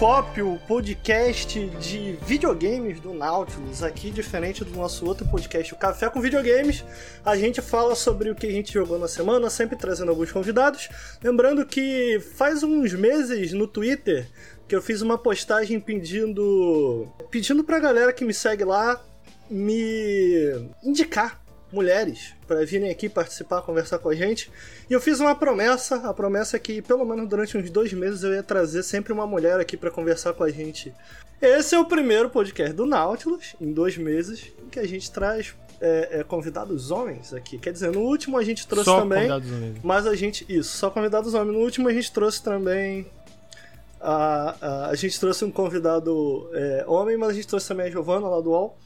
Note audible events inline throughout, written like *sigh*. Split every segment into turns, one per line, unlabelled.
Periscópio, podcast de videogames do Nautilus. Aqui, diferente do nosso outro podcast, o Café com Videogames, a gente fala sobre o que a gente jogou na semana, sempre trazendo alguns convidados. Lembrando que faz uns meses no Twitter que eu fiz uma postagem pedindo pedindo pra galera que me segue lá me indicar mulheres para virem aqui participar, conversar com a gente. E eu fiz uma promessa, a promessa é que pelo menos durante uns dois meses eu ia trazer sempre uma mulher aqui para conversar com a gente. Esse é o primeiro podcast do Nautilus, em dois meses, em que a gente traz é, é, convidados homens aqui. Quer dizer, no último a gente trouxe
Só
também.
convidados homens.
Mas a gente. Isso, só convidados homens. No último a gente trouxe também. A, a, gente trouxe um convidado é, homem, mas a gente trouxe também a Giovana lá do UOL.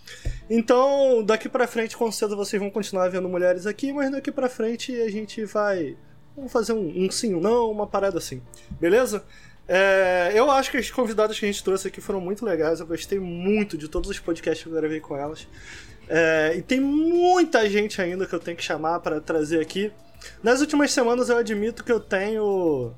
Então, daqui pra frente, com certeza vocês vão continuar vendo mulheres aqui, mas daqui pra frente a gente vai. Vamos fazer um, um sim, um não, uma parada assim. Beleza? É, eu acho que as convidadas que a gente trouxe aqui foram muito legais. Eu gostei muito de todos os podcasts que eu gravei com elas. É, e tem muita gente ainda que eu tenho que chamar para trazer aqui. Nas últimas semanas eu admito que eu tenho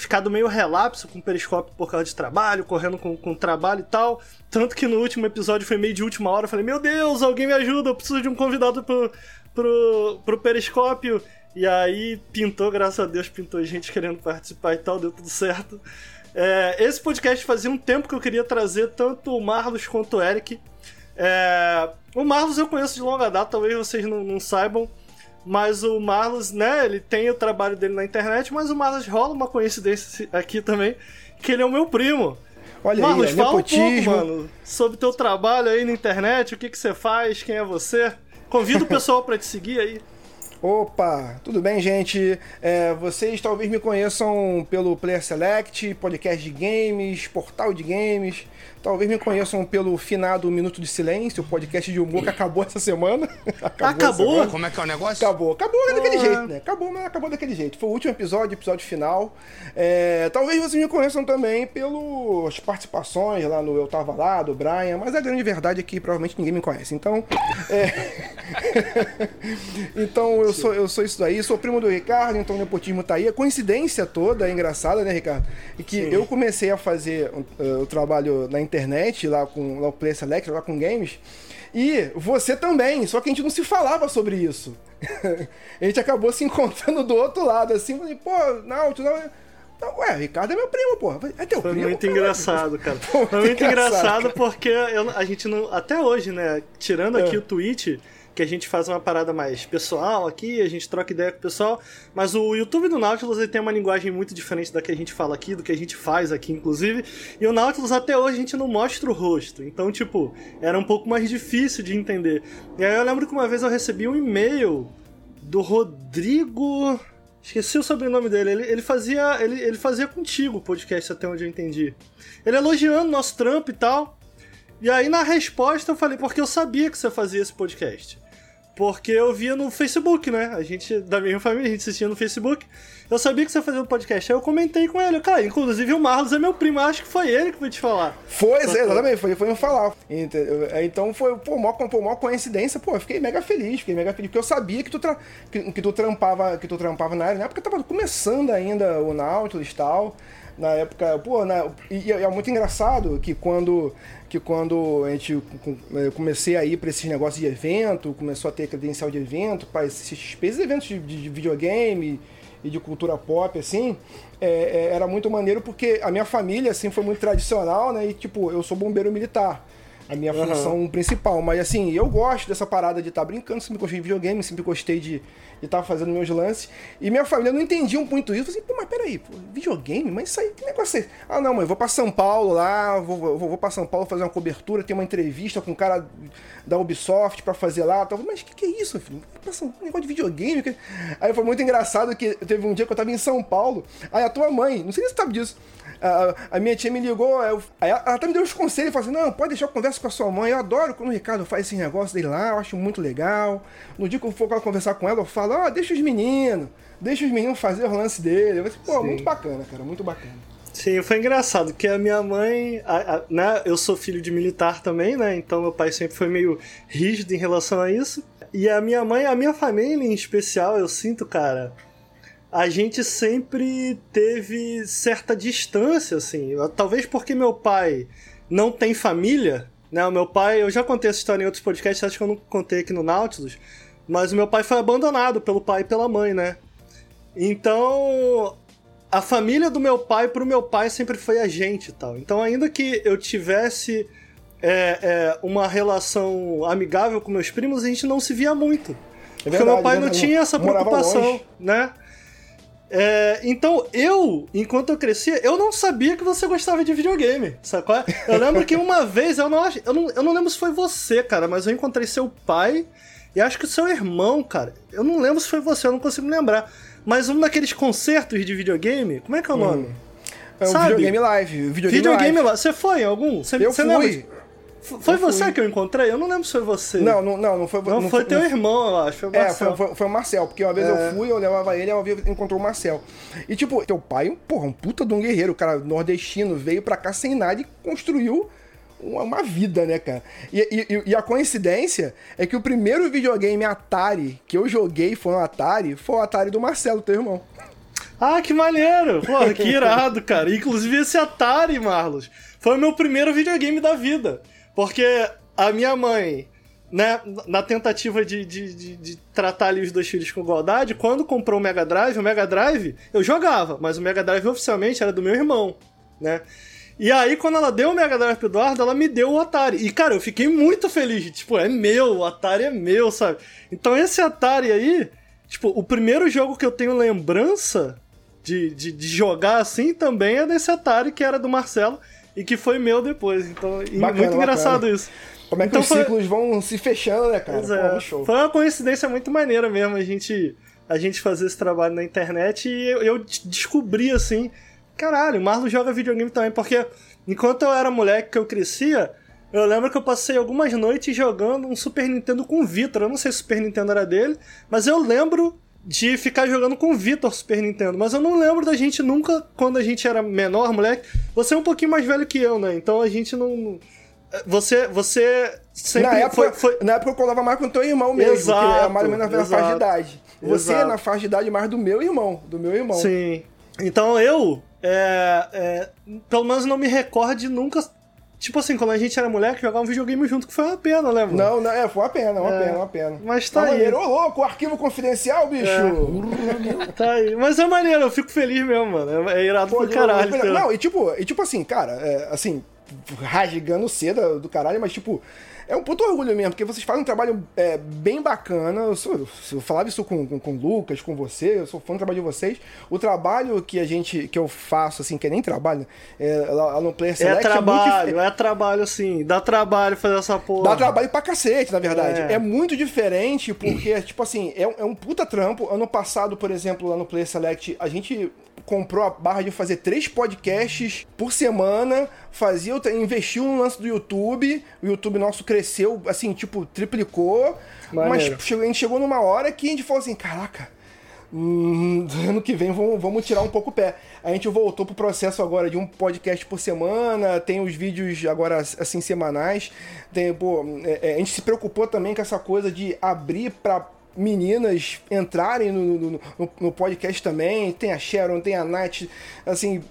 ficado meio relapso com o periscópio por causa de trabalho, correndo com, com trabalho e tal. Tanto que no último episódio foi meio de última hora. Eu falei, meu Deus, alguém me ajuda, eu preciso de um convidado pro, pro, pro periscópio. E aí pintou, graças a Deus, pintou gente querendo participar e tal, deu tudo certo. É, esse podcast fazia um tempo que eu queria trazer tanto o Marlos quanto o Eric. É, o Marlos eu conheço de longa data, talvez vocês não, não saibam. Mas o Marlos, né, ele tem o trabalho dele na internet, mas o Marlos rola uma coincidência aqui também, que ele é o meu primo.
Olha
Marlos,
aí, ó,
fala um
nepotismo.
pouco, mano, sobre teu trabalho aí na internet, o que, que você faz, quem é você. Convido o *laughs* pessoal pra te seguir aí.
Opa, tudo bem, gente? É, vocês talvez me conheçam pelo Player Select, podcast de games, portal de games. Talvez me conheçam pelo finado Minuto de Silêncio, o podcast de humor que acabou essa semana. *laughs*
Acabou?
essa semana.
Como é que é o negócio?
Acabou, acabou daquele
Ah.
jeito, né? Acabou, mas acabou daquele jeito. Foi o último episódio, episódio final. É, talvez vocês me conheçam também pelas participações lá no Eu Tava Lá, do Brian, mas a grande verdade é que provavelmente ninguém me conhece. Então, é... *laughs* então eu sou, eu sou isso daí, sou primo do Ricardo, então o nepotismo tá aí. A coincidência toda é engraçada, né, Ricardo? E que eu comecei a fazer uh, o trabalho na internet, lá com lá o Play Select, lá com games. E você também, só que a gente não se falava sobre isso. *laughs* a gente acabou se encontrando do outro lado, assim, falei, pô, não, tu não. Não, ué, Ricardo é meu primo, pô. É teu
Foi
primo.
muito engraçado, cara. *laughs*
Foi
muito engraçado
cara.
porque eu- a gente não. Até hoje, né? Tirando aqui
É.
o Twitch, que a gente faz uma parada mais pessoal aqui, a gente troca ideia com o pessoal. Mas o YouTube do Nautilus ele tem uma linguagem muito diferente da que a gente fala aqui, do que a gente faz aqui, inclusive. E o Nautilus até hoje a gente não mostra o rosto. Então, tipo, era um pouco mais difícil de entender. E aí eu lembro que uma vez eu recebi um e-mail do Rodrigo. Esqueci o sobrenome dele. Ele, ele fazia. Ele, ele fazia contigo o podcast, até onde eu entendi. Ele elogiando nosso trampo e tal. E aí na resposta eu falei, porque eu sabia que você fazia esse podcast. Porque eu via no Facebook, né? A gente, da mesma família, a gente assistia no Facebook. Eu sabia que você fazia um podcast. Aí eu comentei com ele. Cara, inclusive o Marlos é meu primo. Acho que foi ele que foi te falar.
Foi, exatamente, foi, foi me falar. É, Então foi, pô, mó, pô, mó coincidência, pô, eu fiquei mega feliz, fiquei mega feliz, porque eu sabia que tu, tra- que, que tu trampava, que tu trampava na área, na época tava começando ainda o Nautilus e tal. Na época, pô, na, e, e é muito engraçado que quando que quando a gente eu comecei a ir para esses negócios de evento, começou a ter credencial de evento, para esses, esses eventos de, de videogame e de cultura pop, assim, é, é, era muito maneiro porque a minha família, assim, foi muito tradicional, né? E, tipo, eu sou bombeiro militar. A minha
Aham.
função principal. Mas, assim, eu gosto dessa parada de estar brincando, sempre gostei de videogame, sempre gostei de estar fazendo meus lances. E minha família não entendia muito isso. Eu falei assim, pô, mas peraí, pô, videogame? Mas isso aí, que negócio é esse? Ah, não, mãe, eu vou pra São Paulo lá, vou, vou, vou pra São Paulo fazer uma cobertura, tem uma entrevista com um cara da Ubisoft pra fazer lá. Tal. Mas o que, que é isso, filho? São- Um negócio de videogame? que- Aí foi muito engraçado que teve um dia que eu tava em São Paulo, aí a tua mãe, não sei se você sabe disso, a, a minha tia me ligou, eu- ela, ela até me deu uns conselhos, falou assim, não, pode deixar eu converso com a sua mãe, eu adoro quando o Ricardo faz esse negócio dele lá, eu acho muito legal. No dia que eu for conversar com ela, eu falo, ó, deixa os meninos, deixa os meninos fazer o lance dele. Eu falei, pô,
Sim.
muito bacana, cara, muito bacana.
Sim, foi engraçado, que a minha mãe, a- a- né, eu sou filho de militar também, né, então meu pai sempre foi meio rígido em relação a isso. E a minha mãe, a minha família em especial, eu sinto, cara, a gente sempre teve certa distância, assim. Talvez porque meu pai não tem família, né? O meu pai, eu já contei essa história em outros podcasts, acho que eu não contei aqui no Nautilus, mas o meu pai foi abandonado pelo pai e pela mãe, né? Então, a família do meu pai pro meu pai sempre foi a gente e tal. Então, ainda que eu tivesse é, é, uma relação amigável com meus primos, a gente não se via muito. É verdade, porque meu pai não tinha essa preocupação, né? É, então, eu, enquanto eu crescia, eu não sabia que você gostava de videogame, sacou? Eu lembro que uma *laughs* vez, eu não, eu, não, eu não lembro se foi você, cara, mas eu encontrei seu pai e acho que o seu irmão, cara. Eu não lembro se foi você, eu não consigo lembrar. Mas um daqueles concertos de videogame, como é que é o nome? Hum.
É o Videogame Live. Videogame,
videogame live. Você foi em algum? Você,
eu
você
fui.
Lembra? Foi você que eu encontrei? Eu não lembro se foi você.
Não, não, não, não foi
Não, não foi, teu irmão, eu acho. Foi o
Marcel. É, foi, foi, foi, o Marcel, porque uma vez é. eu fui, eu levava ele, uma vez encontrou o Marcel. E tipo, teu pai, porra, um puta de um guerreiro, cara nordestino, veio pra cá sem nada e construiu uma, uma vida, né, cara? E, e, e, a coincidência é que o primeiro videogame Atari que eu joguei foi um Atari, foi o Atari do Marcelo, teu irmão.
Ah, que maneiro! Porra, que irado, cara. Inclusive esse Atari, Marlos, foi o meu primeiro videogame da vida. Porque a minha mãe, né, na tentativa de, de, de, de, tratar ali os dois filhos com igualdade, quando comprou o Mega Drive, o Mega Drive eu jogava, mas o Mega Drive oficialmente era do meu irmão, né? E aí, quando ela deu o Mega Drive pro Eduardo, ela me deu o Atari. E, cara, eu fiquei muito feliz. Tipo, é meu, o Atari é meu, sabe? Então, esse Atari aí, tipo, o primeiro jogo que eu tenho lembrança de, de, de jogar assim também é desse Atari que era do Marcelo e que foi meu depois. Então, bacana, muito engraçado bacana. isso.
Como é que
então,
os foi... ciclos vão se fechando, né, cara?
É. Pô, foi uma coincidência muito maneira mesmo a gente, a gente fazer esse trabalho na internet e eu, eu descobri assim, caralho, o Marlon joga videogame também, porque enquanto eu era moleque que eu crescia, eu lembro que eu passei algumas noites jogando um Super Nintendo com o Vitor. Eu não sei se o Super Nintendo era dele, mas eu lembro de ficar jogando com o Vitor Super Nintendo. Mas eu não lembro da gente nunca, quando a gente era menor, moleque. Você é um pouquinho mais velho que eu, né? Então a gente não. Você, você sempre
na época, foi, foi... Na época eu colava mais com o teu irmão mesmo, exato, que é mais ou menos na faixa de idade. Você exato. é na faixa de idade mais do meu irmão, do meu irmão.
Sim. Então eu, é, é, pelo menos não me recordo de nunca Tipo assim, quando a gente era moleque, jogar um videogame junto, que foi uma pena, né, mano?
Não, não, é, foi uma pena, uma é, pena, uma pena.
Mas tá, tá aí. Maneiro.
Ô, louco, arquivo confidencial, bicho!
É. tá aí. Mas é maneiro, eu fico feliz mesmo, mano. É irado Pô, pro caralho.
Eu, eu, não, e tipo, e tipo assim, cara, é, assim, rasgando cedo do caralho, mas tipo, é um puto orgulho mesmo, porque vocês fazem um trabalho é, bem bacana. Eu, sou, eu falava isso com, com, com, o Lucas, com você, eu sou fã do trabalho de vocês. O trabalho que a gente, que eu faço, assim, que é nem trabalho, é, lá no Player
Select é trabalho, é, é trabalho, sim. Dá trabalho fazer essa porra.
Dá trabalho pra cacete, na verdade. É, é muito diferente, porque, tipo assim, é, é um puta trampo. Ano passado, por exemplo, lá no Player Select, a gente comprou a barra de fazer três podcasts por semana, fazia, investiu no lance do YouTube, o YouTube nosso cresceu, assim, tipo, triplicou, Maneiro. mas chegou, a gente chegou numa hora que a gente falou assim, caraca, hum, *laughs* ano que vem vamos, vamos tirar um pouco o pé. A gente voltou pro processo agora de um podcast por semana, tem os vídeos agora, assim, semanais, tem, pô, é, é a gente se preocupou também com essa coisa de abrir para meninas entrarem no, no, no, no, podcast também. Tem a Sharon, tem a Nath, assim,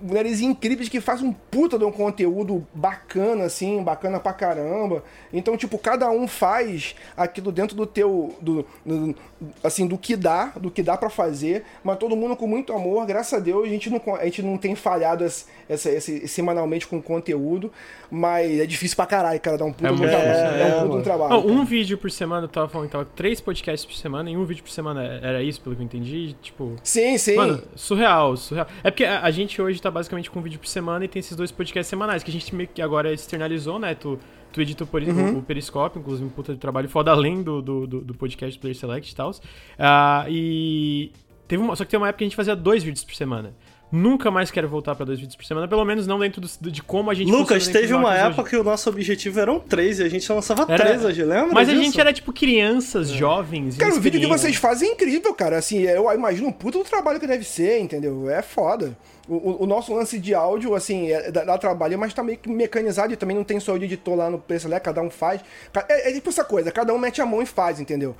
mulheres incríveis que fazem um puta de um conteúdo bacana, assim, bacana pra caramba. Então, tipo, cada um faz aquilo dentro do teu. Do, do assim, do que dá, do que dá para fazer, mas todo mundo com muito amor. Graças a Deus, a gente não, a gente não tem falhado esse, esse, esse semanalmente com conteúdo, mas é difícil pra caralho, cara, dar um puta é,
muito,
trabalho. É, é, um puta é, trabalho.
Não, um vídeo por semana, eu tava falando, tava três podcasts por semana, e um vídeo por semana era isso, pelo que eu entendi, tipo...
Sim, sim.
Mano, surreal, surreal. É porque a, a gente hoje tá basicamente com um vídeo por semana e tem esses dois podcasts semanais, que a gente meio que agora externalizou, né, tu tu edita o, uhum. o, Periscope, inclusive um puta de trabalho foda, além do, do, do podcast Player Select e tal. Uh, e teve uma, só que tem uma época que a gente fazia dois vídeos por semana. Nunca mais quero voltar para dois vídeos por semana, pelo menos não dentro do, de como a gente
Lucas, teve uma época hoje. que o nosso objetivo eram três e a gente lançava era... três hoje, lembra?
Mas
disso?
a gente era tipo crianças, é. jovens.
Cara, o vídeo que vocês fazem é incrível, cara. Assim, eu imagino um puto do trabalho que deve ser, entendeu? É foda. O, o, nosso lance de áudio, assim, é, dá, dá, trabalho, mas tá meio que mecanizado e também não tem só o editor lá no preço, né? Cada um faz. É, é tipo essa coisa, cada um mete a mão e faz, entendeu?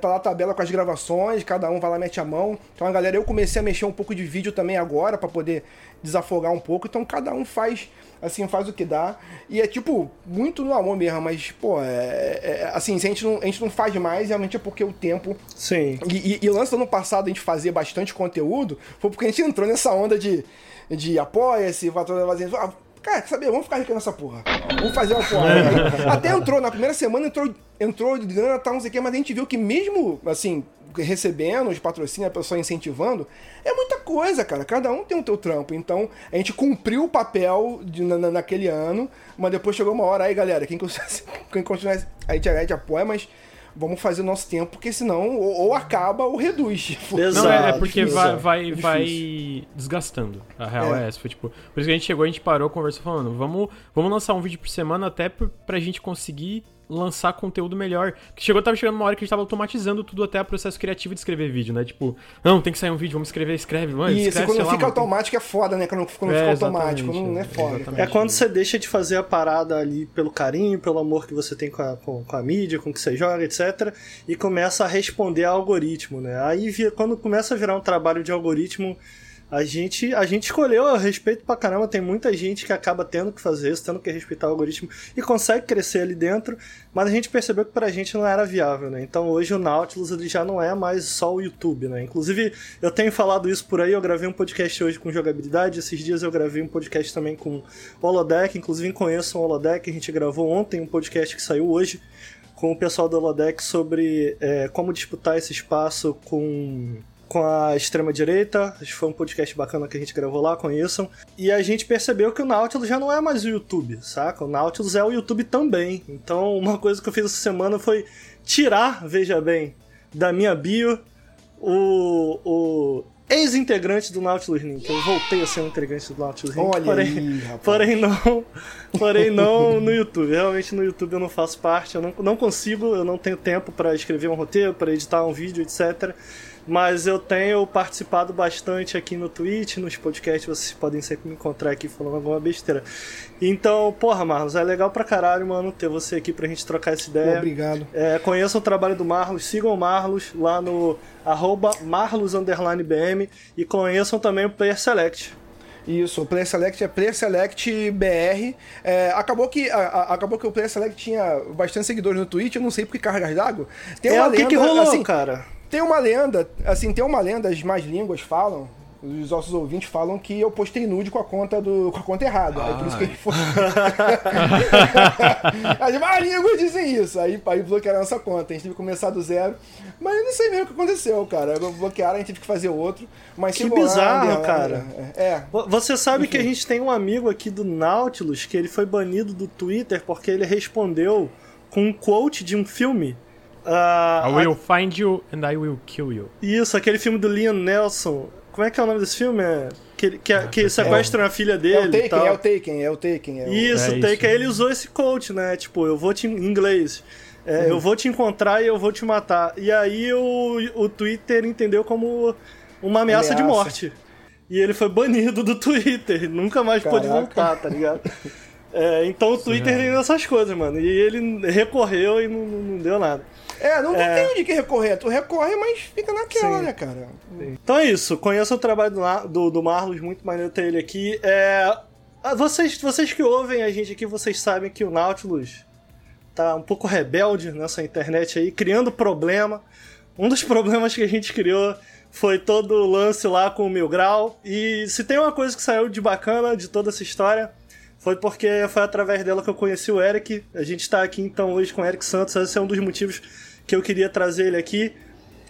Tá lá a tabela com as gravações, cada um vai lá mete a mão. Então, galera, eu comecei a mexer um pouco de vídeo também agora para poder desafogar um pouco. Então, cada um faz, assim, faz o que dá. E é tipo, muito no amor mesmo, mas, pô, é, é assim, se a gente, não, a gente não faz mais, realmente é porque o tempo.
Sim.
E, e, e o lance do ano passado a gente fazer bastante conteúdo foi porque a gente entrou nessa onda de de apoia-se, vazio. Ah, cara, saber, vamos ficar rico nessa porra. Vamos fazer uma porra. *laughs* Até entrou, na primeira semana entrou, entrou de grana, tal, não sei o quê, mas a gente viu que mesmo, assim, recebendo os patrocínios, a pessoa incentivando, é muita coisa, cara. Cada um tem o teu trampo. Então, a gente cumpriu o papel de, na, naquele ano, mas depois chegou uma hora aí, galera, quem, *laughs* quem continuar, a gente, a gente apoia, mas vamos fazer o nosso tempo, porque senão ou, ou acaba ou reduz. *laughs*
Exato. Não, é, é porque vai, vai, é vai desgastando. A real é. é. essa. Foi, tipo, por isso que a gente chegou, a gente parou, conversou falando, vamos, vamos lançar um vídeo por semana até pra gente conseguir lançar conteúdo melhor. Porque chegou, tava chegando uma hora que a gente tava automatizando tudo até o processo criativo de escrever vídeo, né? Tipo, não, tem que sair um vídeo, vamos escrever, escreve, mano.
Isso,
escreve,
quando fica lá, automático mano. é foda, né? Quando, quando é, fica automático, não é foda.
É quando você deixa de fazer a parada ali pelo carinho, pelo amor que você tem com a, com, com a mídia, com o que você joga, etc. E começa a responder a algoritmo, né? Aí quando começa a virar um trabalho de algoritmo a gente, a gente escolheu, eu respeito pra caramba, tem muita gente que acaba tendo que fazer isso, tendo que respeitar o algoritmo e consegue crescer ali dentro, mas a gente percebeu que pra gente não era viável, né? Então hoje o Nautilus ele já não é mais só o YouTube, né? Inclusive, eu tenho falado isso por aí, eu gravei um podcast hoje com jogabilidade, esses dias eu gravei um podcast também com Holodeck, inclusive conheço o Holodeck, a gente gravou ontem um podcast que saiu hoje com o pessoal do Holodeck sobre é, como disputar esse espaço com com a extrema-direita. Foi um podcast bacana que a gente gravou lá, conheçam. E a gente percebeu que o Nautilus já não é mais o YouTube, saca? O Nautilus é o YouTube também. Então, *laughs* uma coisa que eu fiz essa semana foi tirar, veja bem, da minha bio o, o ex-integrante do Nautilus Link. Eu voltei a ser um integrante do Nautilus Link.
Olha
porém,
aí,
porém não, porém não no YouTube. Realmente no YouTube eu não faço parte, eu não, não consigo, eu não tenho tempo para escrever um roteiro, para editar um vídeo, etc mas eu tenho participado bastante aqui no Twitch, nos podcasts, vocês podem sempre me encontrar aqui falando alguma besteira. Então, porra, Marlos, é legal pra caralho, mano, ter você aqui pra gente trocar essa ideia.
Obrigado.
É, conheçam o trabalho do Marlos, sigam o Marlos lá no arroba marlos_bm e conheçam também o Player Select.
Isso, o Player Select é Player Select BR. É, acabou, que, a, a, acabou que o Player Select tinha bastante seguidores no Twitch, eu não sei porque cargas d'água.
Tem é, uma o que, lenda, que rolou, assim, cara?
Tem uma lenda, assim, tem uma lenda, as mais línguas falam, os nossos ouvintes falam que eu postei nude com a conta do com a conta errada. Ai. Aí por isso que ele foi. *laughs* As mais línguas dizem isso. Aí, aí bloquearam essa conta. A gente teve que começar do zero. Mas eu não sei mesmo o que aconteceu, cara. Bloquearam, a gente teve que fazer outro. Mas
que bizarro, cara. É. Você sabe Enfim. que a gente tem um amigo aqui do Nautilus que ele foi banido do Twitter porque ele respondeu com um quote de um filme
Uh, I will a... find you and I will kill you.
Isso, aquele filme do Liam Nelson. Como é que é o nome desse filme? É, que, que, ah, que sequestram é, a filha dele. É o
Taken, é o Taken, é o Taken. É o...
Isso, é Taken. Ele usou esse coach, né? Tipo, eu vou te. Em inglês. É, uhum. Eu vou te encontrar e eu vou te matar. E aí o, o Twitter entendeu como uma ameaça, ameaça. de morte. E ele foi banido do Twitter. *laughs* Nunca mais Caraca. pôde voltar, tá ligado? *laughs* É, então o Twitter tem essas coisas, mano. E ele recorreu e não, não deu nada.
É, não, é... tem de que recorrer. Tu recorre, mas fica naquela, Sim. né, cara?
Sim. Então é isso. Conheça o trabalho do, do, do Marlos, muito maneiro ter ele aqui. É... Ah, vocês, vocês que ouvem a gente aqui, vocês sabem que o Nautilus tá um pouco rebelde nessa internet aí, criando problema. Um dos *laughs* problemas que a gente criou foi todo o lance lá com o Mil Grau. E se tem uma coisa que saiu de bacana de toda essa história, foi porque foi através dela que eu conheci o Eric. A gente está aqui então hoje com o Eric Santos. Esse é um dos motivos que eu queria trazer ele aqui.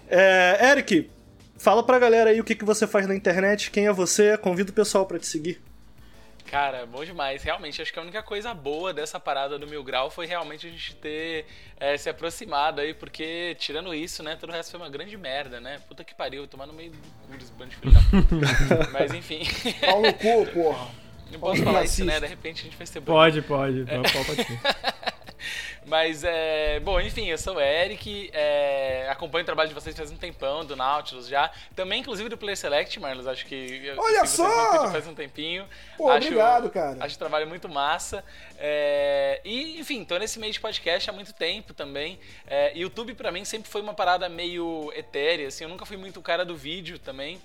É, Eric, fala pra galera aí o que, que você faz na internet, quem é você, convido o pessoal para te seguir.
Cara, bom demais. Realmente, acho que a única coisa boa dessa parada do Mil Grau foi realmente a gente ter é, se aproximado aí, porque tirando isso, né, todo o resto foi uma grande merda, né? Puta que pariu, tomar no meio do cu desse bando de filho da puta. *laughs* Mas enfim.
Pau no cu, porra.
Não posso falar isso, né? De repente a gente vai ser
Pode, pode. Pode, pode. *laughs*
Mas, é, bom, enfim, eu sou o Eric, é, acompanho o trabalho de vocês faz um tempão, do Nautilus já. Também, inclusive, do Player Select, Marlos, acho que...
Olha só!
Faz um tempinho.
Pô,
acho,
obrigado, cara.
Acho o trabalho muito massa. É, e, enfim, tô nesse meio de podcast há muito tempo também. É, YouTube, para mim, sempre foi uma parada meio etérea, assim, eu nunca fui muito o cara do vídeo também.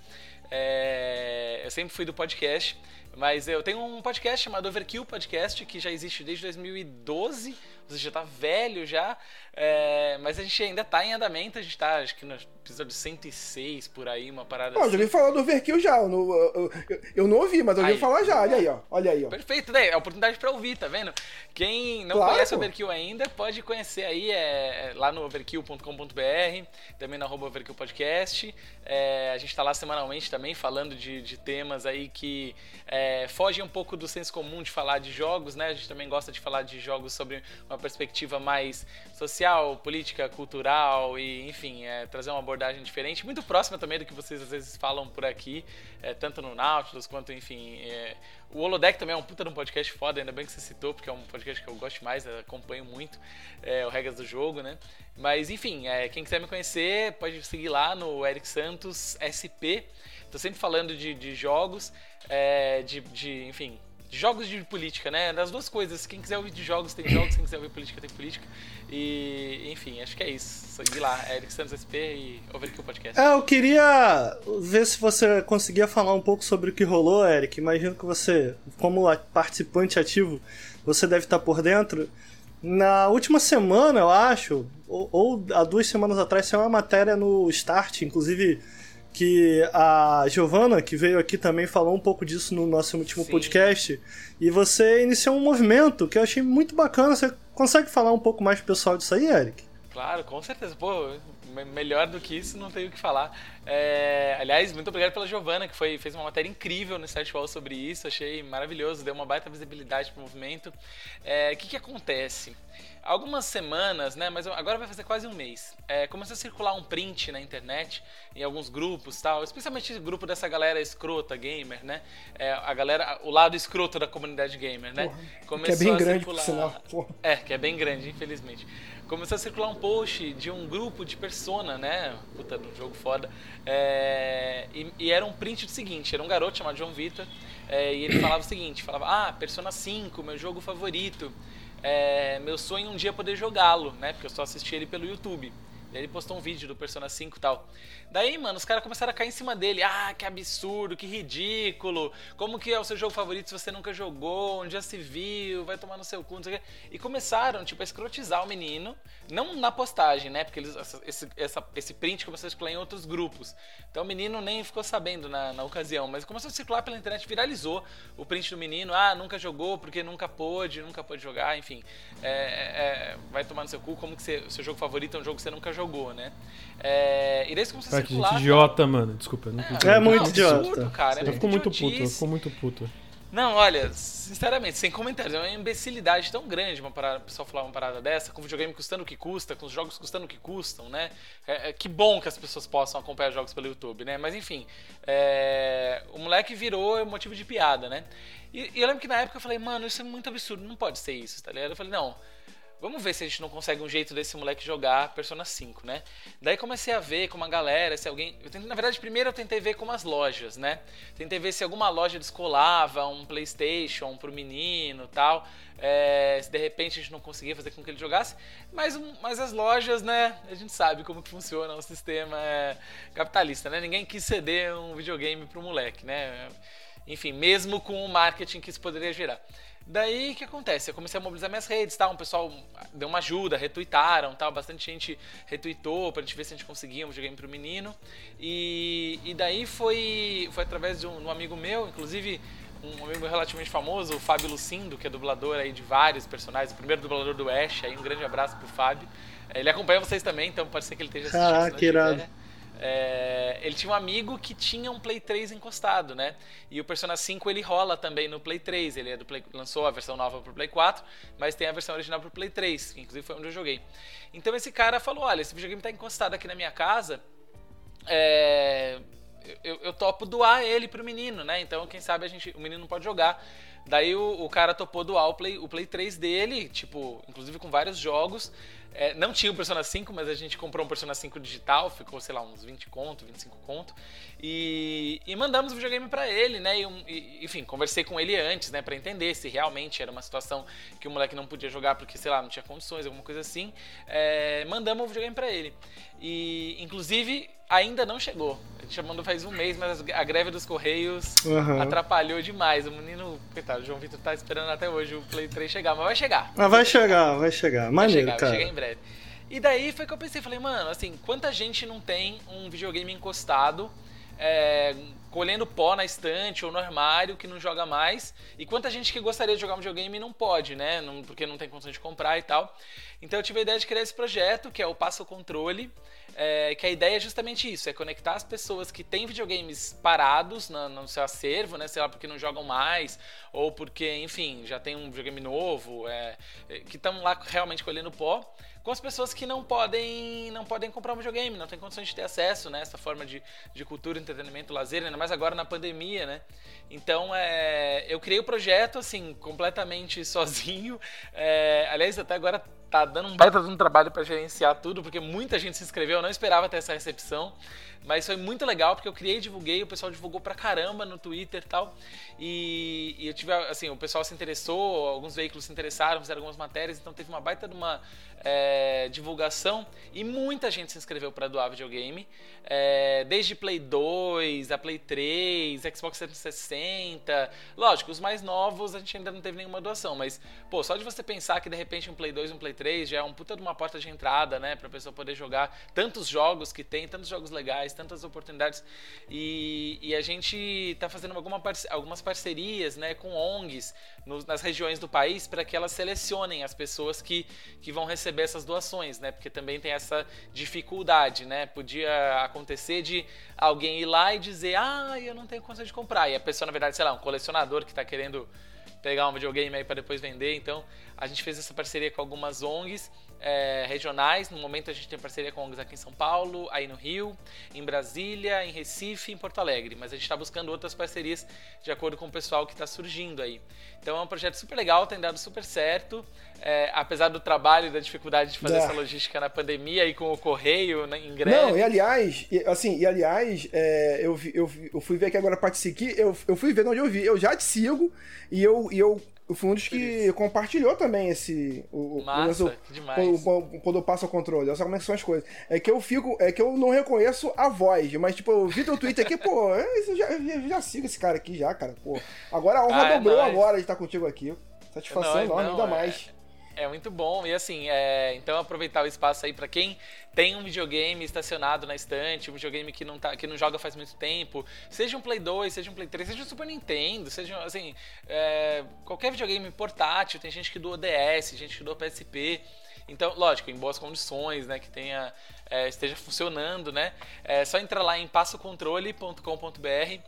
É, eu sempre fui do podcast. Mas eu tenho um podcast chamado Overkill Podcast, que já existe desde 2012, você já tá velho já, é, mas a gente ainda tá em andamento, a gente tá, acho que no episódio 106, por aí, uma parada
Pô,
assim.
já ouvi falar do Overkill já, eu, não- eu- eu- eu não ouvi, mas eu ouvi
Aí.
falar já, olha aí, ó, olha aí, ó.
Perfeito, daí, é oportunidade pra ouvir, tá vendo? Quem não
Claro,
conhece o. Overkill ainda, pode conhecer aí é, é lá no overkill.com.br, também na arroba Overkill Podcast. É, a gente tá lá semanalmente também falando de, de temas aí que é, fogem um pouco do senso comum de falar de jogos, né? A gente também gosta de falar de jogos sobre uma perspectiva mais social, política, cultural e, enfim, é, trazer uma abordagem diferente, muito próxima também do que vocês às vezes falam por aqui, é, tanto no Nautilus quanto, enfim, é, o Holodeck também é um puta de um podcast foda, ainda bem que você citou, porque é um podcast que eu gosto mais, acompanho muito, é, o Regras do Jogo, né? Mas enfim, é, quem quiser me conhecer, pode seguir lá no Eric Santos SP. Tô sempre falando de, de jogos, é, de, de, enfim, jogos de política, né? Das duas coisas. Quem quiser ouvir de jogos, tem jogos, quem quiser ouvir política, tem política. E, enfim, acho que é isso. Seguir lá, Eric Santos SP e Overkill Podcast.
É, eu queria ver se você conseguia falar um pouco sobre o que rolou, Eric. Imagino que você, como participante ativo, você deve estar por dentro. Na última semana, eu acho, ou, ou há duas semanas atrás, saiu uma matéria no Start, inclusive que a Giovana, que veio aqui também, falou um pouco disso no nosso último
Sim.
podcast. E você iniciou um movimento que eu achei muito bacana. Você consegue falar um pouco mais pro pessoal disso aí, Eric?
Claro, com certeza. Pô, me- melhor do que isso, não tenho o que falar. É, aliás, muito obrigado pela Giovana, que foi, fez uma matéria incrível no Site Wall sobre isso. Achei maravilhoso, deu uma baita visibilidade pro movimento. É, O que, que acontece? Algumas semanas, né? Mas agora vai fazer quase um mês. É, começou a circular um print na internet, em alguns grupos tal, especialmente o grupo dessa galera escrota gamer, né? É, a galera, o lado escroto da comunidade gamer, né?
que é bem
a
grande, por
circular-
sinal. Porra.
é, que é bem grande, infelizmente. Começou a circular um post de um grupo de Persona, né? Puta, um jogo foda. É, e, e era um print do seguinte: era um garoto chamado João Vitor, é, e ele falava o seguinte: falava, ah, Persona 5, meu jogo favorito. É, meu sonho é um dia poder jogá-lo, né? Porque eu só assisti ele pelo YouTube. Ele postou um vídeo do Persona 5 e tal. Daí, mano, os caras começaram a cair em cima dele. Ah, que absurdo, que ridículo. Como que é o seu jogo favorito se você nunca jogou? Onde já se viu? Vai tomar no seu cu, não sei o quê. E começaram, tipo, a escrotizar o menino. Não na postagem, né? Porque eles, esse, essa- esse print começou a circular em outros grupos. Então o menino nem ficou sabendo na, na ocasião. Mas começou a circular pela internet, viralizou o print do menino. Ah, nunca jogou porque nunca pôde, nunca pôde jogar, enfim. É, é, vai tomar no seu cu. Como que o seu jogo favorito é um jogo que você nunca jogou, né? É, e daí isso começou a
Cara, que
circular.
gente idiota, mano. Desculpa, eu não quis
É muito
não,
idiota.
absurdo, cara. É
Eu
muito
fico muito puto, eu
idiotice.
fico muito puto.
Não, olha, sinceramente, sem comentários, é uma imbecilidade tão grande uma parada, o pessoal falar uma parada dessa, com o videogame custando o que custa, com os jogos custando o que custam, né? É, é- que bom que as pessoas possam acompanhar jogos pelo YouTube, né? Mas enfim, é, o moleque virou motivo de piada, né? E, e eu lembro que na época eu falei, mano, isso é muito absurdo, não pode ser isso, tá ligado? Eu falei, não. Vamos ver se a gente não consegue um jeito desse moleque jogar Persona 5, né? Daí comecei a ver com uma galera, se alguém. Eu tentei, na verdade, primeiro eu tentei ver com as lojas, né? Tentei ver se alguma loja descolava um PlayStation pro menino tal. é, se de repente a gente não conseguia fazer com que ele jogasse. Mas, mas as lojas, né? A gente sabe como que funciona o sistema é, capitalista, né? Ninguém quis ceder um videogame pro moleque, né? Enfim, mesmo com o marketing que isso poderia gerar. Daí o que acontece? Eu comecei a mobilizar minhas redes, tá? Um pessoal deu uma ajuda, retuitaram, tal, bastante gente retuitou pra gente ver se a gente conseguia um videogame pro menino. E, e daí foi, foi através de um, um amigo meu, inclusive um amigo relativamente famoso, o Fábio Lucindo, que é dublador aí de vários personagens, o primeiro dublador do Ash, aí um grande abraço pro Fábio. Ele acompanha vocês também, então pode ser que ele esteja assistindo. Não
que irado.
tiver. É, ele tinha um amigo que tinha um Play 3 encostado, né? E o Persona 5 ele rola também no Play 3. Ele é Play- lançou a versão nova pro Play 4, mas tem a versão original pro Play 3, que inclusive foi onde eu joguei. Então esse cara falou: olha, esse videogame tá encostado aqui na minha casa. É, eu, eu topo doar ele pro menino, né? Então, quem sabe a gente, o menino pode jogar. Daí o, o cara topou doar o Play, o Play 3 dele, tipo, inclusive com vários jogos. É, não tinha o Persona 5, mas a gente comprou um Persona 5 digital, ficou, sei lá, uns 20 conto, 25 conto. E, e mandamos o videogame para ele, né? E, e, enfim, conversei com ele antes, né, para entender se realmente era uma situação que o moleque não podia jogar porque, sei lá, não tinha condições, alguma coisa assim. É, mandamos o videogame para ele. E, inclusive, ainda não chegou. A gente mandou faz um mês, mas a greve dos Correios uhum. atrapalhou demais. O menino, coitado, o João Vitor tá esperando até hoje o Play 3 chegar, mas vai chegar.
Mas vai chegar, vai chegar. Maneiro,
vai chegar,
cara.
Vai chegar breve. E daí foi que eu pensei, falei, mano, assim, quanta gente não tem um videogame encostado, é, colhendo pó na estante ou no armário que não joga mais, e quanta gente que gostaria de jogar um videogame e não pode, né, não, porque não tem condição de comprar e tal. Então eu tive a ideia de criar esse projeto, que é o Passo Controle, é, que a ideia é justamente isso, é conectar as pessoas que têm videogames parados no, seu acervo, né, sei lá, porque não jogam mais, ou porque, enfim, já tem um videogame novo, é, que estão lá realmente colhendo pó, com as pessoas que não podem não podem comprar um videogame, não têm condições de ter acesso, né, essa forma de, de cultura, entretenimento, lazer, ainda mais agora na pandemia, né, então, é, eu criei o projeto, assim, completamente *laughs* sozinho. É, aliás, até agora tá dando um baita de um trabalho para gerenciar tudo, porque muita gente se inscreveu, eu não esperava ter essa recepção. Mas foi muito legal, porque eu criei e divulguei, o pessoal divulgou pra caramba no Twitter e tal. E, e eu tive, assim, o pessoal se interessou, alguns veículos se interessaram, fizeram algumas matérias, então teve uma baita de uma é, divulgação e muita gente se inscreveu para doar videogame. É, desde Play 2, a Play 3, Xbox 360. Lógico, os mais novos a gente ainda não teve nenhuma doação, mas, pô, só de você pensar que de repente um Play 2 um Play 3 já é um puta de uma porta de entrada, né, pra pessoa poder jogar tantos jogos que tem, tantos jogos legais, tantas oportunidades. E, e a gente tá fazendo alguma algumas parcerias, né, com ONGs no, nas regiões do país para que elas selecionem as pessoas que, que vão receber essas doações, né, porque também tem essa dificuldade, né, podia acontecer de alguém ir lá e dizer, ah, eu não tenho condição de comprar. E a pessoa, na verdade, sei lá, um colecionador que está querendo pegar um videogame aí para depois vender. Então, a gente fez essa parceria com algumas ONGs é, regionais. No momento, a gente tem parceria com ONGs aqui em São Paulo, aí no Rio, em Brasília, em Recife em Porto Alegre. Mas a gente está buscando outras parcerias de acordo com o pessoal que está surgindo aí. Então, é um projeto super legal, tem dado super certo. É, apesar do trabalho e da dificuldade de fazer é. essa logística na pandemia e com o correio né, em greve.
Não, e aliás, assim, e aliás, é, eu, eu, eu fui ver aqui agora seguir, eu, eu fui ver onde eu vi, eu já te sigo e eu, e eu eu fui um dos que compartilhou também esse. O,
Massa,
o,
demais.
O, o, quando eu passo o controle. Olha só como é que são as coisas. É que eu fico. É que eu não reconheço a voz, mas, tipo, eu vi teu tweet aqui, pô, é, eu já, já, já, sigo esse cara aqui já, cara. Pô. Agora a honra ah, é dobrou agora de estar contigo aqui. Satisfação não, enorme, ainda é... mais.
É muito bom. E assim, é... então aproveitar o espaço aí para quem tem um videogame estacionado na estante, um videogame que não, tá, que não joga faz muito tempo, seja um Play 2, seja um Play 3, seja um Super Nintendo, seja assim, é... qualquer videogame portátil, tem gente que doa DS, gente que doa PSP. Então, lógico, em boas condições, né, que tenha é, esteja funcionando, né? É só entrar lá em passocontrole.com.br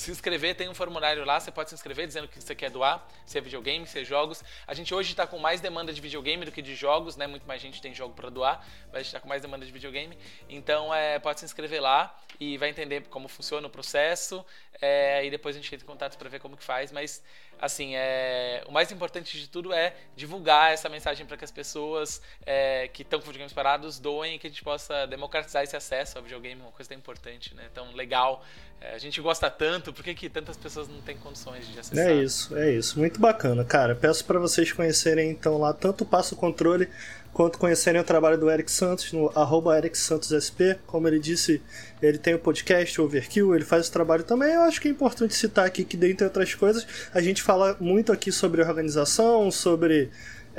se inscrever, tem um formulário lá, você pode se inscrever dizendo que você quer doar, se é videogame, se é jogos. A gente hoje está com mais demanda de videogame do que de jogos, né? Muito mais gente tem jogo para doar, mas a gente está com mais demanda de videogame. Então, é, pode se inscrever lá e vai entender como funciona o processo. É, e depois a gente entra em contato para ver como que faz, mas assim, é, o mais importante de tudo é divulgar essa mensagem para que as pessoas é, que estão com videogames parados doem e que a gente possa democratizar esse acesso ao videogame, uma coisa tão importante, né? Tão legal. É, a gente gosta tanto, por que, que tantas pessoas não têm condições de acessar?
É isso, é isso. Muito bacana, cara. Peço para vocês conhecerem então lá tanto o Passo Controle quanto conhecerem o trabalho do Eric Santos no arroba Eric Santos SP. Como ele disse, ele tem o podcast Overkill, ele faz esse trabalho também. Eu acho que é importante citar aqui que, dentre outras coisas, a gente fala muito aqui sobre organização, sobre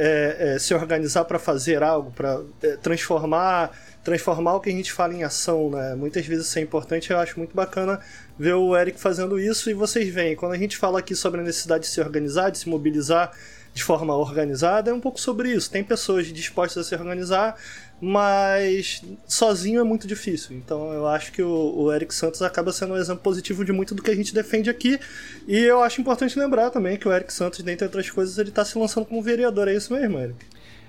é, é, se organizar para fazer algo, para é, transformar transformar o que a gente fala em ação, né? Muitas vezes isso é importante, eu acho muito bacana ver o Eric fazendo isso e vocês veem, quando a gente fala aqui sobre a necessidade de se organizar, de se mobilizar, de forma organizada é um pouco sobre isso. Tem pessoas dispostas a se organizar, mas sozinho é muito difícil. Então eu acho que o, o, Eric Santos acaba sendo um exemplo positivo de muito do que a gente defende aqui. E eu acho importante lembrar também que o Eric Santos, dentre outras coisas, ele está se lançando como vereador. É isso mesmo, Eric?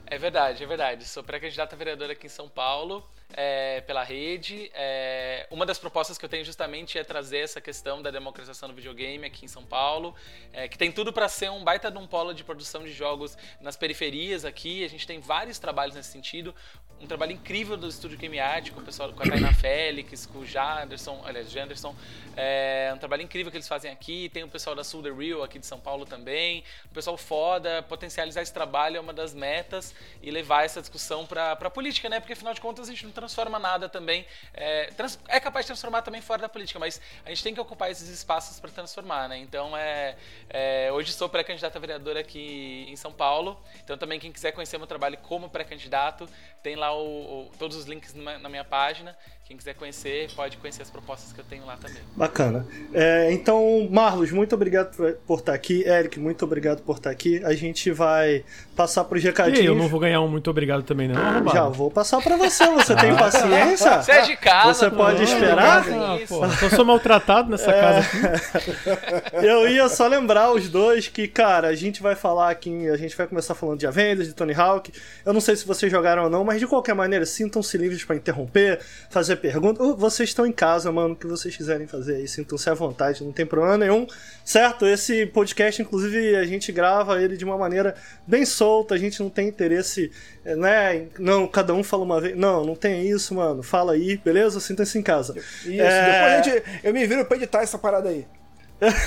É verdade, é verdade. Sou pré-candidato a vereador aqui em São Paulo. É, pela rede. É, uma das propostas que eu tenho justamente é trazer essa questão da democratização do videogame aqui em São Paulo, é, que tem tudo para ser um baita de um polo de produção de jogos nas periferias aqui. A gente tem vários trabalhos nesse sentido. Um trabalho incrível do Estúdio Game Art, com o pessoal com a Tainá *coughs* Félix, com o Janderson, aliás, Janderson. É um trabalho incrível que eles fazem aqui. Tem o pessoal da Sul The Real aqui de São Paulo também. O pessoal foda, potencializar esse trabalho é uma das metas e levar essa discussão para a política, né? Porque afinal de contas a gente não transforma nada também. É, trans, é capaz de transformar também fora da política, mas a gente tem que ocupar esses espaços para transformar, né? Então, é, é hoje sou pré-candidato a vereador aqui em São Paulo. Então, também quem quiser conhecer meu trabalho como pré-candidato, tem lá o, o, todos os links na minha página. Quem quiser conhecer, pode conhecer as propostas que eu tenho lá também.
Bacana. É, então, Marlos, muito obrigado por estar aqui. Eric, muito obrigado por estar aqui. A gente vai passar para os recadinhos. E
eu não vou ganhar um muito obrigado também, não.
Ah, já vou passar para você. Você tem paciência?
Você é de casa.
Você pode esperar?
Ah, pô, eu sou maltratado nessa é... casa aqui. *laughs*
eu ia só lembrar os dois que, cara, a gente vai falar aqui, a gente vai começar falando de Avengers, de Tony Hawk. Eu não sei se vocês jogaram ou não, mas de qualquer maneira, sintam-se livres para interromper, fazer pergunta. Vocês estão em casa, mano, o que vocês quiserem fazer aí, sintam-se à vontade, não tem problema nenhum. Certo? Esse podcast, inclusive, a gente grava ele de uma maneira bem solta, a gente não tem interesse, né? Não, cada um fala uma vez. Não, não tem isso, mano. Fala aí, beleza? Sinta-se em casa.
Isso, é... depois a gente, eu me viro pra editar essa parada aí.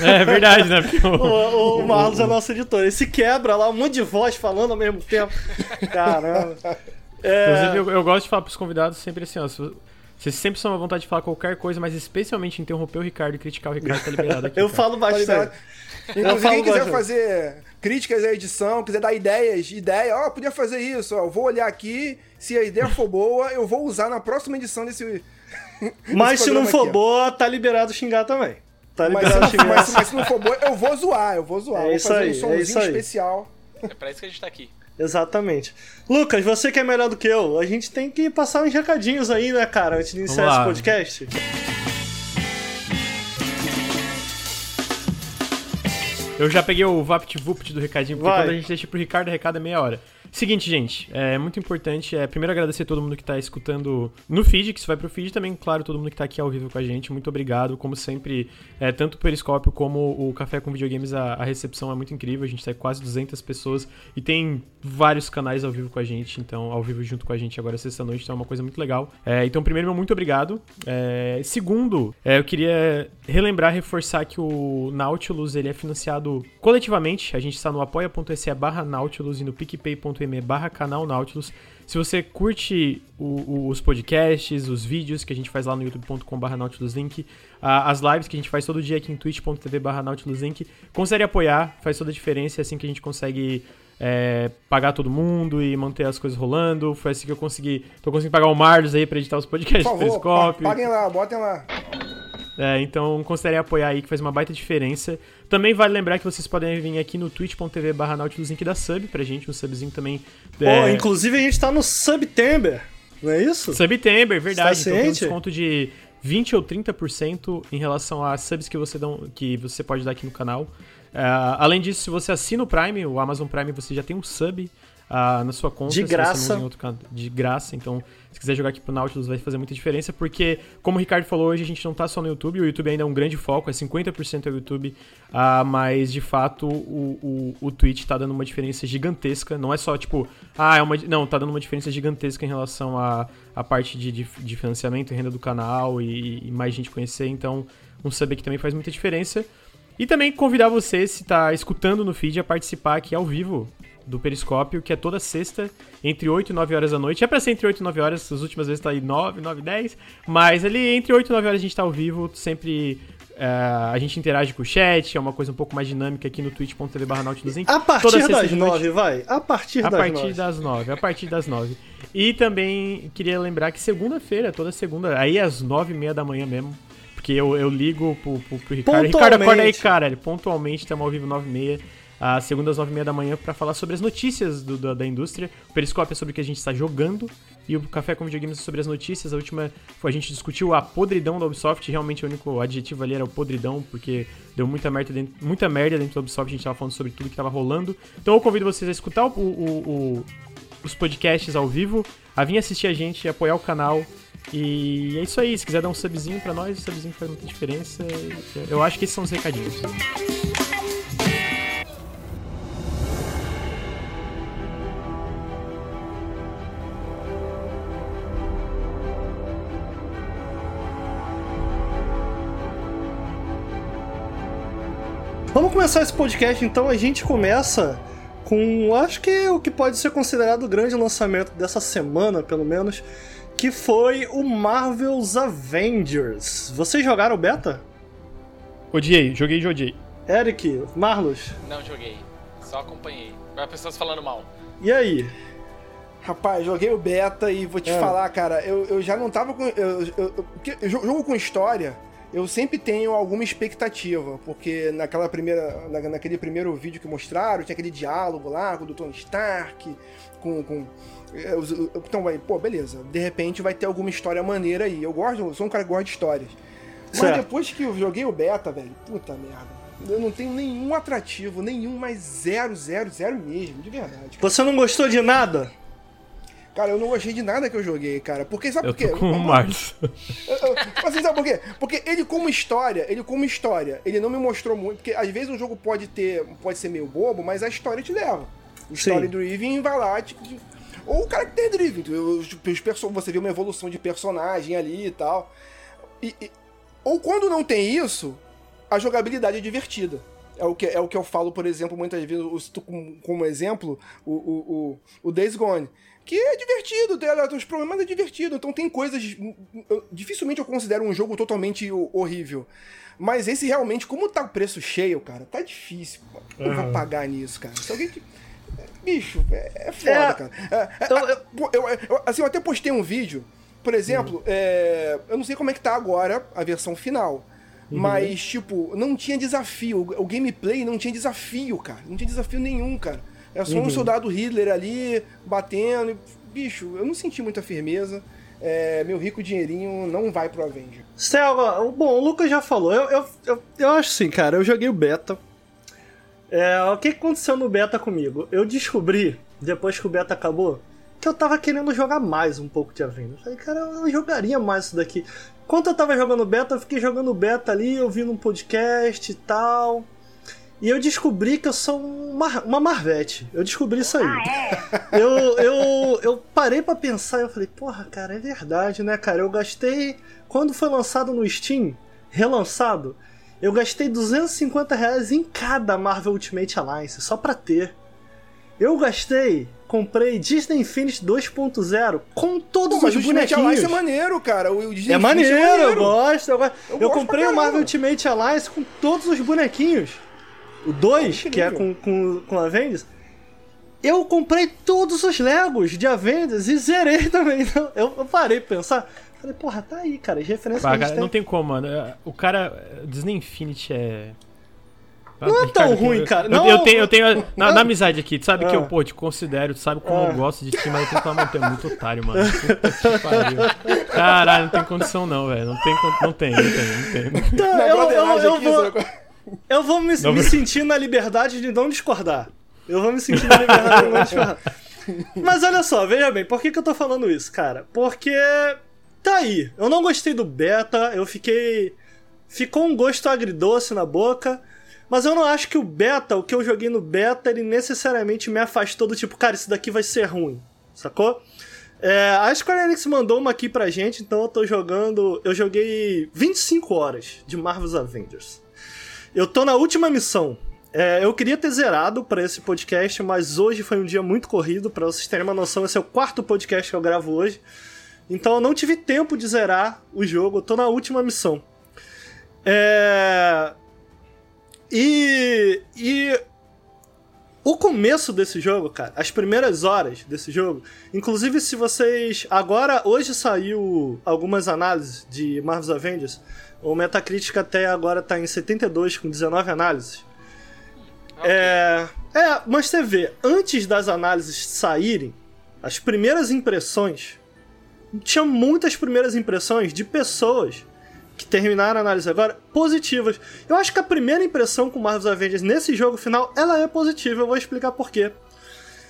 É, é verdade, né?
o, *laughs* o, o Marlos é nosso editor. Ele se quebra lá, um monte de voz falando ao mesmo tempo. Caramba.
É... Inclusive, eu, eu, gosto de falar pros convidados sempre assim, ó. Vocês sempre são à vontade de falar qualquer coisa, mas especialmente interromper o Ricardo e criticar o Ricardo tá liberado aqui.
eu cara. falo bastante.
Inclusive, quem quiser fazer críticas à edição, quiser dar ideias, ideia, ó, oh, podia fazer isso, ó, eu vou olhar aqui, se a ideia for boa, eu vou usar na próxima edição desse. *laughs*
Mas se não for aqui, boa, tá liberado xingar também. Tá
liberado mas, xingar. Mas, mas, se não for boa, eu vou zoar, eu vou zoar. É vou
isso fazer aí, um somzinho é
especial.
É pra isso que a gente tá aqui.
Exatamente. Lucas, você que é melhor do que eu, a gente tem que passar uns recadinhos aí, né, cara, antes de iniciar esse podcast.
Eu já peguei o VaptVupt do recadinho, porque Vai. quando a gente deixa pro Ricardo, o recado é meia hora. Seguinte, gente, é muito importante. É, primeiro agradecer a todo mundo que tá escutando no feed, que isso vai pro feed também, claro, todo mundo que tá aqui ao vivo com a gente. Muito obrigado. Como sempre, é, tanto o Periscópio como o Café com Videogames, a, a recepção é muito incrível. A gente tá quase 200 pessoas e tem vários canais ao vivo com a gente, então, ao vivo junto com a gente agora sexta-noite, então é uma coisa muito legal. É, então, primeiro, muito obrigado. É, segundo, é, eu queria relembrar, reforçar que o Nautilus ele é financiado coletivamente. A gente está no apoia.se barra Nautilus e no picpay.me barra canal Nautilus. Se você curte o, o, os podcasts, os vídeos que a gente faz lá no youtube.com barra nautiluslink, as lives que a gente faz todo dia aqui em twitch.tv barra nautiluslink, considere apoiar, faz toda a diferença, é assim que a gente consegue é, pagar todo mundo e manter as coisas rolando. Foi assim que eu consegui. Tô conseguindo pagar o Marlos aí pra editar os podcasts
Por favor, do Periscope. Paguem lá, botem lá.
É, então considerem apoiar aí que faz uma baita diferença. Também vale lembrar que vocês podem vir aqui no twitch.tv barra Nautiluslink da sub pra gente, um subzinho também.
É... Oh, inclusive a gente tá no Subtember, não é isso?
Subtember, verdade. Tá então tem um desconto de 20 ou 30% em relação a subs que você, dão, que você pode dar aqui no canal. Uh, além disso, se você assina o Prime, o Amazon Prime, você já tem um sub uh, na sua conta.
De graça.
Outro, de graça, então se quiser jogar aqui pro Nautilus vai fazer muita diferença, porque, como o Ricardo falou hoje, a gente não tá só no YouTube, o YouTube ainda é um grande foco, é 50% é o YouTube, uh, mas de fato o, o, o Twitch tá dando uma diferença gigantesca, não é só tipo, ah, é uma. Não, tá dando uma diferença gigantesca em relação à a, a parte de, de, de, financiamento e renda do canal e, e mais gente conhecer, então um sub aqui também faz muita diferença. E também convidar você, se tá escutando no feed, a participar aqui ao vivo do Periscópio, que é toda sexta, entre 8 e 9 horas da noite. É pra ser entre 8 e 9 horas, as últimas vezes tá aí 9, 9, 10. Mas ali entre 8 e 9 horas a gente tá ao vivo, sempre. Uh, a gente interage com o chat, é uma coisa um pouco mais dinâmica aqui no twitch.tv barra
A partir das 9, vai. A partir
a
das
partir 9. das 9. A partir das 9. E também queria lembrar que segunda-feira, toda segunda, aí às 9 e meia da manhã mesmo, porque eu, eu ligo pro, pro, pro Ricardo. Ricardo, acorda aí, cara. Ele pontualmente estamos ao vivo 9 e meia às segundas às nove e meia da manhã para falar sobre as notícias do, da, indústria. O Periscópio é sobre o que a gente está jogando e o Café com Videogames é sobre as notícias. A última foi a gente discutiu a podridão da Ubisoft, realmente o único adjetivo ali era o podridão, porque deu muita merda dentro, muita merda dentro da Ubisoft, a gente estava falando sobre tudo que estava rolando. Então eu convido vocês a escutar o, o, o os podcasts ao vivo, a vir assistir a gente, apoiar o canal. E é isso aí, se quiser dar um subzinho pra nós, o subzinho faz muita diferença. Eu acho que esses são os recadinhos.
Vamos começar esse podcast então. A gente começa com, acho que é o que pode ser considerado o grande lançamento dessa semana, pelo menos, que foi o Marvel's Avengers. Vocês jogaram o beta?
Odiei, joguei e odiei.
Eric, Marlos?
Não joguei, só acompanhei. As pessoas falando mal.
E aí?
Rapaz, joguei o beta e vou te é. falar, cara, eu, eu já não tava com. Eu, eu, eu, jogo com história eu sempre tenho alguma expectativa, porque naquela primeira, na, naquele primeiro vídeo que mostraram, tinha aquele diálogo lá com o Tony Stark, com. com é, então, vai, pô, beleza. De repente vai ter alguma história maneira aí. Eu gosto, eu sou um cara que gosta de histórias. Mas certo. depois que eu joguei o beta, velho, puta merda. Eu não tenho nenhum atrativo, nenhum, mais zero, zero, zero mesmo, de verdade. Cara.
Você não gostou de nada?
Cara, eu não gostei de nada que eu joguei, cara. Porque sabe por quê?
com o Mars. *laughs*
Mas sabe por quê? Porque ele como história, ele como história, ele não me mostrou muito. Porque às vezes um jogo pode ter. pode ser meio bobo, mas a história te leva. O story driven vai lá, te, ou o character driven. Os, os, você vê uma evolução de personagem ali e tal. E, e, ou quando não tem isso, a jogabilidade é divertida. É o, que, é o que eu falo, por exemplo, muitas vezes, como, como exemplo, o, o, o, o Days Gone que é divertido, os problemas é divertido, então tem coisas. Dificilmente eu considero um jogo totalmente horrível. Mas esse realmente, como tá o preço cheio, cara, tá difícil. Uhum. Eu vou pagar nisso, cara. Se alguém que. Bicho, é, é foda, é, cara. É, eu, eu, eu, assim, eu até postei um vídeo, por exemplo, uhum. é, eu não sei como é que tá agora a versão final. Uhum. Mas, tipo, não tinha desafio. O gameplay não tinha desafio, cara. Não tinha desafio nenhum, cara. É só uhum. um soldado Hitler ali, batendo. Bicho, eu não senti muita firmeza. É, meu rico dinheirinho não vai pro Avenger.
Selva, bom, o Lucas já falou. Eu, eu, eu, eu acho assim, cara, eu joguei o beta. É, o que aconteceu no beta comigo? Eu descobri, depois que o beta acabou, que eu tava querendo jogar mais um pouco de Avengers. Falei, cara, eu jogaria mais isso daqui. Enquanto eu tava jogando beta, eu fiquei jogando beta ali, ouvindo um podcast e tal. E eu descobri que eu sou uma, uma Marvete. Eu descobri isso aí. Ah, é? *laughs* eu, eu, eu parei para pensar e eu falei, porra, cara, é verdade, né, cara? Eu gastei. Quando foi lançado no Steam, relançado, eu gastei 250 reais em cada Marvel Ultimate Alliance, só pra ter. Eu gastei, comprei Disney Infinity 2.0 com todos Pô, os bonequinhos. Ultimate Alliance
é maneiro, cara. O
Disney é, maneiro, é maneiro, eu gosto. Eu, gosto. eu, eu comprei o Marvel Ultimate Alliance com todos os bonequinhos. O 2, que é com, com, com Avengers, eu comprei todos os Legos de Avengers e zerei *laughs* também. Então, eu, eu parei pra pensar. Falei, porra, tá aí, cara. As referências
Pá, cara, Não tem como, mano. O cara. Disney Infinity é.
Não é tão ruim,
eu,
cara.
Eu,
não,
eu tenho, eu tenho *laughs* na, na amizade aqui, tu sabe que eu, ah. pô, te considero, tu sabe como eu ah. gosto de ti, mas eu tenho que falar, é muito otário, mano. Caralho, não tem condição não, velho. Não tem, não tem, não tem, não tem.
Então, eu, eu, eu, vou, eu vou me, me sentir na liberdade de não discordar. Eu vou me sentir na liberdade de não discordar. Mas olha só, veja bem, por que, que eu tô falando isso, cara? Porque tá aí. Eu não gostei do beta, eu fiquei. Ficou um gosto agridoce na boca. Mas eu não acho que o beta, o que eu joguei no beta, ele necessariamente me afastou do tipo, cara, isso daqui vai ser ruim. Sacou? É, a Square Enix mandou uma aqui pra gente, então eu tô jogando. Eu joguei 25 horas de Marvel's Avengers. Eu tô na última missão. É, eu queria ter zerado para esse podcast, mas hoje foi um dia muito corrido. Para vocês terem uma noção, esse é o quarto podcast que eu gravo hoje. Então eu não tive tempo de zerar o jogo. Eu tô na última missão. É... E, e o começo desse jogo, cara, as primeiras horas desse jogo, inclusive se vocês agora hoje saiu algumas análises de Marvel's Avengers, o Metacritic até agora tá em 72 com 19 análises. Okay. É, é, mas você vê, antes das análises saírem, as primeiras impressões, tinha muitas primeiras impressões de pessoas que terminaram a análise agora positivas. Eu acho que a primeira impressão com Marvel's Avengers nesse jogo final, ela é positiva, eu vou explicar por quê.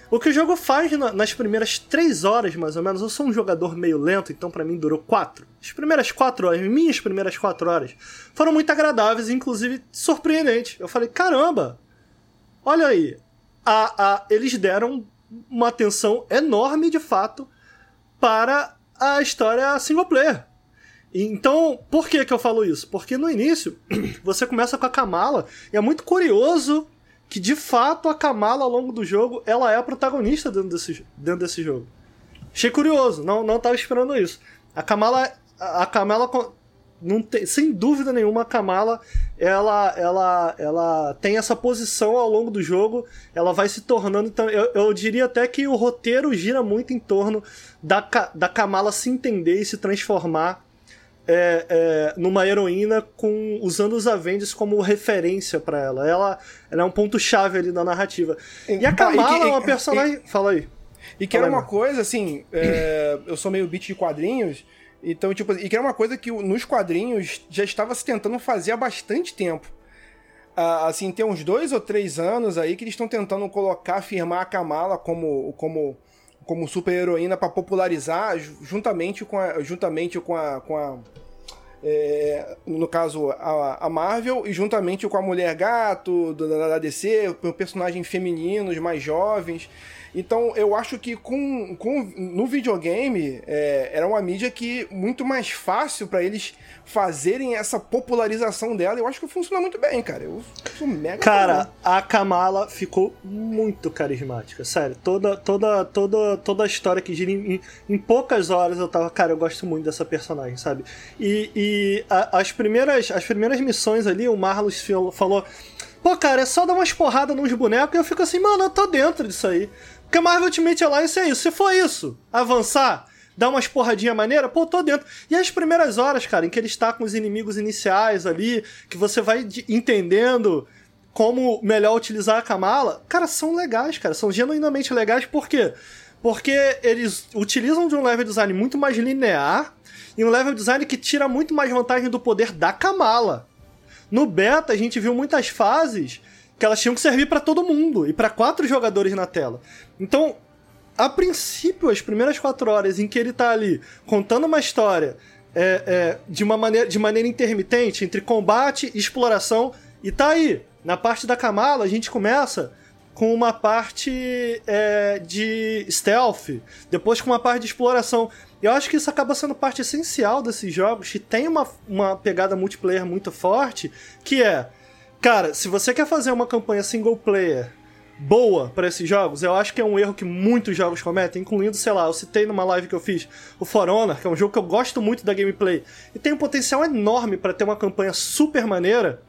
O que o jogo faz na, nas primeiras três horas, mais ou menos, eu sou um jogador meio lento, então para mim durou quatro. As primeiras quatro horas, minhas primeiras quatro horas, foram muito agradáveis, inclusive surpreendentes. Eu falei, caramba, olha aí, a, a, eles deram uma atenção enorme, de fato, para a história single player. Então, por que que eu falo isso? Porque no início, *clears throat* você começa com a Kamala, e é muito curioso que de fato a Kamala ao longo do jogo ela é a protagonista dentro desse, dentro desse jogo. Achei curioso, não não estava esperando isso. A Kamala a Kamala tem, sem dúvida nenhuma a Kamala ela ela ela tem essa posição ao longo do jogo, ela vai se tornando então eu, eu diria até que o roteiro gira muito em torno da da Kamala se entender e se transformar é, é, numa heroína com usando os Avengers como referência para ela. ela. Ela é um ponto chave ali da narrativa. E a Kamala e que, é uma personagem.
E,
Fala aí.
E que era uma coisa assim, é, *coughs* eu sou meio beat de quadrinhos, então tipo, e que era uma coisa que nos quadrinhos já estava se tentando fazer há bastante tempo. Ah, assim, tem uns dois ou três anos aí que eles estão tentando colocar, afirmar a Kamala como como como super heroína para popularizar juntamente com a, juntamente com a, com a é, no caso a, a, Marvel e juntamente com a Mulher Gato da, da DC, personagens femininos mais jovens então eu acho que com, com no videogame é, era uma mídia que muito mais fácil para eles fazerem essa popularização dela. Eu acho que funciona muito bem, cara. Eu sou mega.
Cara, a Kamala ficou muito carismática, sério. Toda toda toda toda a história que gira em, em poucas horas eu tava, cara, eu gosto muito dessa personagem, sabe? E, e a, as primeiras as primeiras missões ali, o Marlos falou Pô, cara, é só dar umas porradas nos bonecos e eu fico assim, mano, eu tô dentro disso aí. Porque Marvel Ultimate Alliance é isso. Se for isso, avançar, dar umas porradinha maneira, pô, tô dentro. E as primeiras horas, cara, em que ele está com os inimigos iniciais ali, que você vai entendendo como melhor utilizar a Kamala, cara, são legais, cara. São genuinamente legais, por quê? Porque eles utilizam de um level design muito mais linear e um level design que tira muito mais vantagem do poder da Kamala. No beta, a gente viu muitas fases que elas tinham que servir para todo mundo e para quatro jogadores na tela. Então, a princípio, as primeiras quatro horas em que ele tá ali contando uma história é, é, de uma maneira de maneira intermitente entre combate e exploração e tá aí na parte da Kamala a gente começa com uma parte é, de stealth, depois com uma parte de exploração. Eu acho que isso acaba sendo parte essencial desses jogos que tem uma, uma pegada multiplayer muito forte, que é Cara, se você quer fazer uma campanha single player boa para esses jogos, eu acho que é um erro que muitos jogos cometem, incluindo, sei lá, eu citei numa live que eu fiz o For Honor, que é um jogo que eu gosto muito da gameplay, e tem um potencial enorme para ter uma campanha super maneira,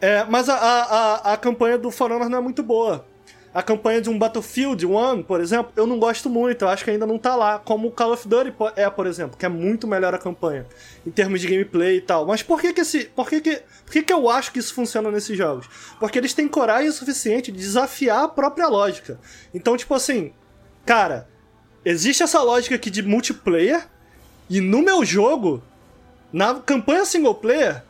é, mas a, a, a, a campanha do For Honor não é muito boa a campanha de um Battlefield 1, por exemplo, eu não gosto muito, eu acho que ainda não tá lá, como o Call of Duty é, por exemplo, que é muito melhor a campanha, em termos de gameplay e tal. Mas por que que esse, por que que, por que que eu acho que isso funciona nesses jogos? Porque eles têm coragem suficiente de desafiar a própria lógica. Então, tipo assim, cara, existe essa lógica aqui de multiplayer, e no meu jogo, na campanha single player,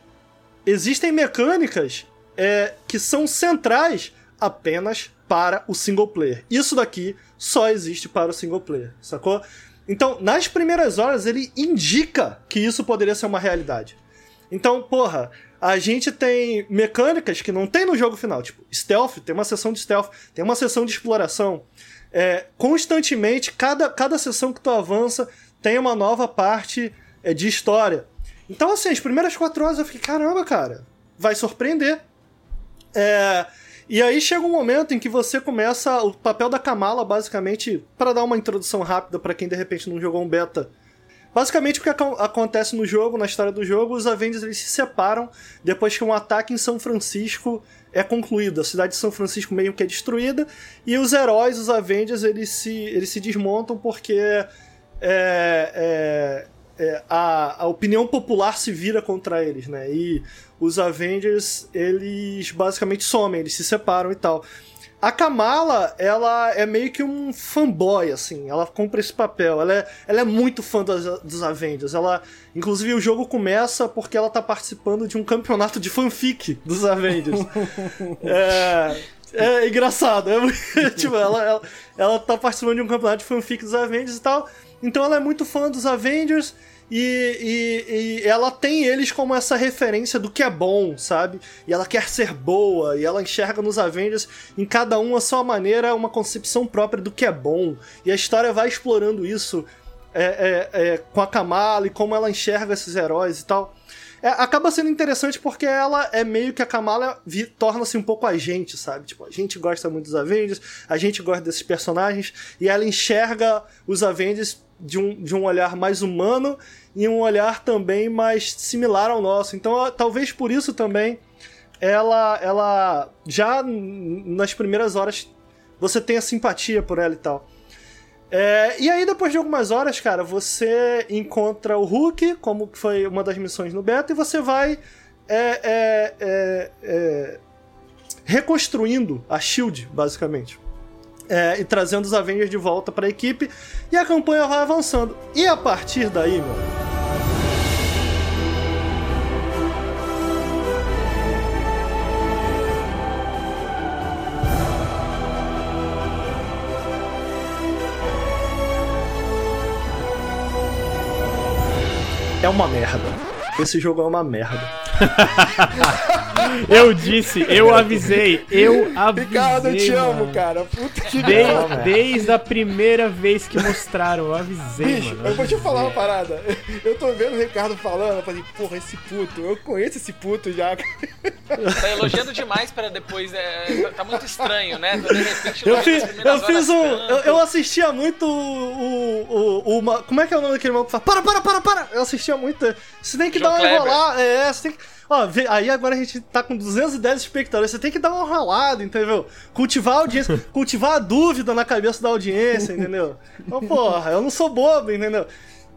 existem mecânicas é, que são centrais apenas para o single player. Isso daqui só existe para o single player, sacou? Então, nas primeiras horas, ele indica que isso poderia ser uma realidade. Então, porra, a gente tem mecânicas que não tem no jogo final. Tipo, stealth, tem uma sessão de stealth, tem uma sessão de exploração. É, constantemente, cada, cada sessão que tu avança tem uma nova parte é, de história. Então, assim, as primeiras quatro horas eu fiquei, caramba, cara, vai surpreender. É, e aí chega um momento em que você começa o papel da Kamala, basicamente, para dar uma introdução rápida para quem de repente não jogou um beta. Basicamente o que acontece no jogo, na história do jogo, os Avengers eles se separam depois que um ataque em São Francisco é concluído. A cidade de São Francisco meio que é destruída e os heróis, os Avengers, eles se, eles se desmontam porque é, é, é, a, a opinião popular se vira contra eles, né? E os Avengers, eles basicamente somem, eles se separam e tal. A Kamala, ela é meio que um fanboy, assim. Ela compra esse papel. Ela é, ela é muito fã dos, dos Avengers. Ela, inclusive, o jogo começa porque ela tá participando de um campeonato de fanfic dos Avengers. *laughs* é, É engraçado. É, *laughs* tipo, ela, ela, ela tá participando de um campeonato de fanfic dos Avengers e tal. Então ela é muito fã dos Avengers. E, e, e, ela tem eles como essa referência do que é bom, sabe? E ela quer ser boa, e ela enxerga nos Avengers, em cada um a sua maneira, uma concepção própria do que é bom. E a história vai explorando isso é, é, é, com a Kamala e como ela enxerga esses heróis e tal. É, acaba sendo interessante porque ela é meio que a Kamala torna-se um pouco a gente, sabe? Tipo, a gente gosta muito dos Avengers, a gente gosta desses personagens, e ela enxerga os Avengers de um, de um olhar mais humano e um olhar também mais similar ao nosso. Então, talvez por isso também ela, ela já nas primeiras horas você tenha simpatia por ela e tal. É, e aí, depois de algumas horas, cara, você encontra o Hulk, como foi uma das missões no beta, e você vai é, é, é, é reconstruindo a Shield, basicamente. É, e trazendo os Avengers de volta para a equipe, e a campanha vai avançando. E a partir daí, meu. é uma merda. Esse jogo é uma merda. *laughs*
eu disse, eu avisei, eu avisei. Ricardo, eu
te mano. amo, cara. Puta que
de, Desde a primeira vez que mostraram, eu avisei, Bicho, mano.
Eu, eu vou te falar uma parada. Eu tô vendo o Ricardo falando, eu falei, porra, esse puto, eu conheço esse puto já.
Tá elogiando demais pra depois. É, tá muito estranho, né?
De repente, eu fiz, eu fiz um. Eu, eu, assistia muito o, o, o, Como é que é o nome daquele maluco que fala? Para, para, para, para! Eu assistia muito. Você tem que dar uma enrolada. É, você tem que. Ó, aí agora a gente tá com 210 espectadores, você tem que dar uma ralada, entendeu? Cultivar a audiência, *laughs* cultivar a dúvida na cabeça da audiência, entendeu? Então, porra, eu não sou bobo, entendeu?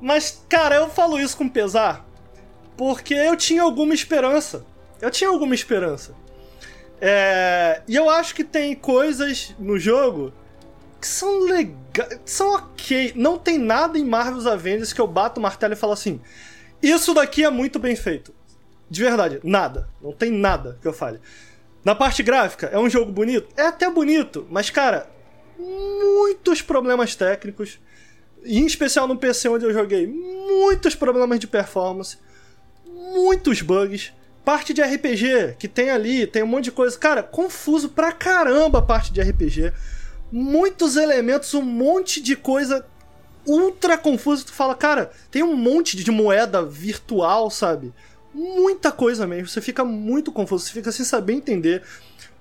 Mas, cara, eu falo isso com pesar, porque eu tinha alguma esperança. Eu tinha alguma esperança. É... E eu acho que tem coisas no jogo que são legais, são ok. Não tem nada em Marvel's Avengers que eu bato o martelo e falo assim: Isso daqui é muito bem feito. De verdade, nada. Não tem nada que eu fale. Na parte gráfica, é um jogo bonito? É até bonito, mas, cara, muitos problemas técnicos. Em especial no PC onde eu joguei, muitos problemas de performance, muitos bugs. Parte de RPG que tem ali, tem um monte de coisa. Cara, confuso pra caramba a parte de RPG. Muitos elementos, um monte de coisa ultra confusa. Tu fala, cara, tem um monte de moeda virtual, sabe? muita coisa mesmo. Você fica muito confuso, você fica sem saber entender.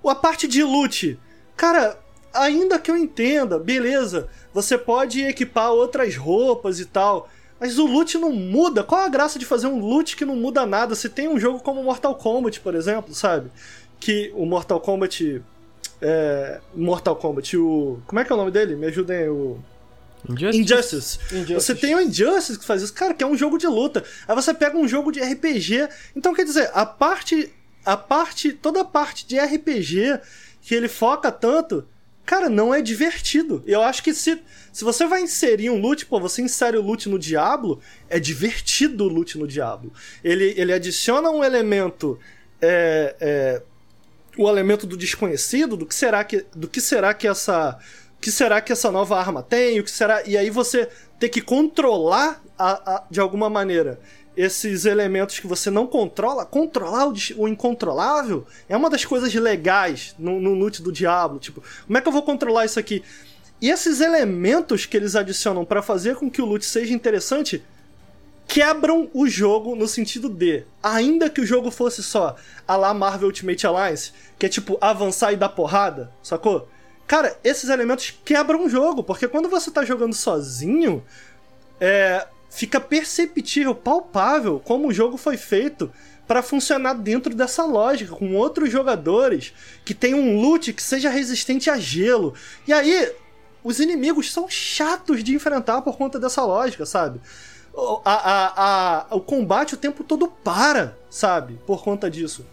A parte de loot, cara, ainda que eu entenda, beleza, você pode equipar outras roupas e tal. Mas o loot não muda. Qual a graça de fazer um loot que não muda nada? Se tem um jogo como Mortal Kombat, por exemplo, sabe? Que o Mortal Kombat. É, Mortal Kombat, o. Como é que é o nome dele? Me ajudem, o. Injustice. Injustice. Injustice. Você tem o Injustice que faz isso, cara, que é um jogo de luta. Aí você pega um jogo de RPG. Então, quer dizer, a parte. A parte. Toda a parte de RPG que ele foca tanto. Cara, não é divertido. Eu acho que se, se você vai inserir um loot, pô, você insere o loot no Diablo, é divertido o loot no Diablo. Ele, ele adiciona um elemento. É, é, o elemento do desconhecido, do que será que, do que será que essa que será que essa nova arma tem? O que será? E aí você ter que controlar a, a, de alguma maneira esses elementos que você não controla, controlar o, o, incontrolável é uma das coisas legais no, no loot do Diablo. Tipo, como é que eu vou controlar isso aqui? E esses elementos que eles adicionam para fazer com que o loot seja interessante quebram o jogo no sentido de, ainda que o jogo fosse só a la Marvel Ultimate Alliance, que é tipo avançar e dar porrada, sacou? Cara, esses elementos quebram o jogo, porque quando você tá jogando sozinho, é, fica perceptível, palpável, como o jogo foi feito para funcionar dentro dessa lógica, com outros jogadores que tem um loot que seja resistente a gelo. E aí, os inimigos são chatos de enfrentar por conta dessa lógica, sabe? A, a, a, o combate o tempo todo para, sabe? Por conta disso.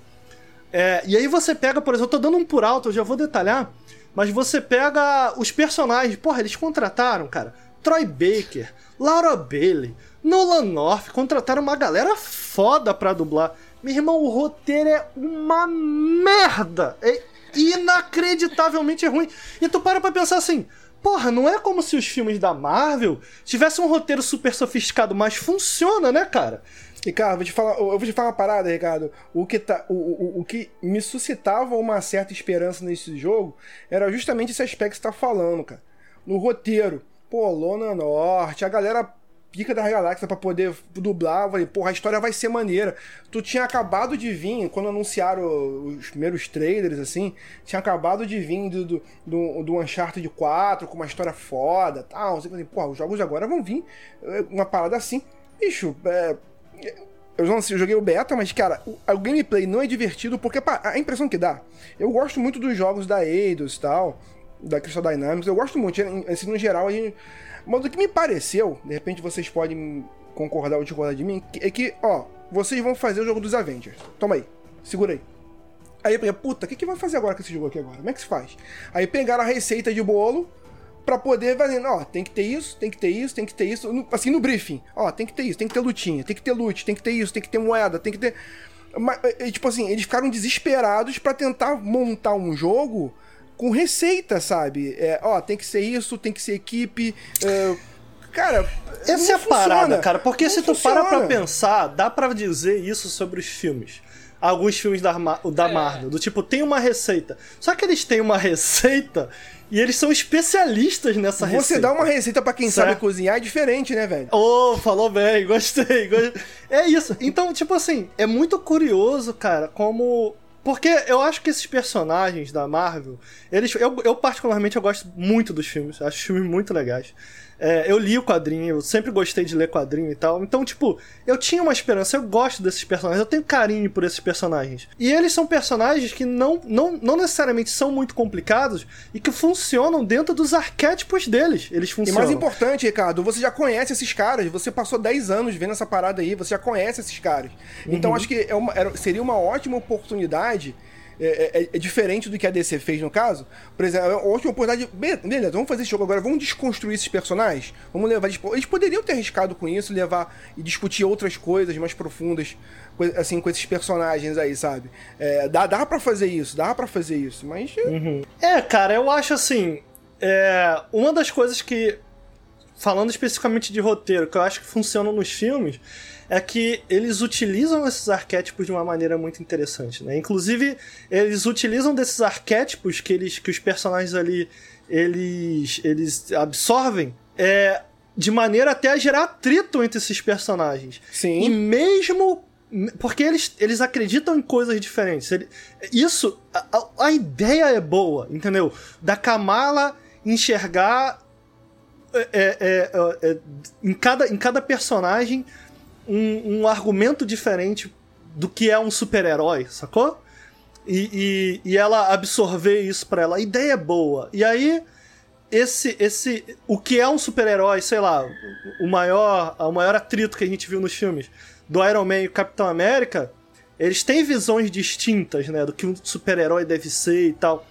É, e aí você pega, por exemplo, eu tô dando um por alto, eu já vou detalhar. Mas você pega os personagens, porra, eles contrataram, cara, Troy Baker, Laura Bailey, Nolan North, contrataram uma galera foda pra dublar. Meu irmão, o roteiro é uma merda. É inacreditavelmente ruim. E tu para pra pensar assim, porra, não é como se os filmes da Marvel tivessem um roteiro super sofisticado, mas funciona, né, cara?
Ricardo, vou te falar, eu vou te falar uma parada, Ricardo. O que, tá, o, o, o que me suscitava uma certa esperança nesse jogo era justamente esse aspecto que você tá falando, cara. No roteiro. Pô, Lona Norte, a galera pica da galáxia para poder dublar. Eu falei, porra, a história vai ser maneira. Tu tinha acabado de vir, quando anunciaram os primeiros trailers, assim, tinha acabado de vir do, do, do, do Uncharted 4 com uma história foda tal. Falei, porra, os jogos de agora vão vir eh, uma parada assim. Bicho, é, eu não sei, eu joguei o beta, mas, cara, o, o, gameplay não é divertido porque a impressão que dá. Eu gosto muito dos jogos da Eidos e tal, da Crystal Dynamics, eu gosto muito, assim, no geral, a gente mas o que me pareceu, de repente vocês podem concordar ou discordar de mim, é que, ó, vocês vão fazer o jogo dos Avengers. Toma aí, segura aí. Aí eu peguei, puta, o que, que vai fazer agora com esse jogo aqui agora? Como é que se faz? Aí pegaram a receita de bolo para poder fazer, ó, tem que ter isso, tem que ter isso, tem que ter isso, assim no briefing, ó, tem que ter isso, tem que ter lutinha, tem que ter loot, tem que ter isso, tem que ter moeda, tem que ter. Mas, tipo assim, eles ficaram desesperados para tentar montar um jogo com receita, sabe? É, ó, tem que ser isso, tem que ser equipe. É, cara.
Essa é a parada, cara, porque não se tu funciona. para pra pensar, dá para dizer isso sobre os filmes. Alguns filmes da, da é. Marvel, do tipo, tem uma receita. Só que eles têm uma *laughs* receita e eles são especialistas nessa
Você
receita.
Você dá uma receita para quem certo? sabe cozinhar é diferente, né, velho?
Oh, falou bem, gostei, gostei. É isso. Então, tipo assim, é muito curioso, cara, como porque eu acho que esses personagens da Marvel, eles. Eu, eu particularmente eu gosto muito dos filmes. Acho os filmes muito legais. É, eu li o quadrinho, eu sempre gostei de ler quadrinho e tal. Então, tipo, eu tinha uma esperança, eu gosto desses personagens, eu tenho carinho por esses personagens. E eles são personagens que não, não, não necessariamente são muito complicados e que funcionam dentro dos arquétipos deles. Eles funcionam.
E mais importante, Ricardo, você já conhece esses caras, você passou 10 anos vendo essa parada aí, você já conhece esses caras. Então, uhum. acho que é uma, seria uma ótima oportunidade é, é, é, diferente do que a DC fez no caso. Por exemplo, é uma ótima oportunidade. Beleza, vamos fazer esse jogo agora, vamos desconstruir esses personagens. Vamos levar. Eles poderiam ter arriscado com isso, levar e discutir outras coisas mais profundas, assim, com esses personagens aí, sabe? É, dá, dá pra fazer isso, dá para fazer isso, mas.
Uhum. É, cara, eu acho assim. É, uma das coisas que. Falando especificamente de roteiro, que eu acho que funciona nos filmes é que eles utilizam esses arquétipos de uma maneira muito interessante, né? Inclusive, eles utilizam desses arquétipos que eles que os personagens ali eles eles absorvem é, de maneira até a gerar atrito entre esses personagens.
Sim.
E mesmo porque eles, eles acreditam em coisas diferentes. isso, a, a ideia é boa, entendeu? Da Kamala enxergar é, é, é, é em, cada, em cada personagem um, um argumento diferente do que é um super-herói, sacou? E, e, e, ela absorver isso para ela. A ideia é boa. E aí, esse. esse O que é um super-herói, sei lá, o maior, o maior atrito que a gente viu nos filmes do Iron Man e Capitão América, eles têm visões distintas, né? Do que um super-herói deve ser e tal.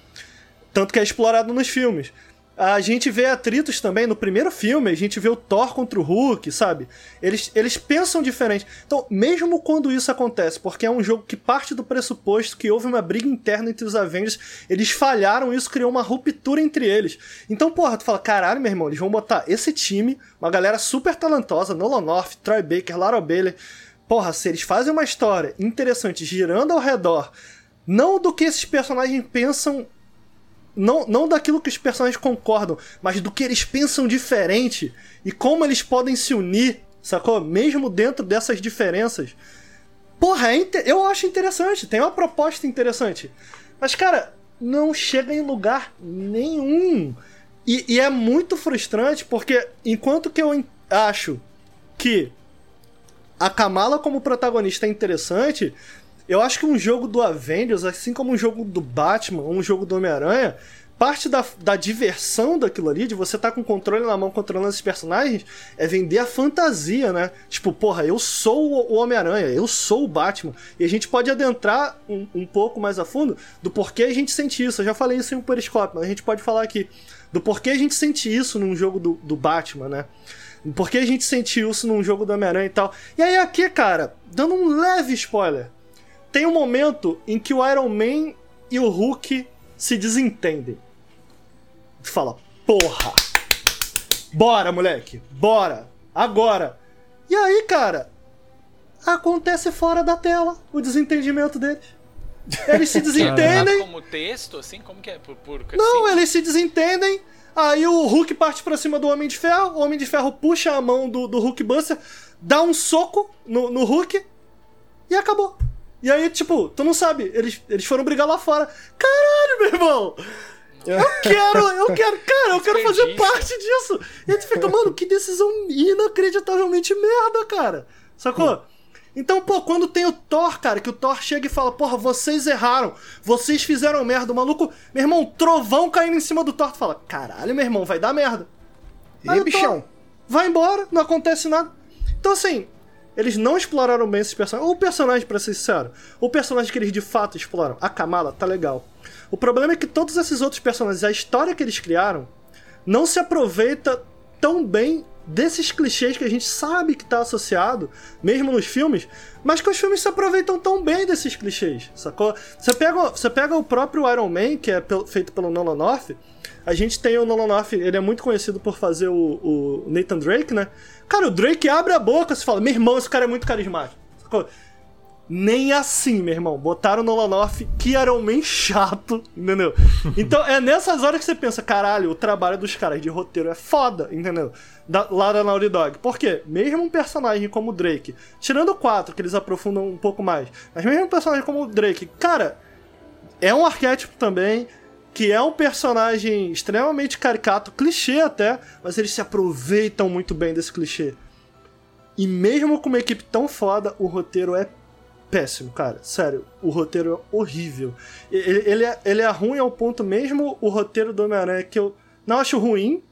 Tanto que é explorado nos filmes. A gente vê atritos também no primeiro filme, a gente vê o Thor contra o Hulk, sabe? Eles, eles pensam diferente. Então, mesmo quando isso acontece, porque é um jogo que parte do pressuposto que houve uma briga interna entre os Avengers, eles falharam, isso criou uma ruptura entre eles. Então, porra, tu fala, caralho, meu irmão, eles vão botar esse time, uma galera super talentosa, Nolan North, Troy Baker, Lara Bailey. Porra, se eles fazem uma história interessante girando ao redor, não do que esses personagens pensam não, não daquilo que os personagens concordam, mas do que eles pensam diferente e como eles podem se unir, sacou? Mesmo dentro dessas diferenças. Porra, é eu acho interessante, tem uma proposta interessante. Mas, cara, não chega em lugar nenhum. E, e é muito frustrante porque, enquanto que eu acho que a Kamala como protagonista é interessante, eu acho que um jogo do Avengers, assim como um jogo do Batman, um jogo do Homem-Aranha, parte da, da diversão daquilo ali, de você estar tá com o controle na mão controlando esses personagens, é vender a fantasia, né? Tipo, porra, eu sou o Homem-Aranha, eu sou o Batman. E a gente pode adentrar um, um, pouco mais a fundo do porquê a gente sente isso. Eu já falei isso em um periscópio, mas a gente pode falar aqui do porquê a gente sente isso num jogo do, do Batman, né? Por que a gente sentiu isso num jogo do Homem-Aranha e tal. E aí aqui, cara, dando um leve spoiler, tem um momento em que o Iron Man e o Hulk se desentendem. Tu fala, porra! Bora, moleque! Bora! Agora! E aí, cara, acontece fora da tela o desentendimento deles. Eles se *laughs* desentendem.
como texto, assim? Como que é? Por, por
Não, eles se desentendem. Aí o Hulk parte pra cima do Homem de Ferro. O Homem de Ferro puxa a mão do, do Hulk Buster, dá um soco no, no Hulk e acabou. E aí, tipo, tu não sabe, eles, eles foram brigar lá fora. Caralho, meu irmão! Eu quero, eu quero, *laughs* cara, eu quero fazer parte disso. E aí tu fica, mano, que decisão inacreditavelmente merda, cara. Sacou? Então, pô, quando tem o Thor, cara, que o Thor chega e fala, porra, vocês erraram, vocês fizeram merda, o maluco, meu irmão, trovão caindo em cima do Thor, tu fala, caralho, meu irmão, vai dar merda.
E bichão?
vai embora, não acontece nada. Então, assim, eles não exploraram bem esses personagens. O personagem, pra ser sincero, o personagem que eles de fato exploram, a Kamala, tá legal. O problema é que todos esses outros personagens, a história que eles criaram, não se aproveita tão bem desses clichês que a gente sabe que tá associado, mesmo nos filmes, mas que os filmes se aproveitam tão bem desses clichês, sacou? Você pega, você pega o próprio Iron Man, que é feito pelo Nolan North, a gente tem o Nolan North, ele é muito conhecido por fazer o, o Nathan Drake, né? Cara, o Drake abre a boca e fala, meu irmão, esse cara é muito carismático, sacou? Nem assim, meu irmão. Botaram no Lanoff que Iron Man chato, entendeu? *laughs* Então é nessas horas que você pensa, caralho, o trabalho dos caras de roteiro é foda, entendeu? Da, lá da Naughty Dog. Por quê? Mesmo um personagem como o Drake, tirando o 4, que eles aprofundam um pouco mais, mas mesmo um personagem como o Drake, cara, é um arquétipo também, que é um personagem extremamente caricato, clichê até, mas eles se aproveitam muito bem desse clichê. E mesmo com uma equipe tão foda, o roteiro é péssimo, cara. Sério, o roteiro é horrível. Ele, ele, é, ele é ruim ao ponto mesmo o roteiro do Homem-Aranha, que eu não acho ruim,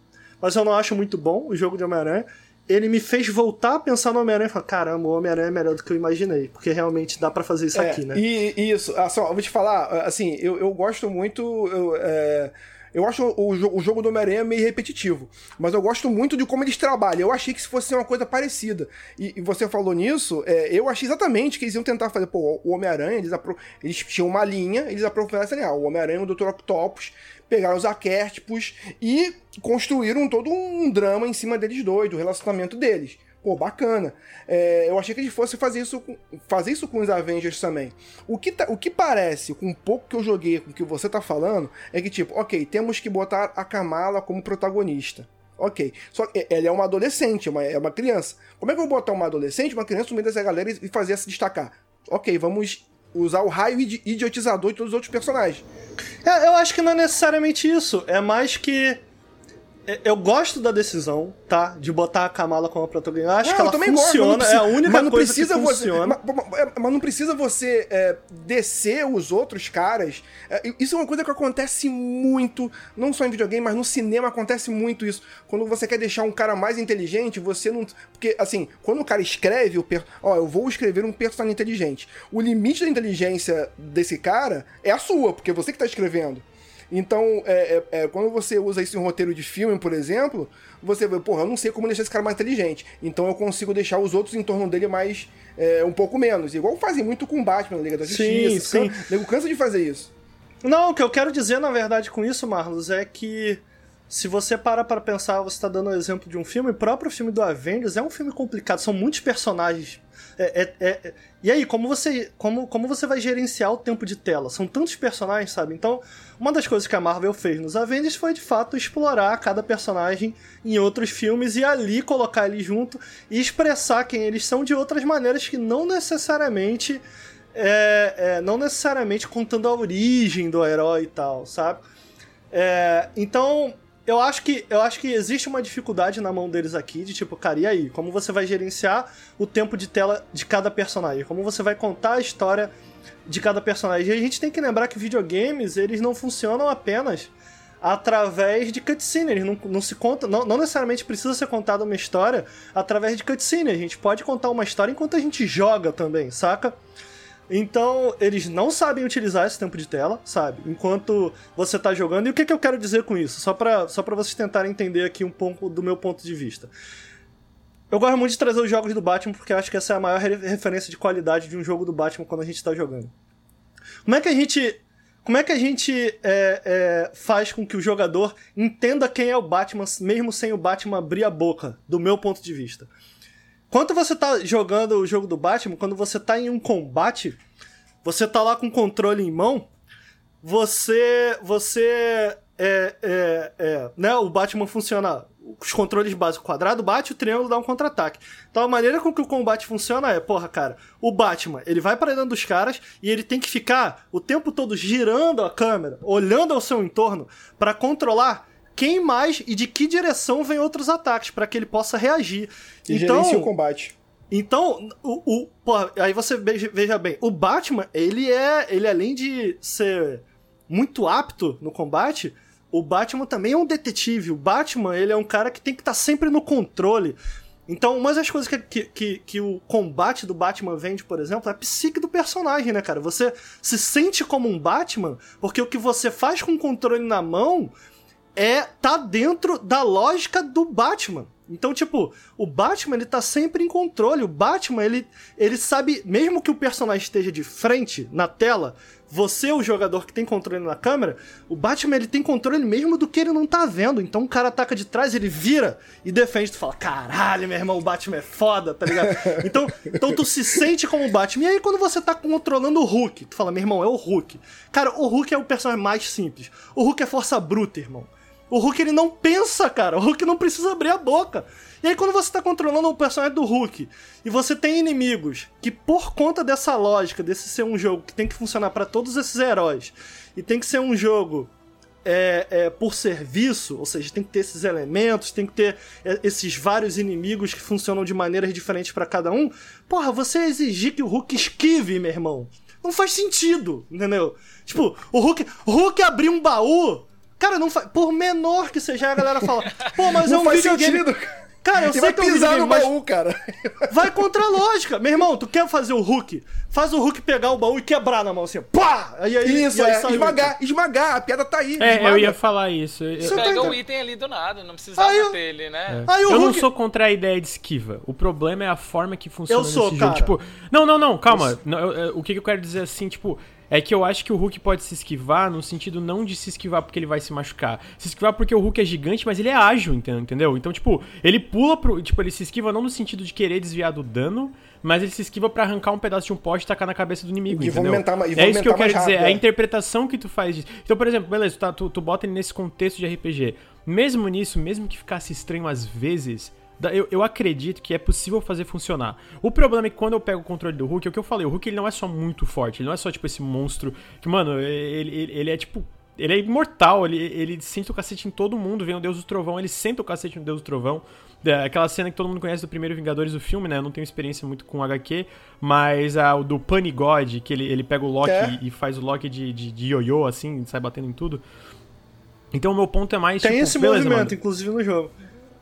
mas eu não acho muito bom o jogo de Homem-Aranha. Ele me fez voltar a pensar no Homem-Aranha e falar: caramba, o Homem-Aranha é melhor do que eu imaginei. Porque realmente dá para fazer isso
é,
aqui, né?
E isso, assim, eu vou te falar, assim, eu, eu gosto muito. Eu, é eu acho o, o jogo do Homem-Aranha meio repetitivo, mas eu gosto muito de como eles trabalham. Eu achei que se fosse uma coisa parecida. E, e você falou nisso, é, eu achei exatamente que eles iam tentar fazer. Pô, o Homem-Aranha, eles, eles tinham uma linha, eles aprofundaram essa linha. Ah, o Homem-Aranha o Dr. Octopus pegaram os arquétipos e construíram todo um drama em cima deles dois, do relacionamento deles pô, bacana. É, eu achei que eles fossem fazer isso, com, fazer isso com os Avengers também. O que, tá, o que parece, com um pouco que eu joguei, com o que você tá falando, é que, tipo, ok, temos que botar a Kamala como protagonista. Ok. Só que ela é uma adolescente, é uma, é uma criança. Como é que eu vou botar uma adolescente, uma criança no meio dessa galera e fazer essa se destacar? Ok, vamos usar o raio idiotizador de todos os outros personagens.
É, eu acho que não é necessariamente isso. É mais que eu gosto da decisão, tá? De botar a Kamala como protagonista. Eu acho não, que ela funciona, gosto, é a única mas não coisa precisa que funciona.
Você, mas, mas, não precisa você é, descer os outros caras. É, isso é uma coisa que acontece muito, não só em videogame, mas no cinema acontece muito isso. Quando você quer deixar um cara mais inteligente, você não. Porque, assim, quando o cara escreve o. Per... Ó, eu vou escrever um personagem inteligente. O limite da inteligência desse cara é a sua, porque é você que tá escrevendo. Então, é, é, é, quando você usa isso em roteiro de filme, por exemplo, você vê, porra, eu não sei como deixar esse cara mais inteligente. Então eu consigo deixar os outros em torno dele mais. É, um pouco menos. Igual fazem muito com Batman na Liga da Justiça. Sim, sim. Nego cansa de fazer isso.
Não, o que eu quero dizer, na verdade, com isso, Marlos, é que se você para para pensar, você está dando o um exemplo de um filme, o próprio filme do Avengers é um filme complicado, são muitos personagens é, é, é, e aí, como você, como, como você vai gerenciar o tempo de tela? São tantos personagens, sabe? Então, uma das coisas que a Marvel fez nos Avengers foi, de fato, explorar cada personagem em outros filmes e ali colocar eles junto e expressar quem eles são de outras maneiras que não necessariamente... É, é, não necessariamente contando a origem do herói e tal, sabe? É, então, eu acho que eu acho que existe uma dificuldade na mão deles aqui de tipo, cara, e aí? Como você vai gerenciar o tempo de tela de cada personagem? Como você vai contar a história de cada personagem? E a gente tem que lembrar que videogames, eles não funcionam apenas através de cutscene. Não, não se conta, não, não necessariamente precisa ser contada uma história através de cutscene. A gente pode contar uma história enquanto a gente joga também, saca? Então, eles não sabem utilizar esse tempo de tela, sabe? Enquanto você tá jogando. E o que, que eu quero dizer com isso? Só pra, só vocês tentarem entender aqui um pouco do meu ponto de vista. Eu gosto muito de trazer os jogos do Batman porque acho que essa é a maior referência de qualidade de um jogo do Batman quando a gente tá jogando. Como é que a gente. como é que a gente é, é, faz com que o jogador entenda quem é o Batman, mesmo sem o Batman abrir a boca, do meu ponto de vista? Quando você tá jogando o jogo do Batman, quando você tá em um combate, você tá lá com o controle em mão, você. Você. É, é, é, né? O Batman funciona os controles básicos, quadrado bate, o triângulo dá um contra-ataque. Então a maneira com que o combate funciona é, porra, cara, o Batman, ele vai para dentro dos caras e ele tem que ficar o tempo todo girando a câmera, olhando ao seu entorno para controlar quem mais e de que direção vem outros ataques para que ele possa reagir.
E então, o combate.
Então, o, o porra, aí você veja, veja bem, o Batman, ele é, ele além de ser muito apto no combate, o Batman também é um detetive. O Batman, ele é um cara que tem que estar tá sempre no controle. Então, uma das coisas que, que, que, o combate do Batman vende, por exemplo, é a psique do personagem, né, cara? Você se sente como um Batman porque o que você faz com o controle na mão é tá dentro da lógica do Batman. Então, tipo, o Batman ele tá sempre em controle. O Batman, ele, ele sabe, mesmo que o personagem esteja de frente na tela, você, o jogador que tem controle na câmera, o Batman ele tem controle mesmo do que ele não tá vendo. Então o cara ataca de trás, ele vira e defende. Tu fala, caralho, meu irmão, o Batman é foda, tá ligado? *laughs* Então, então tu se sente como o Batman. E aí quando você tá controlando o Hulk, tu fala, meu irmão, é o Hulk. Cara, o Hulk é o personagem mais simples. O Hulk é força bruta, irmão. O Hulk ele não pensa, cara. O Hulk não precisa abrir a boca. E aí quando você tá controlando o personagem do Hulk e você tem inimigos que por conta dessa lógica, desse ser um jogo que tem que funcionar para todos esses heróis e tem que ser um jogo é, é, por serviço, ou seja, tem que ter esses elementos, tem que ter é, esses vários inimigos que funcionam de maneiras diferentes para cada um. Porra, você exigir que o Hulk esquive, meu irmão, não faz sentido, entendeu? Tipo, o Hulk, Hulk abrir um baú Cara, não faz. Por menor que seja, a galera fala, pô, mas
não
é um
faz
videogame.
Sentido.
Cara, eu
Ele
sei
vai
que é um
pisar
videogame,
no
mas
baú, cara.
vai contra a lógica. Meu irmão, tu quer fazer o Hulk? Faz o Hulk pegar o baú e quebrar na mão assim, pá! Aí, aí,
Isso,
e aí
é, esmagar, esmagar, a piada tá aí.
É,
esmaga.
eu ia falar isso. Eu,
Você tá
Pega o item ali do nada, não precisava
Aí eu-
ter ele, né?
Aí o
eu não
Hulk-
sou contra a ideia de esquiva. O problema é a forma que funciona
Eu sou,
nesse
cara.
jogo. Tipo, não, não, não, calma. Não, eu- o que que eu quero dizer assim, tipo, é que eu acho que o Hulk pode se esquivar no sentido não de se esquivar porque ele vai se machucar. Se esquivar porque o Hulk é gigante, mas ele é ágil, enten- entendeu? Então, tipo, ele pula pro. Tipo, ele se esquiva não no sentido de querer desviar do dano, mas ele se esquiva pra arrancar um pedaço de um poste e tacar na cabeça do inimigo,
E
entendeu?
movimentar ma- e
é isso que eu quero
mais
dizer.
rápido,
a
é.
interpretação que tu faz disso. Então, por exemplo, beleza, tu, tá- tu, bota ele nesse contexto de RPG. Mesmo nisso, mesmo que ficasse estranho às vezes, eu, eu acredito que é possível fazer funcionar. O problema é que quando eu pego o controle do Hulk, é o que eu falei, o Hulk ele não é só muito forte, ele não é só tipo esse monstro que, mano, ele, ele, ele é tipo. Ele é imortal, ele, ele sente o cacete em todo mundo, vem o Deus do Trovão, ele senta o cacete no Deus do Trovão. É, Aquela cena que todo mundo conhece do primeiro Vingadores do filme, né? Eu não tenho experiência muito com HQ, mas a, o do Punny God, que ele, ele pega o Loki
É.
e, e faz o Loki de, de, de ioiô, assim, sai batendo em tudo. Então o meu ponto é mais.
Tem
tipo,
esse
beleza,
movimento,
mano.
inclusive, no jogo.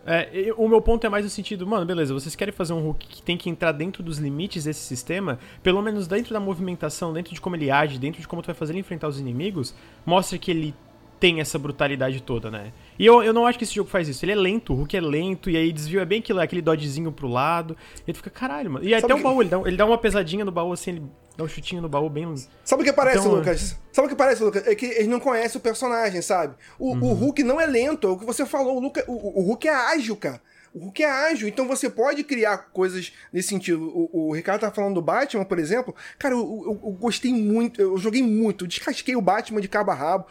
É, o meu ponto é mais no sentido, mano, beleza, vocês querem fazer um Hulk que tem que entrar dentro dos limites desse sistema, pelo menos dentro da movimentação, dentro de como ele age, dentro de como tu vai fazer ele enfrentar os inimigos, mostra que ele tem essa brutalidade toda, né? E eu, eu não acho que esse jogo faz isso. Ele é lento, o Hulk é lento, e aí desvio é bem aquilo, aquele dodgezinho pro lado, e tu fica, caralho, mano. E até
Sabe
o
que-
baú, ele dá, ele dá uma pesadinha no baú, assim, ele dá um chutinho no baú bem...
Sabe o que parece,
Então,
Lucas? Sabe o que parece, Lucas? É que eles não conhecem o personagem, sabe? O,
Uhum.
o Hulk não é lento, é o que você falou. O, Luca, o, o Hulk é ágil, cara. O Hulk é ágil, então você pode criar coisas nesse sentido. O, o Ricardo tá falando do Batman, por exemplo. Cara, eu, eu- eu gostei muito, eu joguei muito, descasquei o Batman de cabo a rabo.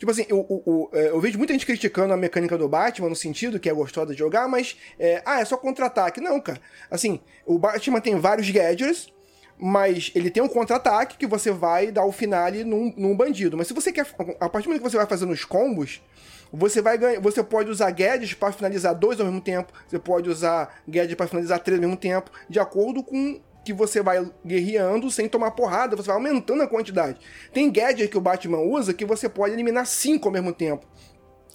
Tipo assim, eu, eu- eu- é, eu vejo muita gente criticando a mecânica do Batman no sentido que é gostosa de jogar, mas, é, ah, é só contra-ataque. Não, cara. Assim, o Batman tem vários gadgets, mas ele tem um contra-ataque que você vai dar o finale num, num bandido. Mas se você quer. A partir do momento que você vai fazendo os combos, você vai ganhar. Você pode usar gadgets para finalizar dois ao mesmo tempo. Você pode usar gadgets para finalizar três ao mesmo tempo. De acordo com que você vai guerreando sem tomar porrada, você vai aumentando a quantidade. Tem gadget que o Batman usa que você pode eliminar cinco ao mesmo tempo.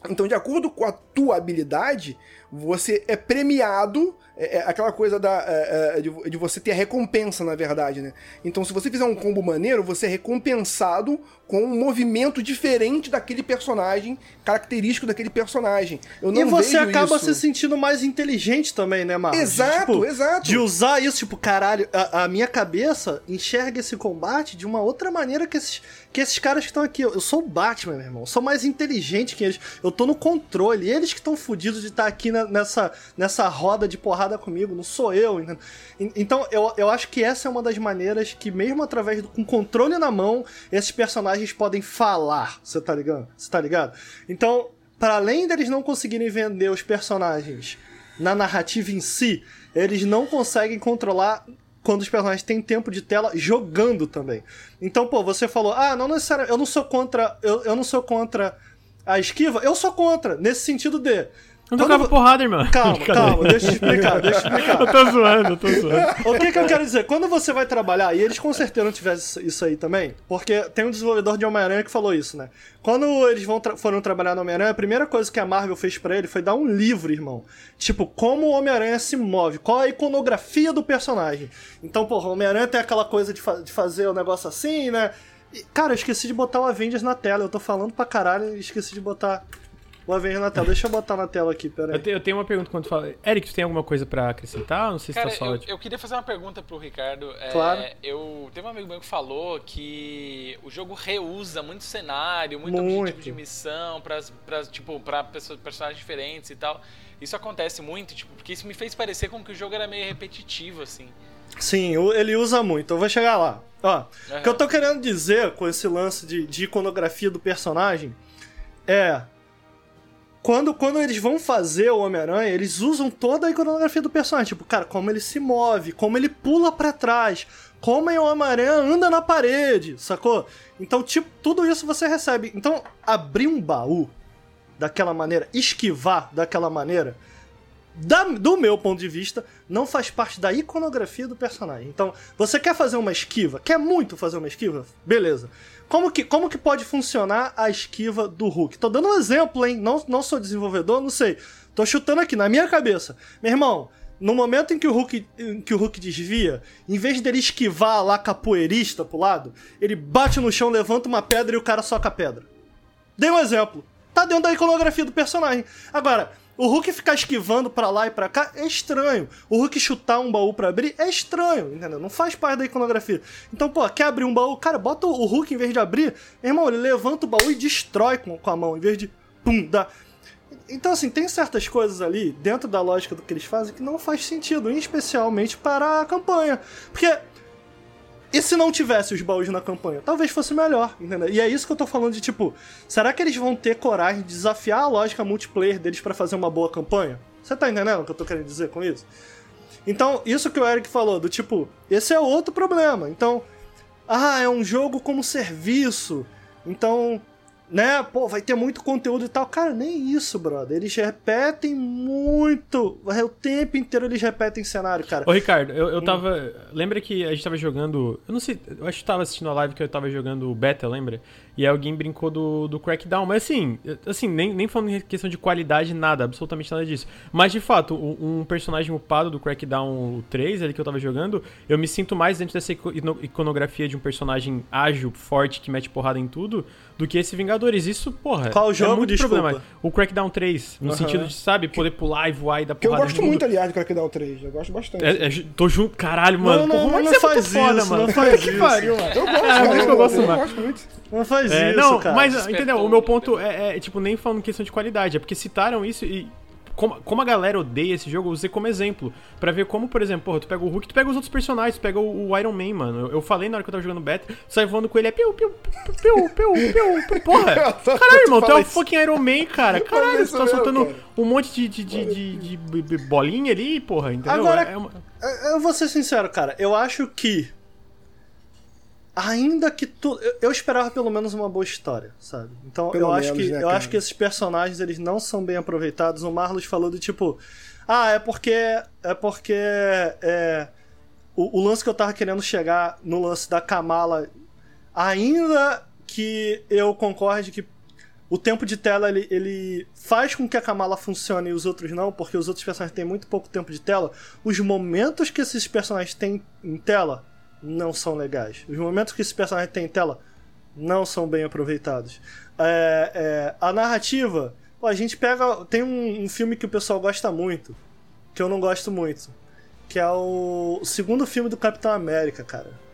Então, de acordo com a tua habilidade, você é premiado é, é aquela coisa da, é, é, de, de, você ter a recompensa, na verdade, né? Então, se você fizer um combo maneiro, você é recompensado com um movimento diferente daquele personagem, característico daquele personagem.
e você acaba isso. se sentindo mais inteligente também, né, Marcos?
Exato,
tipo,
exato.
De usar isso, tipo, caralho, a, a, minha cabeça enxerga esse combate de uma outra maneira que esses, que esses caras que estão aqui. Eu sou o Batman, meu irmão. Eu sou mais inteligente que eles. Eu tô no controle. Eles que estão fodidos de estar aqui na, nessa, nessa roda de porrada comigo. Não sou eu. Então, eu, eu acho que essa é uma das maneiras que, mesmo através do com controle na mão, esses personagens personagens podem falar, você tá ligado? Você tá ligado? Então, para além deles não conseguirem vender os personagens na narrativa em si, eles não conseguem controlar quando os personagens têm tempo de tela jogando também. Então, pô, você falou, ah, não necessariamente, eu não sou contra, eu, eu não sou contra a esquiva, eu sou contra, nesse sentido de
não tocava porrada, irmão. *laughs*
Calma, calma, deixa eu explicar, deixa eu explicar.
eu tô zoando, eu tô zoando.
O que que eu quero dizer? Quando você vai trabalhar, e eles com certeza não tivessem isso aí também, porque tem um desenvolvedor de Homem-Aranha que falou isso, né? Quando eles vão tra foram trabalhar no Homem-Aranha, a primeira coisa que a Marvel fez para ele foi dar um livro, irmão. Tipo, como o Homem-Aranha se move, qual a iconografia do personagem. Então, porra, o Homem-Aranha tem aquela coisa de, fa de fazer o negócio assim, né? E, cara, eu esqueci de botar o Avengers na tela. Eu tô falando pra caralho e esqueci de botar o Avengers na tela. Deixa eu botar na tela aqui, peraí.
Eu, te, eu tenho uma pergunta quando tu fala. Eric, tu tem alguma coisa pra acrescentar? Não sei
Cara,
se tá
só. Eu, eu, queria fazer uma pergunta pro Ricardo. É,
claro.
eu Teve um amigo meu que falou que o jogo reusa muito cenário, muito, muito. objetivo de missão, pra, pra, tipo, pra pessoas, personagens diferentes e tal. Isso acontece muito, tipo, porque isso me fez parecer como que o jogo era meio repetitivo, assim.
Sim, ele usa muito. Eu vou chegar lá. Ó, uhum. o que eu tô querendo dizer com esse lance de, de iconografia do personagem é quando, quando eles vão fazer o Homem-Aranha, eles usam toda a iconografia do personagem. Tipo, cara, como ele se move, como ele pula para trás, como o Homem-Aranha anda na parede, sacou? Então, tipo, tudo isso você recebe. Então, abrir um baú daquela maneira, esquivar daquela maneira, da, do meu ponto de vista, não faz parte da iconografia do personagem. Então, você quer fazer uma esquiva? Quer muito fazer uma esquiva? Beleza. Como que, como que pode funcionar a esquiva do Hulk? Tô dando um exemplo, hein? Não, não sou desenvolvedor, não sei. Tô chutando aqui na minha cabeça. Meu irmão, no momento em que o Hulk, que o Hulk desvia, em vez dele esquivar lá capoeirista pro lado, ele bate no chão, levanta uma pedra e o cara soca a pedra. Dei um exemplo. Tá dentro da iconografia do personagem. Agora, o Hulk ficar esquivando para lá e para cá é estranho. O Hulk chutar um baú para abrir é estranho, entendeu? Não faz parte da iconografia. Então, pô, quer abrir um baú? Cara, bota o Hulk em vez de abrir, irmão, ele levanta o baú e destrói com, com a mão, em vez de pum, dá. Então, assim, tem certas coisas ali, dentro da lógica do que eles fazem, que não faz sentido, especialmente para a campanha. Porque e se não tivesse os baús na campanha? Talvez fosse melhor, entendeu? E é isso que eu tô falando de tipo, será que eles vão ter coragem de desafiar a lógica multiplayer deles para fazer uma boa campanha? Você tá entendendo o que eu tô querendo dizer com isso? Então, isso que o Eric falou, do tipo, esse é outro problema. Então, ah, é um jogo como serviço. Então, né, pô, vai ter muito conteúdo e tal. Cara, nem isso, brother. Eles repetem muito. O tempo inteiro eles repetem cenário, cara.
Ô, Ricardo, eu, eu tava. Lembra que a gente tava jogando. Eu não sei, eu acho que tava assistindo a live que eu tava jogando o Beta, lembra? E alguém brincou do, do Crackdown. Mas assim, assim nem, nem falando em questão de qualidade, nada, absolutamente nada disso. Mas de fato, um, um personagem upado do Crackdown 3, ali que eu tava jogando, eu me sinto mais dentro dessa iconografia de um personagem ágil, forte, que mete porrada em tudo, do que esse Vingadores. Isso, porra.
Qual
é
jogo,
muito
desculpa?
problema. O Crackdown 3, no uhum. sentido de, sabe, poder pular e voar e dar
porrada. Que eu gosto muito, aliás, do Crackdown 3. Eu gosto bastante.
É, é, tô junto, caralho, mano.
Não, não,
porra,
não, não faz isso, foda, mano. Não faz
que pariu, mano. Eu gosto,
é,
cara,
eu,
eu,
gosto,
eu,
eu
gosto muito.
Não faz
é,
isso,
não,
cara.
Mas, entendeu? O meu ponto é, é, tipo, nem falando questão de qualidade, é porque citaram isso e como, como a galera odeia esse jogo, eu usei como exemplo. para ver como, por exemplo, porra, tu pega o Hulk, tu pega os outros personagens, tu pega o, o Iron Man, mano. Eu, eu, falei na hora que eu tava jogando beta, sai voando com ele, é piu, piu, piu, piu, piu, piu, porra. *laughs* Caralho, irmão, tu é o fucking Iron Man, cara. Caralho, tu tá soltando um monte de, de, de, de, de bolinha ali, porra, entendeu?
Agora, é uma... eu vou ser sincero, cara. Eu acho que ainda que tu eu, eu, esperava pelo menos uma boa história, sabe? Então pelo eu menos, acho que né, eu acho que esses personagens eles não são bem aproveitados. O Marlos falou do tipo, ah, é porque é porque é, o, o, lance que eu tava querendo chegar no lance da Kamala, ainda que eu concorde que o tempo de tela ele, ele faz com que a Kamala funcione e os outros não, porque os outros personagens têm muito pouco tempo de tela. Os momentos que esses personagens têm em tela não são legais. Os momentos que esses personagens têm em tela não são bem aproveitados. É, é, a narrativa, pô, a gente pega. Tem um, um, filme que o pessoal gosta muito, que eu não gosto muito, que é o segundo filme do Capitão América, cara.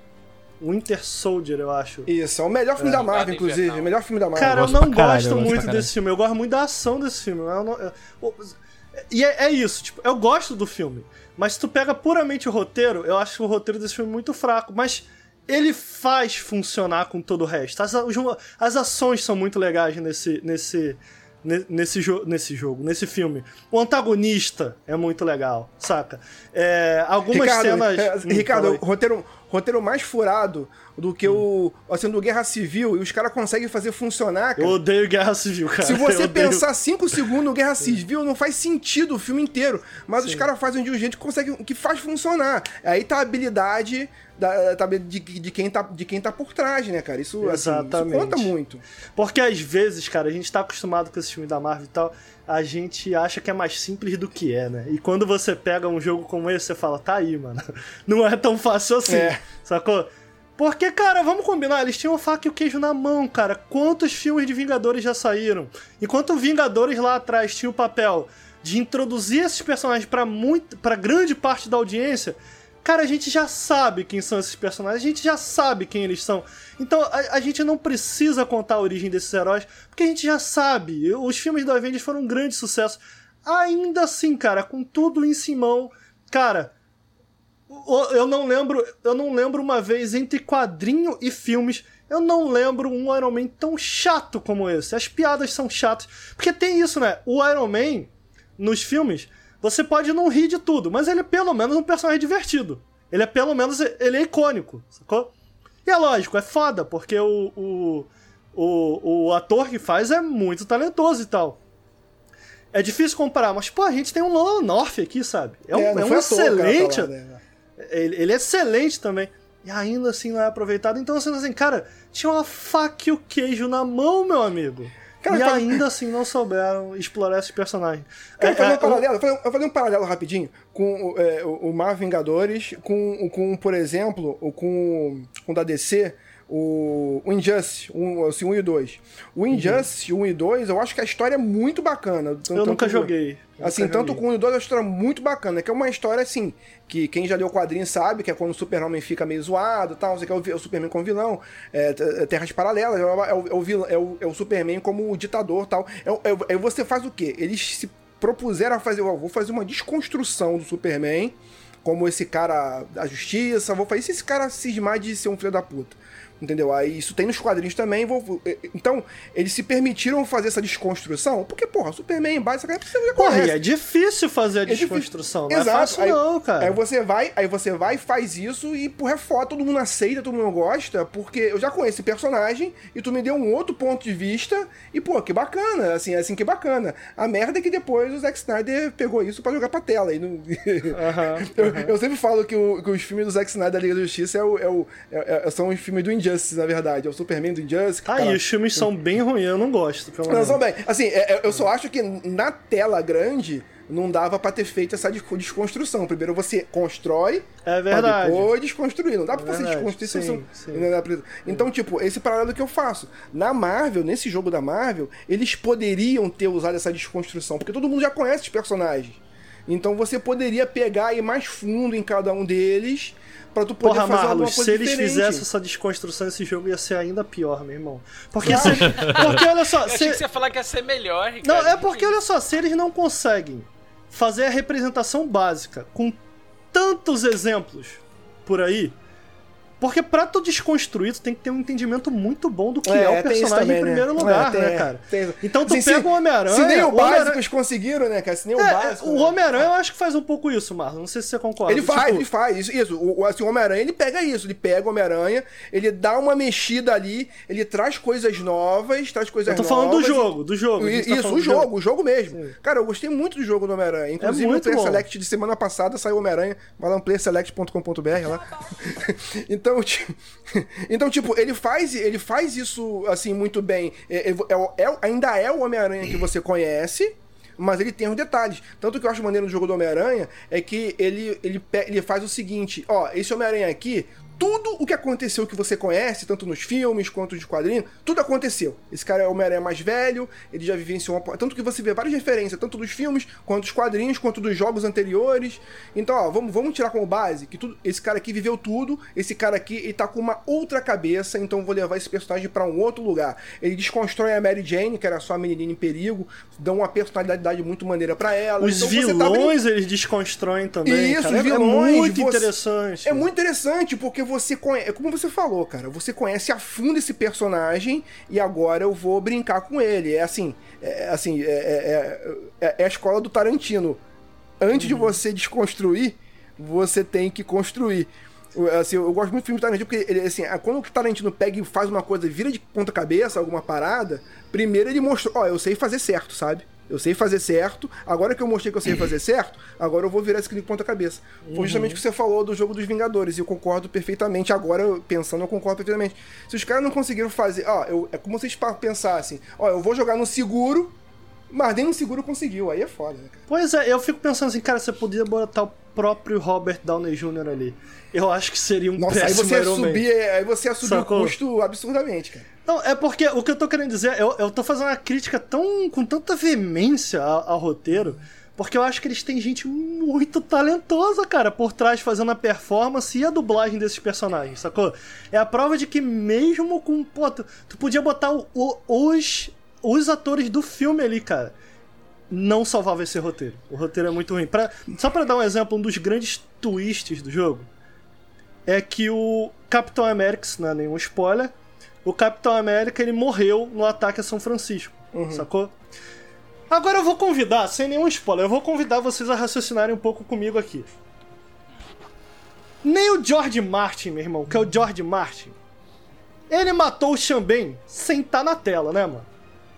Winter Soldier, eu acho.
Isso, é o melhor filme é. da Marvel, inclusive. O melhor filme da Marvel.
Cara, eu, eu não caralho, gosto muito desse filme. Eu gosto muito da ação desse filme. Não, eu, e é, é, isso, tipo, eu gosto do filme. Mas se tu pega puramente o roteiro, eu acho o roteiro desse filme muito fraco. Mas ele faz funcionar com todo o resto. As, as ações são muito legais nesse, nesse, nesse, jo nesse jogo, nesse filme. O antagonista é muito legal, saca? É, algumas
Ricardo,
cenas.
É, Ricardo, roteiro, roteiro mais furado do que hum. o. Assim, do Guerra Civil, e os caras conseguem fazer funcionar, cara.
Eu odeio Guerra Civil, cara.
Se *laughs* você pensar 5 segundos no Guerra Civil, não faz sentido o filme inteiro. Mas Sim. os caras fazem de um jeito que consegue, que faz funcionar. Aí tá a habilidade da, de, de, quem tá, de quem tá por trás, né, cara? Isso, Exatamente. Assim, isso conta muito.
Porque às vezes, cara, a gente tá acostumado com esse filme da Marvel e tal, a gente acha que é mais simples do que é, né? E quando você pega um jogo como esse, você fala, tá aí, mano. *laughs* Não é tão fácil assim, é. sacou? Porque, cara, vamos combinar, eles tinham a faca e o queijo na mão, cara. Quantos filmes de Vingadores já saíram? Enquanto Vingadores lá atrás tinha o papel de introduzir esses personagens para muito, para grande parte da audiência, Cara, a gente já sabe quem são esses personagens, a gente já sabe quem eles são. Então a, a, gente não precisa contar a origem desses heróis, porque a gente já sabe. Os filmes do Avengers foram um grande sucesso. Ainda assim, cara, com tudo em Simão, cara, eu não lembro, eu não lembro uma vez entre quadrinho e filmes, eu não lembro um Iron Man tão chato como esse. As piadas são chatas, porque tem isso, né? O Iron Man nos filmes você pode não rir de tudo, mas ele é pelo menos um personagem divertido. Ele é pelo menos. Ele é icônico, sacou? E é lógico, é foda, porque o, o, o, o ator que faz é muito talentoso e tal. É difícil comparar, mas, pô, a gente tem um Nolan North aqui, sabe? É um, é, é um excelente. né? ele, ele é excelente também. E ainda assim não é aproveitado. Então, assim, assim, cara, tinha uma faca e o queijo na mão, meu amigo. Cara, e ainda assim não souberam explorar esse personagem.
Cara, é, fazer um é, paralelo, eu... vou fazer um paralelo rapidinho com é, o Mar Vingadores, com, com, por exemplo, com, com o da DC, o, o Injustice, um, assim, 1 e 2. O Injustice, uhum. 1 e 2, eu acho que a história é muito bacana.
Tanto, eu nunca joguei.
Assim, nunca tanto joguei. com o 1 e 2 é uma história muito bacana, que é uma história assim, que quem já leu o quadrinho sabe, que é quando o Super-Homem fica meio zoado tal, você quer o, o Superman como vilão, é, é, terras paralelas, é o, é, o, é, o, é o Superman como o ditador tal. Aí é, é, você faz o quê? Eles se propuseram a fazer, ó, vou fazer uma desconstrução do Superman, como esse cara da justiça, vou fazer esse cara cismar de ser um filho da puta. Entendeu? Aí isso tem nos quadrinhos também. Vou, então, eles se permitiram fazer essa desconstrução, porque, porra, Superman, Batman, você
já Porra, e é difícil fazer a é desconstrução, não é Exato. é fácil
aí,
não, cara.
Aí você vai, aí você vai faz isso e, porra, é foda, todo mundo aceita, todo mundo gosta, porque eu já conheço esse personagem e tu me deu um outro ponto de vista e, pô, que bacana, assim, assim, que bacana. A merda é que depois o Zack Snyder pegou isso para jogar pra tela. E não... *laughs* Uhum, eu, uhum. eu, sempre falo que, o, que, os filmes do Zack Snyder da Liga da Justiça é o, é o, é, é, são os filmes do Injustice Injustice, na verdade. É o Superman do Injustice.
Ah, e os filmes são bem ruins, eu não gosto.
Pelo não, são bem. Assim, é, é, eu só acho que na tela grande não dava para ter feito essa desconstrução. Primeiro você constrói,
é verdade.
depois desconstruir. Não dá pra é você desconstruir sim, sim. Então, tipo, esse paralelo que eu faço. Na Marvel, nesse jogo da Marvel, eles poderiam ter usado essa desconstrução, porque todo mundo já conhece os personagens. Então você poderia pegar e ir mais fundo em cada um deles pra tu poder Porra, fazer Marlos,
se eles fizessem essa desconstrução desse jogo ia ser ainda pior, meu irmão. Porque, se, porque olha só.
Eu se... achei que você ia falar que ia ser melhor, Ricardo.
Não, é porque olha só, se eles não conseguem fazer a representação básica com tantos exemplos por aí, porque pra tu desconstruir, tu tem que ter um entendimento muito bom do que é, é o personagem também, em né? primeiro né? lugar, é, tem, né, cara? Tem, então tu assim, pega o Homem-Aranha.
Se nem o, o básico eles conseguiram, né, cara? Se nem o é, básico.
O né? Homem-Aranha eu acho que faz um pouco isso, Marlon. Não sei se você concorda.
Ele faz, tipo... ele faz. Isso, isso. O, assim, o Homem-Aranha, ele pega isso. Ele pega o Homem-Aranha, ele dá uma mexida ali, ele traz coisas novas, traz coisas novas.
Eu tô falando do jogo, do jogo.
Tá isso, o jogo, o jogo mesmo. Sim. Cara, eu gostei muito do jogo do Homem-Aranha. Inclusive, é no Player Select de semana passada saiu o Homem-Aranha. Vai lá no playerselect.com.br lá. *laughs* então, Então, tipo, *laughs* então, tipo, ele faz, ele faz isso assim muito bem. É, é, é, é ainda é o Homem-Aranha que você conhece, mas ele tem os detalhes. Tanto que eu acho maneiro no jogo do Homem-Aranha é que ele, ele, ele faz o seguinte: ó, esse Homem-Aranha aqui, tudo o que aconteceu que você conhece, tanto nos filmes quanto de quadrinhos, tudo aconteceu. Esse cara é o Homem-Aranha mais velho, ele já vivenciou uma... Tanto que você vê várias referências, tanto dos filmes, quanto dos quadrinhos, quanto dos jogos anteriores. Então, ó, vamos, vamos tirar como base que tudo, esse cara aqui viveu tudo, esse cara aqui, ele tá com uma outra cabeça, então vou levar esse personagem para um outro lugar. Ele desconstrói a Mary Jane, que era só a menininha em perigo, dá uma personalidade muito maneira para ela.
Os então, vilões tá... eles desconstroem também. Isso, cara. os vilões. É muito você... interessante.
É muito interessante, porque você conhece, é como você falou, cara, você conhece a fundo esse personagem e agora eu vou brincar com ele. É assim, é, assim, é, é, é, é a escola do Tarantino. Antes uhum. de você desconstruir, você tem que construir. Assim, eu gosto muito do filme do Tarantino, porque ele, assim, quando o Tarantino pega e faz uma coisa, vira de ponta cabeça, alguma parada, primeiro ele mostrou, ó, eu sei fazer certo, sabe? Eu sei fazer certo. Agora que eu mostrei que eu sei fazer *clears throat* certo, agora eu vou virar esse clipe ponta cabeça. Foi justamente o que você falou do jogo dos Vingadores. E eu concordo perfeitamente. Agora, pensando, eu concordo perfeitamente. Se os caras não conseguiram fazer. Ó, eu, é como vocês pensassem: ó, eu vou jogar no seguro, mas nem no seguro conseguiu. Aí é foda, né, cara?
Pois é, eu fico pensando assim, cara, você podia botar o próprio Robert Downey Jr. ali. Eu acho que seria um
Nossa, aí você ia subir, aí você ia subir o custo absurdamente, cara.
Não, é porque o que eu tô querendo dizer, eu, eu tô fazendo uma crítica tão com tanta veemência ao, ao roteiro, porque eu acho que eles têm gente muito talentosa, cara, por trás fazendo a performance e a dublagem desses personagens, sacou? É a prova de que mesmo com. Pô, tu, tu podia botar o, o, os, os atores do filme ali, cara. Não salvava esse roteiro. O roteiro é muito ruim. Pra, só para dar um exemplo, um dos grandes twists do jogo é que o Capitão América, não é nenhum spoiler, o Capitão América ele morreu no ataque a São Francisco, uhum. sacou? Agora eu vou convidar, sem nenhum spoiler, eu vou convidar vocês a raciocinarem um pouco comigo aqui. Nem o George Martin, meu irmão, que é o George Martin, ele matou o Xambém sem estar tá na tela, né, mano?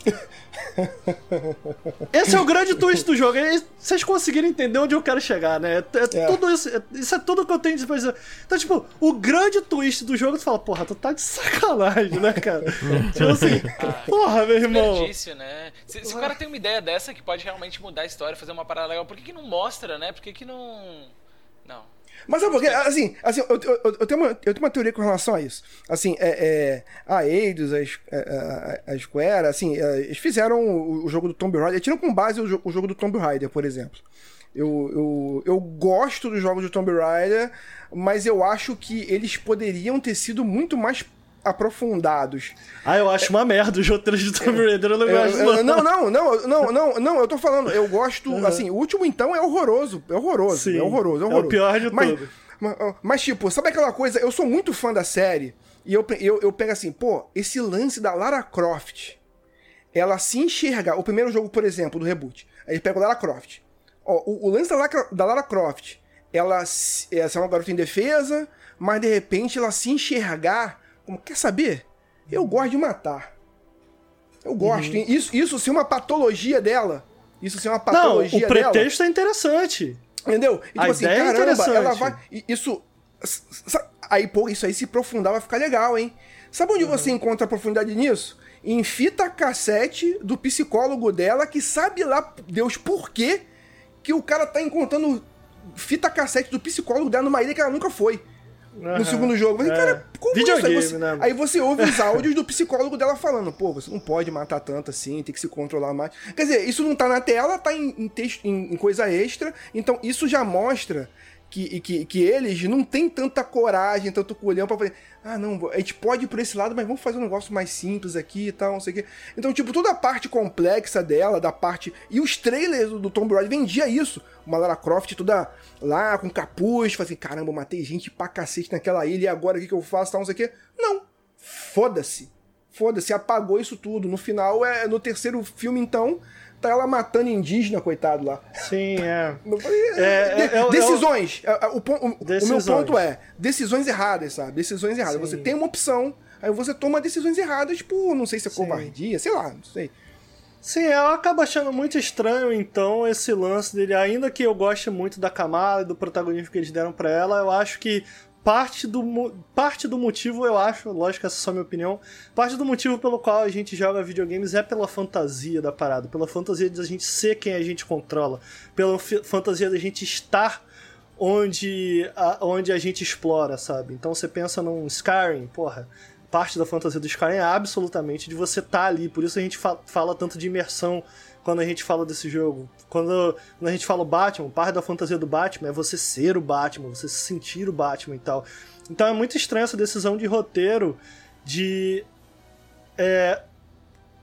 *laughs* Esse é o grande twist do jogo. Vocês conseguiram entender onde eu quero chegar, né? É, é, é. tudo isso. É, isso é tudo que eu tenho de dizer. Então, tipo, o grande twist do jogo, tu fala, porra, tu tá de sacanagem, né, cara? *laughs* tipo assim, ah, porra, meu irmão.
né? Se, se o cara tem uma ideia dessa que pode realmente mudar a história, fazer uma parada legal, por que, que não mostra, né? Por que, que não. Não.
Mas sabe por quê? Assim, assim eu, eu, eu, tenho uma, eu tenho uma teoria com relação a isso. Assim, é, é a Eidos, a, a, a Square, assim, é, eles fizeram o, o, jogo do Tomb Raider, tiram com base o, o jogo do Tomb Raider, por exemplo. Eu, eu, eu gosto dos jogos do Tomb Raider, mas eu acho que eles poderiam ter sido muito mais aprofundados.
Ah, eu acho é, uma merda os roteiros de Tomb Raider, eu não é, gosto.
É, não, não, não, não, não, não, eu tô falando, eu gosto, uhum. assim, o último então é horroroso, é horroroso, Sim, é horroroso, é horroroso.
É o pior de
mas,
tudo.
Mas, mas, tipo, sabe aquela coisa, eu sou muito fã da série, e eu, eu, eu pego assim, pô, esse lance da Lara Croft, ela se enxergar, o primeiro jogo, por exemplo, do reboot, aí pega o Lara Croft, ó, o, o lance da Lara, da Lara Croft, ela, ela é uma garota em defesa, mas de repente ela se enxergar como, quer saber? Eu gosto de matar. Eu gosto. Uhum. Isso, isso ser uma patologia dela. Isso ser uma patologia
Não, o pretexto dela. é interessante.
Entendeu? E, tipo
A
assim,
ideia é
caramba, é ela vai. Isso. Aí, pô, isso aí se aprofundar vai ficar legal, hein? Sabe onde uhum. você encontra a profundidade nisso? Em fita cassete do psicólogo dela, que sabe lá, Deus, por quê que o cara tá encontrando fita cassete do psicólogo dela numa ilha que ela nunca foi. Uhum. no segundo jogo. Mas, é. cara, como
Videogame,
isso? Aí você,
né?
aí você ouve os áudios do psicólogo dela falando, pô, você não pode matar tanto assim, tem que se controlar mais. Quer dizer, isso não tá na tela, tá em, em, texto, em, em coisa extra, então isso já mostra que, que, que eles não têm tanta coragem, tanto colhão pra fazer. Ah, não, a gente pode ir por esse lado, mas vamos fazer um negócio mais simples aqui e tal, não sei o quê. Então, tipo, toda a parte complexa dela, da parte. E os trailers do, Tomb Raider vendia isso. Uma Lara Croft toda lá, com capuz, assim, caramba, matei gente pra cacete naquela ilha, e agora o que, que eu faço, tal, não sei o quê. Não. Foda-se. Foda-se, apagou isso tudo. No final, é no terceiro filme, então, tá ela matando indígena, coitado lá.
Sim, é.
é, é, é decisões. É, o, o, decisões. o, meu ponto é, decisões erradas, sabe? Decisões erradas. Sim. Você tem uma opção, aí você toma decisões erradas, tipo, não sei se é Sim. covardia, sei lá, não sei.
Sim, eu acabo achando muito estranho, então, esse lance dele. Ainda que eu goste muito da camada e do protagonismo que eles deram para ela, eu acho que parte do, parte do motivo, eu acho, lógico essa é só minha opinião, parte do motivo pelo qual a gente joga videogames é pela fantasia da parada, pela fantasia de a gente ser quem a gente controla, pela fantasia da gente estar onde a, onde a gente explora, sabe? Então você pensa num Skyrim, porra, parte da fantasia do Skyrim é absolutamente de você estar tá ali, por isso a gente fa fala tanto de imersão quando a gente fala desse jogo. Quando, quando a gente fala o Batman, parte da fantasia do Batman é você ser o Batman, você se sentir o Batman e tal. Então é muito estranha essa decisão de roteiro de é,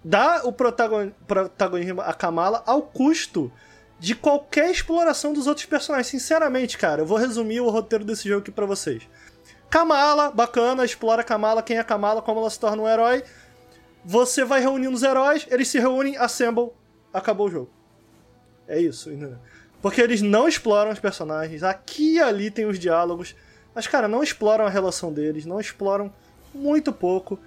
dar o protagonismo a Kamala ao custo de qualquer exploração dos outros personagens. Sinceramente, cara, eu vou resumir o roteiro desse jogo aqui pra vocês. Kamala, bacana, explora Kamala, quem é Kamala, como ela se torna um herói. Você vai reunindo os heróis, eles se reúnem, assemble, acabou o jogo. É isso. Porque eles não exploram os personagens. Aqui e ali tem os diálogos. Mas, cara, não exploram a relação deles. Não exploram muito pouco.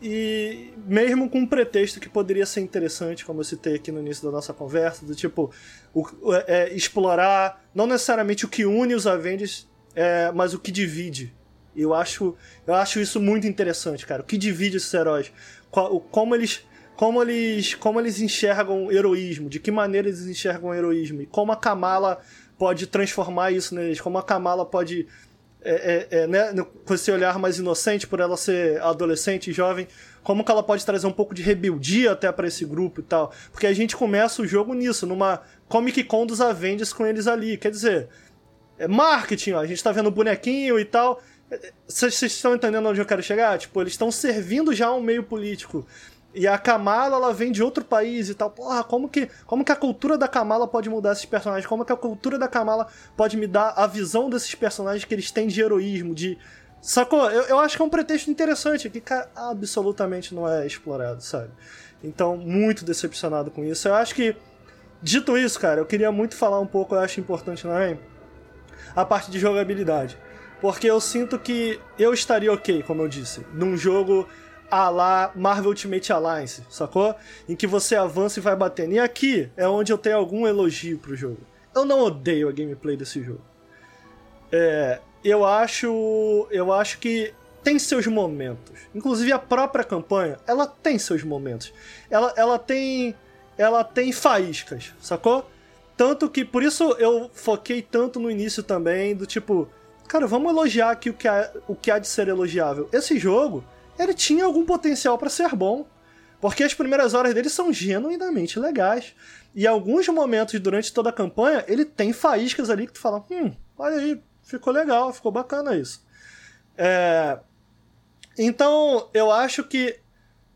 E mesmo com um pretexto que poderia ser interessante, como eu citei aqui no início da nossa conversa, do tipo, o, é, explorar não necessariamente o que une os Avengers, é, mas o que divide. Eu acho, eu acho isso muito interessante, cara. O que divide esses heróis. Qual, como eles como eles, como eles enxergam heroísmo, de que maneira eles enxergam heroísmo, e como a Kamala pode transformar isso neles, como a Kamala pode, é, é, é, né, com esse olhar mais inocente, por ela ser adolescente e jovem, como que ela pode trazer um pouco de rebeldia até para esse grupo e tal. Porque a gente começa o jogo nisso, numa Comic Con dos Avengers com eles ali. Quer dizer, é marketing, ó, a gente tá vendo bonequinho e tal. Vocês estão entendendo onde eu quero chegar? Tipo, eles estão servindo já um meio político. E a Kamala, ela vem de outro país e tal. Porra, como que, como que a cultura da Kamala pode mudar esses personagens? Como que a cultura da Kamala pode me dar a visão desses personagens que eles têm de heroísmo, de... Sacou? Eu, eu acho que é um pretexto interessante que, cara, absolutamente não é explorado, sabe? Então, muito decepcionado com isso. Eu acho que, dito isso, cara, eu queria muito falar um pouco, eu acho importante também, a parte de jogabilidade. Porque eu sinto que eu estaria ok, como eu disse, num jogo a lá Marvel Ultimate Alliance, sacou? Em que você avança e vai batendo. E aqui é onde eu tenho algum elogio pro jogo. Eu não odeio a gameplay desse jogo. É, eu acho, eu acho que tem seus momentos. Inclusive a própria campanha, ela tem seus momentos. Ela, ela tem, ela tem faíscas, sacou? Tanto que por isso eu foquei tanto no início também do tipo, cara, vamos elogiar aqui o que há, o que há de ser elogiável. Esse jogo, ele tinha algum potencial para ser bom. Porque as primeiras horas dele são genuinamente legais. E alguns momentos durante toda a campanha, ele tem faíscas ali que tu fala: hum, olha aí, ficou legal, ficou bacana isso. É... Então, eu acho que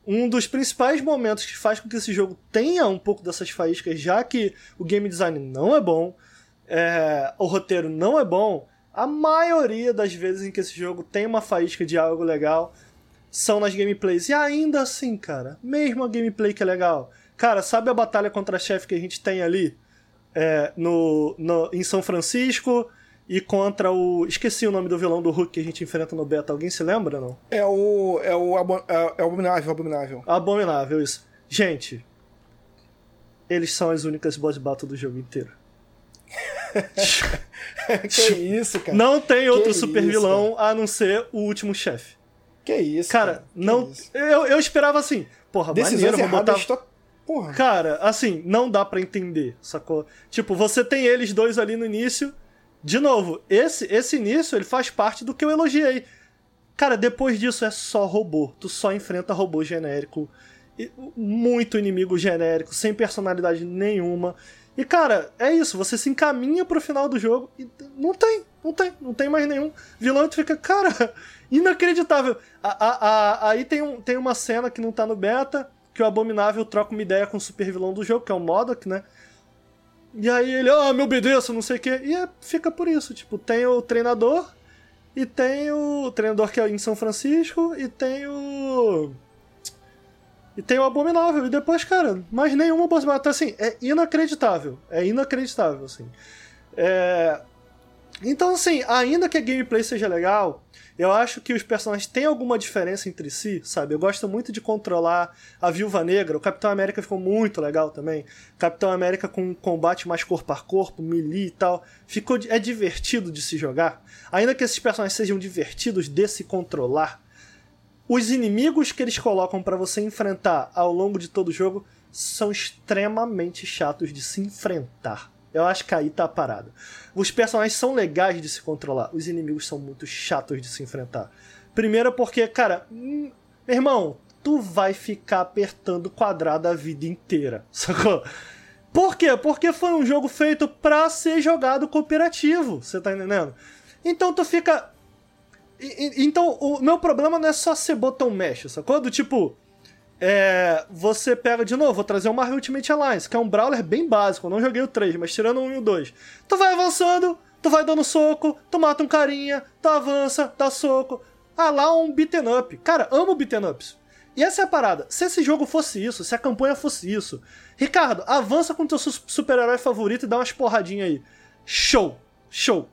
um dos principais momentos que faz com que esse jogo tenha um pouco dessas faíscas, já que o game design não é bom, é... o roteiro não é bom, a maioria das vezes em que esse jogo tem uma faísca de algo legal são nas gameplays. E ainda assim, cara, mesmo a gameplay que é legal. Cara, sabe a batalha contra chefe que a gente tem ali é, no, no, em São Francisco e contra o. Esqueci o nome do vilão do Hulk que a gente enfrenta no beta. Alguém se lembra, não?
É o. É o, é, é Abominável, Abominável.
Abominável, isso. Gente, eles são as únicas boss battle do jogo inteiro. *laughs*
que isso, cara?
Não tem outro que super isso, vilão cara? a não ser o último chefe.
Que isso,
cara. cara. não. Isso? Eu, eu esperava assim, porra, Decisões maneiro, vou botar.
Porra.
Cara, assim, não dá para entender, sacou? Tipo, você tem eles dois ali no início. De novo, esse, esse início ele faz parte do que eu elogiei. Cara, depois disso é só robô. Tu só enfrenta robô genérico. Muito inimigo genérico, sem personalidade nenhuma. E, cara, é isso. Você se encaminha pro final do jogo e não tem, não tem, não tem mais nenhum vilão. E tu fica, cara, inacreditável. A, a, a, aí tem, um, tem uma cena que não tá no beta, que o Abominável troca uma ideia com o super vilão do jogo, que é o Modok, né? E aí ele, ah, oh, me obedeça, não sei o quê. E é, fica por isso. Tipo, tem o treinador, e tem o, treinador que é em São Francisco, e tem o. E tem o Abominável. E depois, cara, mais nenhuma Abominável. Então, assim, é inacreditável. É inacreditável, assim. É... Então, assim, ainda que a gameplay seja legal, eu acho que os personagens têm alguma diferença entre si, sabe? Eu gosto muito de controlar a Viúva Negra. O Capitão América ficou muito legal também. Capitão América com combate mais corpo a corpo, melee e tal. Ficou, é divertido de se jogar. Ainda que esses personagens sejam divertidos de se controlar, os inimigos que eles colocam para você enfrentar ao longo de todo o jogo são extremamente chatos de se enfrentar. Eu acho que aí tá a parada. Os personagens são legais de se controlar, os inimigos são muito chatos de se enfrentar. Primeiro porque, cara, hum, meu irmão, tu vai ficar apertando quadrado a vida inteira, *laughs* sacou? Por quê? Porque foi um jogo feito pra ser jogado cooperativo, você tá entendendo? Então tu fica. Então, o meu problema não é só ser botão mesh, sacou? Do tipo, é, você pega de novo, vou trazer o Marvel Ultimate Alliance, que é um brawler bem básico, eu não joguei o 3, mas tirando o 1 e o 2. Tu vai avançando, tu vai dando soco, tu mata um carinha, tu avança, dá soco. Ah, lá um beaten up. Cara, amo beaten ups. E essa é a parada. Se esse jogo fosse isso, se a campanha fosse isso, Ricardo, avança com teu super-herói favorito e dá umas porradinhas aí. Show! Show!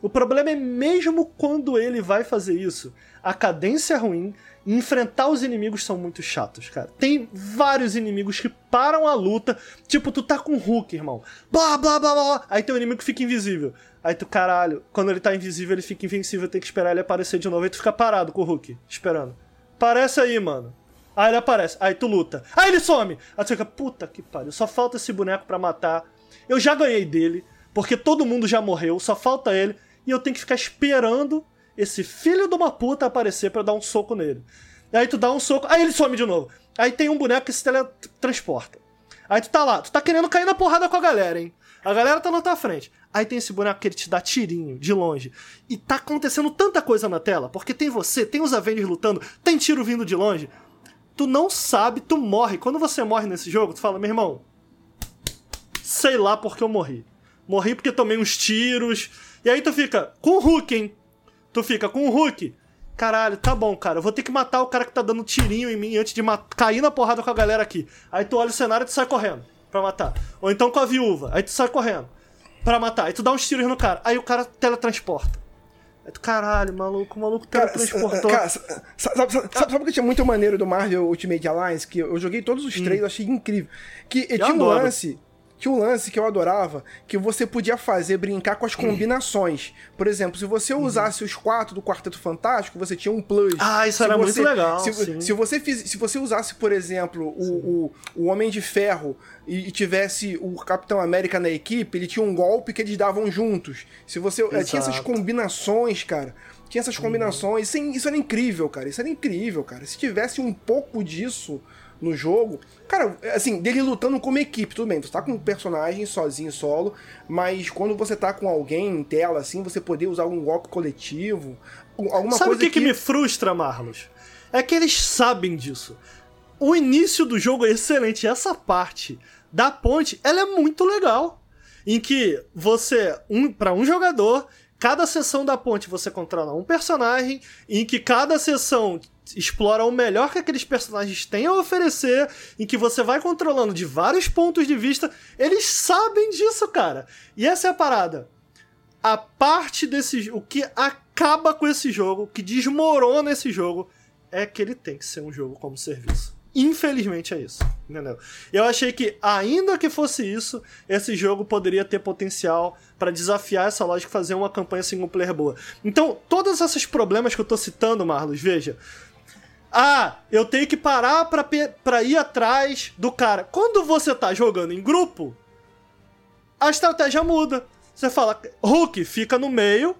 O problema é mesmo quando ele vai fazer isso, a cadência é ruim, enfrentar os inimigos são muito chatos, cara. Tem vários inimigos que param a luta. Tipo, tu tá com o Hulk, irmão. Blá, blá, blá, blá. Aí tem um inimigo fica invisível. Aí tu, caralho, quando ele tá invisível, ele fica invencível, tem que esperar ele aparecer de novo. Aí tu fica parado com o Hulk, esperando. Aparece aí, mano. Aí ele aparece. Aí tu luta. Aí ele some. Aí tu fica, puta que pariu. Só falta esse boneco para matar. Eu já ganhei dele, porque todo mundo já morreu. Só falta ele. E eu tenho que ficar esperando esse filho de uma puta aparecer para dar um soco nele. Aí tu dá um soco, aí ele some de novo. Aí tem um boneco que se teletransporta. Aí tu tá lá, tu tá querendo cair na porrada com a galera, hein? A galera tá na tua frente. Aí tem esse boneco que ele te dá tirinho, de longe. E tá acontecendo tanta coisa na tela, porque tem você, tem os Avengers lutando, tem tiro vindo de longe. Tu não sabe, tu morre. Quando você morre nesse jogo, tu fala, meu irmão, sei lá porque eu morri. Morri porque tomei uns tiros. E aí tu fica com o Hulk, hein? Tu fica com o Hulk. Caralho, tá bom, cara. Eu vou ter que matar o cara que tá dando tirinho em mim antes de cair na porrada com a galera aqui. Aí tu olha o cenário e tu sai correndo pra matar. Ou então com a viúva. Aí tu sai correndo pra matar. Aí tu dá uns tiros no cara. Aí o cara teletransporta. Aí tu, caralho, maluco, o maluco teletransportou. Cara, sabe,
sabe, sabe, sabe o que tinha muito maneiro do Marvel Ultimate Alliance? Que eu joguei todos os três, hum. eu achei incrível. Que eu tinha um lance tinha um lance que eu adorava, que você podia fazer, brincar com as combinações. Por exemplo, se você uhum. usasse os quatro do Quarteto Fantástico, você tinha um plus.
Ah, isso se era
você,
muito legal.
Se, se, você fiz, se você usasse, por exemplo, o, o, o, Homem de Ferro e, e, tivesse o Capitão América na equipe, ele tinha um golpe que eles davam juntos. Se você. Eh, tinha essas combinações, cara. Tinha essas combinações. Uhum. Isso, isso era incrível, cara. Isso era incrível, cara. Se tivesse um pouco disso no jogo. Cara, assim, dele lutando como equipe, tudo bem, você tá com um personagem sozinho, solo, mas quando você tá com alguém em tela, assim, você poder usar um golpe coletivo, alguma
Sabe
coisa
o que, que... que me frustra, Marlos? É que eles sabem disso. O início do jogo é excelente, essa parte da ponte, ela é muito legal. Em que você, um, para um jogador, cada sessão da ponte você controla um personagem, em que cada sessão explora o melhor que aqueles personagens têm a oferecer, em que você vai controlando de vários pontos de vista. Eles sabem disso, cara. E essa é a parada. A parte desse. O que acaba com esse jogo, que desmorona esse jogo, é que ele tem que ser um jogo como serviço. Infelizmente é isso, entendeu? Eu achei que, ainda que fosse isso, esse jogo poderia ter potencial para desafiar essa lógica e fazer uma campanha single player boa. Então, todos esses problemas que eu tô citando, Marlos, veja, ah, eu tenho que parar pra, pra ir atrás do cara. Quando você tá jogando em grupo, a estratégia muda. Você fala, Hulk fica no meio,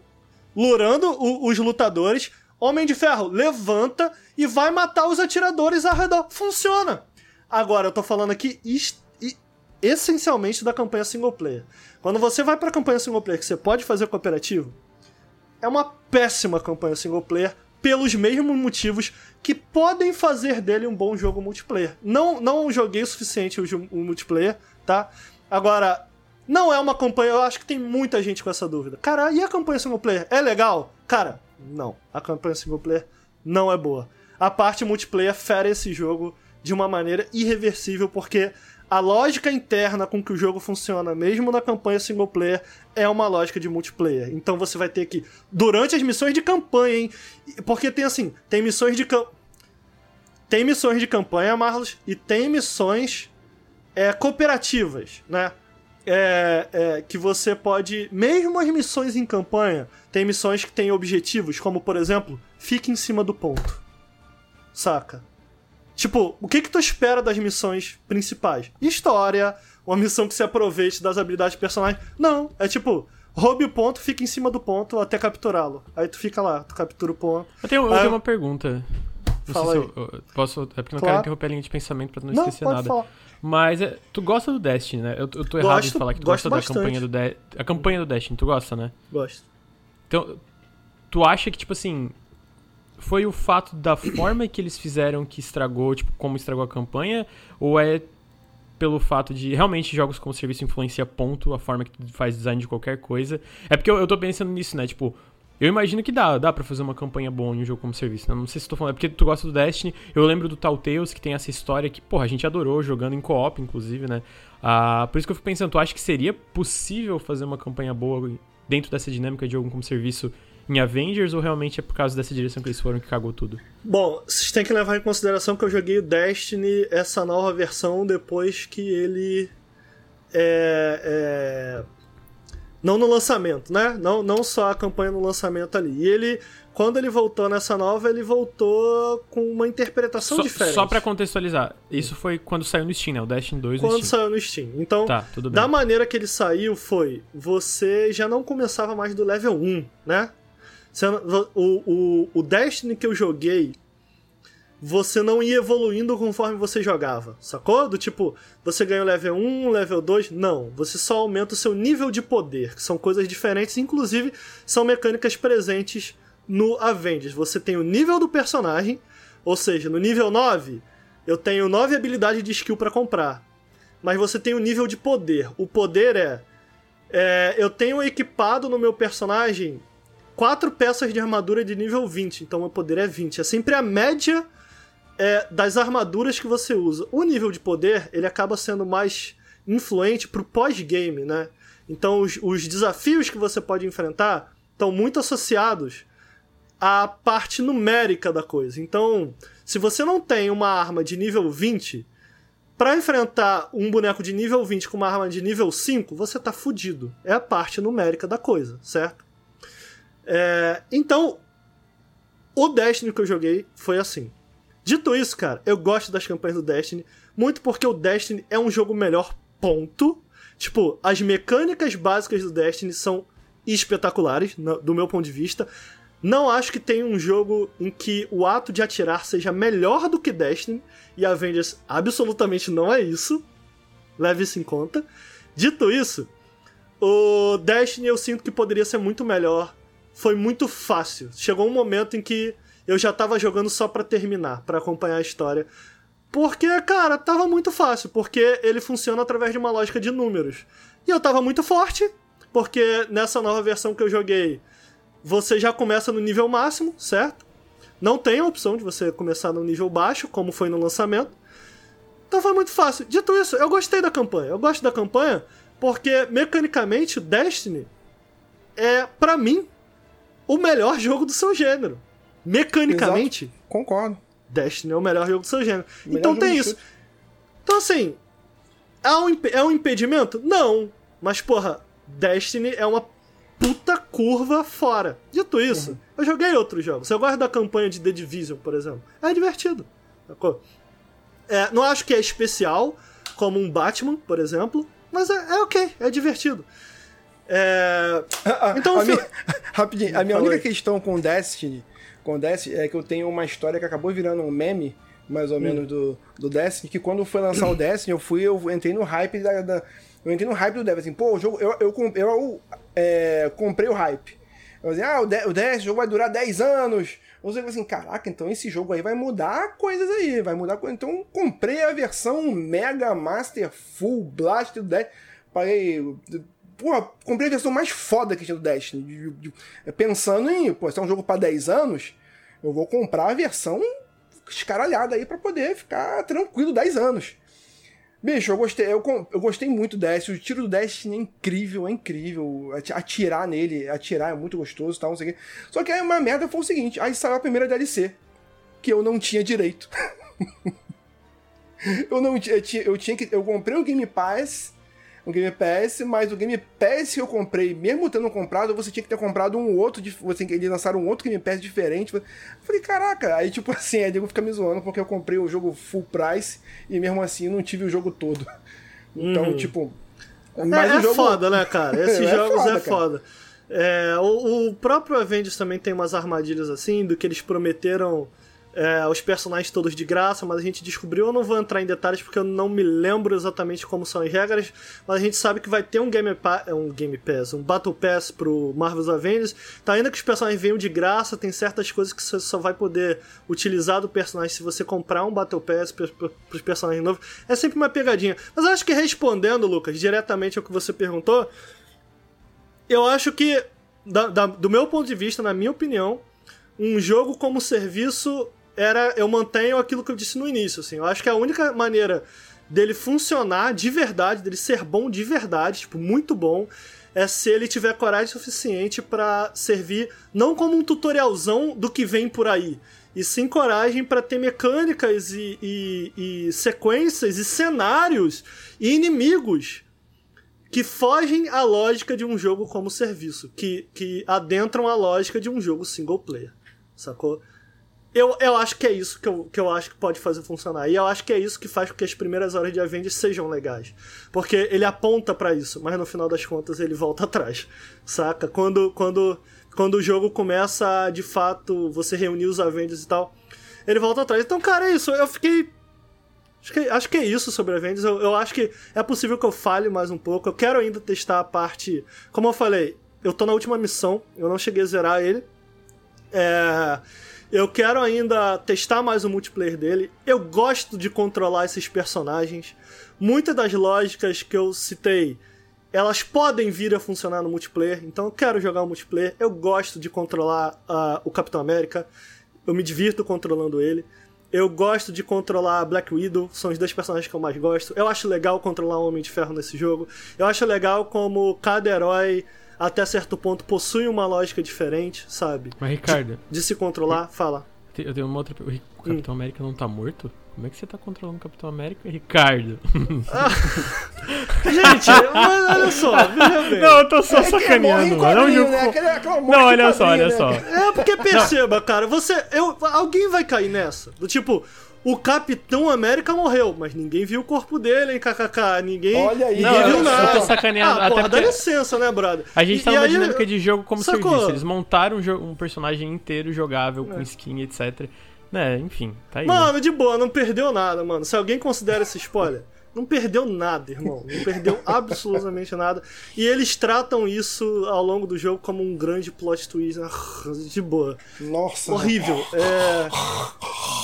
lurando o, os lutadores. Homem de Ferro levanta e vai matar os atiradores ao redor. Funciona. Agora, eu tô falando aqui essencialmente da campanha single player. Quando você vai pra campanha single player que você pode fazer cooperativo, é uma péssima campanha single player pelos mesmos motivos que podem fazer dele um bom jogo multiplayer. Não, não joguei o suficiente o, o multiplayer, tá? Agora, não é uma campanha, eu acho que tem muita gente com essa dúvida. Cara, e a campanha single player? É legal? Cara, não. A campanha single player não é boa. A parte multiplayer fere esse jogo de uma maneira irreversível, porque a lógica interna com que o jogo funciona, mesmo na campanha single player, é uma lógica de multiplayer. Então você vai ter que, durante as missões de campanha, hein? Porque tem assim, tem missões de campanha. Tem missões de campanha, Marlos, e tem missões é, cooperativas, né? É, é, que você pode. Mesmo as missões em campanha, tem missões que têm objetivos, como por exemplo, fique em cima do ponto. Saca? Tipo, o que que tu espera das missões principais? História, uma missão que se aproveite das habilidades do personagem. Não, é tipo, roube o ponto, fica em cima do ponto até capturá-lo. Aí tu fica lá, tu captura o ponto.
Eu tenho, eu
Aí-
tenho uma pergunta. Não
Fala
sei
aí.
se eu, eu posso. É porque eu não
Claro.
quero interromper a linha de pensamento pra não,
Não,
esquecer nada.
falar.
Mas é, tu gosta do Destiny, né? Eu, eu tô errado em
Gosto,
falar que tu gosta da
bastante.
campanha do De A campanha do Destiny, tu gosta, né?
Gosto.
Então, tu acha que, tipo assim, foi o fato da forma que eles fizeram que estragou, tipo, como estragou a campanha? Ou é pelo fato de realmente jogos como serviço influencia ponto a forma que tu faz design de qualquer coisa? É porque eu, eu tô pensando nisso, né? Tipo, eu imagino que dá, dá pra fazer uma campanha boa em um jogo como serviço. né? Não sei se tô falando, é porque tu gosta do Destiny. Eu lembro do Telltales, que tem essa história que, porra, a gente adorou jogando em co-op, inclusive, né? Ah, por isso que eu fico pensando, tu acha que seria possível fazer uma campanha boa dentro dessa dinâmica de jogo como serviço em Avengers ou realmente é por causa dessa direção que eles foram que cagou tudo?
Bom, vocês têm que levar em consideração que eu joguei o Destiny, essa nova versão, depois que ele. É. é, Não no lançamento, né? Não, não só a campanha no lançamento ali. E ele, quando ele voltou nessa nova, ele voltou com uma interpretação
Só,
diferente.
só pra contextualizar, isso foi quando saiu no Steam, né? O Destiny 2 no
Quando
Steam.
saiu no Steam. Então,
Tá,
da maneira que ele saiu foi, você já não começava mais do level 1, né? O, o, o Destiny que eu joguei, você não ia evoluindo conforme você jogava, sacou? Do tipo, você ganha o level 1, level 2, não. Você só aumenta o seu nível de poder, que são coisas diferentes, inclusive são mecânicas presentes no Avengers. Você tem o nível do personagem, ou seja, no nível 9, eu tenho 9 habilidades de skill pra comprar mas você tem o nível de poder. O poder é, é, eu tenho equipado no meu personagem quatro peças de armadura de nível 20, então meu poder é 20. É sempre a média é, das armaduras que você usa. O nível de poder ele acaba sendo mais influente pro pós-game, né? Então os, os desafios que você pode enfrentar estão muito associados à parte numérica da coisa. Então, se você não tem uma arma de nível 20, Pra enfrentar um boneco de nível 20 com uma arma de nível 5, você tá fudido. É a parte numérica da coisa, certo? É, então, o Destiny que eu joguei foi assim. Dito isso, cara, eu gosto das campanhas do Destiny, muito porque o Destiny é um jogo melhor, ponto. Tipo, as mecânicas básicas do Destiny são espetaculares, do meu ponto de vista. Não acho que tem um jogo em que o ato de atirar seja melhor do que Destiny, e Avengers absolutamente não é isso. Leve isso em conta. Dito isso, o Destiny eu sinto que poderia ser muito melhor. Foi muito fácil. Chegou um momento em que eu já tava jogando só pra terminar, pra acompanhar a história. Porque, cara, tava muito fácil, porque ele funciona através de uma lógica de números. E eu tava muito forte, porque nessa nova versão que eu joguei, você já começa no nível máximo, certo? Não tem a opção de você começar no nível baixo, como foi no lançamento. Então foi muito fácil. Dito isso, eu gostei da campanha. Eu gosto da campanha porque, mecanicamente, Destiny é, pra mim, o melhor jogo do seu gênero. Mecanicamente,
Concordo.
Destiny é o melhor jogo do seu gênero.
Melhor
então tem isso.
chute.
Então, assim, é um, é um impedimento? Não. Mas, porra, Destiny é uma puta curva fora. Dito isso, eu joguei outros jogos. Eu gosto da campanha de The Division, por exemplo. É divertido. É, não acho que é especial, como um Batman, por exemplo, mas é, é ok, é divertido. É, Então,
a
fi-
minha, *laughs* rapidinho, a minha
Fala
única questão com Destiny, com Destiny é que eu tenho uma história que acabou virando um meme, mais ou
Hum.
menos, do, do Destiny, que quando foi lançar o *coughs* Destiny, eu fui, eu entrei no hype da. da- eu entrei no hype do Destiny, assim, pô, o jogo, eu, eu, com- eu, é, comprei o hype. Eu dizia, ah, o, De- o Destiny, o jogo vai durar 10 anos. Eu falei assim, caraca, então esse jogo aí vai mudar coisas aí, vai mudar coisas. Então comprei a versão Mega Master Full Blast do Destiny. Paguei. Porra, comprei a versão mais foda que tinha do Destiny. de- de- pensando em, pô, se é um jogo pra 10 anos, eu vou comprar a versão escaralhada aí pra poder ficar tranquilo 10 anos. Bicho, eu gostei, eu, eu gostei muito do Destiny. O tiro do Destiny é incrível, é incrível. Atirar nele, atirar é muito gostoso e tal, não sei o quê. Só que aí uma merda foi o seguinte: aí saiu a primeira DLC, que eu não tinha direito. *laughs* eu não eu tinha, eu tinha que. Eu comprei o Game Pass Game Pass, mas o Game Pass que eu comprei, mesmo tendo comprado, você tinha que ter comprado um outro, você eles lançaram um outro Game Pass diferente. Eu falei, caraca, aí tipo *laughs* assim, aí nego fica me zoando porque eu comprei o jogo full price e mesmo assim não tive o jogo todo. Então, uhum. tipo.
Mas é, é jogo... foda, né, cara? *laughs* Esses é jogos foda, é foda. É, o, o próprio Avengers também tem umas armadilhas assim, do que eles prometeram é, os personagens todos de graça, mas a gente descobriu, eu não vou entrar em detalhes porque eu não me lembro exatamente como são as regras, mas a gente sabe que vai ter um Game, pa um game Pass, um Battle Pass pro Marvel's Avengers, então ainda que os personagens venham de graça, tem certas coisas que você só vai poder utilizar do personagem se você comprar um Battle Pass para os personagens novos, é sempre uma pegadinha. Mas eu acho que respondendo, Lucas, diretamente ao que você perguntou, eu acho que, da, da, do meu ponto de vista, na minha opinião, um jogo como serviço era eu mantenho aquilo que eu disse no início, assim. Eu acho que a única maneira dele funcionar de verdade, dele ser bom de verdade, tipo, muito bom, é se ele tiver coragem suficiente para servir não como um tutorialzão do que vem por aí, e sim coragem para ter mecânicas e, e, e, sequências e cenários e inimigos que fogem à lógica de um jogo como serviço, que, que adentram a lógica de um jogo single player, sacou? Eu, eu acho que é isso que eu, que eu acho que pode fazer funcionar. E eu acho que é isso que faz com que as primeiras horas de Avengers sejam legais. Porque ele aponta para isso, mas no final das contas ele volta *laughs* atrás. Saca? Quando, quando, quando o jogo começa de fato, você reunir os Avengers e tal, ele volta atrás. Então, cara, é isso. Eu fiquei. Acho que, acho que é isso sobre Avengers. Eu, eu acho que é possível que eu fale mais um pouco. Eu quero ainda testar a parte. Como eu falei, eu tô na última missão, eu não cheguei a zerar ele. É eu quero ainda testar mais o multiplayer dele. Eu gosto de controlar esses personagens. Muitas das lógicas que eu citei, elas podem vir a funcionar no multiplayer. Então eu quero jogar o multiplayer. Eu gosto de controlar uh, o Capitão América. Eu me divirto controlando ele. Eu gosto de controlar Black Widow, são os dois personagens que eu mais gosto. Eu acho legal controlar o Homem de Ferro nesse jogo. Eu acho legal como cada herói até certo ponto possui uma lógica diferente, sabe?
Mas, Ricardo.
De, de se controlar, fala.
Eu tenho uma outra. O Capitão hum. América não tá morto? Como é que você tá controlando o Capitão América, Ricardo?
Ah, *laughs* gente, olha só, veja *laughs* bem.
Não, eu tô só é sacaneando, mano. Não, né? Aquela, não, olha só, olha né? só.
É porque perceba, não. cara, você. Eu, alguém vai cair nessa. Do tipo, o Capitão América morreu, mas ninguém viu o corpo dele, hein, kkk. Ninguém,
Olha aí,
ninguém viu nada.
Eu tô sacaneando.
Ah, até porra, porque... dá licença, né, brother?
A gente e, tá numa aí, dinâmica de jogo como sacou? serviço. Eles montaram um, um personagem inteiro jogável, é. com skin, etc. Né, enfim, tá aí.
Mano, né? de boa, não perdeu nada, mano. Se alguém considera esse spoiler... Não perdeu nada, irmão. Não perdeu *laughs* absolutamente nada. E eles tratam isso ao longo do jogo como um grande plot twist. Ah, de boa.
Nossa.
Horrível. É...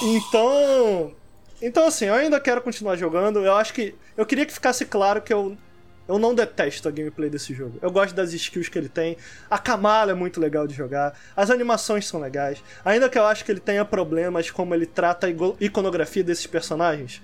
Então. Então, assim, eu ainda quero continuar jogando. Eu acho que. Eu queria que ficasse claro que eu. Eu não detesto a gameplay desse jogo. Eu gosto das skills que ele tem. A Kamala é muito legal de jogar. As animações são legais. Ainda que eu acho que ele tenha problemas como ele trata a iconografia desses personagens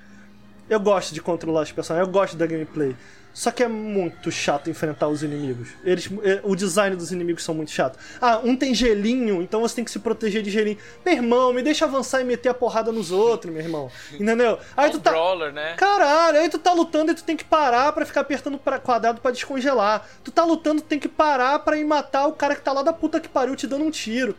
eu gosto de controlar os personagens, eu gosto da gameplay. Só que é muito chato enfrentar os inimigos. Eles, é, o design dos inimigos são muito chato. Ah, um tem gelinho, então você tem que se proteger de gelinho. Meu irmão, me deixa avançar e meter a porrada nos outros, meu irmão. *laughs* Entendeu?
Aí tu tá. Brawler, né?
Caralho, aí tu tá lutando e tu tem que parar para ficar apertando pra quadrado para descongelar. Tu tá lutando, tu tem que parar para ir matar o cara que tá lá da puta que pariu te dando um tiro.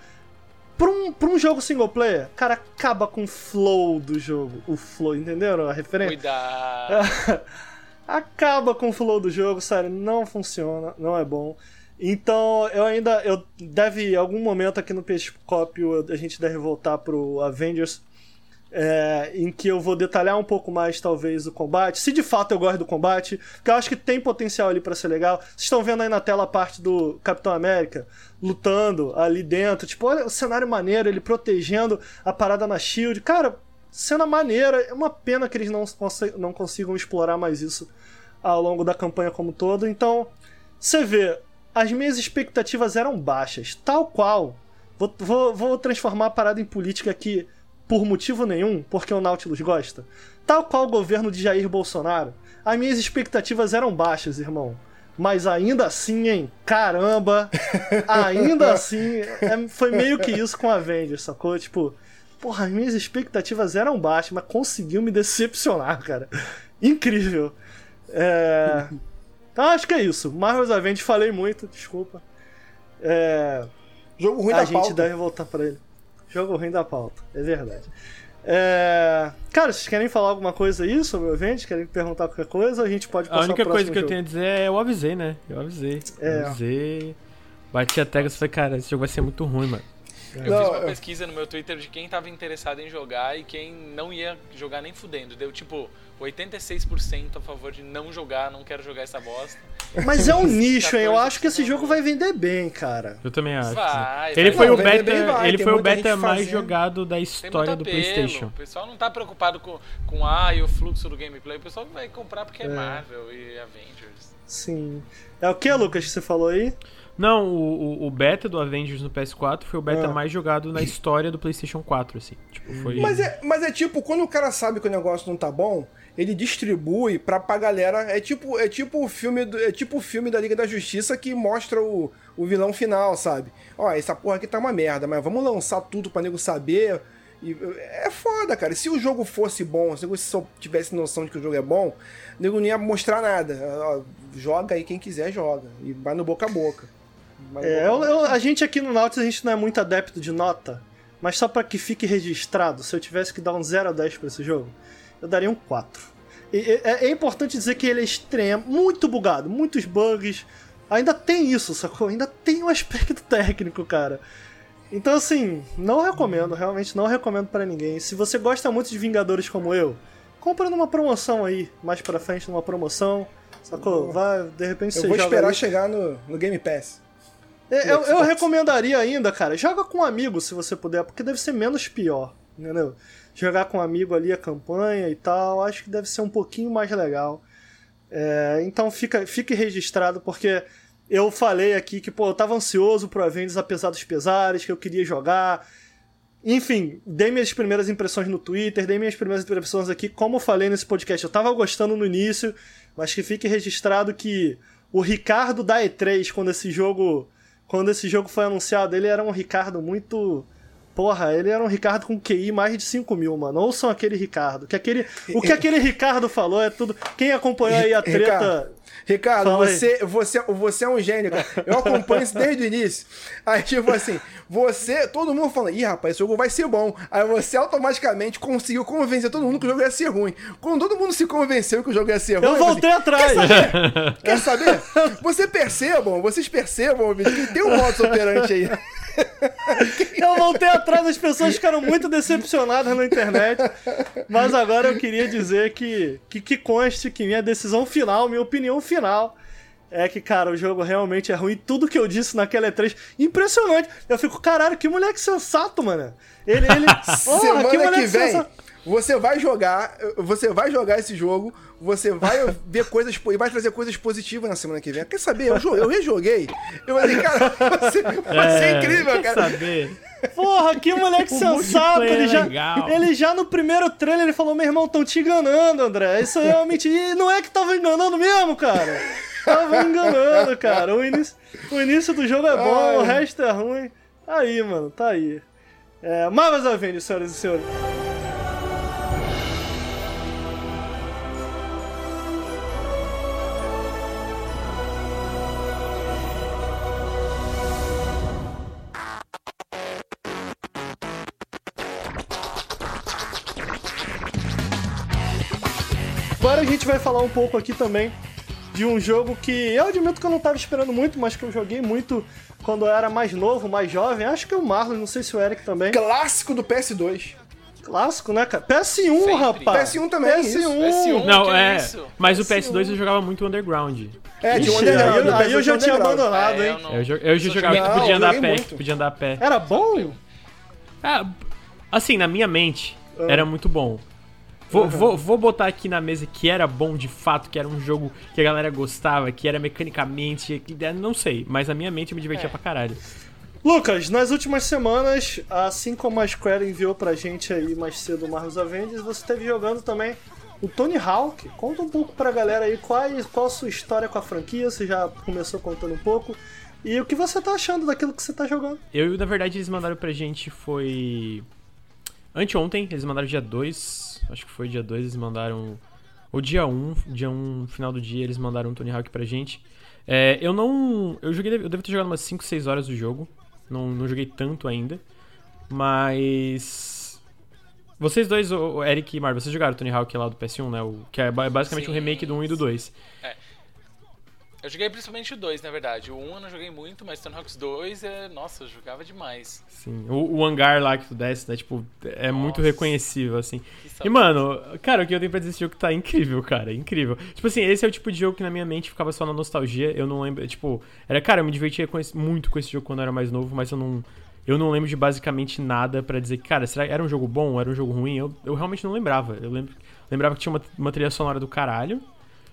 Pra um, pra um jogo single player, cara, acaba com o flow do jogo. O flow, entenderam a referência?
Cuidado. *laughs*
acaba com o flow do jogo, sério, não funciona, não é bom. Então, eu ainda. Eu deve, em algum momento aqui no Pescópio, a gente deve voltar pro Avengers é, em que eu vou detalhar um pouco mais, talvez, o combate. Se de fato eu gosto do combate, porque eu acho que tem potencial ali para ser legal. Vocês estão vendo aí na tela a parte do Capitão América lutando ali dentro. Tipo, olha o cenário maneiro, ele protegendo a parada na Shield. Cara, cena maneira. É uma pena que eles não, não consigam explorar mais isso ao longo da campanha como todo. Então, você vê, as minhas expectativas eram baixas. Tal qual. Vou, vou, vou transformar a parada em política aqui por motivo nenhum, porque o Nautilus gosta. Tal qual o governo de Jair Bolsonaro, as minhas expectativas eram baixas, irmão. Mas ainda assim, hein? Caramba! Ainda *laughs* assim, é, foi meio que isso com a Avengers, sacou? Tipo, porra, as minhas expectativas eram baixas, mas conseguiu me decepcionar, cara. Incrível. É... Então acho que é isso. Marvel's Avengers, falei muito, desculpa. É...
Jogo ruim
a
da
gente
pauta.
deve voltar pra ele. Jogo ruim da pauta, é verdade. É... Cara, vocês querem falar alguma coisa aí sobre o evento? Querem perguntar qualquer coisa? A gente pode passar
A única coisa que eu
jogo.
tenho a dizer é eu avisei, né? Eu avisei.
É.
Eu avisei. Bati a tecla e falei, cara, esse jogo vai ser muito ruim, mano.
Eu
Não,
fiz uma
eu-
pesquisa no meu Twitter de quem tava interessado em jogar e quem não ia jogar nem fudendo. Deu tipo 86% a favor de não jogar, não quero jogar essa bosta.
Mas é um nicho, hein? Eu
14
acho que esse jogo vai vender bem, cara.
Eu também acho.
Vai,
Ele
vai.
foi
Não,
o beta,
bem vai,
ele foi o beta mais
fazendo.
jogado da história do. PlayStation.
O pessoal não tá preocupado com, com ah, e o fluxo do gameplay. O pessoal vai comprar porque é,
É.
Marvel e Avengers.
Sim. É o que, Lucas, que você falou aí?
Não, o, o- beta do Avengers no PS4 foi o beta
Ah.
mais jogado na história do PlayStation 4, assim. Tipo, foi.
Mas é, mas é tipo, quando o cara sabe que o negócio não tá bom, ele distribui pra, pra galera. É tipo, é tipo o filme do, é tipo o filme da Liga da Justiça que mostra o, o vilão final, sabe? Ó, essa porra aqui tá uma merda, mas vamos lançar tudo pra nego saber. E, é foda, cara. Se o jogo fosse bom, se nego só tivesse noção de que o jogo é bom, o nego não ia mostrar nada. Ó, joga aí quem quiser, joga. E vai no boca a boca. No
É, eu- eu- a gente aqui no Nautilus, a gente não é muito adepto de nota, mas só pra que fique registrado, se eu tivesse que dar um 0 a 10 pra esse jogo, eu daria um 4. E- é, é importante dizer que ele é extremo, muito bugado, muitos bugs. Ainda tem isso, sacou? Ainda tem um aspecto *laughs* técnico, cara. Então, assim, não recomendo, realmente não recomendo pra ninguém. Se você gosta muito de Vingadores como eu, compra numa promoção aí, mais pra frente numa promoção, sacou? Vai, de repente
Eu
você
vou
joga
esperar
ali.
chegar no, no Game Pass.
É, Eu, eu recomendaria ainda, cara, joga com um amigo se você puder, porque deve ser menos pior, entendeu? Jogar com um amigo ali a campanha e tal, acho que deve ser um pouquinho mais legal. É, então fica, fique registrado, porque eu falei aqui que, pô, eu tava ansioso pro Avengers apesar dos pesares, que eu queria jogar. Enfim, dei minhas primeiras impressões no Twitter, dei minhas primeiras impressões aqui, como eu falei nesse podcast. Eu tava gostando no início, mas que fique registrado que o Ricardo da E3, quando esse jogo. Quando esse jogo foi anunciado, ele era um Ricardo muito. Porra, ele era um Ricardo com QI mais de 5 mil, mano. Ouçam aquele Ricardo. Que aquele, o que aquele Ricardo falou é tudo. Quem acompanhou aí a treta.
Ricardo, Ricardo,
Fala aí.
você, você, você é um gênio, cara. Eu acompanho isso desde o início. Aí, tipo assim, você, todo mundo falando, ih, rapaz, esse jogo vai ser bom. Aí você automaticamente conseguiu convencer todo mundo que o jogo ia ser ruim. Quando todo mundo se convenceu que o jogo ia ser ruim,
Eu voltei
falei,
atrás. *laughs*
Quer saber? Você percebam, vocês percebam, que tem um modo operante aí.
Eu voltei atrás, as pessoas ficaram muito decepcionadas na internet. Mas agora eu queria dizer que, que, que conste que minha decisão final, minha opinião final, é que, cara, o jogo realmente é ruim. Tudo que eu disse naquela E3, impressionante. Eu fico, caralho, que moleque sensato, mano. Ele, ele. *laughs* Porra,
Semana que,
moleque
vem,
sensato.
Você vai jogar, você vai jogar esse jogo, você vai ver coisas e vai trazer coisas positivas na semana que vem. Quer saber? Eu, eu rejoguei. Eu falei, cara, você, *laughs* você é incrível,
quer
cara.
saber?
Porra, que *laughs* moleque
O
sensato. Ele
é
já, ele já no primeiro trailer ele falou: Meu irmão, tão te enganando, André. Isso aí é uma mentira. E não é que tava enganando mesmo, cara. Tava enganando, cara. O início, o início do jogo é bom, o
Ai.
resto é ruim. Tá aí, mano, tá aí. É, Marvel's Avengers, senhoras e senhores. Agora a gente vai falar um pouco aqui também de um jogo que eu admito que eu não tava esperando muito, mas que eu joguei muito quando eu era mais novo, mais jovem. Acho que o Marlon, não sei se o Eric também.
Clássico do PS2.
Clássico, né, cara? PS1,
Sempre.
rapaz.
PS1 também,
PS1.
isso.
PS1.
Não,
que
é.
isso?
Mas o PS2 eu jogava muito Underground.
É, tinha
Ixi,
underground.
aí, eu- aí eu já
PS2
tinha abandonado,
É,
hein?
eu não-
Eu, já jogava, tu podia
Não,
andar a pé, podia andar a pé.
Era bom?
Ah, assim, na minha mente, era muito bom. Vou, vou, vou botar aqui na mesa que era bom de fato, que era um jogo que a galera gostava, que era mecanicamente. que- não sei, mas na minha mente eu me divertia
É.
pra caralho.
Lucas, nas últimas semanas, assim como a Square enviou pra gente aí mais cedo o Marvel's Avengers, você esteve jogando também o Tony Hawk. Conta um pouco pra galera aí qual, qual a sua história com a franquia, você já começou contando um pouco. E o que você tá achando daquilo que você tá jogando?
Eu, na verdade, eles mandaram pra gente foi. Anteontem, eles mandaram dia 2. Acho que foi dia 2, eles mandaram. Ou dia 1, um, dia 1, um, final do dia, eles mandaram um Tony Hawk pra gente. É, eu não. Eu joguei. Eu devo ter jogado umas 5, 6 horas do jogo. Não, não joguei tanto ainda. Mas. Vocês dois, o Eric e Mar, vocês jogaram Tony Hawk lá do PS1, né? O, que é basicamente Sim, um remake do 1 e do 2. É.
Eu joguei principalmente o 2, na verdade. O 1 eu não joguei muito, mas Tony Hawk's 2 é. Nossa, eu jogava demais.
Sim. O, o hangar lá que tu desce, né? Tipo, é Nossa. muito reconhecível, assim. E, mano, cara, o que eu tenho pra dizer desse jogo tá incrível, cara. Incrível. Tipo assim, esse é o tipo de jogo que na minha mente ficava só na nostalgia. Eu não lembro. Tipo, era, cara, eu me divertia com esse, muito com esse jogo quando eu era mais novo, mas eu não. Eu não lembro de basicamente nada para dizer que, cara, será que era um jogo bom? Era um jogo ruim? Eu, eu realmente não lembrava. Eu lembro, lembrava que tinha uma, uma trilha sonora do caralho.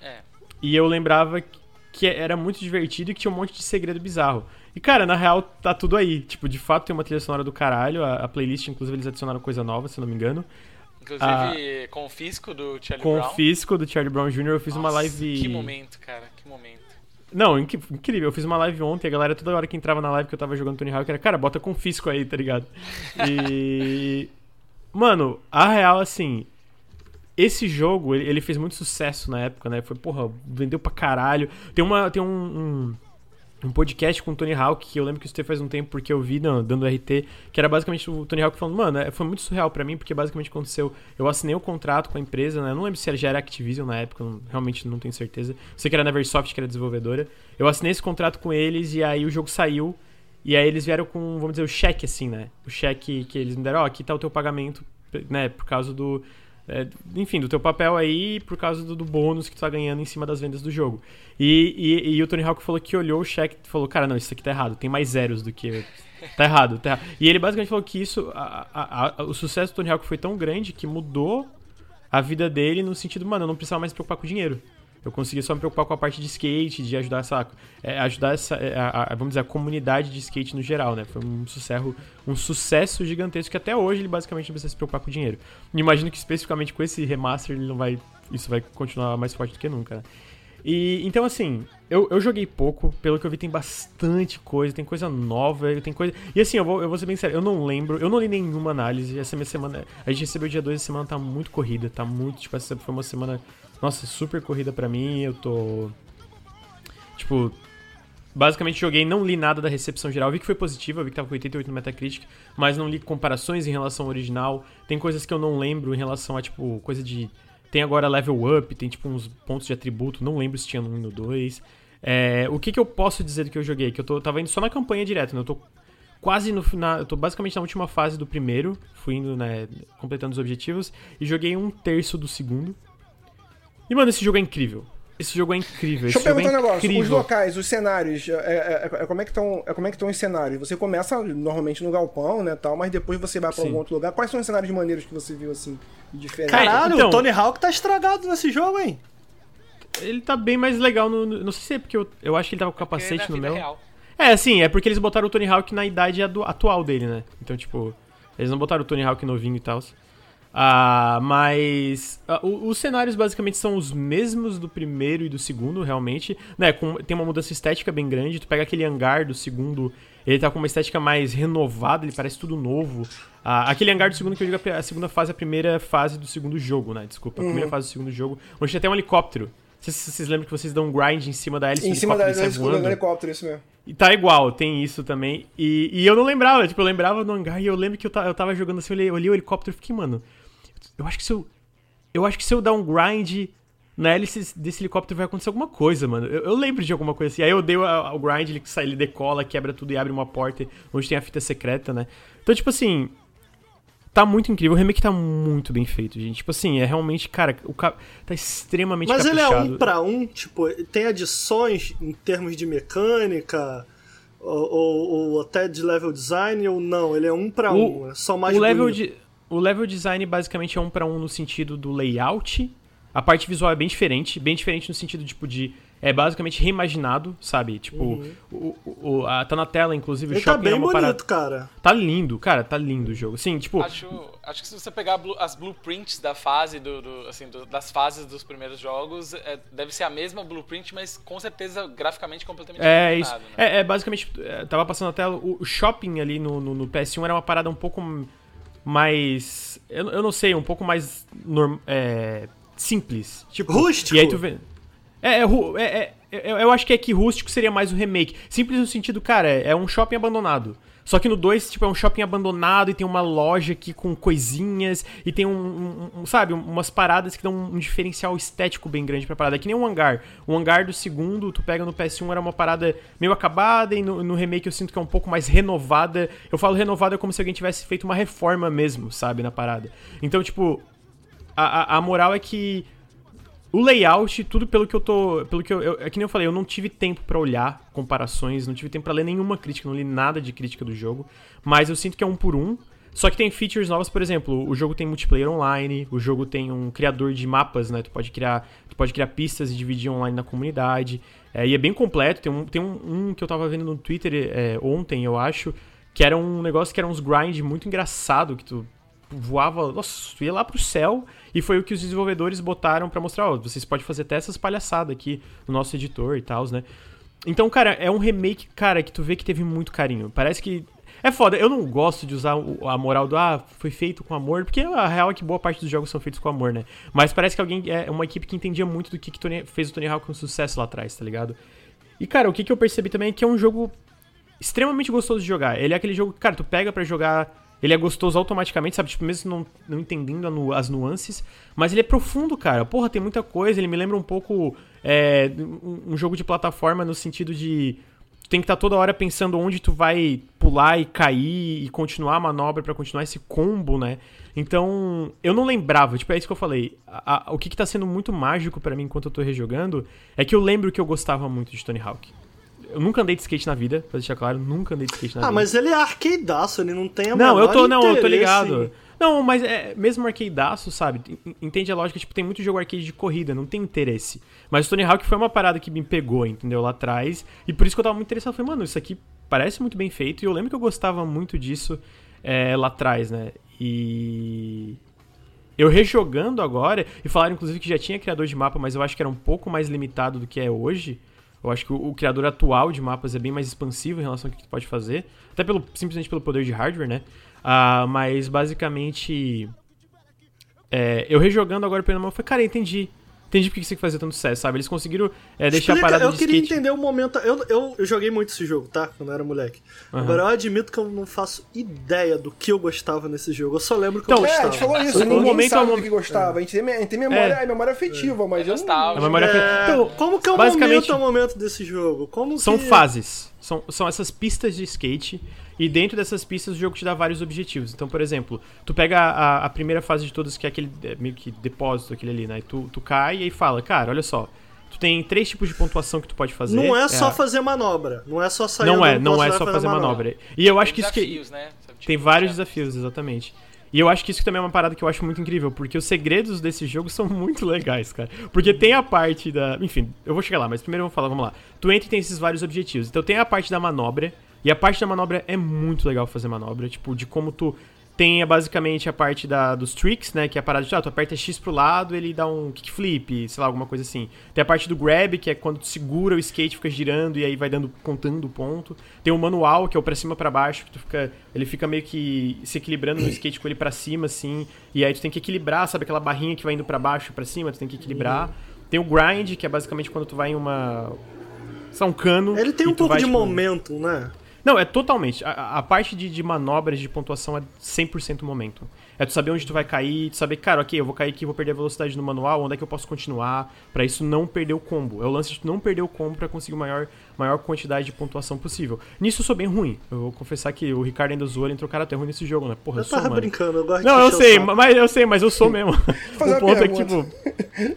É. E eu lembrava que que era muito divertido e que tinha um monte de segredo bizarro. E, cara, na real, tá tudo aí. Tipo, de fato tem uma trilha sonora do caralho. A, a playlist, inclusive, eles adicionaram coisa nova, se não me engano.
Inclusive, a... Confisco do Charlie Confisco
Brown. Confisco do Charlie Brown Jr. Eu fiz Nossa, uma live.
Que momento, cara, que momento.
Não, inc incrível. Eu fiz uma live ontem, a galera toda hora que entrava na live que eu tava jogando Tony Hawk era, cara, bota confisco aí, tá ligado? *laughs* E. Mano, a real, assim, esse jogo, ele, ele, fez muito sucesso na época, né? Foi, porra, vendeu pra caralho. Tem, uma, tem um, um, um podcast com o Tony Hawk, que eu lembro que isso faz um tempo porque eu vi não, dando RT, que era basicamente o Tony Hawk falando, mano, é, foi muito surreal para mim, porque basicamente aconteceu, eu assinei o um contrato com a empresa, né? Eu não lembro se já era Activision na época, não, realmente não tenho certeza. Sei que era Neversoft, que era desenvolvedora. Eu assinei esse contrato com eles e aí o jogo saiu. E aí eles vieram com, vamos dizer, o cheque, assim, né? O cheque que eles me deram, ó, aqui tá o teu pagamento, né? Por causa do é, enfim, do teu papel aí por causa do, do, bônus que tu tá ganhando em cima das vendas do jogo. E, e, e o Tony Hawk falou que olhou o cheque e falou, cara, não, isso aqui tá errado, tem mais zeros do que... *laughs* Tá errado, tá errado. E ele basicamente falou que isso, a, a, a, o sucesso do Tony Hawk foi tão grande que mudou a vida dele no sentido, mano, eu não precisava mais me preocupar com dinheiro. Eu conseguia só me preocupar com a parte de skate, de ajudar essa, é, ajudar essa, é, a, a, vamos dizer, a comunidade de skate no geral, né? Foi um sucesso, um sucesso gigantesco que até hoje ele basicamente não precisa se preocupar com dinheiro. Imagino que especificamente com esse remaster ele não vai, isso vai continuar mais forte do que nunca. Né? E então assim, eu, eu joguei pouco, pelo que eu vi tem bastante coisa, tem coisa nova, tem coisa. E assim, eu vou, eu vou ser bem sério, eu não lembro, eu não li nenhuma análise. Essa minha semana, a gente recebeu dia 2 a semana tá muito corrida, tá muito, tipo, essa foi uma semana nossa, super corrida para mim, eu tô. Tipo, basicamente joguei, não li nada da recepção geral. Vi que foi positiva, vi que tava com 88 no Metacritic, mas não li comparações em relação ao original. Tem coisas que eu não lembro em relação a, tipo, coisa de. Tem agora level up, tem tipo uns pontos de atributo, não lembro se tinha no 1 e no 2. É, o que, que eu posso dizer do que eu joguei? Que eu tô, tava indo só na campanha direto, né? Eu tô quase no final. Eu tô basicamente na última fase do primeiro, fui indo, né? Completando os objetivos, e joguei um terço do segundo. E, mano, esse jogo é incrível. Esse jogo é incrível.
Deixa
eu perguntar
é um negócio. Incrível. Os locais, os cenários, é, é, é, é como é que estão é como é que estão os cenários? Você começa normalmente no galpão, né, tal, mas depois você vai para algum outro lugar. Quais são os cenários maneiros que você viu assim, diferentes?
Caralho, então, o Tony Hawk tá estragado nesse jogo, hein?
Ele tá bem mais legal no, no não sei se é porque eu, eu acho que ele tava com capacete no meu. Real. É, assim, é porque eles botaram o Tony Hawk na idade atual dele, né? Então, tipo, eles não botaram o Tony Hawk novinho e tal. Ah, mas uh, os cenários basicamente são os mesmos do primeiro e do segundo, realmente. Né, com, tem uma mudança estética bem grande. Tu pega aquele hangar do segundo, ele tá com uma estética mais renovada, ele parece tudo novo. Ah, aquele hangar do segundo que eu digo a segunda fase, a primeira fase do segundo jogo, né? Desculpa, a primeira uhum. fase do segundo jogo, onde tem até um helicóptero. Vocês, vocês lembram que vocês dão um grind em cima da hélice
Em cima da hélice do helicóptero, isso mesmo.
E tá igual, tem isso também. E, e eu não lembrava, tipo, eu lembrava do hangar e eu lembro que eu, eu tava jogando assim, eu olhei, eu olhei o helicóptero e fiquei, mano, eu acho que se eu. Eu acho que se eu dar um grind na hélice desse helicóptero vai acontecer alguma coisa, mano. Eu, eu lembro de alguma coisa assim. Aí eu dei o, o grind, ele sai, ele decola, quebra tudo e abre uma porta onde tem a fita secreta, né? Então, tipo assim. Tá muito incrível. O remake tá muito bem feito, gente. Tipo assim, é realmente, cara, o ca... tá extremamente
Mas
caprichado.
ele é um pra um, tipo, tem adições em termos de mecânica. Ou, ou, ou até de level design, ou não? Ele é um pra o, um, é só mais
o level bonito. de o level design basicamente é um para um no sentido do layout, A parte visual é bem diferente, bem diferente no sentido tipo de é basicamente reimaginado, sabe? Tipo, uhum. o, o, a, tá na tela, inclusive,
Ele
o shopping
tá bem
é uma
bonito,
parada...
cara.
Tá lindo, cara, tá lindo o jogo. Sim, tipo...
Acho, acho que se você pegar as blueprints da fase, do, do assim, do, das fases dos primeiros jogos, é, deve ser a mesma blueprint, mas com certeza graficamente completamente
É isso. Né? É, é, basicamente, é, tava passando na tela, o shopping ali no, no, no, PS1 era uma parada um pouco mais... Eu, eu não sei, um pouco mais... Norm, é, simples. Tipo,
Rústico.
E aí tu vê... É, é, é, é, eu acho que é que rústico seria mais o remake. Simples no sentido, cara, é um shopping abandonado. Só que no 2, tipo, é um shopping abandonado e tem uma loja aqui com coisinhas e tem um, um, um sabe, umas paradas que dão um, diferencial estético bem grande pra parada. É que nem um hangar. O hangar do segundo, tu pega no PS1, era uma parada meio acabada e no, no remake eu sinto que é um pouco mais renovada. Eu falo renovada como se alguém tivesse feito uma reforma mesmo, sabe, na parada. Então, tipo, a, a, a moral é que o layout, tudo pelo que eu tô. Pelo que eu, eu, é que nem eu falei, eu não tive tempo para olhar comparações, não tive tempo para ler nenhuma crítica, não li nada de crítica do jogo. Mas eu sinto que é um por um. Só que tem features novas, por exemplo, o jogo tem multiplayer online, o jogo tem um criador de mapas, né? Tu pode criar, tu pode criar pistas e dividir online na comunidade. É, e é bem completo. Tem um, tem um, um que eu tava vendo no Twitter é, ontem, eu acho, que era um negócio que era uns grind muito engraçado, que tu voava, nossa, ia lá pro céu e foi o que os desenvolvedores botaram para mostrar, ó, vocês podem fazer até essas palhaçadas aqui no nosso editor e tal, né? Então, cara, é um remake, cara, que tu vê que teve muito carinho. Parece que é foda, eu não gosto de usar a moral do ah, foi feito com amor, porque a real é que boa parte dos jogos são feitos com amor, né? Mas parece que alguém é uma equipe que entendia muito do que, que Tony, fez o Tony Hawk com sucesso lá atrás, tá ligado? E cara, o que, que eu percebi também é que é um jogo extremamente gostoso de jogar. Ele é aquele jogo que, cara, tu pega para jogar ele é gostoso automaticamente, sabe? Tipo, mesmo não, não entendendo nu as nuances. Mas ele é profundo, cara. Porra, tem muita coisa. Ele me lembra um pouco é, um, um, jogo de plataforma no sentido de. Tu tem que estar tá toda hora pensando onde tu vai pular e cair e continuar a manobra para continuar esse combo, né? Então, eu não lembrava, tipo, é isso que eu falei. A, a, o que, que tá sendo muito mágico para mim enquanto eu tô rejogando é que eu lembro que eu gostava muito de Tony Hawk. Eu nunca andei de skate na vida, pra deixar claro, nunca andei de skate na
ah,
vida.
Ah, mas ele é arcadeaço, ele não tem a
Não, eu tô, não, eu tô ligado. Não, mas é, mesmo arcadeaço, sabe? Entende a lógica, tipo, tem muito jogo arcade de corrida, não tem interesse. Mas o Tony Hawk foi uma parada que me pegou, entendeu? Lá atrás. E por isso que eu tava muito interessado. Eu falei, mano, isso aqui parece muito bem feito. E eu lembro que eu gostava muito disso é, lá atrás, né? E. Eu rejogando agora, e falaram inclusive que já tinha criador de mapa, mas eu acho que era um pouco mais limitado do que é hoje. Eu acho que o, o, criador atual de mapas é bem mais expansivo em relação ao que tu pode fazer. Até pelo, simplesmente pelo poder de hardware, né? Uh, mas basicamente. É, eu rejogando agora pelo mão, eu falei, cara, entendi. Entendi porque você fazer tanto sucesso, sabe? Eles conseguiram é, deixar Explica, a parada
Eu
de
queria
skate.
entender o momento. Eu, eu, eu, joguei muito esse jogo, tá? Quando eu era moleque. Uhum. Agora eu admito que eu não faço ideia do que eu gostava nesse jogo. Eu só lembro que
então,
eu gostava.
É, a gente falou isso. No momento sabe do que gostava. A gente tem, a gente tem memória, é. memória afetiva, mas eu
não.
A memória
é... Então, como que é o momento, é o momento desse jogo? Como
São
que...
fases. São, são essas pistas de skate e dentro dessas pistas o jogo te dá vários objetivos. Então, por exemplo, tu pega a, a primeira fase de todas, que é aquele é, meio que depósito, aquele ali, né? E tu, tu cai e aí fala, cara, olha só. Tu tem três tipos de pontuação que tu pode fazer.
Não é,
é
só a... fazer manobra. Não é só sair
Não é, não é só fazer manobra. manobra. E eu acho
tem
que
desafios,
isso que.
Né? Tipo,
tem vários desafios, exatamente. E eu acho que isso também é uma parada que eu acho muito incrível, porque os segredos desse jogo são *laughs* muito legais, cara. Porque tem a parte da. Enfim, eu vou chegar lá, mas primeiro vamos falar, vamos lá. Tu entra e tem esses vários objetivos. Então tem a parte da manobra, e a parte da manobra é muito legal fazer manobra, tipo, de como tu tem basicamente a parte da, dos tricks, né? Que é a parada de, ah, tu aperta X pro lado, ele dá um kickflip, sei lá, alguma coisa assim. Tem a parte do grab, que é quando tu segura o skate, fica girando e aí vai dando, contando o ponto. Tem o manual, que é o pra cima para baixo, que tu fica, ele fica meio que se equilibrando no skate com ele para cima, assim. E aí tu tem que equilibrar, sabe aquela barrinha que vai indo para baixo e pra cima, tu tem que equilibrar. Tem o grind, que é basicamente quando tu vai em uma... Lá, um cano.
Ele tem um pouco
vai,
de
tipo,
momento, né?
Não, é totalmente. A, a parte de, de, manobras de pontuação é 100% momento. É tu saber onde tu vai cair, tu saber, cara, ok, eu vou cair aqui, vou perder a velocidade no manual, onde é que eu posso continuar, para isso não perder o combo. É o lance de tu não perder o combo para conseguir maior maior quantidade de pontuação possível. Nisso eu sou bem ruim. Eu vou confessar que o Ricardo ainda zoou, ele entrou cara até ruim nesse jogo, né? Porra, eu,
eu
sou,
tava
mano.
brincando, eu gosto
Não,
de
eu sei, mas eu sei, mas eu sou mesmo. *laughs*
Fazer
o ponto é que,
tipo.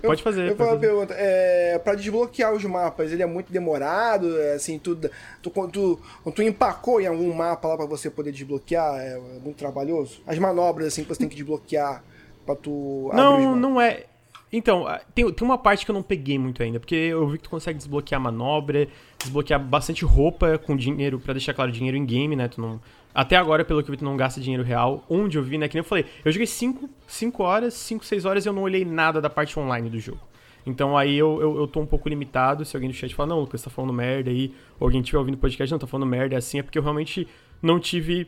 Pode fazer.
Eu vou fazer uma pergunta. É, pra desbloquear os mapas, ele é muito demorado? É, assim, tu, tu, tu, tu empacou em algum mapa lá pra você poder desbloquear? É muito trabalhoso? As manobras, assim, que você tem que desbloquear pra tu.
Não, não é Então, tem, tem uma parte que eu não peguei muito ainda, porque eu vi que tu consegue desbloquear manobra, desbloquear bastante roupa com dinheiro, para deixar claro, dinheiro em game, né? Tu não. Até agora, pelo que eu vi, tu não gasta dinheiro real. Onde eu vi, né? Que nem eu falei, eu joguei 5 horas, 5, 6 horas e eu não olhei nada da parte online do jogo. Então aí eu, eu, eu tô um pouco limitado. Se alguém do chat falar, não, Lucas, tá falando merda aí, ou alguém estiver ouvindo o podcast, não, tá falando merda, é assim, é porque eu realmente não tive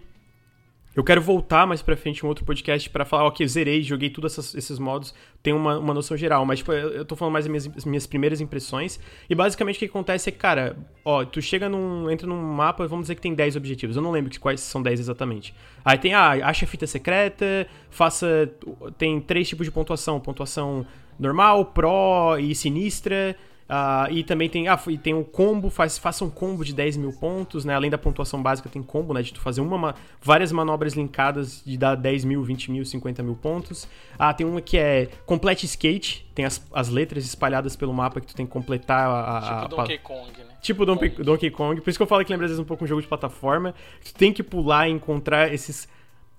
eu quero voltar mais pra frente em um outro podcast para falar, ok, zerei, joguei todos esses modos, tenho uma, uma noção geral, mas tipo, eu tô falando mais das minhas, as minhas primeiras impressões. E basicamente o que acontece é que, cara, ó, tu chega num. entra num mapa, vamos dizer que tem 10 objetivos. Eu não lembro quais são 10 exatamente. Aí tem, ah, acha fita secreta, faça. Tem três tipos de pontuação: pontuação normal, pro e sinistra. Uh, e também tem, ah, e tem um combo, faz, faça um combo de 10 mil pontos, né? Além da pontuação básica, tem combo, né? De tu fazer uma, várias manobras linkadas de dar 10 mil, 20 mil, 50 mil pontos. Ah, tem uma que é Complete Skate, tem as, as letras espalhadas pelo mapa que tu tem que completar a.
a tipo Donkey Kong, né?
Tipo Donkey, Donkey Kong. Por isso que eu falo que lembra às vezes um pouco um jogo de plataforma. Tu tem que pular e encontrar esses,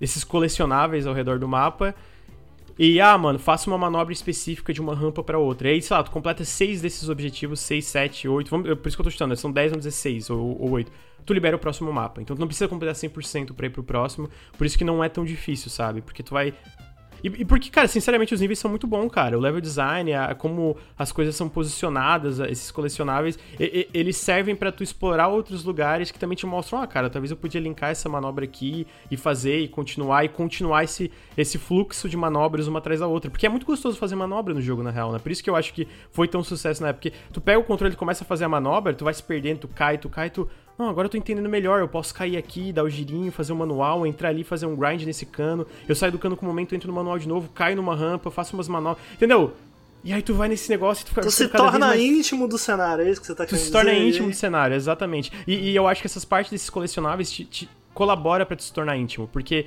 esses colecionáveis ao redor do mapa. E, ah, mano, faça uma manobra específica de uma rampa para outra. E aí, sei lá, tu completa seis desses objetivos, seis, sete, oito. Vamos, por isso que eu tô chutando, são 10 ou 16 ou, ou 8. Tu libera o próximo mapa. Então tu não precisa completar 100% pra ir pro próximo. Por isso que não é tão difícil, sabe? Porque tu vai e, e, porque, cara, sinceramente, os níveis são muito bons, cara. O level design, a, como as coisas são posicionadas, esses colecionáveis, e, e, eles servem para tu explorar outros lugares que também te mostram, ah, cara, talvez eu podia linkar essa manobra aqui e fazer e continuar e continuar esse, esse fluxo de manobras uma atrás da outra. Porque é muito gostoso fazer manobra no jogo, na real, né? Por isso que eu acho que foi tão sucesso na época. Porque tu pega o controle e começa a fazer a manobra, tu vai se perdendo, tu cai, tu cai, tu não, agora eu tô entendendo melhor. Eu posso cair aqui, dar o girinho, fazer um manual, entrar ali, fazer um grind nesse cano. Eu saio do cano com o momento, entro no manual de novo, caio numa rampa, faço umas manobras. Entendeu? E aí tu vai nesse negócio e tu fica.
Tu se torna mais... íntimo do cenário, é isso que você tá querendo
dizer? Tu se torna íntimo do cenário, exatamente. E, e, eu acho que essas partes desses colecionáveis te, te colabora para te se tornar íntimo. Porque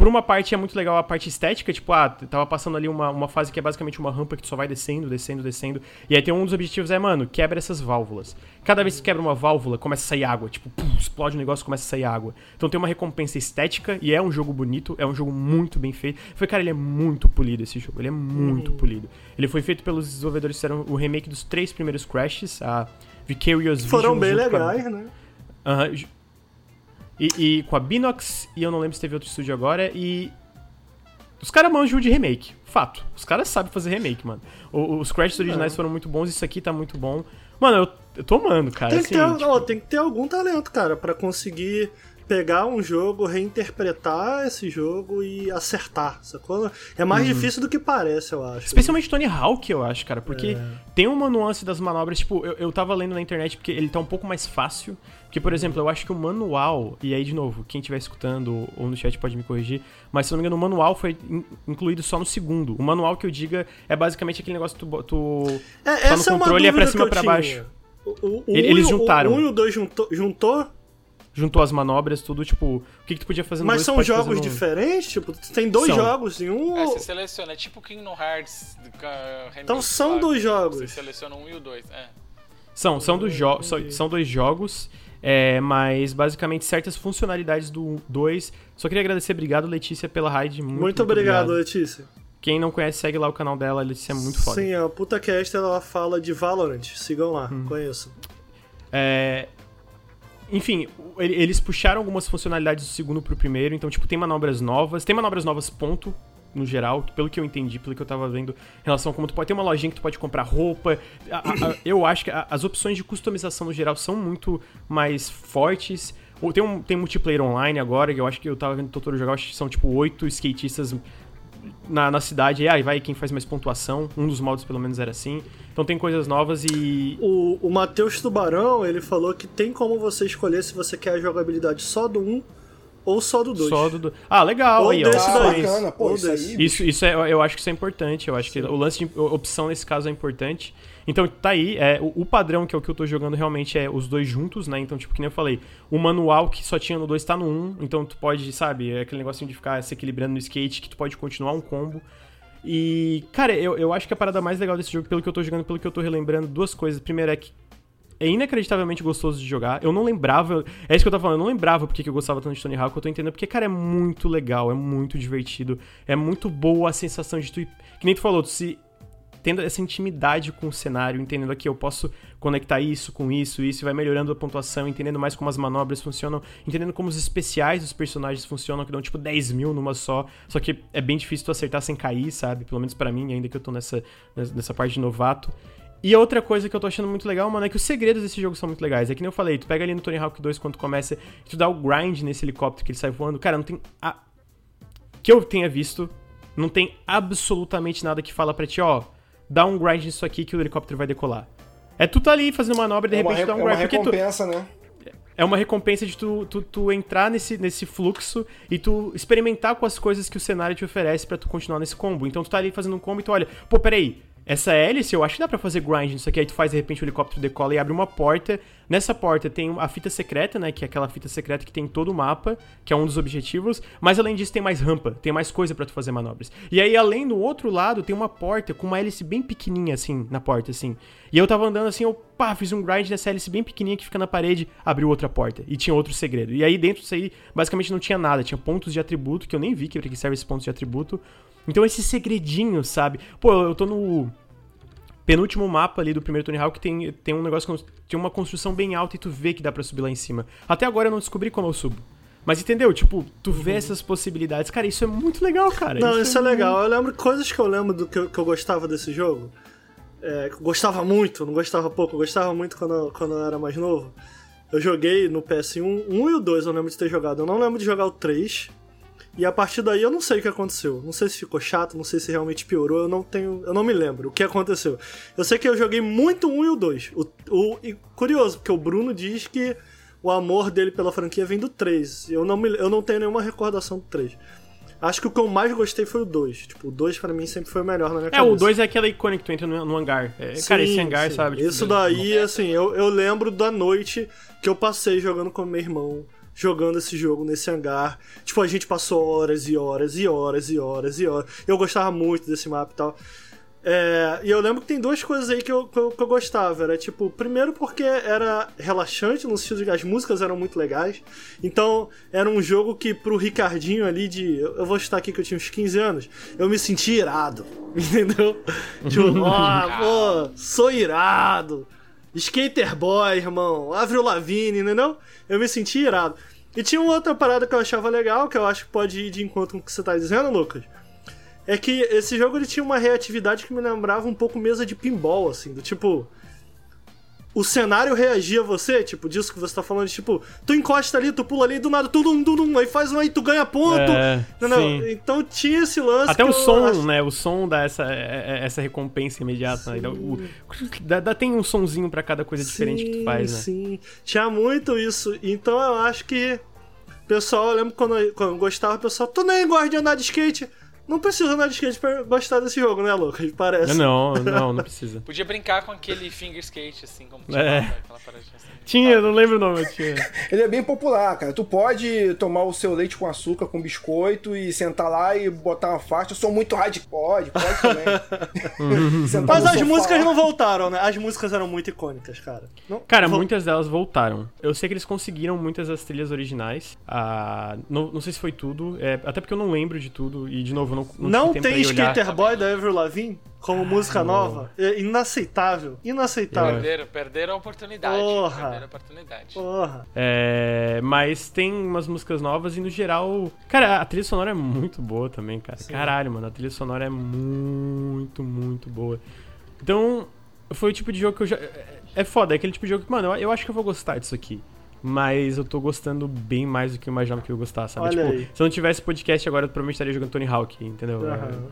por uma parte é muito legal a parte estética, tipo, ah, tava passando ali uma, uma fase que é basicamente uma rampa que tu só vai descendo, descendo, descendo. E aí tem um dos objetivos é, mano, quebra essas válvulas. Cada vez que quebra uma válvula, começa a sair água. Tipo, pum, explode o negócio começa a sair água. Então tem uma recompensa estética e é um jogo bonito, é um jogo muito bem feito. Foi, cara, ele é muito polido esse jogo, ele é muito uhum. polido. Ele foi feito pelos desenvolvedores que fizeram o remake dos três primeiros Crashes, a Vicarious.
Foram bem legais, né?
Uhum, e, e, com a Binox, e eu não lembro se teve outro estúdio agora, e. Os caras manjam de remake. Fato. Os caras sabem fazer remake, mano. O, os Crash originais é. foram muito bons, isso aqui tá muito bom. Mano, eu, eu tô amando, cara.
Tem que, assim, ter, tipo... ó, tem que ter algum talento, cara, para conseguir pegar um jogo, reinterpretar esse jogo e acertar, sacou? É mais uhum. difícil do que parece, eu acho.
Especialmente Tony Hawk, eu acho, cara, porque é. tem uma nuance das manobras, tipo, eu, eu tava lendo na internet porque ele tá um pouco mais fácil. Porque, por exemplo, eu acho que o manual, e aí de novo, quem estiver escutando ou no chat pode me corrigir, mas se não me engano, o manual foi in incluído só no segundo. O manual que eu diga é basicamente aquele negócio que tu, tu
é, tá no é controle
é, é pra cima pra baixo.
O, o, Eles juntaram. O 1 e o 2 juntou, juntou?
Juntou as manobras, tudo, tipo, o que, que tu podia fazer no
Mas
dois, são
jogos
no...
diferentes? Tipo, tem dois são. jogos em um.
É, você seleciona, é tipo Kingdom Hearts.
Uh, então são dois jogos.
Você seleciona um e o dois, é.
São, são, dos jo são dois jogos. É, mas basicamente certas funcionalidades do 2. Só queria agradecer, obrigado Letícia pela raid. Muito, muito, obrigado, obrigado,
Letícia.
Quem não conhece, segue lá o canal dela, a Letícia é muito foda.
Sim, a PutaCast ela fala de Valorant. Sigam lá, hum. conheçam.
É, enfim, eles puxaram algumas funcionalidades do segundo pro primeiro, então, tipo, tem manobras novas. Tem manobras novas, ponto, no geral, pelo que eu entendi, pelo que eu tava vendo em relação a como tu pode ter uma lojinha que tu pode comprar roupa. A, a, a, eu acho que as opções de customização no geral são muito mais fortes. Tem, um, tem multiplayer online agora, que eu acho que eu tava vendo o Totoro jogar, acho que são tipo oito skatistas na, na cidade, e aí vai quem faz mais pontuação. Um dos modos, pelo menos, era assim. Então tem coisas novas e.
O, o Matheus Tubarão, ele falou que tem como você escolher se você quer a jogabilidade só do 1 ou só do 2.
Só do 2. Ah, legal.
Ou
aí,
desse ó. daí. Bacana, pô,
isso, aí, isso, isso é, eu acho que isso é importante. Eu acho Sim. que o lance de opção nesse caso é importante. Então, tá aí. É, o, o, padrão, que é o que eu tô jogando, realmente é os dois juntos, né? Então, tipo, que nem eu falei, o manual que só tinha no 2 tá no 1. Um, então, tu pode, sabe, é aquele negocinho de ficar se equilibrando no skate, que tu pode continuar um combo. E, cara, eu, eu acho que a parada mais legal desse jogo, pelo que eu tô jogando, pelo que eu tô relembrando, duas coisas. Primeiro é que é inacreditavelmente gostoso de jogar. Eu não lembrava. É isso que eu tava falando, eu não lembrava porque eu gostava tanto de Tony Hawk. Eu tô entendendo porque, cara, é muito legal, é muito divertido. É muito boa a sensação de tu. Que nem tu falou, tu se tendo essa intimidade com o cenário, entendendo que eu posso conectar isso com isso, isso vai melhorando a pontuação, entendendo mais como as manobras funcionam, entendendo como os especiais dos personagens funcionam, que dão tipo 10 mil numa só, só que é bem difícil tu acertar sem cair, sabe? Pelo menos para mim, ainda que eu tô nessa, nessa parte de novato. E outra coisa que eu tô achando muito legal, mano, é que os segredos desse jogo são muito legais. É que nem eu falei, tu pega ali no Tony Hawk 2 quando começa e tu dá o grind nesse helicóptero que ele sai voando. Cara, não tem. A... Que eu tenha visto, não tem absolutamente nada que fala pra ti, ó, dá um grind nisso aqui que o helicóptero vai decolar. É tu tá ali fazendo manobra e de é repente dá um grind. É
uma recompensa, tu... né?
É uma recompensa de tu, tu, tu, entrar nesse, nesse fluxo e tu experimentar com as coisas que o cenário te oferece para tu continuar nesse combo. Então tu tá ali fazendo um combo e tu olha, pô, peraí, essa hélice, eu acho que dá pra fazer grind nisso aqui. Aí tu faz, de repente, o helicóptero decola e abre uma porta. Nessa porta tem a fita secreta, né? Que é aquela fita secreta que tem todo o mapa, que é um dos objetivos. Mas além disso, tem mais rampa, tem mais coisa para tu fazer manobras. E aí, além do outro lado, tem uma porta com uma hélice bem pequenininha, assim, na porta, assim. E eu tava andando assim, eu pá, fiz um grind nessa hélice bem pequenininha que fica na parede, abriu outra porta. E tinha outro segredo. E aí, dentro disso aí, basicamente não tinha nada. Tinha pontos de atributo, que eu nem vi que, que serve esses pontos de atributo. Então, esse segredinho, sabe? Pô, eu tô no penúltimo mapa ali do primeiro Tony Hawk tem, tem um negócio que tem uma construção bem alta e tu vê que dá para subir lá em cima. Até agora eu não descobri como eu subo. Mas entendeu? Tipo, tu vê uhum. essas possibilidades. Cara, isso é muito legal, cara.
Não, isso, isso é, é, legal. Eu lembro coisas que eu lembro do que eu, que eu gostava desse jogo. É, gostava muito, não gostava pouco, eu gostava muito quando eu, quando eu era mais novo. Eu joguei no PS1, 1 e o 2 eu lembro de ter jogado. Eu não lembro de jogar o 3. E a partir daí eu não sei o que aconteceu. Não sei se ficou chato, não sei se realmente piorou, eu não tenho. Eu não me lembro o que aconteceu. Eu sei que eu joguei muito um e o 2. O, o, e curioso, porque o Bruno diz que o amor dele pela franquia vem do 3. Eu não, me, eu não tenho nenhuma recordação do 3. Acho que o que eu mais gostei foi o 2. Tipo, o 2 pra mim sempre foi o melhor na minha é, cabeça.
É, o 2 é aquela icônica que tu entra no, no hangar. É, sim, cara, esse hangar,
sim.
sabe?
Tipo, Isso daí, assim, eu, eu lembro da noite que eu passei jogando com meu irmão jogando esse jogo nesse hangar. Tipo, a gente passou horas e horas e horas e horas e horas. Eu gostava muito desse mapa e tal. É, e eu lembro que tem duas coisas aí que eu, que eu, que eu, gostava. Era tipo, primeiro porque era relaxante, no sentido de que as músicas eram muito legais. Então, era um jogo que pro Ricardinho ali de. Eu vou estar aqui que eu tinha uns 15 anos, eu me senti irado. *laughs* Entendeu? tipo, ó, *laughs* oh, pô, sou irado. Skater Boy, irmão. Avril Lavigne, entendeu? Eu me senti irado. E tinha uma outra parada que eu achava legal, que eu acho que pode ir de encontro com o que você tá dizendo, Lucas. É que esse jogo ele tinha uma reatividade que me lembrava um pouco mesa de pinball, assim, do tipo o cenário reagia a você, tipo, disso que você tá falando, tipo, tu encosta ali, tu pula ali, do nada, tu dum, dum, aí faz um aí, tu ganha ponto. É, não, não. Então tinha esse lance.
Até o som, acho... né? O som dá essa, é, é, essa recompensa imediata. Né? O, dá, dá, tem um sonzinho para cada coisa sim, diferente que tu faz, né?
Sim, tinha muito isso. Então eu acho que. Pessoal, eu lembro quando eu, quando eu gostava, o pessoal, tu nem gosta de andar de skate. Não precisa andar de skate pra gostar desse jogo, né, Lucas? Parece.
Não, não, não precisa.
Podia brincar com aquele finger skate, assim, como tinha é. aquela
paradinha assim. Tinha, não lembro o nome, tinha. *laughs*
Ele é bem popular, cara. Tu pode tomar o seu leite com açúcar, com biscoito e sentar lá e botar uma faixa. Eu sou muito hardcore, pode, pode também. *laughs*
Mas as sofá. músicas não voltaram, né? As músicas eram muito icônicas, cara.
Não? Cara, muitas delas voltaram. Eu sei que eles conseguiram muitas das trilhas originais. Ah, não, não sei se foi tudo, é, até porque eu não lembro de tudo. E, de novo, não não,
não tem Skater Boy da Avril Lavigne como música nova? É inaceitável. Inaceitável.
Perderam, perderam a oportunidade. Porra. Perderam a oportunidade.
Porra.
É, mas tem umas músicas novas e no geral. Cara, a trilha sonora é muito boa também, cara. Sim. Caralho, mano. A trilha sonora é muito, muito boa. Então, foi o tipo de jogo que eu já. É foda, é aquele tipo de jogo que, mano, eu, acho que eu vou gostar disso aqui mas eu tô gostando bem mais do que eu imaginava que eu ia gostar, sabe?
Olha
tipo,
aí.
se eu não tivesse podcast agora, eu provavelmente estaria jogando Tony Hawk, entendeu?
Uhum.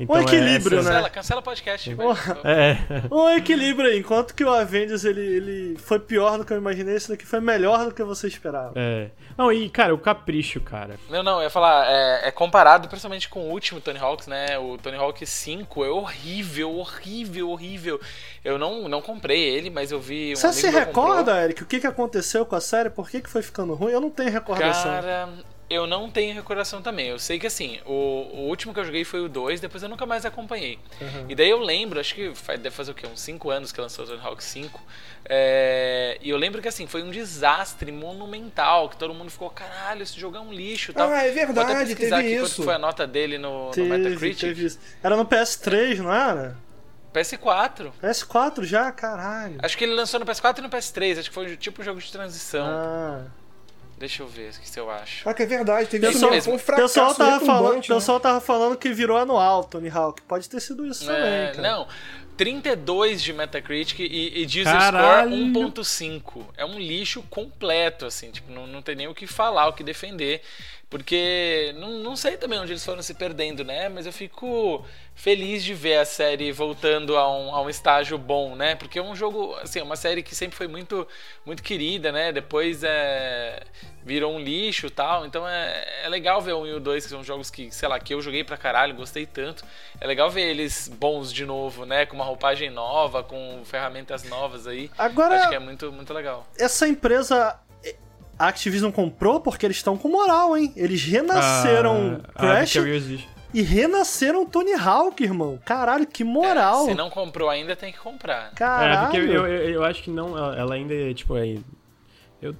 Então, um equilíbrio,
é,
né?
Cancela, cancela o podcast.
É.
Um equilíbrio aí. Enquanto que o Avengers ele, ele foi pior do que eu imaginei, esse daqui foi melhor do que você esperava.
É. Não, e, cara, o capricho, cara.
Não, não, eu ia falar, é, é comparado principalmente com o último Tony Hawks, né? O Tony Hawk 5 é horrível, horrível, horrível. Eu não, não comprei ele, mas eu vi. Um
você se recorda, Eric, o que, que aconteceu com a série? Por que, que foi ficando ruim? Eu não tenho recordação.
Cara eu não tenho recordação também. Eu sei que assim, o, o último que eu joguei foi o 2, depois eu nunca mais acompanhei. Uhum. E daí eu lembro, acho que faz, deve fazer o quê? Uns 5 anos que lançou o Tony Hawk 5. É, e eu lembro que assim, foi um desastre monumental, que todo mundo ficou, caralho, esse jogo é um lixo tal.
Ah, é verdade, teve
aqui
isso.
foi a nota dele no,
teve,
no Metacritic.
Teve isso. Era no PS3, não era?
PS4.
PS4 já? Caralho.
Acho que ele lançou no PS4 e no PS3. Acho que foi tipo um jogo de transição.
Ah.
Deixa eu ver o que se eu acho.
Ah, que é verdade, teve
Pessoal,
isso mesmo. Foi um fracasso
pessoal tava falando,
retumbante, né?
pessoal tava falando que virou anual, Tony Hawk. Pode ter sido isso
É,
também, cara.
não, 32 de Metacritic e, e User
Caralho.
Score 1.5. É um lixo completo, assim, tipo, não, não tem nem o que falar, o que defender. Porque não, não sei também onde eles foram se perdendo, né? Mas eu fico feliz de ver a série voltando a um, a um estágio bom, né? Porque é um jogo, assim, é uma série que sempre foi muito, muito querida, né? Depois é, virou um lixo e tal. Então é, é legal ver o 1 e o 2, que são jogos que, sei lá, que eu joguei pra caralho, gostei tanto. É legal ver eles bons de novo, né? Com uma roupagem nova, com ferramentas novas aí.
Agora-
Acho que é muito, muito legal.
Essa empresa. A Activision comprou porque eles estão com moral, hein? Eles renasceram
Ah,
Crash
a Vicarious Vision.
e renasceram Tony Hawk, irmão. Caralho, que moral.
É, se não comprou ainda, tem que comprar.
É,
Caralho.
porque eu, eu, eu acho que não, ela ela ainda é, tipo, é... Eu...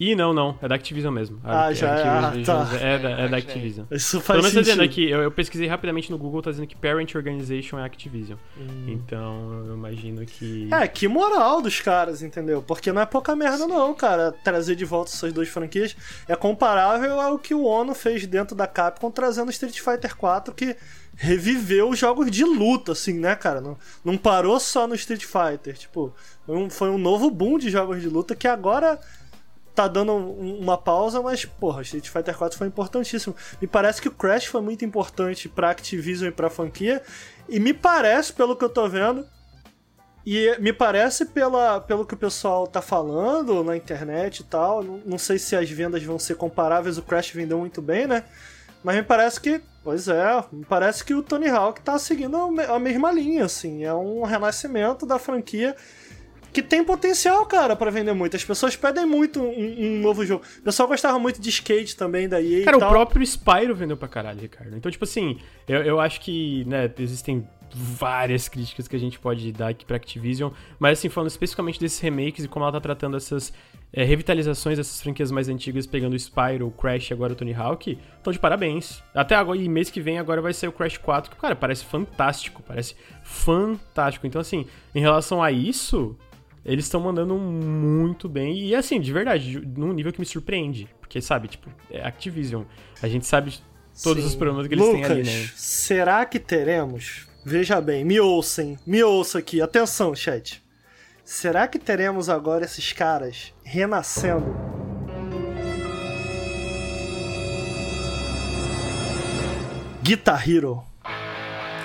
Ih, não, não, é da Activision mesmo. A-
Ah,
a
já é,
Vicarious
ah, tá.
É da, é da. Activision.
Isso
Pelo
faz
menos tá dizendo
sentido.
aqui, eu, eu pesquisei rapidamente no Google, tá dizendo que Parent Organization é Activision.
Hum.
Então, eu imagino que...
É, que moral dos caras, entendeu? Porque não é pouca merda, não, cara. Trazer de volta essas duas franquias é comparável ao que o Ono fez dentro da Capcom trazendo Street Fighter 4, que reviveu os jogos de luta, assim, né, cara? Não, não parou só no Street Fighter. Tipo, foi um, foi um novo boom de jogos de luta que agora tá dando um- uma pausa, mas, porra, Street Fighter 4 foi importantíssimo. Me parece que o Crash foi muito importante pra Activision e pra franquia. E me parece, pelo que eu tô vendo, e me parece pela, pelo que o pessoal tá falando na internet e tal, não, não sei se as vendas vão ser comparáveis, o Crash vendeu muito bem, né? Mas me parece que, pois é, me parece que o Tony Hawk tá seguindo a mesma linha, assim, é um renascimento da franquia que tem potencial, cara, pra vender muito. As pessoas pedem muito um, um novo jogo. O pessoal gostava muito de skate também da EA
Cara,
e
o próprio Spyro vendeu pra caralho, Ricardo. Então, tipo assim, eu, eu acho que, né, existem várias críticas que a gente pode dar aqui pra Activision, mas assim, falando especificamente desses remakes e como ela tá tratando essas é, revitalizações dessas franquias mais antigas, pegando o Spyro, o Crash e agora o Tony Hawk, então de parabéns. Até agora, e mês que vem agora vai ser o Crash 4, que, cara, parece fantástico, parece fantástico. Então, assim, em relação a isso, eles estão mandando muito bem. E assim, de verdade, de- num nível que me surpreende. Porque, sabe, tipo, é Activision. A gente sabe todos
Sim.
os problemas que eles
Lucas,
têm ali, né?
será que teremos? Veja bem, me ouçam, me ouça aqui, atenção, chat. Será que teremos agora esses caras renascendo? Guitar Hero.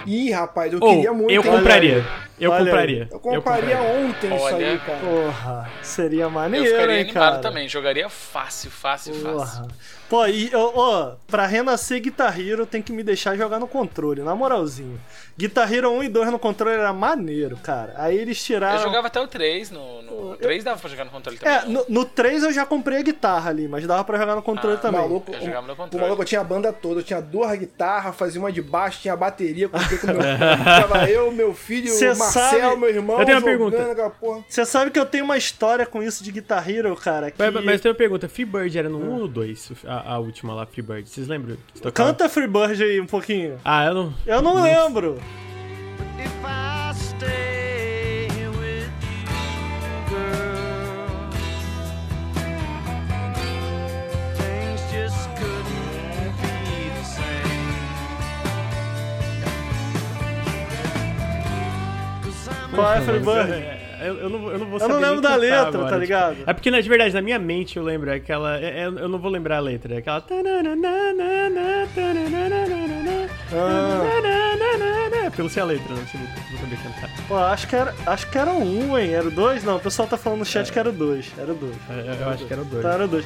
Ih, rapaz, eu
Ou,
queria muito.
eu compraria.
velho.
Eu
Olha aí.
compraria.
Eu compraria ontem isso
Olha,
aí, cara.
Porra, seria
Eu
maneiro,
ficaria
hein,
animado
cara?
também, jogaria fácil, fácil, fácil.
Pô, e, ó, ó, pra renascer Guitar Hero tem que me deixar jogar no controle, na moralzinho. Guitar Hero 1 e 2 no controle era maneiro, cara. Aí eles tiraram...
Eu jogava até o 3, no, no
Eu-
3 dava pra jogar no controle também.
É, no, no 3 eu já comprei a guitarra ali, mas dava pra jogar no controle
Ah,
também.
Maluco,
Eu jogava no controle.
o maluco eu tinha a banda toda, eu tinha duas guitarras, fazia uma de baixo, tinha a bateria, com *laughs* meu Tava eu, meu filho,
Cê
o Marcel,
sabe-
meu irmão,
Eu tenho uma
jogando
pergunta.
Você sabe que eu tenho uma história com isso de Guitar Hero, cara. Que...
Mas, mas tem uma pergunta: Freebird era no 1 ou no 2? A, a última lá, Freebird. Vocês lembram?
Canta Freebird aí um pouquinho.
Ah, eu não.
Eu não lembro.
'Cause I'm
Qual é Freebird?
É, Eu, eu, não, eu não vou
Eu
saber
não lembro da letra,
agora,
tá
tipo.
ligado?
É porque, na de verdade, na minha mente eu lembro é aquela. é- é- eu não vou lembrar a letra. É aquela.
Ah.
Pelo sem a letra, não sei se vou saber cantar.
Pô, acho que era, acho que era um, hein? Era o dois? Não, o pessoal tá falando no chat que era o dois. Era o dois.
Eu, eu acho que era o 2.
Tá, era o dois.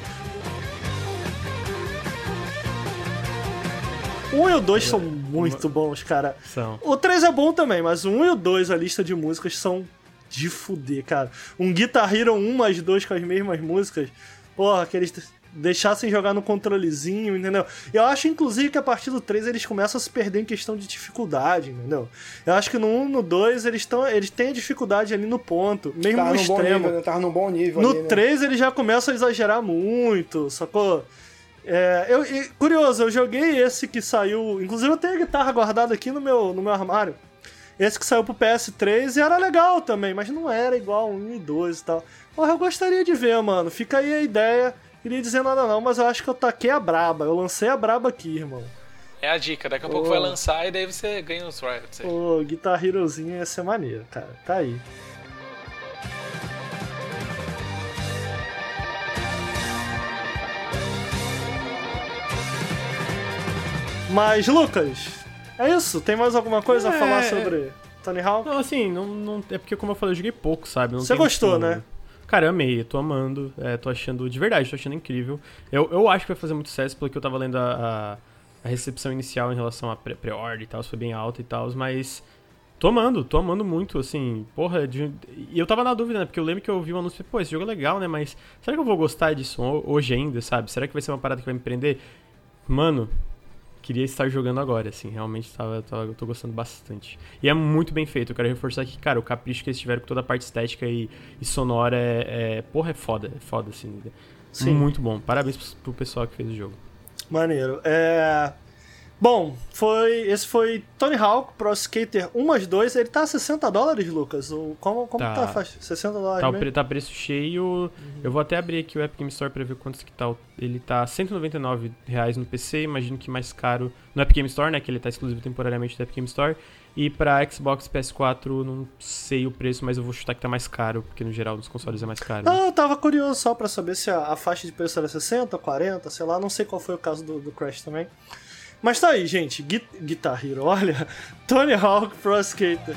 1 e o 2 são muito bons, cara.
São.
O 3 é bom também, mas o 1 e o 2, a lista de músicas, são de fuder, cara. Um Guitar Hero 1 mais 2 com as mesmas músicas, porra, que eles deixassem jogar no controlezinho, entendeu? Eu acho, inclusive, que a partir do 3 eles começam a se perder em questão de dificuldade, entendeu? Eu acho que no 1 no 2 eles, tão, eles têm a dificuldade ali no ponto, mesmo
Tava
no extremo.
nível, né? Tava num bom nível
No
ali, né?
3 ele já começa a exagerar muito, sacou? É, eu, curioso, eu joguei esse que saiu. Inclusive eu tenho a guitarra guardada aqui no meu, no meu armário. Esse que saiu pro PS3 e era legal também, mas não era igual um e dois e tal. Porra, eu gostaria de ver, mano. Fica aí a ideia. Queria dizer nada não, mas eu acho que eu taquei a braba. Eu lancei a braba aqui, irmão.
É a dica, daqui a pouco
Ô.
vai lançar e daí você ganha os royalties.
Pô, Guitar Herozinho ia ser maneiro, cara. Tá aí. Mas, Lucas, é isso? Tem mais alguma coisa a
É.
falar sobre Tony Hawk?
Não, assim, não, não, é porque, como eu falei, eu joguei pouco, sabe? Não
Você gostou, né?
Cara, eu amei, eu tô amando, é, tô achando, de verdade, tô achando incrível. Eu, eu acho que vai fazer muito sucesso, porque eu tava lendo a, a, a recepção inicial em relação a pré- pré-order e tal, foi bem alta e tal, mas tô amando, tô amando muito, assim, porra, de- e eu tava na dúvida, né, porque eu lembro que eu ouvi o anúncio pô, esse jogo é legal, né, mas será que eu vou gostar disso ho- hoje ainda, sabe? Será que vai ser uma parada que vai me prender? Mano, queria estar jogando agora, assim, realmente tava, tava- eu tô gostando bastante. E é muito bem feito, eu quero reforçar aqui, cara, o capricho que eles tiveram com toda a parte estética e, e sonora é, é- Porra, é foda, é foda, assim.
Sim.
Muito bom. Parabéns pro- pro pessoal que fez o jogo.
Maneiro. É. Bom, foi. Esse foi Tony Hawk Pro Skater 1 mais 2. Ele tá a 60 dólares, Lucas? O, como como tá,
Tá.
a faixa? 60 dólares
Tá,
mesmo?
tá preço cheio. Eu vou até abrir aqui o Epic Game Store pra ver quantos que tá. Ele tá 199 reais no PC, imagino que mais caro no Epic Game Store, né? Que ele tá exclusivo temporariamente do Epic Game Store. E pra Xbox PS4, não sei o preço, mas eu vou chutar que tá mais caro, porque no geral nos consoles é mais caro. né?
Não, eu tava curioso só pra saber se a, a faixa de preço era 60, 40, sei lá, não sei qual foi o caso do, do Crash também. Mas tá aí, gente, Gui- Guitar Hero, olha, *laughs* Tony Hawk Pro Skater.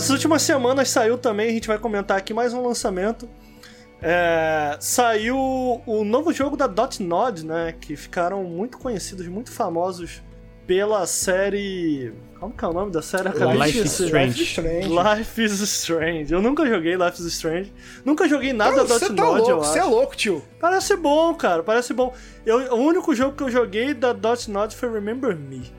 Nessas últimas semanas saiu também, a gente vai comentar aqui mais um lançamento. É, saiu o novo jogo da Dotnod, né? Que ficaram muito conhecidos, muito famosos pela série. Como que é o nome da série? Acabei
Life is. Strange.
Life is Strange.
Life is Strange. Eu nunca joguei Life is Strange. Nunca joguei nada da Dotnod,
tá louco,
eu
você é
acho.
louco, tio.
Parece bom, cara, parece bom. Eu, o único jogo que eu joguei da Dotnod foi Remember Me.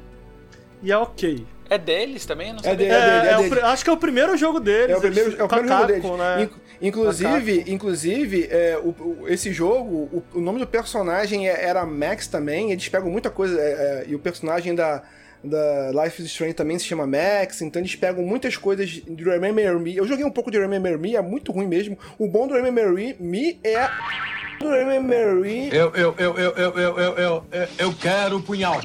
E é ok.
É deles também?
É dele,
É,
é dele,
é
é
pri- acho que é o primeiro jogo deles.
É o primeiro,
eles-
é o primeiro jogo deles.
né?
Inc- Inclusive, inclusive é, o- o- esse jogo, o, o nome do personagem é- era Max também. Eles pegam muita coisa. é, é, e o personagem da, da Life is Strange também se chama Max. Então eles pegam muitas coisas de Remember Me. Eu joguei um pouco de Remember Me, é muito ruim mesmo. O bom do Remember Me é. Do Remember Me
Eu, eu, eu, eu, eu, eu, eu, eu, eu, eu quero o punhal.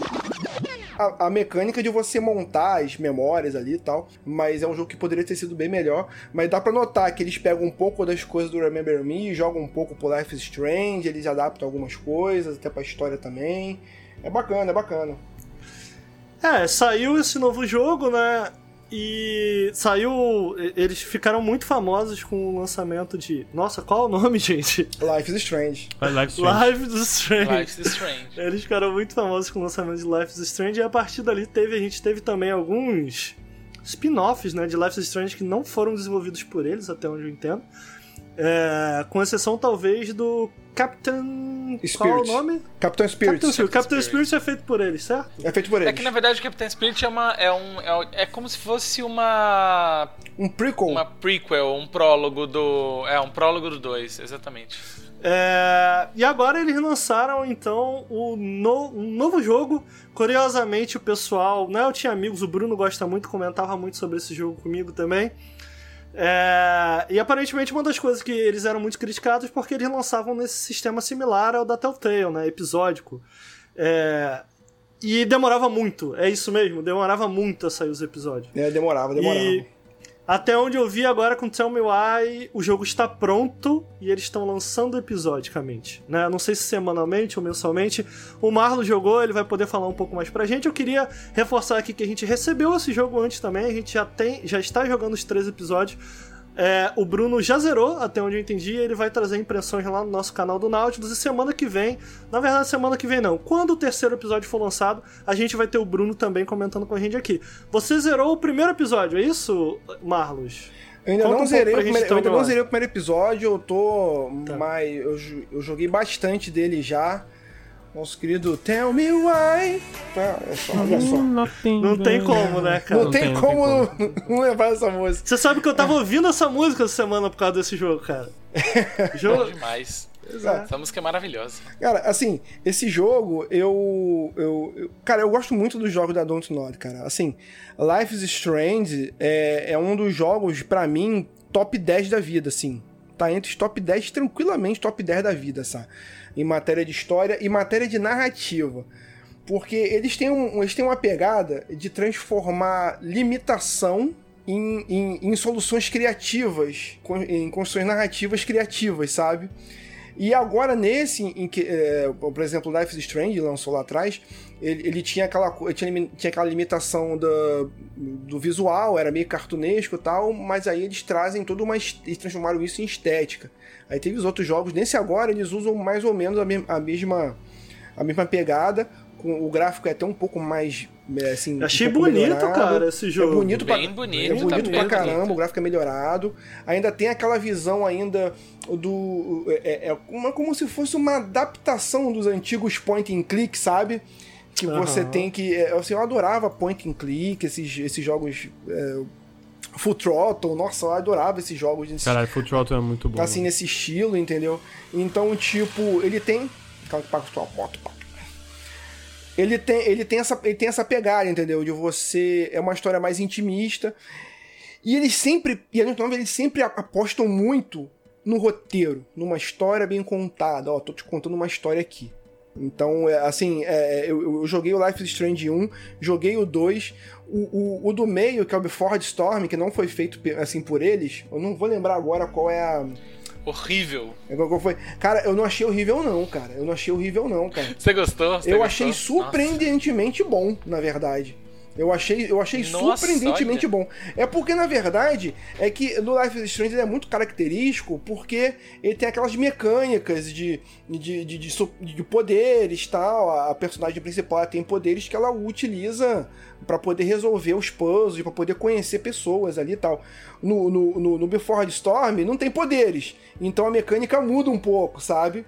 A, a mecânica de você montar as memórias ali e tal, mas é um jogo que poderia ter sido bem melhor. Mas dá pra notar que eles pegam um pouco das coisas do Remember Me, jogam um pouco pro Life is Strange, eles adaptam algumas coisas, até pra história também. É bacana, é bacana.
É, saiu esse novo jogo, né? E saiu. Eles ficaram muito famosos com o lançamento de. Nossa, qual é o nome, *laughs* gente?
Life is Strange.
Live Strange.
Life is Strange.
Life is Strange. *laughs*
Eles ficaram muito famosos com o lançamento de Life is Strange e a partir dali teve, a gente teve também alguns spin-offs né, de Life is Strange que não foram desenvolvidos por eles, até onde eu entendo. É, com exceção talvez do Captain. Qual é o
Spirit.
nome?
Capitão Spirit.
Captain Spirit. Captain
Spirit.
Spirit é feito por eles, certo?
É feito por
É
eles.
que na verdade o Captain Spirit é uma. É, um, é, é como se fosse uma.
Um prequel.
Uma prequel, um prólogo do. É, um prólogo do 2, exatamente.
É, e agora eles lançaram então o no- um novo jogo. Curiosamente, o pessoal, né? Eu tinha amigos, o Bruno gosta muito, comentava muito sobre esse jogo comigo também. É, e aparentemente uma das coisas que eles eram muito criticados porque eles lançavam nesse sistema similar ao da Telltale, né? Episódico. É, e demorava muito, é isso mesmo, demorava muito a sair os episódios.
É, demorava, demorava.
E até onde eu vi agora com Tell Me Why, o jogo está pronto e eles estão lançando episodicamente, né? Não sei se semanalmente ou mensalmente. O Marlo jogou, ele vai poder falar um pouco mais pra gente. Eu queria reforçar aqui que a gente recebeu esse jogo antes também, a gente já tem, já está jogando os três episódios. É, o Bruno já zerou, até onde eu entendi, e ele vai trazer impressões lá no nosso canal do Nautilus. E semana que vem, na verdade, semana que vem não, quando o terceiro episódio for lançado, a gente vai ter o Bruno também comentando com a gente aqui. Você zerou o primeiro episódio, é isso, Marlos?
Eu ainda
Conta
não
um
zerei, o primeiro, eu
então,
ainda não zerei o primeiro episódio, eu tô.
Tá.
Mas eu, eu joguei bastante dele já. Nosso querido Tell Me Why. Tá, olha só, olha só.
Não tem como, né, cara?
Não, tem,
tem, não
como
tem
não, *laughs* não levar essa música.
Você sabe que eu tava ouvindo essa música essa semana por causa desse jogo, cara. *laughs* Jogo.
demais.
Exato.
Essa música é maravilhosa.
Cara, assim, esse jogo, eu, eu, eu- Cara, eu gosto muito dos jogos da Don't Nod, cara. Assim, Life is Strange é, é um dos jogos, pra mim, top 10 da vida, assim. Tá entre os top 10, tranquilamente top 10 da vida, sabe? Em matéria de história e matéria de narrativa. Porque eles têm, um, eles têm uma pegada de transformar limitação em, em, em soluções criativas, em construções narrativas criativas, sabe? E agora nesse, em que, é, por exemplo, Life is Strange lançou lá atrás, ele, ele tinha, aquela, tinha, tinha aquela limitação do, do visual, era meio cartunesco e tal, mas aí eles trazem toda uma. Eles transformaram isso em estética. Aí teve os outros jogos, nesse agora eles usam mais ou menos a, me- a mesma, a mesma pegada, com o gráfico é até um pouco mais. é, Assim,
Achei
um pouco
bonito,
melhorado.
cara, esse jogo.
É bonito pra,
Bem bonito,
é bonito
tá
pra
bem
caramba,
bonito.
o gráfico é melhorado. Ainda tem aquela visão ainda do... É, é uma, como se fosse uma adaptação dos antigos point and click, sabe? Que você
Aham.
tem que... é, Assim, eu adorava point and click, esses, esses jogos... É, Full Throttle, nossa, eu adorava esses jogos. Esses,
Caralho, Full Throttle é muito bom.
assim, nesse estilo, entendeu? Então, tipo, ele tem. Calma que paga sua moto. Ele tem, ele, tem essa, ele tem essa pegada, entendeu? De você. É uma história mais intimista. E eles sempre. E a gente eles sempre apostam muito no roteiro, numa história bem contada. Ó, tô te contando uma história aqui. Então, é, assim, é, eu, eu joguei o Life is Strange 1, joguei o 2, o, o, o do meio, que é o Before the Storm, que não foi feito assim por eles, eu não vou lembrar agora qual é a.
Horrível.
qual- qual foi. Cara, eu não achei horrível, não, cara. Eu não achei horrível, não, cara.
Você gostou? Você
Eu
gostou?
achei surpreendentemente bom, na verdade. Eu achei, eu achei
Nossa,
surpreendentemente
olha.
bom. É porque, na verdade, é que no Life is Strange ele é muito característico porque ele tem aquelas mecânicas de, de, de, de, de poderes tal. A personagem principal tem poderes que ela utiliza pra poder resolver os puzzles, pra poder conhecer pessoas ali e tal. No, no, no, no Before the Storm não tem poderes. Então a mecânica muda um pouco, sabe?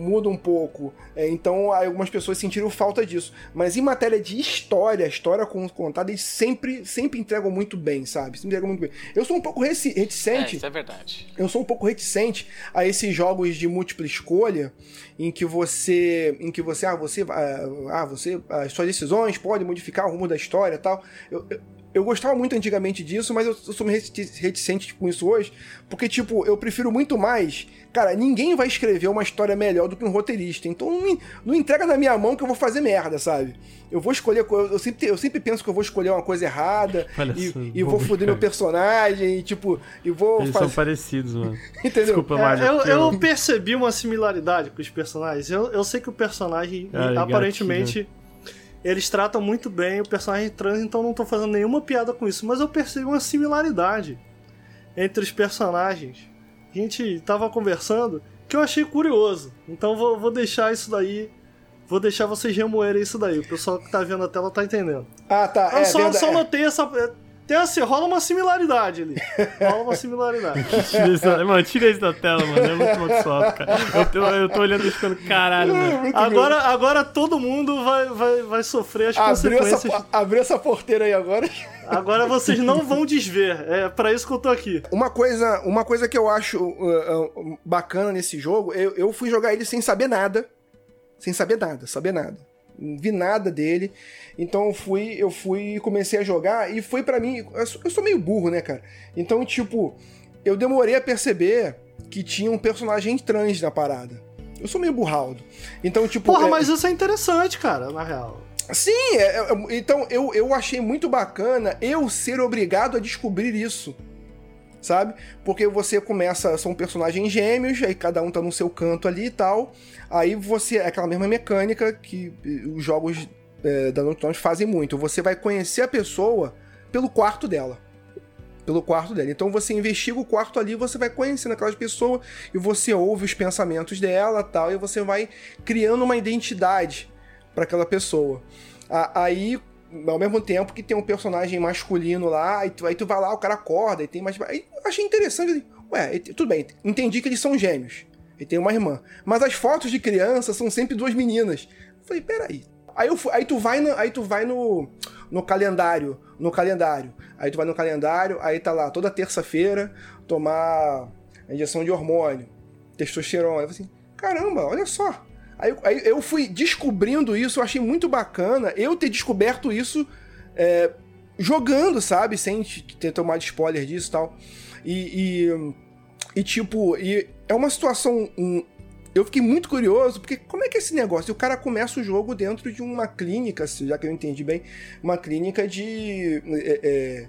Muda um pouco. É, então algumas pessoas sentiram falta disso. Mas em matéria de história, história con- contada, eles sempre, sempre entregam muito bem, sabe? Sempre entregam muito bem. Eu sou um pouco reci-
É,
reticente.
isso é verdade.
Eu sou um pouco reticente a esses jogos de múltipla escolha em que você, em que você, ah, você, ah, ah, você, as suas decisões podem modificar o rumo da história, e tal. Eu, eu, eu gostava muito antigamente disso, mas eu, eu sou reti- reticente com isso hoje, porque tipo, eu prefiro muito mais. Cara, ninguém vai escrever uma história melhor do que um roteirista, então não, me- não entrega na minha mão que eu vou fazer merda, sabe? Eu vou escolher, co- eu sempre, eu sempre penso que eu vou escolher uma coisa errada *laughs*
Olha
e, e vou foder meu personagem, e tipo, e vou
Eles são
fazer.
parecidos, mano. *laughs*
Entendeu?
Desculpa,
É,
Mário.
eu, eu percebi uma similaridade com os personagens. Eu, eu sei que o personagem,
Ah,
aparentemente, eles tratam muito bem o personagem trans, então não tô fazendo nenhuma piada com isso. Mas eu percebi uma similaridade entre os personagens. A gente tava conversando que eu achei curioso. Então vou, vou deixar isso daí. Vou deixar vocês remoerem isso daí. O pessoal que tá vendo a tela tá entendendo.
Ah, tá.
Eu
é,
só,
verdade.
só notei essa. Tem assim, rola uma similaridade ali. Rola uma similaridade. *laughs*
Tira isso da... Mano, tira isso da tela, mano. É muito maldiçoado, cara. Eu tô, eu tô olhando e ficando, caralho, mano.
Agora, agora todo mundo vai, vai, vai sofrer as
Abriu
consequências.
essa, abriu essa porteira aí agora.
Agora vocês não vão desver. É pra isso que eu tô aqui.
Uma coisa, uma coisa que eu acho uh, uh, bacana nesse jogo, eu, eu fui jogar ele sem saber nada. Sem saber nada, saber nada. Não vi nada dele. Então eu fui, eu fui e comecei a jogar e foi pra mim. Eu sou, eu sou meio burro, né, cara? Então, tipo, eu demorei a perceber que tinha um personagem trans na parada. Eu sou meio burraldo. Então, tipo.
Porra,
é-
mas isso é interessante, cara, na real.
Sim, é- é- então eu, eu achei muito bacana eu ser obrigado a descobrir isso. Sabe? Porque você começa, são personagens gêmeos, aí cada um tá no seu canto ali e tal. Aí você, é aquela mesma mecânica que eh, os jogos eh, da Naughty Dog fazem muito. Você vai conhecer a pessoa pelo quarto dela. Pelo quarto dela. Então você investiga o quarto ali, você vai conhecendo aquelas pessoas e você ouve os pensamentos dela tal, e você vai criando uma identidade para aquela pessoa. Aí, ao mesmo tempo que tem um personagem masculino lá, aí tu, aí tu vai lá, o cara acorda, e tem mais. Aí eu achei interessante. Ué, e- tudo bem, entendi que eles são gêmeos. E tem uma irmã. Mas as fotos de criança são sempre duas meninas. Eu falei, peraí. Aí, eu aí tu vai, no, aí tu vai no, no calendário. No calendário. Aí tu vai no calendário, aí tá lá, toda terça-feira, tomar injeção de hormônio, testosterona. Eu falei assim, caramba, olha só. Aí, aí eu fui descobrindo isso, eu achei muito bacana eu ter descoberto isso é, jogando, sabe? Sem ter tomado spoiler disso e tal. E, e, e, tipo, e é uma situação. um, eu fiquei muito curioso, porque como é que é esse negócio? O cara começa o jogo dentro de uma clínica, já que eu entendi bem, uma clínica de. é, é,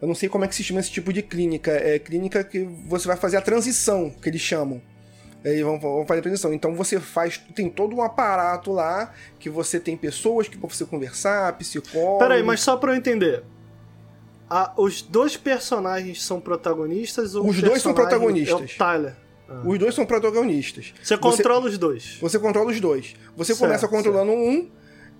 eu não sei como é que se chama esse tipo de clínica. É clínica que você vai fazer a transição, que eles chamam. Aí vão, vão fazer a transição. Então você faz. Tem todo um aparato lá que você tem pessoas que pra você conversar, psicólogo.
Peraí, mas só pra eu entender. Os dois personagens são protagonistas ou
Os dois são protagonistas.
É o Tyler.
Os dois são protagonistas.
Você controla os dois.
Você controla os dois. Você
Certo,
começa controlando um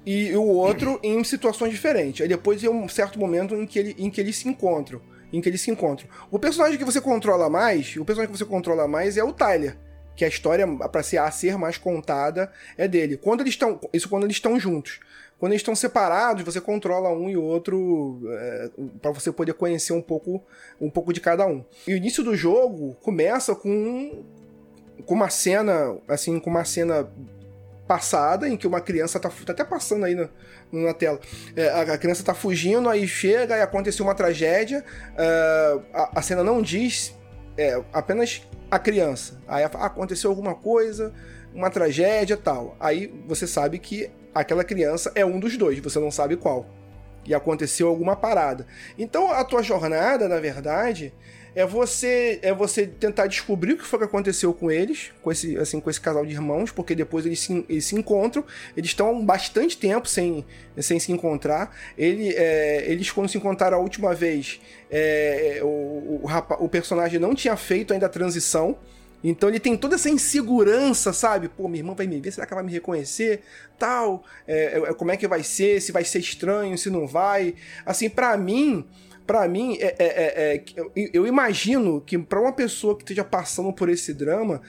e o outro em situações diferentes. Aí depois tem um certo momento em que, ele, em que eles se encontram. Em que eles se encontram. O personagem que você controla mais, o personagem que você controla mais é o Tyler. Que a história, pra ser, a ser mais contada, é dele. Quando eles estão. Isso quando eles estão juntos. Quando eles estão separados, você controla um e outro é, para você poder conhecer um pouco, um pouco de cada um. E o início do jogo começa com com uma cena, assim, com uma cena passada em que uma criança tá, tá até passando aí na, na tela. É, a, a criança tá fugindo, aí chega e aconteceu uma tragédia. é, a, a cena não diz é, apenas a criança. Aí "Ah, aconteceu alguma coisa, uma tragédia tal. Aí você sabe que aquela criança é um dos dois, você não sabe qual. E aconteceu alguma parada. Então a tua jornada, na verdade, é você é você tentar descobrir o que foi que aconteceu com eles, com esse assim com esse casal de irmãos, porque depois eles se, eles se encontram, eles estão bastante tempo sem, sem se encontrar. Ele, é, eles quando se encontraram a última vez, é, o, o, rapa- o personagem não tinha feito ainda a transição. Então ele tem toda essa insegurança, sabe? Pô, minha irmã vai me ver, será que ela vai me reconhecer? Tal, é, é, como é que vai ser? Se vai ser estranho, se não vai. Assim, pra mim, Pra mim, é, é- é- é eu, imagino que pra uma pessoa que esteja passando por esse drama,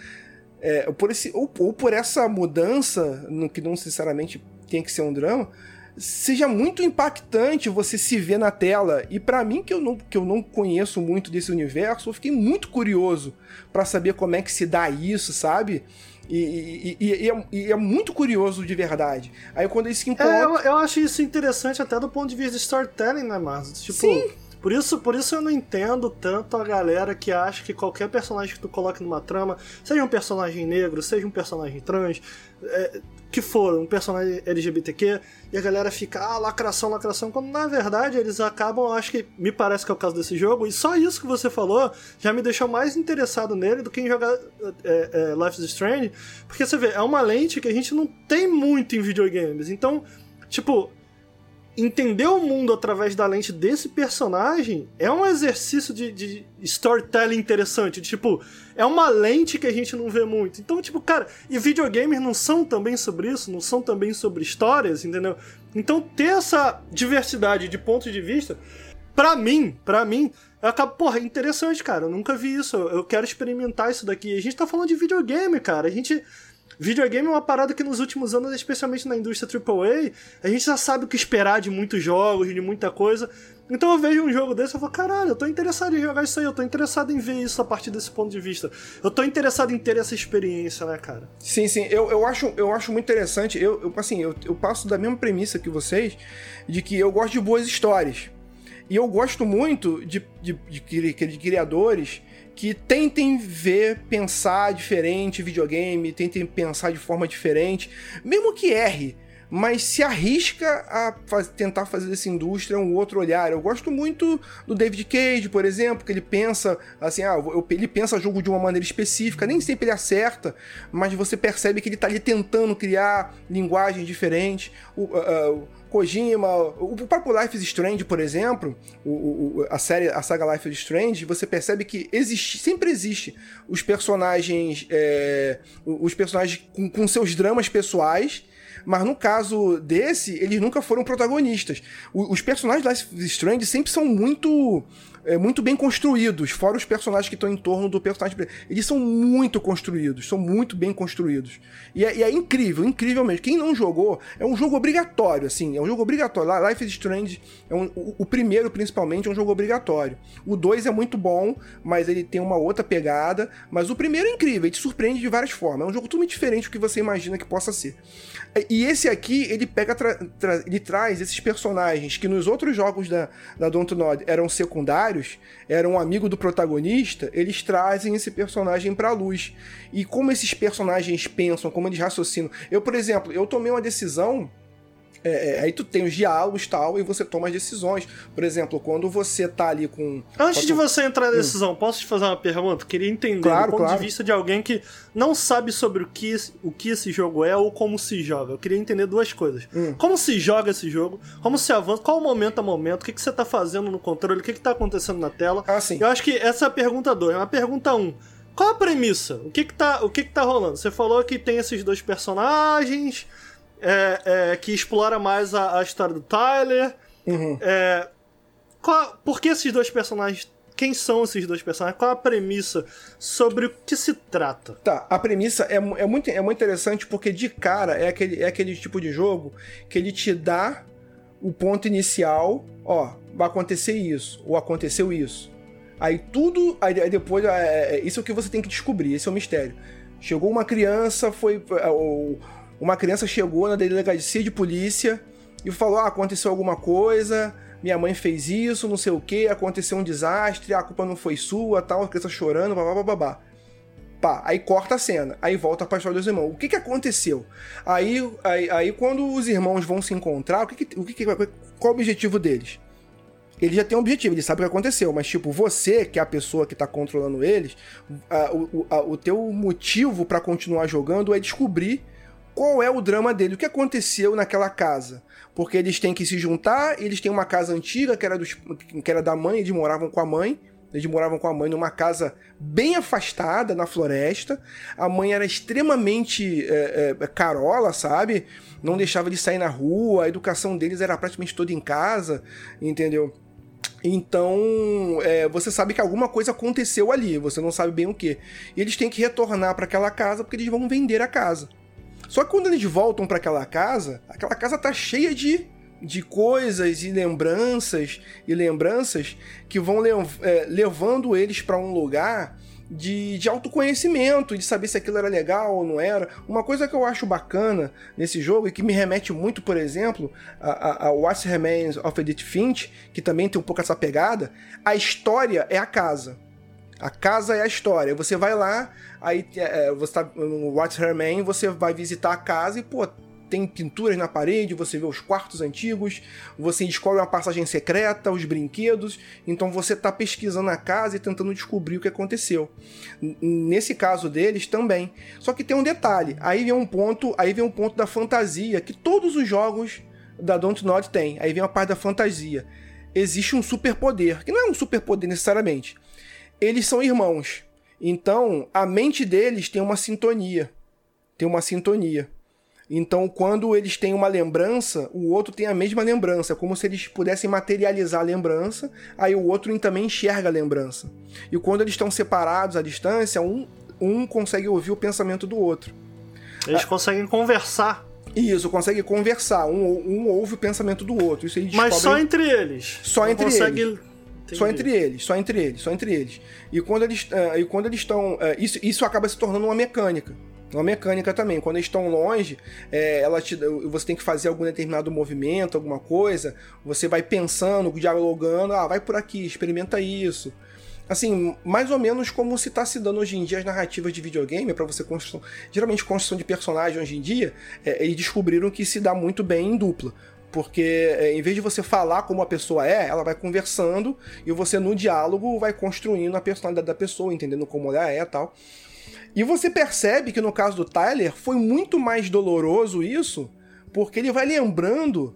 é, por esse, ou, ou por essa mudança, no que não necessariamente tem que ser um drama, seja muito impactante você se ver na tela. E pra mim, que eu, não, que eu não conheço muito desse universo, eu fiquei muito curioso pra saber como é que se dá isso, sabe? E, e- e- e é, e é muito curioso de verdade. Aí quando eles se encontram.
É, eu, eu acho isso interessante até do ponto de vista de storytelling, né, Marcos? Tipo,
Sim.
Por isso, por isso eu não entendo tanto a galera que acha que qualquer personagem que tu coloque numa trama, seja um personagem negro, seja um personagem trans, é, que for, um personagem LGBTQ, e a galera fica, ah, lacração, lacração, quando na verdade eles acabam, acho que me parece que é o caso desse jogo, e só isso que você falou já me deixou mais interessado nele do que em jogar é, é, Life is Strange, porque você vê, é uma lente que a gente não tem muito em videogames, então, tipo, entender o mundo através da lente desse personagem é um exercício de, de storytelling interessante. Tipo, é uma lente que a gente não vê muito. Então, tipo, cara, e videogames não são também sobre isso, não são também sobre histórias, entendeu? Então, ter essa diversidade de pontos de vista, pra mim, pra mim, eu acabo, porra, é interessante, cara. Eu nunca vi isso. Eu eu quero experimentar isso daqui. A gente tá falando de videogame, cara. A gente. Videogame é uma parada que nos últimos anos, especialmente na indústria AAA, a gente já sabe o que esperar de muitos jogos, de muita coisa. Então eu vejo um jogo desse e falo, caralho, eu tô interessado em jogar isso aí, eu tô interessado em ver isso a partir desse ponto de vista. Eu tô interessado em ter essa experiência, né, cara?
Sim, sim, eu, eu, acho, eu acho muito interessante. Eu, eu, assim, eu, eu passo da mesma premissa que vocês, de que eu gosto de boas histórias. E eu gosto muito de, de, de, de criadores que tentem ver, pensar diferente videogame, tentem pensar de forma diferente, mesmo que erre, mas se arrisca a tentar fazer dessa indústria um outro olhar. Eu gosto muito do David Cage, por exemplo, que ele pensa assim, ah, eu- ele pensa jogo de uma maneira específica, nem sempre ele acerta, mas você percebe que ele tá ali tentando criar linguagens diferentes. O, ah, ah, Kojima, o próprio Life is Strange, por exemplo, o, o- a série, a saga Life is Strange, você percebe que existe, sempre existe os personagens, é, os personagens com, com seus dramas pessoais, Mas no caso desse, eles nunca foram protagonistas. Os personagens de Life is Strange sempre são muito é, muito bem construídos, fora os personagens que estão em torno do personagem. Eles são muito construídos, são muito bem construídos. E é, e é incrível, incrível mesmo. Quem não jogou, é um jogo obrigatório, assim, é um jogo obrigatório. Life is Strange, é um- o, o primeiro principalmente, é um jogo obrigatório. O 2 é muito bom, mas ele tem uma outra pegada. Mas o primeiro é incrível, ele te surpreende de várias formas. É um jogo totalmente diferente do que você imagina que possa ser. E esse aqui, ele pega, tra- tra- ele traz esses personagens que nos outros jogos da, da Dontnod eram secundários, eram um amigo do protagonista, eles trazem esse personagem pra luz. E como esses personagens pensam, como eles raciocinam. Eu, por exemplo, eu tomei uma decisão. É, é, aí tu tem os diálogos e tal, e você toma as decisões. Por exemplo, quando você tá ali com.
Antes
com
de você entrar na decisão, posso te fazer uma pergunta? Queria entender
Claro,
do ponto
claro.
de vista de alguém que não sabe sobre o que, o que esse jogo é ou como se joga. Eu queria entender duas coisas.
Hum.
Como se joga esse jogo, como se avança, qual o momento a momento, o que, que você tá fazendo no controle, o que, que tá acontecendo na tela.
Ah, sim.
Eu acho que essa é a pergunta 2. A pergunta 1. Um, qual a premissa? O que que tá, o que que tá rolando? Você falou que tem esses dois personagens, é, é, que explora mais a, a história do Tyler.
Uhum.
É, qual- por que esses dois personagens? Quem são esses dois personagens? Qual a premissa? Sobre o que se trata?
Tá, a premissa é, é, muito, é muito interessante porque de cara é aquele, é aquele tipo de jogo que ele te dá o ponto inicial, ó, vai acontecer isso, ou aconteceu isso. Aí tudo, aí, aí depois, é, é, isso é o que você tem que descobrir, esse é o mistério. Chegou uma criança, foi. é, o- Uma criança chegou na delegacia de polícia e falou: ah, aconteceu alguma coisa, minha mãe fez isso, não sei o que, aconteceu um desastre, a culpa não foi sua, tal, a criança chorando, babá, babá. Pá, aí corta a cena, aí volta pra história dos irmãos. O que que aconteceu? Aí, aí, aí quando os irmãos vão se encontrar, o que que, o que, que qual o objetivo deles? Ele já tem um objetivo, ele sabe o que aconteceu, mas tipo, você, que é a pessoa que tá controlando eles, a- o, a- o teu motivo pra continuar jogando é descobrir qual é o drama dele, o que aconteceu naquela casa. Porque eles têm que se juntar, eles têm uma casa antiga que era, dos, que era da mãe, eles moravam com a mãe, eles moravam com a mãe numa casa bem afastada na floresta. A mãe era extremamente é, é, carola, sabe? Não deixava eles sair na rua, a educação deles era praticamente toda em casa, entendeu? Então, é, você sabe que alguma coisa aconteceu ali, você não sabe bem o que. E eles têm que retornar para aquela casa porque eles vão vender a casa. Só que quando eles voltam para aquela casa, aquela casa tá cheia de, de coisas e lembranças e lembranças que vão lev- é, levando eles para um lugar de, de autoconhecimento, de saber se aquilo era legal ou não era. Uma coisa que eu acho bacana nesse jogo e que me remete muito, por exemplo, a, a, a What Remains of Edith Finch, que também tem um pouco essa pegada, a história é a casa. A casa é a história. Você vai lá, aí é, você tá no What's Her Man, você vai visitar a casa e, pô, tem pinturas na parede, você vê os quartos antigos, você descobre uma passagem secreta, os brinquedos, então você tá pesquisando a casa e tentando descobrir o que aconteceu. Nesse caso deles também. Só que tem um detalhe, aí vem um ponto, aí vem um ponto da fantasia que todos os jogos da Don't Not têm. Aí vem a parte da fantasia. Existe um superpoder, que não é um superpoder necessariamente eles são irmãos. Então, a mente deles tem uma sintonia. Tem uma sintonia. Então, quando eles têm uma lembrança, o outro tem a mesma lembrança, como se eles pudessem materializar a lembrança, aí o outro também enxerga a lembrança. E quando eles estão separados à distância, um, um consegue ouvir o pensamento do outro.
Eles conseguem conversar,
isso, consegue conversar. Um, um ouve o pensamento do outro. Isso eles
mas só entre eles.
Só
Não
entre
consegue...
eles.
Entendi.
Só entre eles, só entre eles, só entre eles. E quando eles eh, e quando eles estão. eh, isso, isso acaba se tornando uma mecânica. Uma mecânica também. Quando eles estão longe, eh, ela te, você tem que fazer algum determinado movimento, alguma coisa. Você vai pensando, dialogando. Ah, vai por aqui, experimenta isso. Assim, mais ou menos como se está se dando hoje em dia as narrativas de videogame, para você construção. Geralmente, construção de personagem hoje em dia, eh, eles descobriram que se dá muito bem em dupla. Porque é, em vez de você falar como a pessoa é, ela vai conversando e você no diálogo vai construindo a personalidade da pessoa, entendendo como ela é e tal. E você percebe que no caso do Tyler foi muito mais doloroso isso, porque ele vai lembrando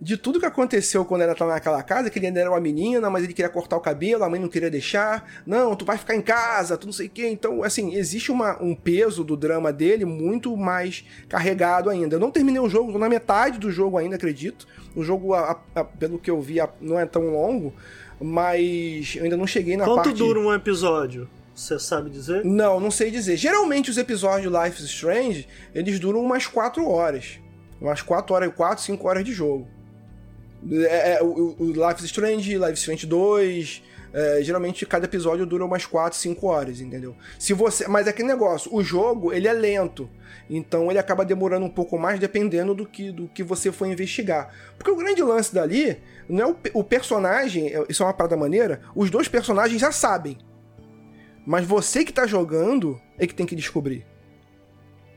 de tudo que aconteceu quando ela tava naquela casa, que ele ainda era uma menina, mas ele queria cortar o cabelo, a mãe não queria deixar. Não, tu vai ficar em casa, tu não sei o quê. Então, assim, existe uma, um peso do drama dele muito mais carregado ainda. Eu não terminei o jogo, tô na metade do jogo ainda, acredito. O jogo, a- a- pelo que eu vi, a- não é tão longo, mas eu ainda não cheguei na
Quanto
parte...
dura um episódio? Você sabe dizer?
Não, não sei dizer. Geralmente os episódios de Life is Strange, eles duram umas 4 horas. Umas 4 horas, 4, 5 horas de jogo. É, é, o, o Life is Strange, Life is Strange 2, é, geralmente cada episódio dura umas 4, 5 horas, entendeu? Se você, mas é aquele negócio, o jogo, ele é lento. Então ele acaba demorando um pouco mais dependendo do que, do que você for investigar. Porque o grande lance dali não é o, o personagem, é- isso é uma parada maneira, os dois personagens já sabem. Mas você que tá jogando é que tem que descobrir.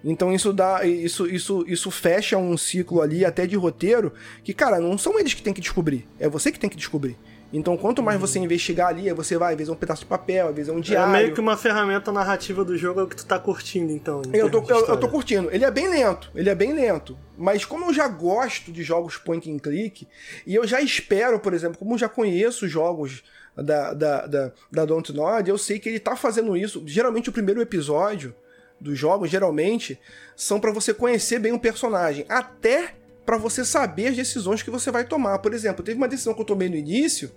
Então isso dá. Isso, isso, isso fecha um ciclo ali até de roteiro que, cara, não são eles que tem que descobrir. É você que tem que descobrir. Então, quanto mais você investigar ali, você vai, às vezes é um pedaço de papel, às vezes é um
É
diário.
meio que uma ferramenta narrativa do jogo é o que tu tá curtindo, então.
Eu tô, eu, eu tô curtindo. Ele é bem lento, ele é bem lento. Mas como eu já gosto de jogos point and click, e eu já espero, por exemplo, como eu já conheço jogos da, da, da, da Don't Nod, eu sei que ele tá fazendo isso. Geralmente o primeiro episódio dos jogos, geralmente, são pra você conhecer bem o personagem. Até pra você saber as decisões que você vai tomar. Por exemplo, teve uma decisão que eu tomei no início,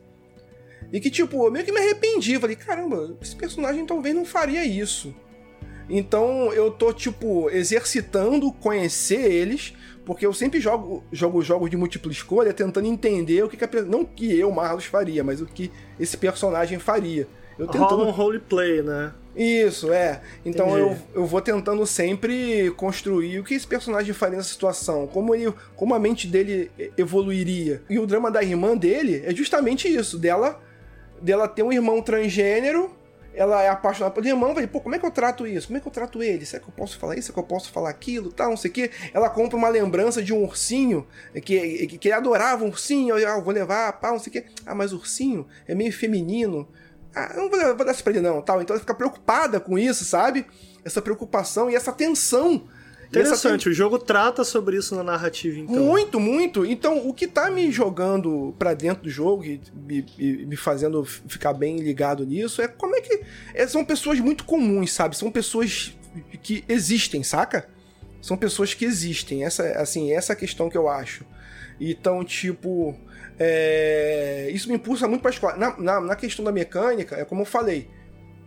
e que, tipo, eu meio que me arrependi. Falei, caramba, esse personagem talvez não faria isso. Então eu tô, tipo, exercitando conhecer eles, porque eu sempre jogo, jogo jogos de múltipla escolha tentando entender o que, que a, não que eu, Marlos, faria, mas o que esse personagem faria. Eu
Rola
tentando
um roleplay, né?
Isso, é. Então eu,
Entendi.
eu vou tentando sempre construir o que esse personagem faria nessa situação, como ele, como a mente dele evoluiria. E o drama da irmã dele é justamente isso, dela dela ter um irmão transgênero, ela é apaixonada pelo irmão, vai, pô, como é que eu trato isso? Como é que eu trato ele? Será que eu posso falar isso? Será que eu posso falar aquilo? Tal, não sei o quê. Ela compra uma lembrança de um ursinho, que, que, que ele adorava um ursinho, eu, ah, eu vou levar, pá, não sei o quê. Ah, mas ursinho é meio feminino. Ah, não vou, vou dar isso pra ele não, tal. Então ela fica preocupada com isso, sabe? Essa preocupação e essa tensão. Essa
Interessante, o jogo trata sobre isso na narrativa, então.
muito, muito. Então, o que tá me jogando pra dentro do jogo e me, me fazendo ficar bem ligado nisso é como é que. é, são pessoas muito comuns, sabe? São pessoas que existem, saca? São pessoas que existem. Essa, assim, essa é a questão que eu acho. Então, tipo. É, Isso me impulsa muito pra escola. Na, na, na questão da mecânica, é como eu falei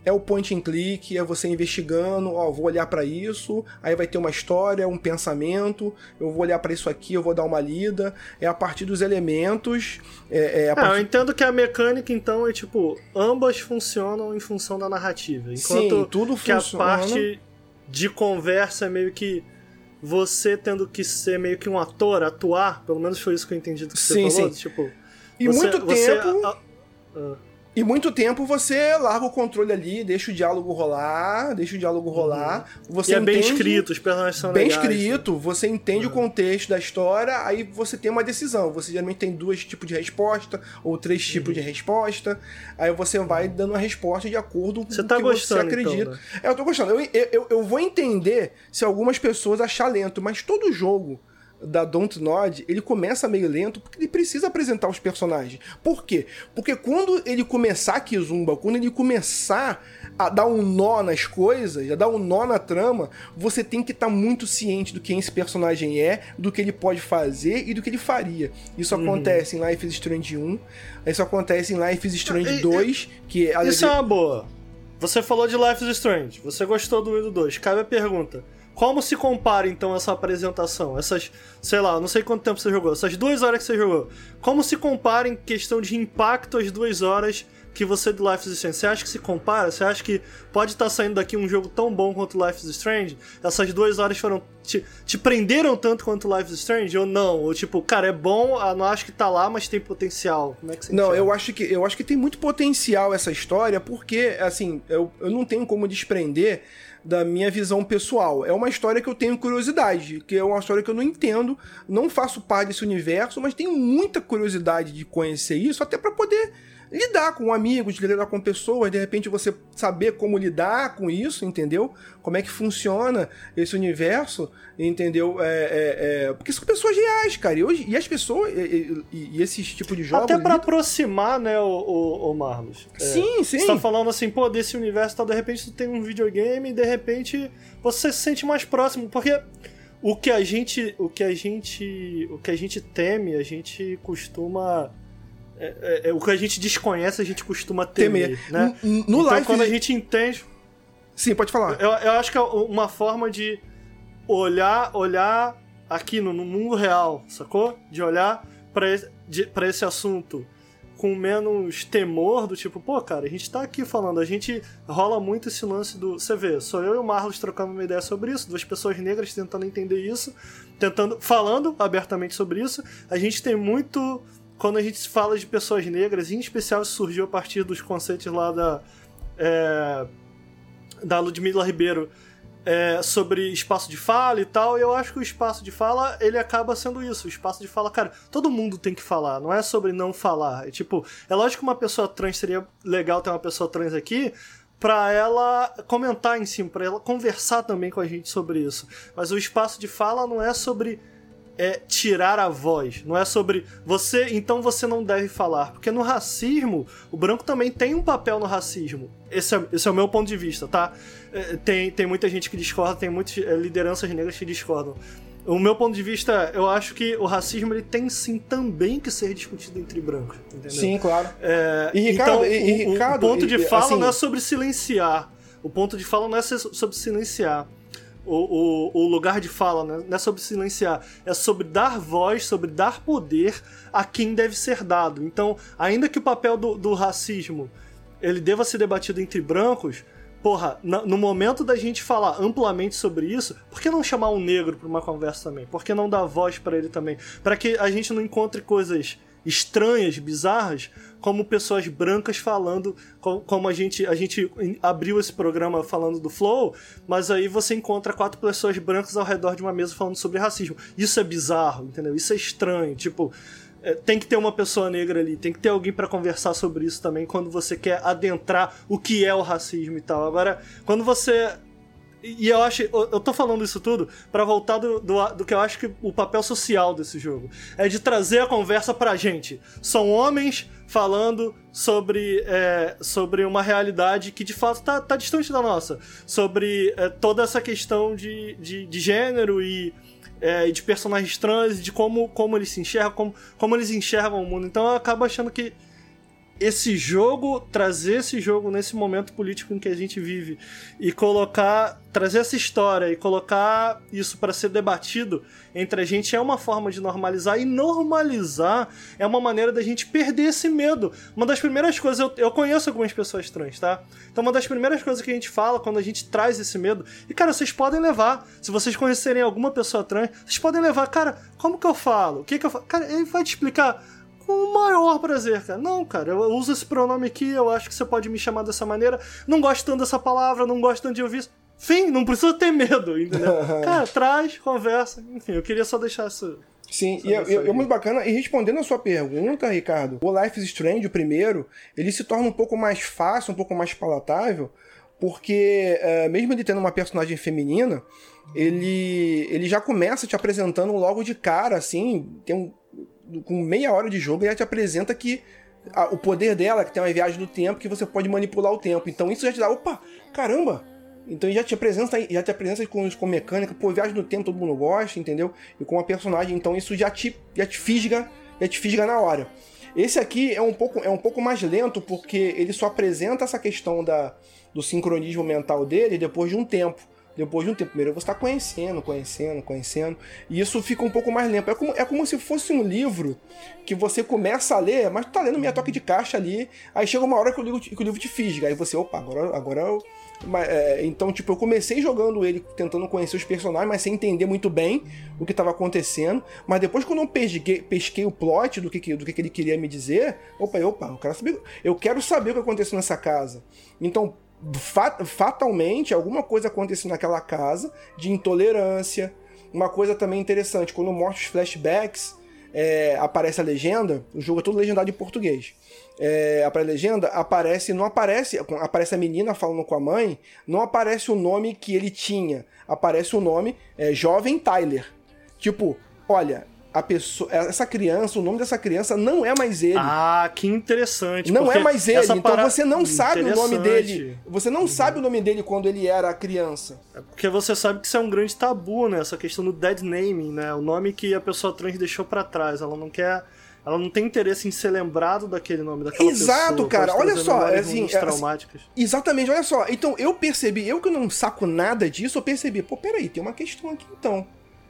é o point and click, é você investigando, ó, vou olhar pra isso, aí vai ter uma história, um pensamento, eu vou olhar pra isso aqui, eu vou dar uma lida, é a partir dos elementos, é, é a
Ah, eu entendo que a mecânica, então, é tipo, ambas funcionam em função da narrativa. Enquanto
Sim, tudo
que a
funciona.
parte de conversa é meio que você tendo que ser meio que um ator, atuar, pelo menos foi isso que eu entendi do que
Sim,
você falou.
sim.
Tipo,
E
você-
muito
você-
tempo...
a- a-
E muito tempo você larga o controle ali, deixa o diálogo rolar, deixa o diálogo rolar. Você
Uhum. e é bem
entende-
escrito, os personagens são
Bem
legais, né?
escrito, você entende o contexto da história, aí você tem uma decisão. Você geralmente tem dois tipos de resposta, ou três
Uhum.
tipos de resposta. Aí você vai dando a resposta de acordo com
Você
o
tá
que
gostando,
você acredita.
então, né?
É, eu tô gostando. Eu, eu, eu vou entender se algumas pessoas achar lento, mas todo jogo da Don't Nod, ele começa meio lento porque ele precisa apresentar os personagens. Por quê? Porque quando ele começar a Kizumba, quando ele começar a dar um nó nas coisas, a dar um nó na trama, você tem que estar muito ciente do quem esse personagem é, do que ele pode fazer e do que ele faria. Isso
Uhum.
acontece em Life is Strange 1, isso acontece em Life is Strange
Ah, e-
2, que a
Isso é uma boa. Você falou de Life is Strange, você gostou do 1 e do 2. Cabe a pergunta. Como se compara então essa apresentação? Essas, sei lá, não sei quanto tempo você jogou, essas duas horas que você jogou. Como se compara em questão de impacto as duas horas que você de Life is Strange? Você acha que se compara? Você acha que pode estar saindo daqui um jogo tão bom quanto Life is Strange? Essas duas horas foram. te, te prenderam tanto quanto Life is Strange? Ou não? Ou tipo, cara, é bom, ah, não acho que tá lá, mas tem potencial. Como é que você
Não, eu acho que eu acho que tem muito potencial essa história, porque assim, eu, eu não tenho como desprender da minha visão pessoal. É uma história que eu tenho curiosidade, que é uma história que eu não entendo, não faço parte desse universo, mas tenho muita curiosidade de conhecer isso, até pra poder lidar com amigos, lidar com pessoas, de repente você saber como lidar com isso, entendeu? Como é que funciona esse universo, entendeu? É, é, é, porque são pessoas reais, cara. E, hoje, e as pessoas, e, e, e esses tipos de jogos.
Até pra
lidam-
aproximar, né, o, o, o Marlos. É,
Sim, sim.
Você tá falando assim, pô, desse universo, tá, de repente tu tem um videogame e de repente você se sente mais próximo, porque o que a gente, o que a gente, o que a gente teme, a gente costuma é, é- é- o que a gente desconhece, a gente costuma temer,
Temer.
né?
N- n- no
então quando a gente entende,
Sim, pode falar.
eu, eu acho que é uma forma de olhar, olhar aqui no, no mundo real, sacou? De olhar pra esse, esse assunto com menos temor, do tipo, pô, cara, a gente tá aqui falando, a gente rola muito esse lance do. Você vê, sou eu e o Marlos trocando uma ideia sobre isso, duas pessoas negras tentando entender isso, tentando. falando abertamente sobre isso. A gente tem muito. Quando a gente fala de pessoas negras, em especial surgiu a partir dos conceitos lá da. é, da Ludmilla Ribeiro é, sobre espaço de fala e tal, e eu acho que o espaço de fala, ele acaba sendo isso, o espaço de fala, cara, todo mundo tem que falar, não é sobre não falar, é tipo, é lógico que uma pessoa trans seria legal ter uma pessoa trans aqui, pra ela comentar em cima, pra ela conversar também com a gente sobre isso, mas o espaço de fala não é sobre é tirar a voz. Não é sobre você, então você não deve falar. Porque no racismo, o branco também tem um papel no racismo. Esse é, esse é o meu ponto de vista, tá? É, Tem, tem muita gente que discorda, tem muitas é, lideranças negras que discordam. O meu ponto de vista, eu acho que o racismo ele tem sim também que ser discutido entre brancos, entendeu?
Sim, claro.
É,
E, Ricardo,
então,
e-
o- o,
Ricardo,
ponto de fala
assim-
não é sobre silenciar. O ponto de fala não é sobre silenciar. O, o, o lugar de fala né? não é sobre silenciar, é sobre dar voz, sobre dar poder a quem deve ser dado. Então, ainda que o papel do, do racismo ele deva ser debatido entre brancos, porra, no momento da gente falar amplamente sobre isso, por que não chamar um negro para uma conversa também? Por que não dar voz para ele também? Para que a gente não encontre coisas estranhas, bizarras, como pessoas brancas falando, co- como a gente a gente abriu esse programa falando do Flow, mas aí você encontra quatro pessoas brancas ao redor de uma mesa falando sobre racismo. Isso é bizarro, entendeu? Isso é estranho, tipo, é, tem que ter uma pessoa negra ali, tem que ter alguém pra conversar sobre isso também quando você quer adentrar o que é o racismo e tal. Agora, quando você e eu acho, eu tô falando isso tudo pra voltar do, do, do que eu acho que o papel social desse jogo é de trazer a conversa pra gente. São homens falando sobre, é, sobre uma realidade que de fato tá, tá distante da nossa. Sobre é, toda essa questão de, de, de gênero e, é, de personagens trans, de como, como eles se enxergam, como, como eles enxergam o mundo. Então eu acabo achando que esse jogo, trazer esse jogo nesse momento político em que a gente vive e colocar, trazer essa história e colocar isso para ser debatido entre a gente é uma forma de normalizar e normalizar é uma maneira da gente perder esse medo. Uma das primeiras coisas, eu, eu conheço algumas pessoas trans, tá? Então uma das primeiras coisas que a gente fala quando a gente traz esse medo, e cara, vocês podem levar, se vocês conhecerem alguma pessoa trans, vocês podem levar, cara, como que eu falo? O que que eu falo? Cara, ele vai te explicar com o maior prazer, cara. Não, cara, eu uso esse pronome aqui, eu acho que você pode me chamar dessa maneira. Não gosto tanto dessa palavra, não gosto tanto de ouvir isso. Fim, não precisa ter medo, entendeu? *laughs* cara, traz, conversa. Enfim, eu queria só deixar isso.
Sim, e é, é- muito bacana. E respondendo a sua pergunta, Ricardo, o Life is Strange, o primeiro, ele se torna um pouco mais fácil, um pouco mais palatável, porque é, mesmo ele tendo uma personagem feminina, ele, ele já começa te apresentando logo de cara, assim, tem um, com meia hora de jogo, já te apresenta que a- o poder dela, que tem uma viagem do tempo, que você pode manipular o tempo. Então isso já te dá, opa, caramba! Então já te apresenta, já te apresenta com, com mecânica, pô, viagem no tempo todo mundo gosta, entendeu? E com a personagem, então isso já te, já te fisga, já te fisga na hora. Esse aqui é um pouco, é um pouco mais lento porque ele só apresenta essa questão da, do sincronismo mental dele depois de um tempo. Depois de um tempo, primeiro você está conhecendo, conhecendo, conhecendo, e isso fica um pouco mais lento. É como, é como se fosse um livro que você começa a ler, mas tá lendo meia toque de caixa ali, aí chega uma hora que o livro, que o livro te fisga, aí você, opa, agora, agora eu mas, é, então, tipo, eu comecei jogando ele tentando conhecer os personagens, mas sem entender muito bem o que estava acontecendo. Mas depois, quando eu pesquei, pesquei o plot do que, do que, ele queria me dizer, opa, opa, eu quero saber, eu quero saber o que aconteceu nessa casa. Então, fatalmente, alguma coisa aconteceu naquela casa de intolerância. Uma coisa também interessante, quando mostra os flashbacks, é, aparece a legenda, o jogo é todo legendado em português. É, a legenda aparece, não aparece, aparece a menina falando com a mãe, não aparece o nome que ele tinha, aparece o nome é, Jovem Tyler. Tipo, olha, a pessoa, essa criança, o nome dessa criança não é mais ele.
Ah, que interessante.
não é mais ele, então
para-
você não sabe o nome dele. Você não sabe o nome dele quando ele era criança.
É Porque você sabe que isso é um grande tabu, né? Essa questão do dead naming, né? O nome que a pessoa trans deixou pra trás. Ela não quer. Ela não tem interesse em ser lembrado daquele nome, daquela
Exato,
pessoa.
cara. Olha só, assim, é assim-
traumáticas.
Exatamente, olha só. Então eu percebi, eu que não saco nada disso, eu percebi, pô, peraí, tem uma questão aqui então.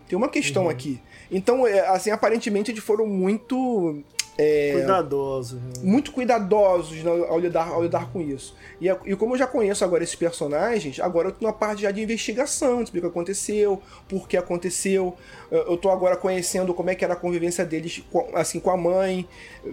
Tem uma questão
Uhum.
aqui. Então, é, assim, aparentemente eles foram muito. É,
Cuidadoso. né?
muito cuidadosos na- ao lidar, ao lidar com isso. E, e como eu já conheço agora esses personagens, agora eu tô na parte já de investigação, de o que aconteceu, por que aconteceu. Eu, tô agora conhecendo como é que era a convivência deles com, assim, com a mãe,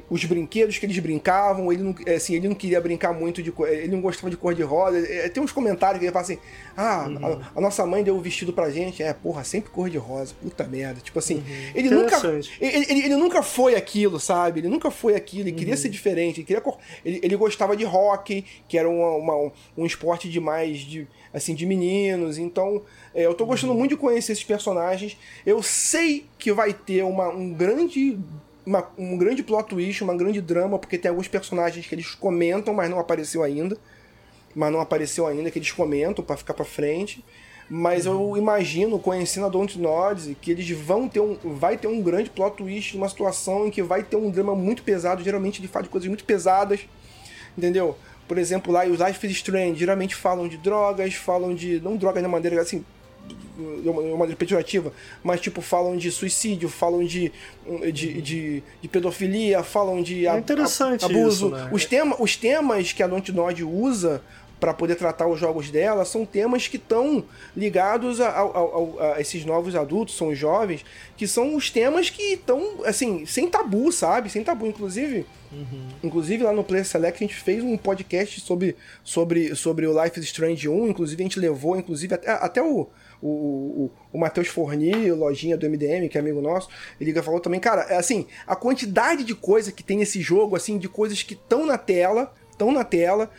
os brinquedos que eles brincavam. Ele não, é, assim, ele não queria brincar muito de. Ele não gostava de cor-de-rosa. É, Tem uns comentários que ele fala assim: ah, a, a nossa mãe deu o vestido pra gente. É, porra, sempre cor-de-rosa. Puta merda. Tipo assim, ele nunca. Ele, ele- ele nunca foi aquilo, sabe? Ele nunca foi aquilo, ele queria ser diferente, ele, queria, ele, ele gostava de hockey, que era uma- uma- um esporte de mais de, assim, de meninos. Então, é, eu tô gostando muito de conhecer esses personagens. Eu sei que vai ter uma, um grande. uma- um grande plot twist, uma grande drama, porque tem alguns personagens que eles comentam, mas não apareceu ainda. Mas não apareceu ainda, que eles comentam pra ficar pra frente. Mas eu imagino, conhecendo a Don't Nod, que eles vão ter um. Vai ter um grande plot twist numa situação em que vai ter um drama muito pesado. Geralmente ele fala de coisas muito pesadas. Entendeu? Por exemplo, lá os Life is Strange geralmente falam de drogas, falam de. Não drogas de maneira assim. De uma maneira pejorativa, mas tipo, falam de suicídio, falam de, de, de, de pedofilia, falam de a-
interessante
a- abuso.
isso, né?
Os, tema, os temas que a Dontnod usa para poder tratar os jogos dela são temas que estão ligados a, ao- ao- a esses novos adultos, são os jovens, que são os temas que estão, assim, sem tabu, sabe? Sem tabu, inclusive. Inclusive lá no Player Select a gente fez um podcast sobre, sobre, sobre o Life is Strange 1, inclusive a gente levou, inclusive até, até o, o, o, o Matheus Forni, lojinha do MDM, que é amigo nosso, ele falou também, cara, é assim, a quantidade de coisa que tem nesse jogo, assim, de coisas que estão na tela, estão na tela,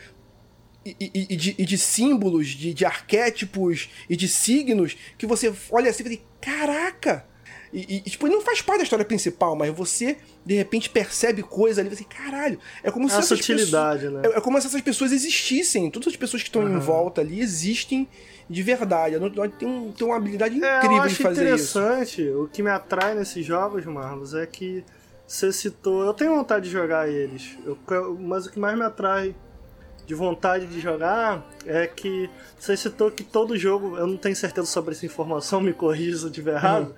e, e- e de, e de símbolos, de, de arquétipos e de signos que você olha assim e fala, caraca! E, tipo, não faz parte da história principal, mas você, de repente, percebe coisa ali você, caralho, é como se
A
essas
sutilidade,
pessoas,
né?
é, é como se essas pessoas existissem. Todas as pessoas que estão em volta ali existem de verdade. A Naughty tem, um, tem uma habilidade
É,
incrível de
acho
fazer isso.
interessante. O que me atrai nesses jogos, Marlos, é que você citou. Eu tenho vontade de jogar eles, eu- mas o que mais me atrai de vontade de jogar é que você citou que todo jogo, eu não tenho certeza sobre essa informação, *laughs* me corrija se eu estiver errado,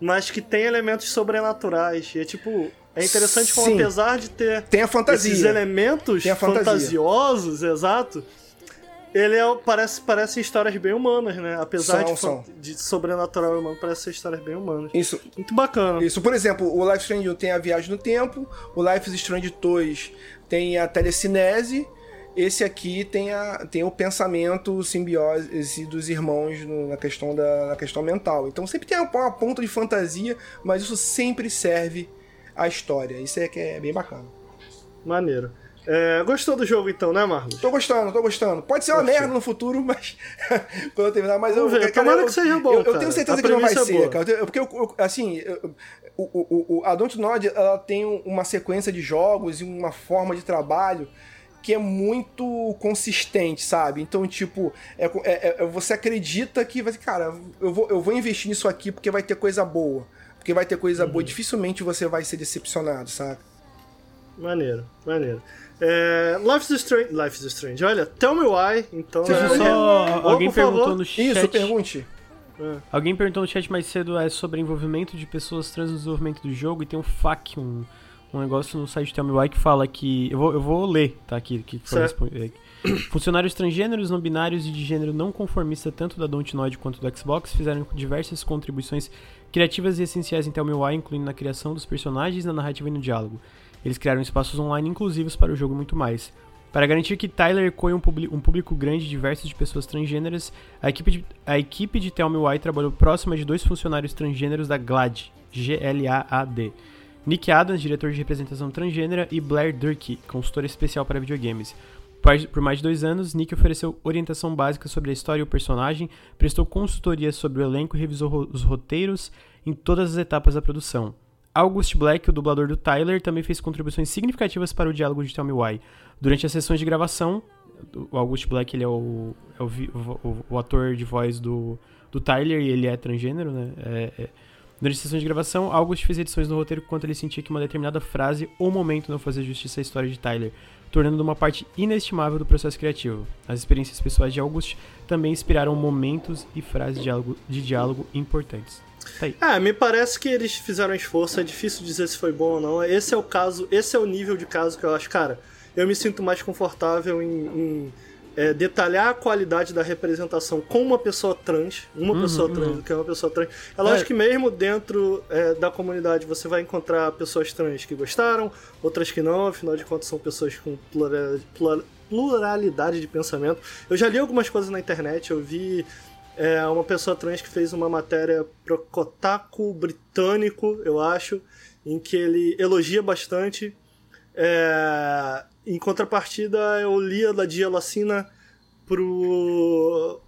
mas que tem elementos sobrenaturais. E é tipo. É interessante como,
Sim.
apesar de ter
Tem a fantasia.
esses elementos
fantasia.
fantasiosos, exato. Ele é, parece, parece histórias bem humanas, né? Apesar
São,
de, de sobrenatural e humano, parece ser histórias bem humanas.
Isso,
Muito bacana.
Isso, por exemplo, o Life Strange 1 tem a viagem no tempo, o Life is Strange 2 tem a telecinese, esse aqui tem, a, tem o pensamento simbiose dos irmãos no- na, questão da, na questão mental. Então sempre tem uma, ponta de fantasia, mas isso sempre serve à história. Isso é que é bem bacana.
Maneiro. É, gostou do jogo então, né, Marlos?
Tô gostando, tô gostando. Pode ser uma
Poxa.
merda no futuro, mas *laughs* quando eu terminar, mas
Vamos
eu,
ver,
cara,
tomara
eu-
que seja bom,
Eu, eu tenho certeza que não vai
é
ser, cara. Eu- Porque eu, assim, o, o, o, a Dontnod ela tem uma sequência de jogos e uma forma de trabalho que é muito consistente, sabe? Então, tipo, é, é- é- você acredita que vai cara, eu vou, eu vou investir nisso aqui porque vai ter coisa boa. Porque vai ter coisa
Uhum.
boa e dificilmente você vai ser decepcionado, sabe?
Maneiro, maneiro. É, Life is Strange. Life is Strange. Olha, Tell Me Why. Então, é,
Só, alguém
por favor.
perguntou no chat.
Isso, pergunte.
Alguém perguntou no chat mais cedo é sobre envolvimento de pessoas trans no desenvolvimento do jogo e tem um FAQ, um, negócio no site do Tell Me Why que fala que. Eu vou, eu vou ler, tá? Aqui, que respondido. *coughs* Funcionários transgêneros, não binários e de gênero não conformista, tanto da Dontnod quanto do Xbox, fizeram diversas contribuições criativas e essenciais em Tell Me Why, incluindo na criação dos personagens, na narrativa e no diálogo. Eles criaram espaços online inclusivos para o jogo e muito mais. Para garantir que Tyler ecoe um, um público grande e diverso de pessoas transgêneras, a equipe, de, a equipe de Tell Me Why trabalhou próxima de dois funcionários transgêneros da GLAD, G-L-A-A-D, Nick Adams, diretor de representação transgênera, e Blair Durkee, consultor especial para videogames. Por mais de dois anos, Nick ofereceu orientação básica sobre a história e o personagem, prestou consultoria sobre o elenco e revisou os roteiros em todas as etapas da produção. August Black, o dublador do Tyler, também fez contribuições significativas para o diálogo de Tell Me Why. Durante as sessões de gravação, o August Black ele é, o, é o, o- o ator de voz do, do Tyler e ele é transgênero, né? É- é. Durante as sessões de gravação, August fez edições no roteiro quando ele sentia que uma determinada frase ou momento não fazia justiça à história de Tyler, tornando uma parte inestimável do processo criativo. As experiências pessoais de August também inspiraram momentos e frases de diálogo, de diálogo importantes. Tá.
É, me parece que eles fizeram esforço, é difícil dizer se foi bom ou não. Esse é o caso, esse é o nível de caso que eu acho, cara, eu me sinto mais confortável em, em, é, detalhar a qualidade da representação com uma pessoa trans, uma
Uhum,
pessoa trans
uhum.
do que uma pessoa trans. É lógico
É.
que mesmo dentro é, da comunidade você vai encontrar pessoas trans que gostaram, outras que não, afinal de contas são pessoas com pluralidade, plura- pluralidade de pensamento. Eu já li algumas coisas na internet, eu vi é, uma pessoa trans que fez uma matéria pro Kotaku britânico, eu acho, em que ele elogia bastante. É, em contrapartida, eu li a da Dia Lacina pro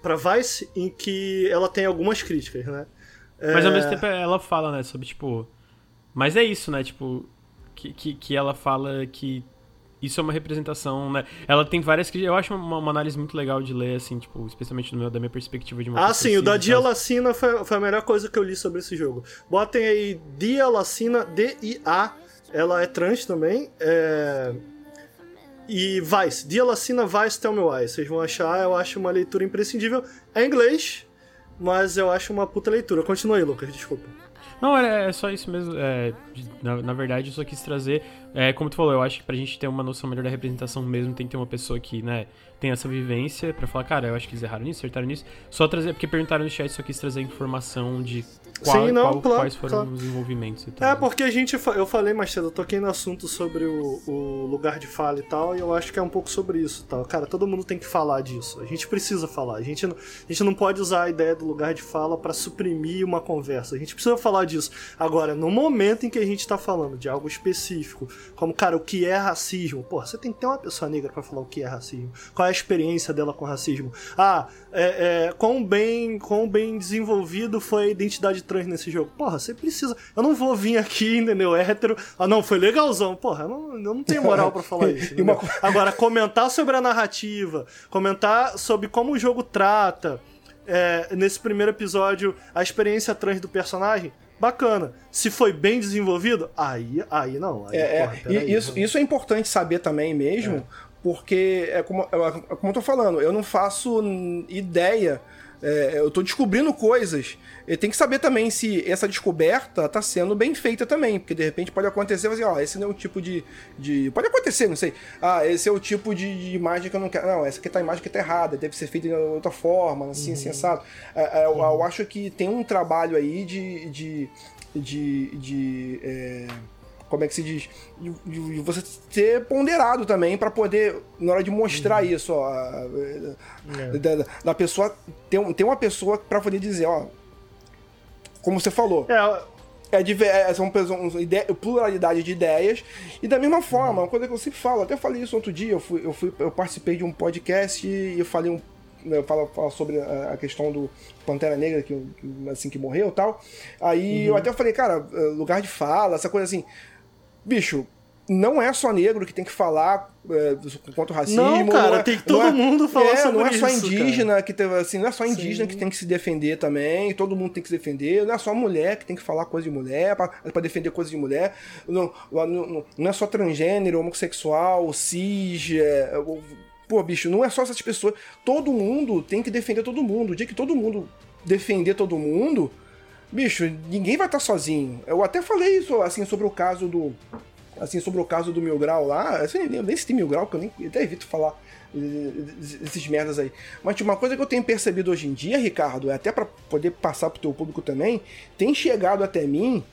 pra Vice, em que ela tem algumas críticas, né?
Mas ao
É,
mesmo tempo ela fala, né, sobre, tipo... Mas é isso, né, tipo... Que, que, que ela fala que isso é uma representação, né? Ela tem várias críticas. Eu acho uma, uma análise muito legal de ler, assim, tipo, especialmente meu, da minha perspectiva de uma
Ah, sim, o da Dia. Lacina foi, foi a melhor coisa que eu li sobre esse jogo. Botem aí Dia Lacina, D-I-A, ela é trans também. É... E Vice, Dia Lacina Vice Tell Me Why. Vocês vão achar, eu acho uma leitura imprescindível. É inglês, mas eu acho uma puta leitura. Continua aí, Lucas, desculpa.
Não, é, é só isso mesmo. é, na, na verdade, eu só quis trazer. É, como tu falou, eu acho que pra gente ter uma noção melhor da representação mesmo, tem que ter uma pessoa que, né, tem essa vivência pra falar, cara, eu acho que eles erraram nisso, acertaram nisso. Só trazer, porque perguntaram no chat, só quis trazer informação de qual-
Sim, não,
qual-
claro,
quais foram
claro.
os envolvimentos e tal.
É, porque a gente. Eu falei mais cedo, eu toquei no assunto sobre o, o lugar de fala e tal, e eu acho que é um pouco sobre isso tal. Cara, todo mundo tem que falar disso. A gente precisa falar. A gente não, a gente não pode usar a ideia do lugar de fala pra suprimir uma conversa. A gente precisa falar disso. Agora, no momento em que a gente tá falando de algo específico, como, cara, o que é racismo, pô, você tem que ter uma pessoa negra pra falar o que é racismo. Qual é a experiência dela com racismo? Ah, é, é, quão, bem, quão bem desenvolvido foi a identidade trans nesse jogo? Porra, você precisa. Eu não vou vir aqui, entendeu? Hétero. Ah, não, foi legalzão. Porra, eu não, eu não tenho moral pra falar *laughs* isso.
Uma?
Agora, comentar sobre a narrativa, comentar sobre como o jogo trata, é, nesse primeiro episódio, a experiência trans do personagem, bacana. Se foi bem desenvolvido, aí, aí não. Aí,
É, é,
porra,
isso,
vamos-
isso é importante saber também mesmo, porque, é como, é como eu tô falando, eu não faço ideia, é, eu tô descobrindo coisas. Eu tenho que saber também se essa descoberta tá sendo bem feita também, porque de repente pode acontecer, assim, ó, esse não é o tipo de, de... Pode acontecer, não sei. Ah, esse é o tipo de, de imagem que eu não quero. Não, essa aqui tá a imagem que tá errada, deve ser feita de outra forma, assim, assim, assado. É, é, eu, eu acho que tem um trabalho aí de... de, de, de é, como é que se diz? De você ser ponderado também pra poder, na hora de mostrar isso, ó, a- da, da- pessoa, ter, um- ter uma pessoa pra poder dizer, ó, como você falou,
É,
é, é, são pessoas- ide- pluralidade de ideias. E da mesma forma, uma coisa que eu sempre falo, até falei isso outro dia, eu, fui, eu, fui, eu participei de um podcast e eu falei um. Eu falo, falo sobre a, questão do Pantera Negra, que, assim, que morreu e tal. Aí eu até falei, cara, lugar de fala, essa coisa assim. Bicho, não é só negro que tem que falar é, contra o racismo.
Não, cara,
é-
tem que todo
não é-
mundo falar
é,
sobre
Não é só
isso,
indígena que tem, assim, não é só indígena
Sim.
que tem que se defender também, todo mundo tem que se defender, não é só mulher que tem que falar coisa de mulher, pra defender coisa de mulher, não, não, não é só transgênero, homossexual, cis, é, pô, bicho, não é só essas pessoas, todo mundo tem que defender todo mundo, o dia que todo mundo defender todo mundo, bicho, ninguém vai estar sozinho. Eu até falei isso, assim, sobre o caso do, assim, sobre o caso do Mil Grau lá, assim, eu nem citei Mil Grau, que eu nem até evito falar eh, esses merdas aí. Mas tipo, uma coisa que eu tenho percebido hoje em dia, Ricardo, é até pra poder passar pro teu público também, tem chegado até mim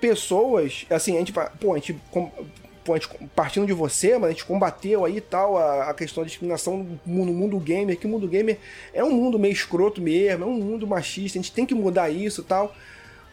pessoas, assim, a gente, pô, a gente, partindo de você, mas a gente combateu aí tal a, a questão da discriminação no mundo, gamer, que o mundo gamer é um mundo meio escroto mesmo, é um mundo machista, a gente tem que mudar isso tal.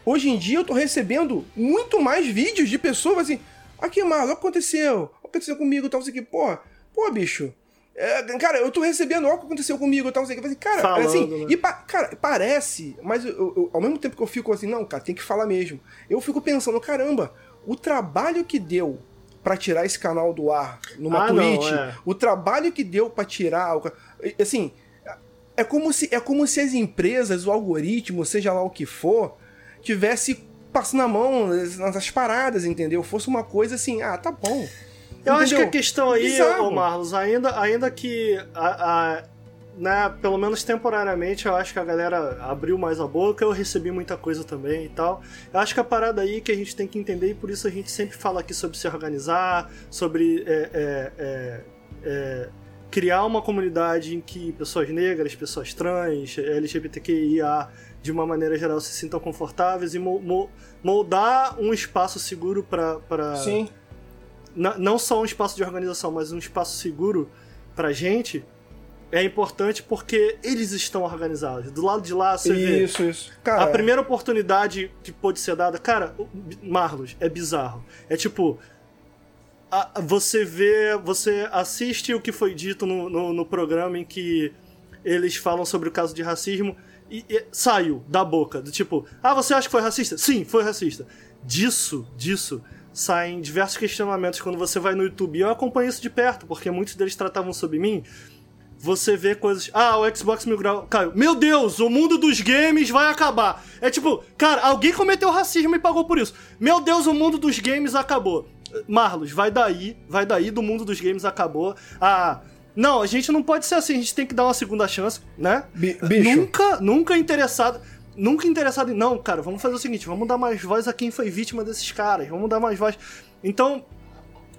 hoje em dia eu tô recebendo muito mais vídeos de pessoas assim, aqui, Marlon, o que aconteceu? O que aconteceu comigo? Tal, não sei o que, pô, pô, bicho. é, cara, eu tô recebendo o que aconteceu comigo, tal, sei falei, cara,
Falando,
assim,
né?
e pa- cara, parece, mas eu- eu- ao mesmo tempo que eu fico assim, não, cara, tem que falar mesmo. Eu fico pensando, caramba, o trabalho que deu pra tirar esse canal do ar numa
Ah, não,
Twitch,
é.
o trabalho que deu pra tirar, assim, é como se é como se as empresas, o algoritmo, seja lá o que for, tivesse passando a mão nas paradas, entendeu? Fosse uma coisa assim, ah, tá bom.
Eu acho que a
Entendeu?
questão aí, ô Marlos, ainda, ainda que a, a- né, pelo menos temporariamente, eu acho que a galera abriu mais a boca, eu recebi muita coisa também e tal. Eu acho que a parada aí que a gente tem que entender, e por isso a gente sempre fala aqui sobre se organizar, sobre é, é, é, é, criar uma comunidade em que pessoas negras, pessoas trans, LGBTQIA, de uma maneira geral, se sintam confortáveis e mo- mo- moldar um espaço seguro para
Sim.
não só um espaço de organização, mas um espaço seguro pra gente, é importante porque eles estão organizados. Do lado de lá, você vê.
Isso, isso. Cara,
A primeira oportunidade que pôde ser dada, cara, Marlos, é bizarro. É tipo. a- você vê. Você assiste o que foi dito no, no, no programa em que eles falam sobre o caso de racismo e, e saiu da boca. Do tipo, ah, você acha que foi racista? Sim, foi racista. Disso, disso, saem diversos questionamentos quando você vai no YouTube. E eu acompanho isso de perto, porque muitos deles tratavam sobre mim você vê coisas. Ah, o Xbox Mil Grau caiu. Meu Deus, o mundo dos games vai acabar. É tipo, cara, alguém cometeu racismo e pagou por isso. Meu Deus, o mundo dos games acabou. Marlos, vai daí, vai daí do mundo dos games acabou. Ah. Não, a gente não pode ser assim, a gente tem que dar uma segunda chance, né?
Bi- bicho.
Nunca, nunca interessado. Nunca interessado em. Não, cara, vamos fazer o seguinte: vamos dar mais voz a quem foi vítima desses caras. Vamos dar mais voz. Então,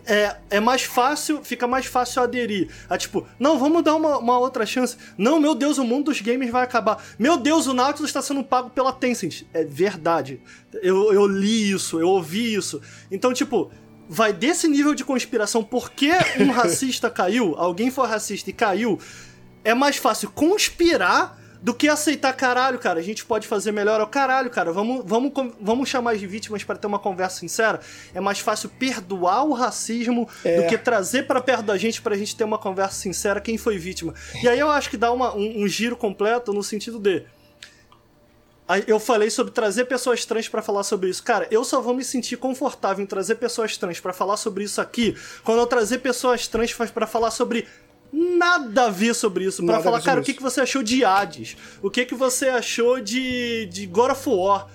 é, é mais fácil, fica mais fácil aderir. A tipo, não, vamos dar uma, uma outra chance. Não, meu Deus, o mundo dos games vai acabar. Meu Deus, o Nautilus está sendo pago pela Tencent. É verdade. Eu, eu li isso, eu ouvi isso. Então, tipo, vai desse nível de conspiração, porque um *laughs* racista caiu, alguém foi racista e caiu, é mais fácil conspirar do que aceitar, caralho, cara, a gente pode fazer melhor. Ó, caralho, cara, vamos, vamos, vamos chamar as vítimas para ter uma conversa sincera. É mais fácil perdoar o racismo
É.
do que trazer para perto da gente pra gente ter uma conversa sincera quem foi vítima. E aí eu acho que dá uma- um, um giro completo no sentido de. Eu falei sobre trazer pessoas trans pra falar sobre isso. Cara, eu só vou me sentir confortável em trazer pessoas trans pra falar sobre isso aqui quando eu trazer pessoas trans pra falar sobre nada a ver sobre isso. Pra
Nada a
falar, cara, o que,
isso.
que você achou de Hades? O que, que você achou de, de God of War?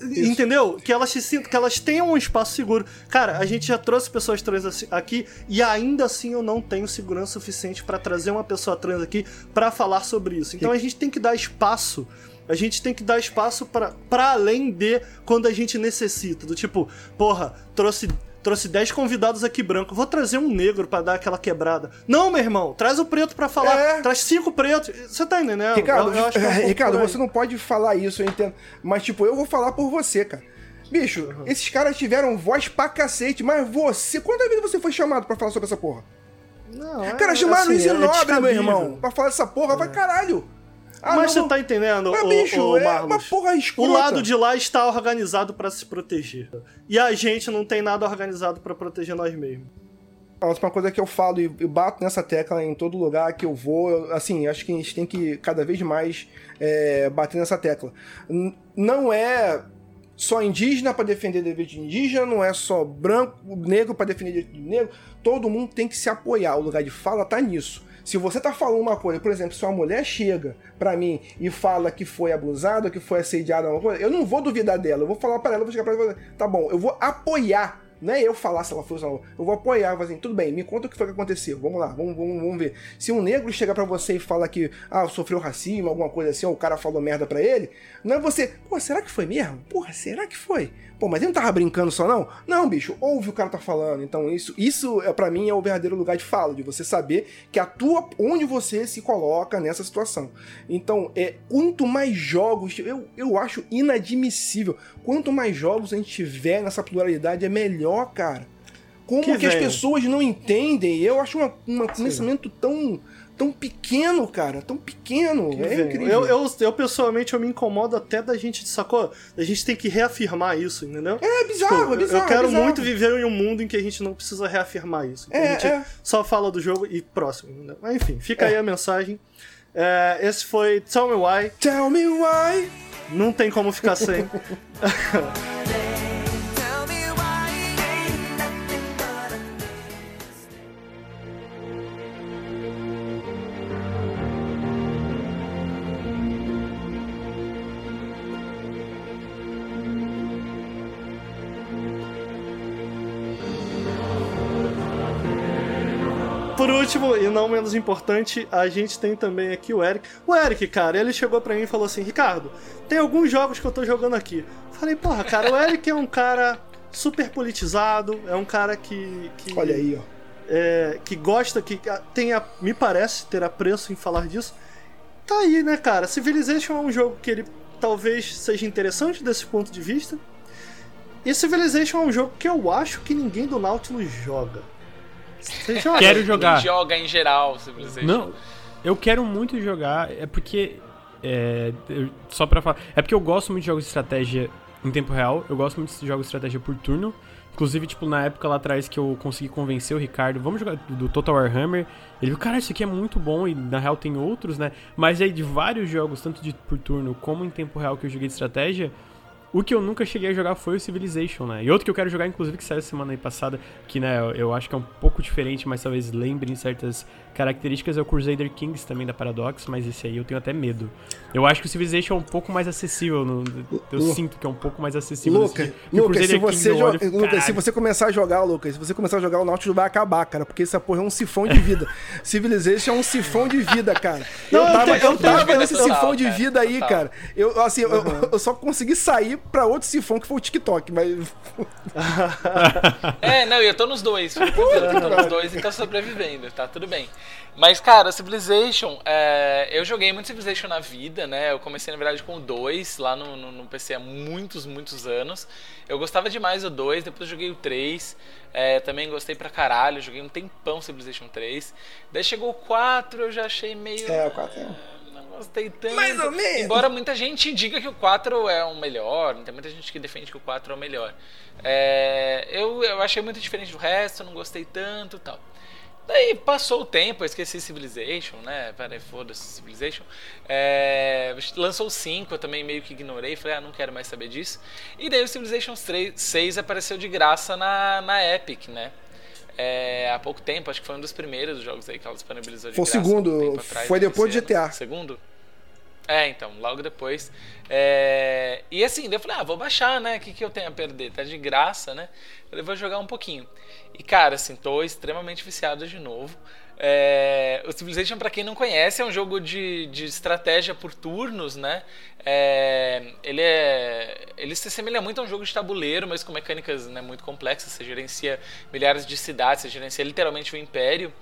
Entendeu? Que elas se sintam, que elas tenham um espaço seguro. Cara, a gente já trouxe pessoas trans aqui e ainda assim eu não tenho segurança suficiente pra trazer uma pessoa trans aqui pra falar sobre isso. Então a gente tem que dar espaço. A gente tem que dar espaço pra além de quando a gente necessita. Do tipo, porra, trouxe trouxe 10 convidados aqui branco, vou trazer um negro pra dar aquela quebrada. Não, meu irmão, traz o preto pra falar.
É.
Traz cinco pretos. Você tá entendendo?
Ricardo,
Eu- eu é um *laughs*
Ricardo, você não pode falar isso, eu entendo. Mas, tipo, eu vou falar por você, cara. Bicho,
Uhum.
esses caras tiveram voz pra cacete, mas você. Quantas vezes você foi chamado pra falar sobre essa porra?
Não, é-
Cara, chamaram o
assim, é
Nobre, meu irmão, pra falar dessa porra, vai caralho. Ah,
Mas
não,
você tá entendendo,
Mas,
ô,
bicho,
ô,
é
Marlos?
uma porra escrota.
O lado de lá está organizado pra se proteger. E a gente não tem nada organizado pra proteger nós mesmos.
Nossa, uma coisa que eu falo e bato nessa tecla em todo lugar que eu vou, assim, acho que a gente tem que cada vez mais é, bater nessa tecla. Não é só indígena para defender direito de indígena, não é só branco, negro para defender direito de negro. Todo mundo tem que se apoiar. O lugar de fala tá nisso. Se você tá falando uma coisa, por exemplo, se uma mulher chega pra mim e fala que foi abusada, que foi assediada, alguma coisa, eu não vou duvidar dela. Eu vou falar pra ela, eu vou chegar pra ela e falar, tá bom, eu vou apoiar. Não é eu falar se ela foi não. Eu vou apoiar, vou assim, tudo bem, me conta o que foi que aconteceu. Vamos lá, vamos, vamos, vamos ver. Se um negro chega pra você e fala que ah, sofreu racismo, alguma coisa assim, ou o cara falou merda pra ele, não é você, pô, será que foi mesmo? Porra, será que foi? Pô, mas ele não tava brincando só não? Não, bicho, ouve o cara tá falando. Então isso, isso é para mim é o verdadeiro lugar de fala, de você saber que a tua, onde você se coloca nessa situação. Então, é quanto mais jogos, eu, eu acho inadmissível, quanto mais jogos a gente tiver nessa pluralidade é melhor, cara. Como
Que
que, as pessoas não entendem? Eu acho uma- um pensamento tão tão pequeno, cara. Tão pequeno.
que
é incrível.
Eu, eu, eu, pessoalmente, eu me incomodo até da gente, sacou? A gente tem que reafirmar isso, entendeu?
É bizarro,
Tipo,
é bizarro.
eu quero
é bizarro.
muito viver em um mundo em que a gente não precisa reafirmar isso.
É,
a gente
é.
só fala do jogo e próximo, entendeu? Mas enfim, fica aí a mensagem. É, esse foi Tell Me Why.
Tell me why.
Não tem como ficar sem. *laughs* último, e não menos importante, a gente tem também aqui o Eric. O Eric, cara, ele chegou pra mim e falou assim: Ricardo, tem alguns jogos que eu tô jogando aqui. Falei, porra, cara, o Eric é um cara super politizado, é um cara que. que
Olha aí, ó.
é, que gosta, que tem, a- me parece, ter apreço em falar disso. Tá aí, né, cara? Civilization é um jogo que ele talvez seja interessante desse ponto de vista. E Civilization é um jogo que eu acho que ninguém do Nautilus joga. Você joga?
Quero
Quem
jogar.
joga em geral, Civilization.
Não, eu quero muito jogar, é porque. É, eu- só pra falar. É porque eu gosto muito de jogos de estratégia em tempo real, eu gosto muito de jogos de estratégia por turno. Inclusive, tipo, na época lá atrás que eu consegui convencer o Ricardo, vamos jogar do Total Warhammer. Ele viu, cara, isso aqui é muito bom, e na real tem outros, né? Mas aí de vários jogos, tanto de por turno como em tempo real que eu joguei de estratégia, o que eu nunca cheguei a jogar foi o Civilization, né? E outro que eu quero jogar, inclusive, que saiu semana aí passada, que, né, eu, acho que é um pouco diferente, mas talvez lembrem certas características, é o Crusader Kings também da Paradox, mas esse aí eu tenho até medo. Eu acho que o Civilization é um pouco mais acessível, no- eu
Lu-
sinto que é um pouco mais acessível.
Lucas, se
Kings
você,
olho
se você começar a jogar, Lucas, se você começar a jogar, o Nautilus vai acabar, cara, porque essa porra é um sifão de vida. *laughs* Civilization é um sifão de vida, cara.
Não,
eu
eu
tava,
tenho-
eu
eu
tava nesse
total,
sifão de
cara,
vida aí,
total.
cara. Eu, assim, eu, eu só consegui sair pra outro sifão que foi o TikTok, mas... *laughs*
É, não, eu tô nos dois. Eu tô nos dois e tô sobrevivendo, tá tudo bem. Mas, cara, Civilization, é, eu joguei muito Civilization na vida, né? Eu comecei, na verdade, com o 2 lá no, no, no PC há muitos, muitos anos. Eu gostava demais do 2, depois joguei o 3. é, também gostei pra caralho, joguei um tempão Civilization 3. Daí chegou o 4, eu já achei meio.
É, o 4 é-
Não gostei tanto.
Mais ou menos.
Embora muita gente diga que o 4 é o melhor, tem muita gente que defende que o 4 é o melhor. É, eu, eu achei muito diferente do resto, não gostei tanto e tal. Daí passou o tempo, eu esqueci Civilization, né? Peraí, foda-se Civilization. É, lançou o 5, eu também meio que ignorei, falei, ah, não quero mais saber disso. E daí o Civilization 3, 6 apareceu de graça na, na Epic, né? É, há pouco tempo, acho que foi um dos primeiros jogos aí que ela disponibilizou de
Foi o
graça.
segundo,
pouco tempo atrás,
foi depois do
ano.
GTA.
Segundo? É, então, logo depois. É, E assim, daí eu falei, ah, vou baixar, né? O que, que eu tenho a perder? Tá de graça, né? Eu falei, vou jogar um pouquinho. E cara, assim, tô extremamente viciado de novo. É, O Civilization, pra quem não conhece, é um jogo de, de estratégia por turnos, né? É, Ele é. Ele se assemelha muito a um jogo de tabuleiro, mas com mecânicas né, muito complexas. Você gerencia milhares de cidades, você gerencia literalmente o império.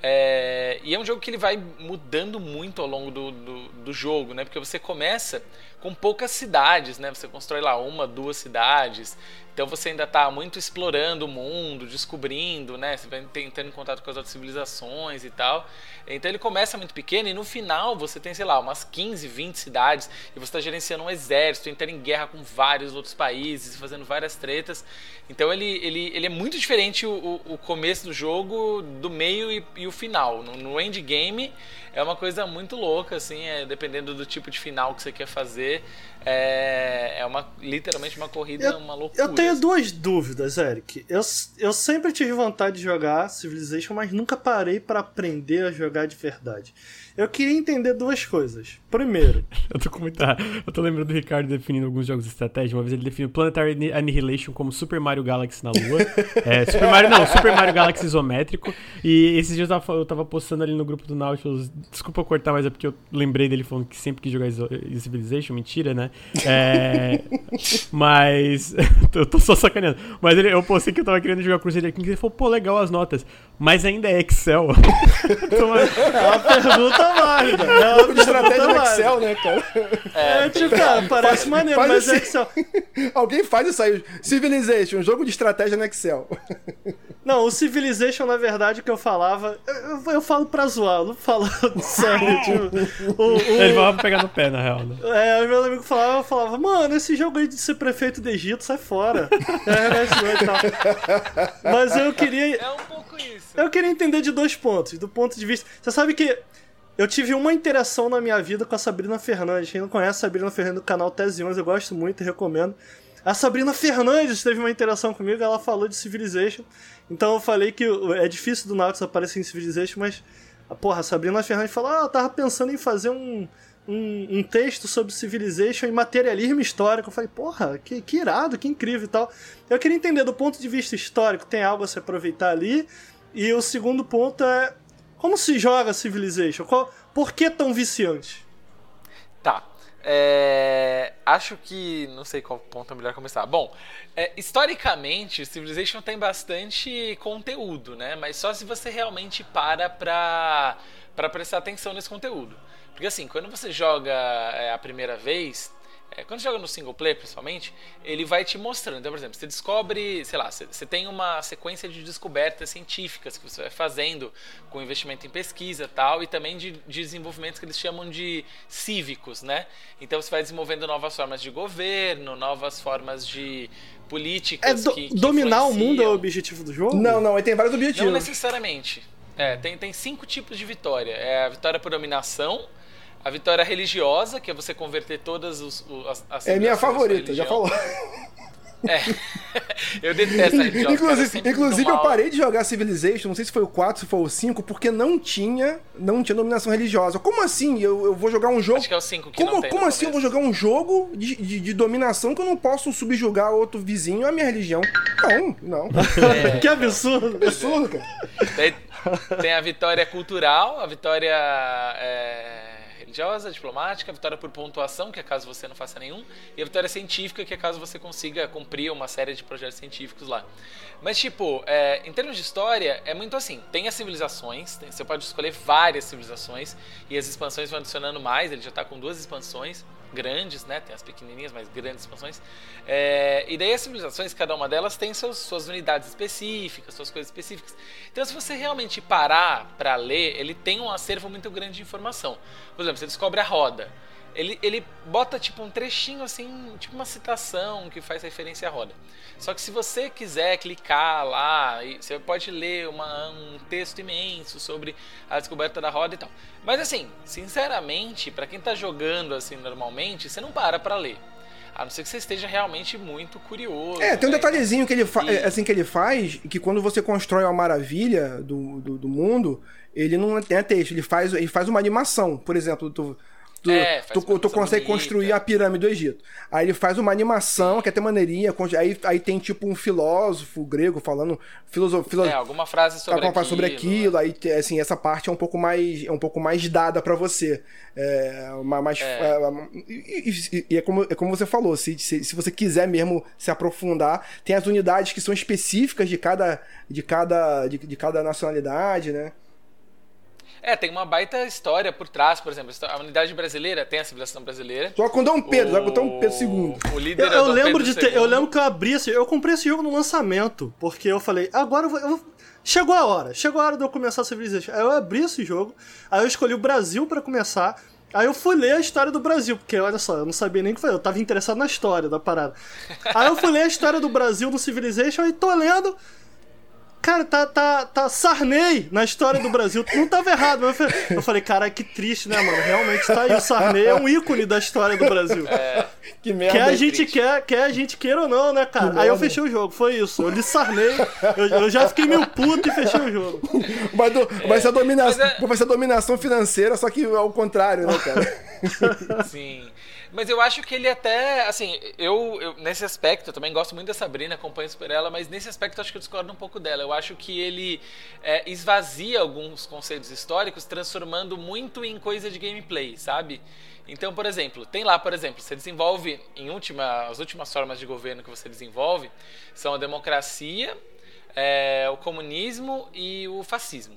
É, e é um jogo que ele vai mudando muito ao longo do, do, do jogo, né? Porque você começa com poucas cidades, né? Você constrói lá uma, duas cidades. Então você ainda está muito explorando o mundo, descobrindo, né? Você vai tentando contato com as outras civilizações e tal. Então ele começa muito pequeno e no final você tem, sei lá, umas 15, 20 cidades e você está gerenciando um exército, entrando em guerra com vários outros países, fazendo várias tretas. Então ele, ele, ele é muito diferente o, o, começo do jogo, do meio e, e o final. No, no endgame é uma coisa muito louca, assim, é, dependendo do tipo de final que você quer fazer. É, é uma, literalmente uma corrida,
Eu-
uma loucura.
Eu tenho
assim.
duas dúvidas, Eric. Eu, eu sempre tive vontade de jogar Civilization, mas nunca parei pra aprender a jogar de verdade. Eu queria entender duas coisas. Primeiro, *laughs*
Eu tô com muita. Eu tô lembrando do Ricardo definindo alguns jogos de estratégia. Uma vez ele definiu Planetary Annihilation como Super Mario Galaxy na Lua. é, Super Mario. Não, Super Mario Galaxy isométrico. E esses dias eu tava, eu tava postando ali no grupo do Nautilus. Desculpa cortar, mas é porque eu lembrei dele falando que sempre quis jogar Civilization. Mentira, né? É, *laughs* mas. *laughs* eu tô só sacaneando. Mas ele, eu postei que eu tava querendo jogar Crusader Kings e ele falou, pô, legal as notas. Mas ainda é Excel. Então,
é uma pergunta válida. É uma
de estratégia no. Excel, né, cara?
É, tipo, cara, parece maneiro,
faz
mas é
assim.
Excel. *laughs*
Alguém faz isso aí. Civilization, jogo de estratégia no Excel.
Não, o Civilization, na verdade, que eu falava. Eu, eu- falo pra zoar, eu não falo *laughs* sério. tipo, o, o-
Ele vai pegar no pé, na real, né?
É, os meus amigos falavam, eu falava, mano, esse jogo aí de ser prefeito do Egito, sai fora. É, né, isso e tal. Mas eu queria.
É um pouco isso.
Eu queria entender de dois pontos. Do ponto de vista. Você sabe que eu tive uma interação na minha vida com a Sabrina Fernandes. Quem não conhece a Sabrina Fernandes do canal Tese 11, eu gosto muito e recomendo. A Sabrina Fernandes teve uma interação comigo, ela falou de Civilization. Então eu falei que é difícil do Nautilus aparecer em Civilization, mas. Porra, a Sabrina Fernandes falou: Ah, eu tava pensando em fazer um, um, um texto sobre Civilization e materialismo histórico. Eu falei, porra, que, que irado, que incrível e tal. Eu queria entender, do ponto de vista histórico, tem algo a se aproveitar ali. E o segundo ponto é como se joga Civilization? Qual, por que tão viciante?
Tá. É, acho que. Não sei qual ponto é melhor começar. Bom, é, historicamente, Civilization tem bastante conteúdo, né? Mas só se você realmente para pra, pra prestar atenção nesse conteúdo. Porque assim, quando você joga é, a primeira vez. É, quando você joga no single player, principalmente, ele vai te mostrando. Então, por exemplo, você descobre, sei lá, você, tem uma sequência de descobertas científicas que você vai fazendo com investimento em pesquisa e tal, e também de, de desenvolvimentos que eles chamam de cívicos, né? Então você vai desenvolvendo novas formas de governo, novas formas de
É
políticas
do-
que, que
dominar o mundo é o objetivo do jogo?
Não, não, ele tem vários
Não
objetivos.
necessariamente. É, tem, tem cinco tipos de vitória. É a vitória por dominação, a vitória religiosa, que é você converter todas os, as, as
É minha favorita, já falou.
É. *laughs* Eu detesto a religiosa. cara,
Inclusive,
sempre
inclusive eu parei de jogar Civilization, não sei se foi o 4, se foi o 5, porque não tinha, não tinha dominação religiosa. Como assim? Eu, eu vou jogar um jogo.
Acho que é o 5 que
Como,
não tem
como assim eu vou jogar um jogo de, de, de dominação que eu não posso subjugar outro vizinho à minha religião? Não, não. *laughs*
É.
que absurdo.
Absurdo, cara.
Daí tem a vitória cultural, a vitória é, religiosa, diplomática, a vitória por pontuação, que é caso você não faça nenhum, e a vitória científica, que é caso você consiga cumprir uma série de projetos científicos lá. Mas, tipo, é, em termos de história, é muito assim: tem as civilizações, tem- você pode escolher várias civilizações, e as expansões vão adicionando mais, ele já tá com duas expansões grandes, né? Tem as pequenininhas, mas grandes expansões. É, e daí as civilizações, cada uma delas tem seus, suas unidades específicas, suas coisas específicas. Então, se você realmente parar para ler, ele tem um acervo muito grande de informação. Por exemplo, você descobre a roda. Ele, ele bota tipo um trechinho assim, tipo uma citação que faz referência à roda. Só que se você quiser clicar lá, você pode ler uma- um texto imenso sobre a descoberta da roda e tal. Mas assim, sinceramente, para quem tá jogando assim normalmente, você não para pra ler. A não ser que você esteja realmente muito curioso.
É, tem um
né?
detalhezinho que ele,
E-
é, assim, que ele faz, que quando você constrói uma maravilha do, do, do mundo, ele não tem texto, ele faz, ele faz uma animação. Por exemplo, tu, tu,
É,
tu, tu consegue
bonita.
construir a pirâmide do Egito. Aí ele faz uma animação que é até maneirinha, aí, aí tem tipo um filósofo grego falando filoso, filo,
É, alguma frase sobre
alguma
aquilo.
sobre aquilo, aí te- assim, essa parte é um pouco mais é um pouco mais dada pra você. É, uma- mais,
É.
é, e, e- e é, como, é como você falou, se, se, se você quiser mesmo se aprofundar, tem as unidades que são específicas de cada de cada de, de cada nacionalidade, né?
É, tem uma baita história por trás, por exemplo, a unidade brasileira tem a civilização brasileira.
Só com Dom Pedro, vai botar um
O-
Pedro segundo.
O líder
Eu,
é o
eu
Dom
lembro
Pedro
de ter, eu
II.
lembro que eu abri esse, eu comprei esse jogo no lançamento, porque eu falei, agora eu vou, eu vou- chegou a hora, chegou a hora de eu começar a Civilization. Aí eu abri esse jogo, aí eu escolhi o Brasil pra começar. Aí eu fui ler a história do Brasil, porque olha só, eu não sabia nem o que foi, eu tava interessado na história da parada. Aí eu fui ler a história do Brasil no Civilization e tô lendo. Cara, tá, tá, tá Sarney na história do Brasil. Não tava errado, mas eu falei, eu falei, cara, que triste, né, mano? Realmente tá aí. O Sarney é um ícone da história do Brasil.
Que merda.
Quer a
hein?
gente
triste.
quer, quer a gente queira ou não, né, cara?
Que
Aí eu fechei o jogo, foi isso. Eu lhe sarnei, eu, eu já fiquei meio puto e fechei o jogo.
Vai, do- vai ser a dominação,
mas é-
vai ser a dominação financeira, só que ao contrário, né, cara?
Sim. Mas eu acho que ele até, assim, eu, eu- nesse aspecto, eu também gosto muito da Sabrina, acompanho super ela, mas nesse aspecto eu acho que eu discordo um pouco dela. Eu acho que ele é, esvazia alguns conceitos históricos, transformando muito em coisa de gameplay, sabe? Então, por exemplo, tem lá, por exemplo, você desenvolve, em última, as últimas formas de governo que você desenvolve são a democracia, é, o comunismo e o fascismo.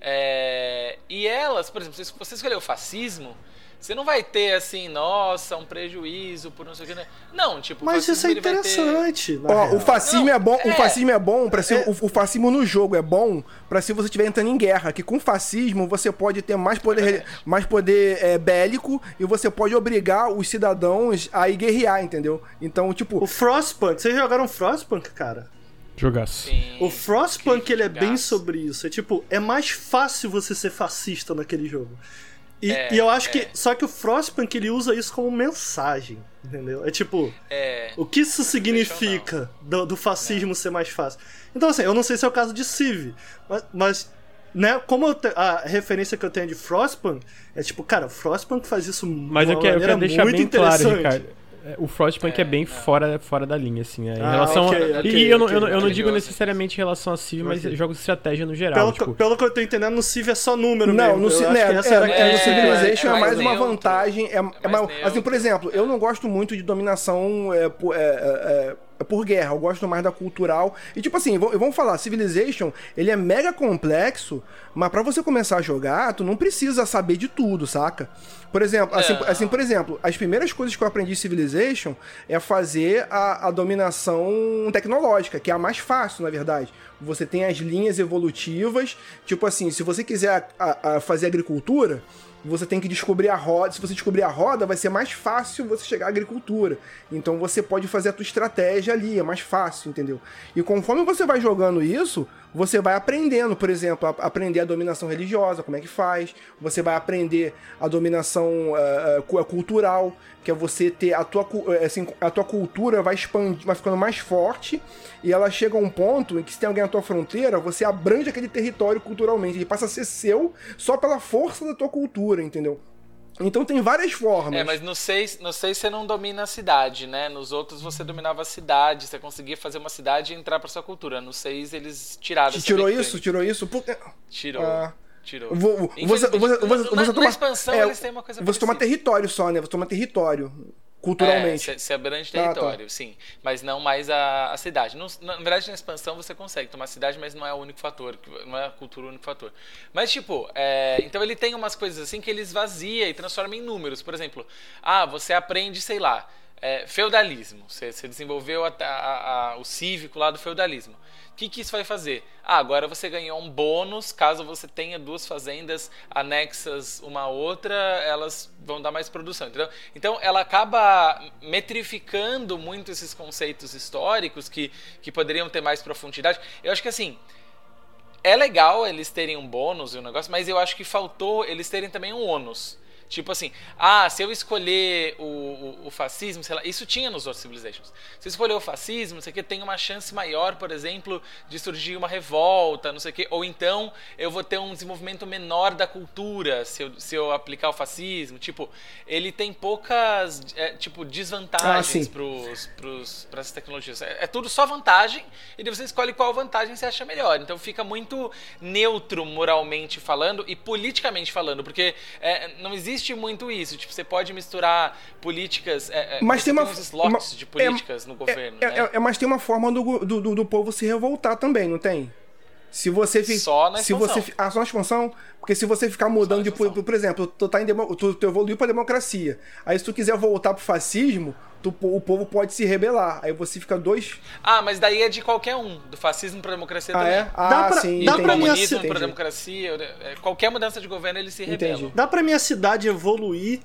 É, e elas, por exemplo, se você escolher o fascismo, Você não vai ter assim, nossa, um prejuízo por não sei o que. né? Não, tipo, o
Mas isso é
fascismo, ter-
interessante. na
Ó, o fascismo
Não,
é bom, o
é.
fascismo é bom para se o, o fascismo no jogo é bom pra se você estiver entrando em guerra, que com fascismo você pode ter mais poder, mais poder é, bélico e você pode obrigar os cidadãos a ir guerrear, entendeu? Então, tipo,
O Frostpunk, vocês jogaram Frostpunk, cara?
Jogaço.
Sim.
O Frostpunk
que
ele é bem sobre isso. É tipo, é mais fácil você ser fascista naquele jogo. E,
É,
e eu acho
é.
que. Só que o Frostpunk ele usa isso como mensagem. Entendeu? É tipo,
É.
o que isso significa do, do fascismo ser mais fácil? Então, assim, eu não sei se é o caso de Civ, mas. mas né, como te- a referência que eu tenho de Frostpunk é tipo, cara, Frostpunk faz isso
Mas
de
eu
uma
quero, eu quero deixar
muito
bem claro,
interessante.
Ricardo. É, O Frostpunk é, bem fora, fora da linha, assim. é, em
Ah,
relação
ok,
a-
ok,
E eu não,
ok.
eu não, eu não digo necessariamente em relação a Civ, mas jogos de estratégia no geral.
Pelo,
tipo,
que, pelo que eu tô entendendo, no Civ é só número
Não,
mesmo.
no, né, é,
essa era
é,
é,
no. Civilization
é
é,
mais
mais uma vantagem. É, é
mais
assim, por exemplo, eu não gosto muito de dominação é, por, é, é, é, por guerra, eu gosto mais da cultural. E tipo assim, vamos falar, Civilization, ele é mega complexo, mas pra você começar a jogar, tu não precisa saber de tudo, saca? Por exemplo, assim,
Não.
assim, por exemplo, as primeiras coisas que eu aprendi em Civilization é fazer a, a dominação tecnológica, que é a mais fácil, na verdade. Você tem as linhas evolutivas, tipo assim, se você quiser a- a fazer agricultura, você tem que descobrir a roda. Se você descobrir a roda, vai ser mais fácil você chegar à agricultura. Então você pode fazer a tua estratégia ali, é mais fácil, entendeu? E conforme você vai jogando isso, você vai aprendendo, por exemplo, a aprender a dominação religiosa, como é que faz. Você vai aprender a dominação cu- cultural, que é você ter a tua, assim, a tua cultura vai expandir, vai ficando mais forte, e ela chega a um ponto em que se tem alguém na tua fronteira, você abrange aquele território culturalmente. Ele passa a ser seu só pela força da tua cultura, entendeu? Então tem várias formas.
É, mas no 6, no seis você não domina a cidade, né? Nos outros você dominava a cidade, você conseguia fazer uma cidade e entrar pra sua cultura. No 6 eles tiraram
Te tirou isso? Tirou isso? Por...
Tirou.
Ah.
Tirou.
Vou, você, você, você,
na-
você toma,
na expansão
é,
eles têm uma coisa
Você toma
parecida.
território só, né? Você toma território.
É,
Culturalmente.
você, você abrange
Ah, tá.
território, sim. Mas não mais a, a cidade. Não- na, verdade, na expansão você consegue tomar a cidade, mas não é o único fator. Não é a cultura o único fator. Mas, tipo, é, então ele tem umas coisas assim que ele esvazia e transforma em números. Por exemplo, ah, você aprende, sei lá, é, feudalismo. Você, você desenvolveu a- a- o cívico lá do feudalismo. Que, que isso vai fazer? Ah, agora você ganhou um bônus caso você tenha duas fazendas anexas uma à outra, elas vão dar mais produção, entendeu? Então ela acaba metrificando muito esses conceitos históricos que, que poderiam ter mais profundidade. Eu acho que assim, é legal eles terem um bônus e um negócio, mas eu acho que faltou eles terem também um ônus. Tipo assim, ah, se eu escolher o, o, o fascismo, sei lá, isso tinha nos outros Civilizations. Se eu escolher o fascismo, não sei o que, tem uma chance maior, por exemplo, de surgir uma revolta, não sei o que, ou então eu vou ter um desenvolvimento menor da cultura se eu, se eu aplicar o fascismo. Tipo, ele tem poucas, é, tipo,
Ah,
desvantagens
sim.
pros, pros, pras tecnologias. É, é tudo só vantagem e você escolhe qual vantagem você acha melhor. Então fica muito neutro moralmente falando e politicamente falando, porque é, não existe muito isso. Tipo, você pode misturar políticas. é, é,
Mas tem uma.
uns slots
uma-
de políticas
é-
no governo.
É,
né?
é- é- mas tem uma forma do, do, do- povo se revoltar também, não tem? Se você fi-
Só na
se você Ah, só na expansão? Porque se você ficar mudando de. Por, por exemplo, tu, tá em demo- tu, tu evoluiu pra democracia. Aí se tu quiser voltar pro fascismo, tu- o povo pode se rebelar. Aí você fica dois.
Ah, mas daí é de qualquer um. Do fascismo pra democracia
Ah,
também.
é? Ah,
Dá pra-
sim.
dá
Do
pra
entendi,
mim
comunismo pra
entendi.
democracia, é, qualquer mudança de governo eles se
Entendi.
rebelam.
Dá pra minha cidade evoluir,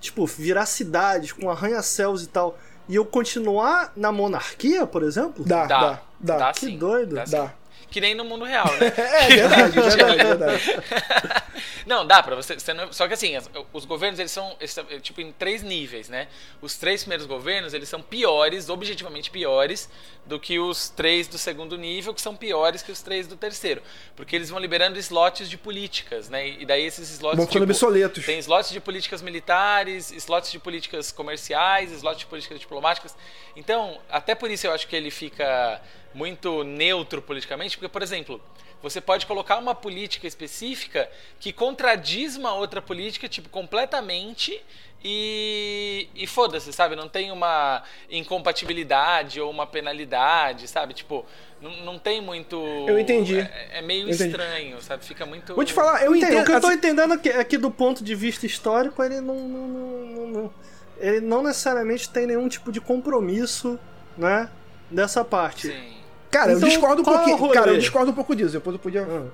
tipo, virar cidades com arranha-céus e tal, e eu continuar na monarquia, por exemplo?
Dá,
Dá,
dá, dá.
dá
Que
sim,
doido.
dá sim.
Dá.
Que nem no mundo real, né? *laughs*
É verdade, *laughs* verdade, verdade. *laughs*
Não, dá pra você. você não- só que assim, as- os governos eles são eles são, é, tipo em três níveis, né? Os três primeiros governos eles são piores, objetivamente piores, do que os três do segundo nível, que são piores que os três do terceiro, porque eles vão liberando slots de políticas, né? E daí esses slots
Vão ficando
tipo,
obsoletos.
tem slots de políticas militares, slots de políticas comerciais, slots de políticas diplomáticas. Então, até por isso eu acho que ele fica muito neutro politicamente, porque, por exemplo, você pode colocar uma política específica que contradiz uma outra política, tipo, completamente. E, e foda-se, sabe? Não tem uma incompatibilidade ou uma penalidade, sabe? Tipo, não, não tem muito.
Eu entendi.
É, é meio
entendi.
estranho, sabe? Fica muito.
Vou te falar, eu
Entendo, o que eu tô
assim,
entendendo é que, é do ponto de vista histórico, ele não, não- não- não- não- ele não necessariamente tem nenhum tipo de compromisso, né? Dessa parte.
Sim.
Cara, eu
Então,
discordo um
é
pouquinho. Cara, eu discordo um pouco disso. Depois eu podia.
Ah.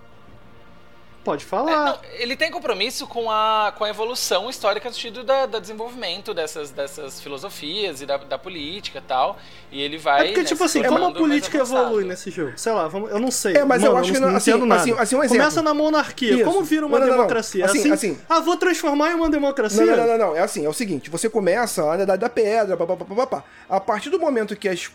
Pode
É,
falar.
não, ele tem compromisso com a, com a evolução histórica no sentido da, da desenvolvimento dessas, dessas filosofias e da, da política e tal. E ele vai.
É porque,
né,
tipo assim, como a política evolui nesse jogo? Sei lá, vamos, eu não sei.
É, mas eu acho que não-
não
assim-
nada.
assim- assim, um exemplo.
Começa na monarquia.
Isso.
Como vira uma
Não, não, não.
democracia?
Assim,
assim,
assim.
Ah, vou transformar em uma democracia?
Não, não, não, não, não. É assim, é o seguinte, você começa a idade da pedra, papapá, papapá. A partir do momento que, as-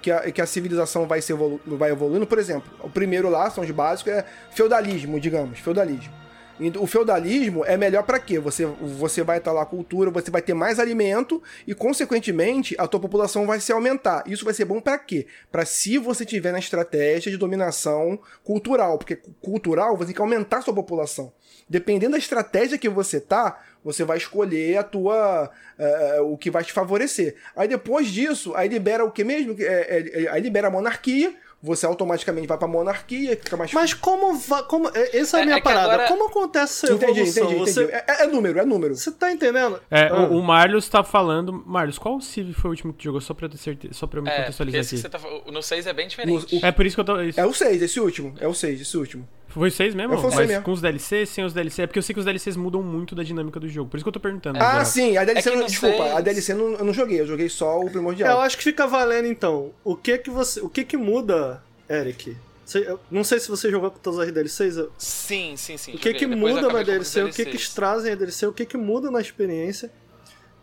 que a, que a civilização vai, se evolu vai evoluindo, por exemplo, o primeiro lá, são os básicos, é feudalismo, digamos, feudalismo. E O feudalismo é melhor pra quê? Você, você vai estar lá cultura, você vai ter mais alimento e, consequentemente, a tua população vai se aumentar. Isso vai ser bom pra quê? Pra se você tiver na estratégia de dominação cultural, porque cu- cultural você tem que aumentar a sua população. Dependendo da estratégia que você tá, você vai escolher a tua eh, o que vai te favorecer. Aí depois disso, aí libera o que mesmo? É, é, aí libera a monarquia. Você automaticamente vai pra monarquia, fica mais
Mas como, va- como. é- Essa é a
É-
minha
é
parada.
agora-
Como acontece essa
Entendi,
evolução?
entendi,
Você,
entendi. É, é número, é número.
você tá entendendo?
É,
Ah.
o, o Marlos tá falando. Marlos, qual Civ foi o último que tu jogou? Só pra eu ter certeza, só pra eu me
É,
contextualizar
esse que
aqui.
você tá, falando- no 6 é bem diferente.
No-
É por isso que eu tô. isso-
É o 6, esse último. É o 6, esse último.
Foi seis mesmo?
É, foi
Mas
seis mesmo.
com os DLCs, sem os DLCs? É porque eu sei que os DLCs mudam muito da dinâmica do jogo. Por isso que eu tô perguntando.
Ah, sim, a DLC.
É
não- desculpa,
seis-
a DLC não, eu não joguei, eu joguei só o
É, eu
primordial.
acho que fica valendo então. O que que você. O que que muda, Eric? Você- eu não sei se você jogou com todas as DLCs. eu-
Sim, sim, sim.
O que
joguei.
que
Depois eu
muda na DLC, o que que trazem a DLC, o que que muda na experiência.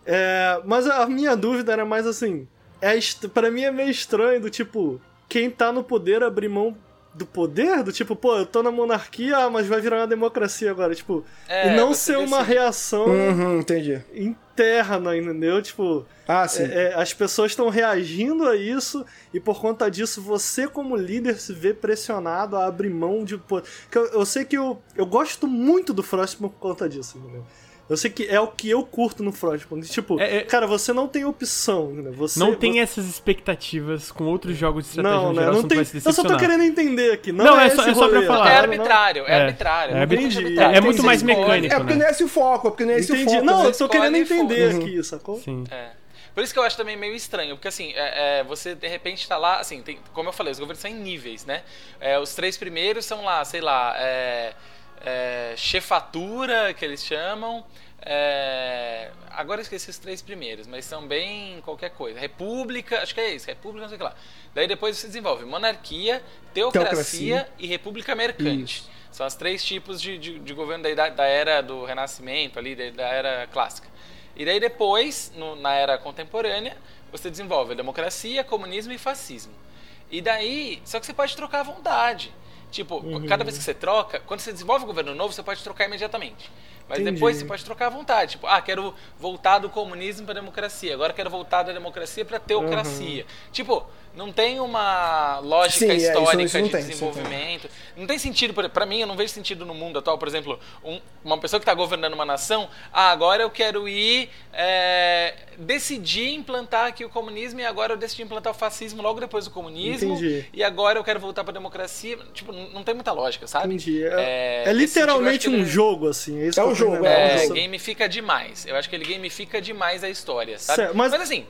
É, mas a minha dúvida era mais assim, é, est- pra mim é meio estranho do tipo, quem tá no poder abrir mão do poder, do tipo, pô, eu tô na monarquia, ah, mas vai virar uma democracia agora, tipo,
É,
e não ser uma
decide.
reação
Uhum, entendi.
interna, entendeu? Tipo,
Ah, sim.
é, é, as pessoas estão reagindo a isso e por conta disso você como líder se vê pressionado a abrir mão de pô, que eu, eu sei que eu, eu gosto muito do Frostpunk por conta disso, entendeu? Eu sei que é o que eu curto no Frostpunk. Tipo,
É, é-
cara, você não tem opção, entendeu? Você
Não tem
você-
essas expectativas com outros jogos de estratégia
não,
no
né?
geral,
Não tem.
vai se
Eu só tô querendo entender aqui. Não,
Não,
é,
é só- é só pra falar.
É
claro, não.
arbitrário, é,
É,
arbitrário.
é
arbitrário.
arbitrário.
É muito mais mecânico.
É porque
né?
não é esse o foco, é porque não é esse o
Entendi.
foco.
Não,
né?
eu tô querendo entender
foda.
aqui, sacou?
Sim.
É. Por isso que eu acho também meio estranho, porque assim, é, é, você de repente tá lá, assim, tem- como eu falei, os governos são em níveis, né? É, os três primeiros são lá, sei lá, é, é, chefatura, que eles chamam. é, agora eu esqueci os três primeiros, mas são bem qualquer coisa. República, acho que é isso, república, não sei o que lá. Daí depois você desenvolve monarquia, teocracia,
Teocracia.
e república mercante. São os três tipos de, de, de governo da, da era do Renascimento, ali, da, da era clássica. E daí depois, no- na era contemporânea, você desenvolve democracia, comunismo e fascismo. E daí, só que você pode trocar à vontade. Tipo,
Uhum.
cada vez que você troca, quando você desenvolve um governo novo, você pode trocar imediatamente. Mas
Entendi.
depois você pode trocar à vontade. Tipo, ah, quero voltar do comunismo para democracia. Agora quero voltar da democracia para teocracia. Tipo, não tem uma lógica
Sim, é, isso-
histórica
isso
de
tem, não tem.
desenvolvimento. Não tem sentido, por- pra mim, eu não vejo sentido no mundo atual, por exemplo, um- uma pessoa que está governando uma nação, ah, agora eu quero ir é, decidir implantar aqui o comunismo e agora eu decidi implantar o fascismo logo depois do comunismo
Entendi.
e agora eu quero voltar pra democracia. Tipo, não tem muita lógica, sabe?
Entendi. É,
É,
é
sentido,
literalmente
que
um
ele-
jogo, assim. É, isso
É um
eu
jogo,
tô
é um
É,
entendendo.
jogo.
gamifica demais. Eu acho que ele gamifica demais a história, sabe?
Certo, mas-
assim,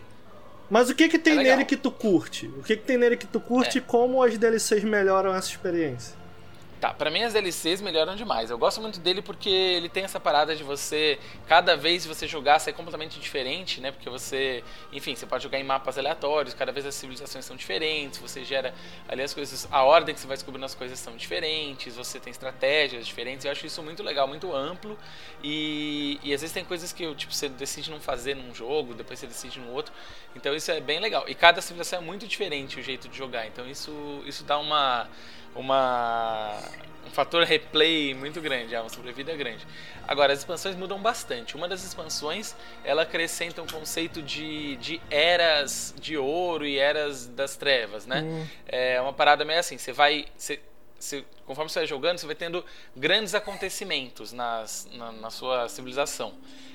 Mas o que que tem
É
nele que tu curte? O que que tem nele que tu curte
É.
e como as DLCs melhoram essa experiência?
Tá, pra mim as DLCs melhoram demais. Eu gosto muito dele porque ele tem essa parada de você, cada vez você jogar, ser completamente diferente, né? Porque você, enfim, você pode jogar em mapas aleatórios, cada vez as civilizações são diferentes, você gera ali as coisas, a ordem que você vai descobrindo as coisas são diferentes, você tem estratégias diferentes. Eu acho isso muito legal, muito amplo. E, e às vezes tem coisas que tipo, você decide não fazer num jogo, depois você decide no outro. Então isso é bem legal. E cada civilização é muito diferente o jeito de jogar. Então isso, isso dá uma uma um fator replay muito grande, é uma sobrevida grande. Agora, as expansões mudam bastante. Uma das expansões, ela acrescenta um conceito de, de eras de ouro e eras das trevas, né? É uma parada meio assim, você vai... Você, você- conforme você vai jogando, você vai tendo grandes acontecimentos nas, na, na sua civilização.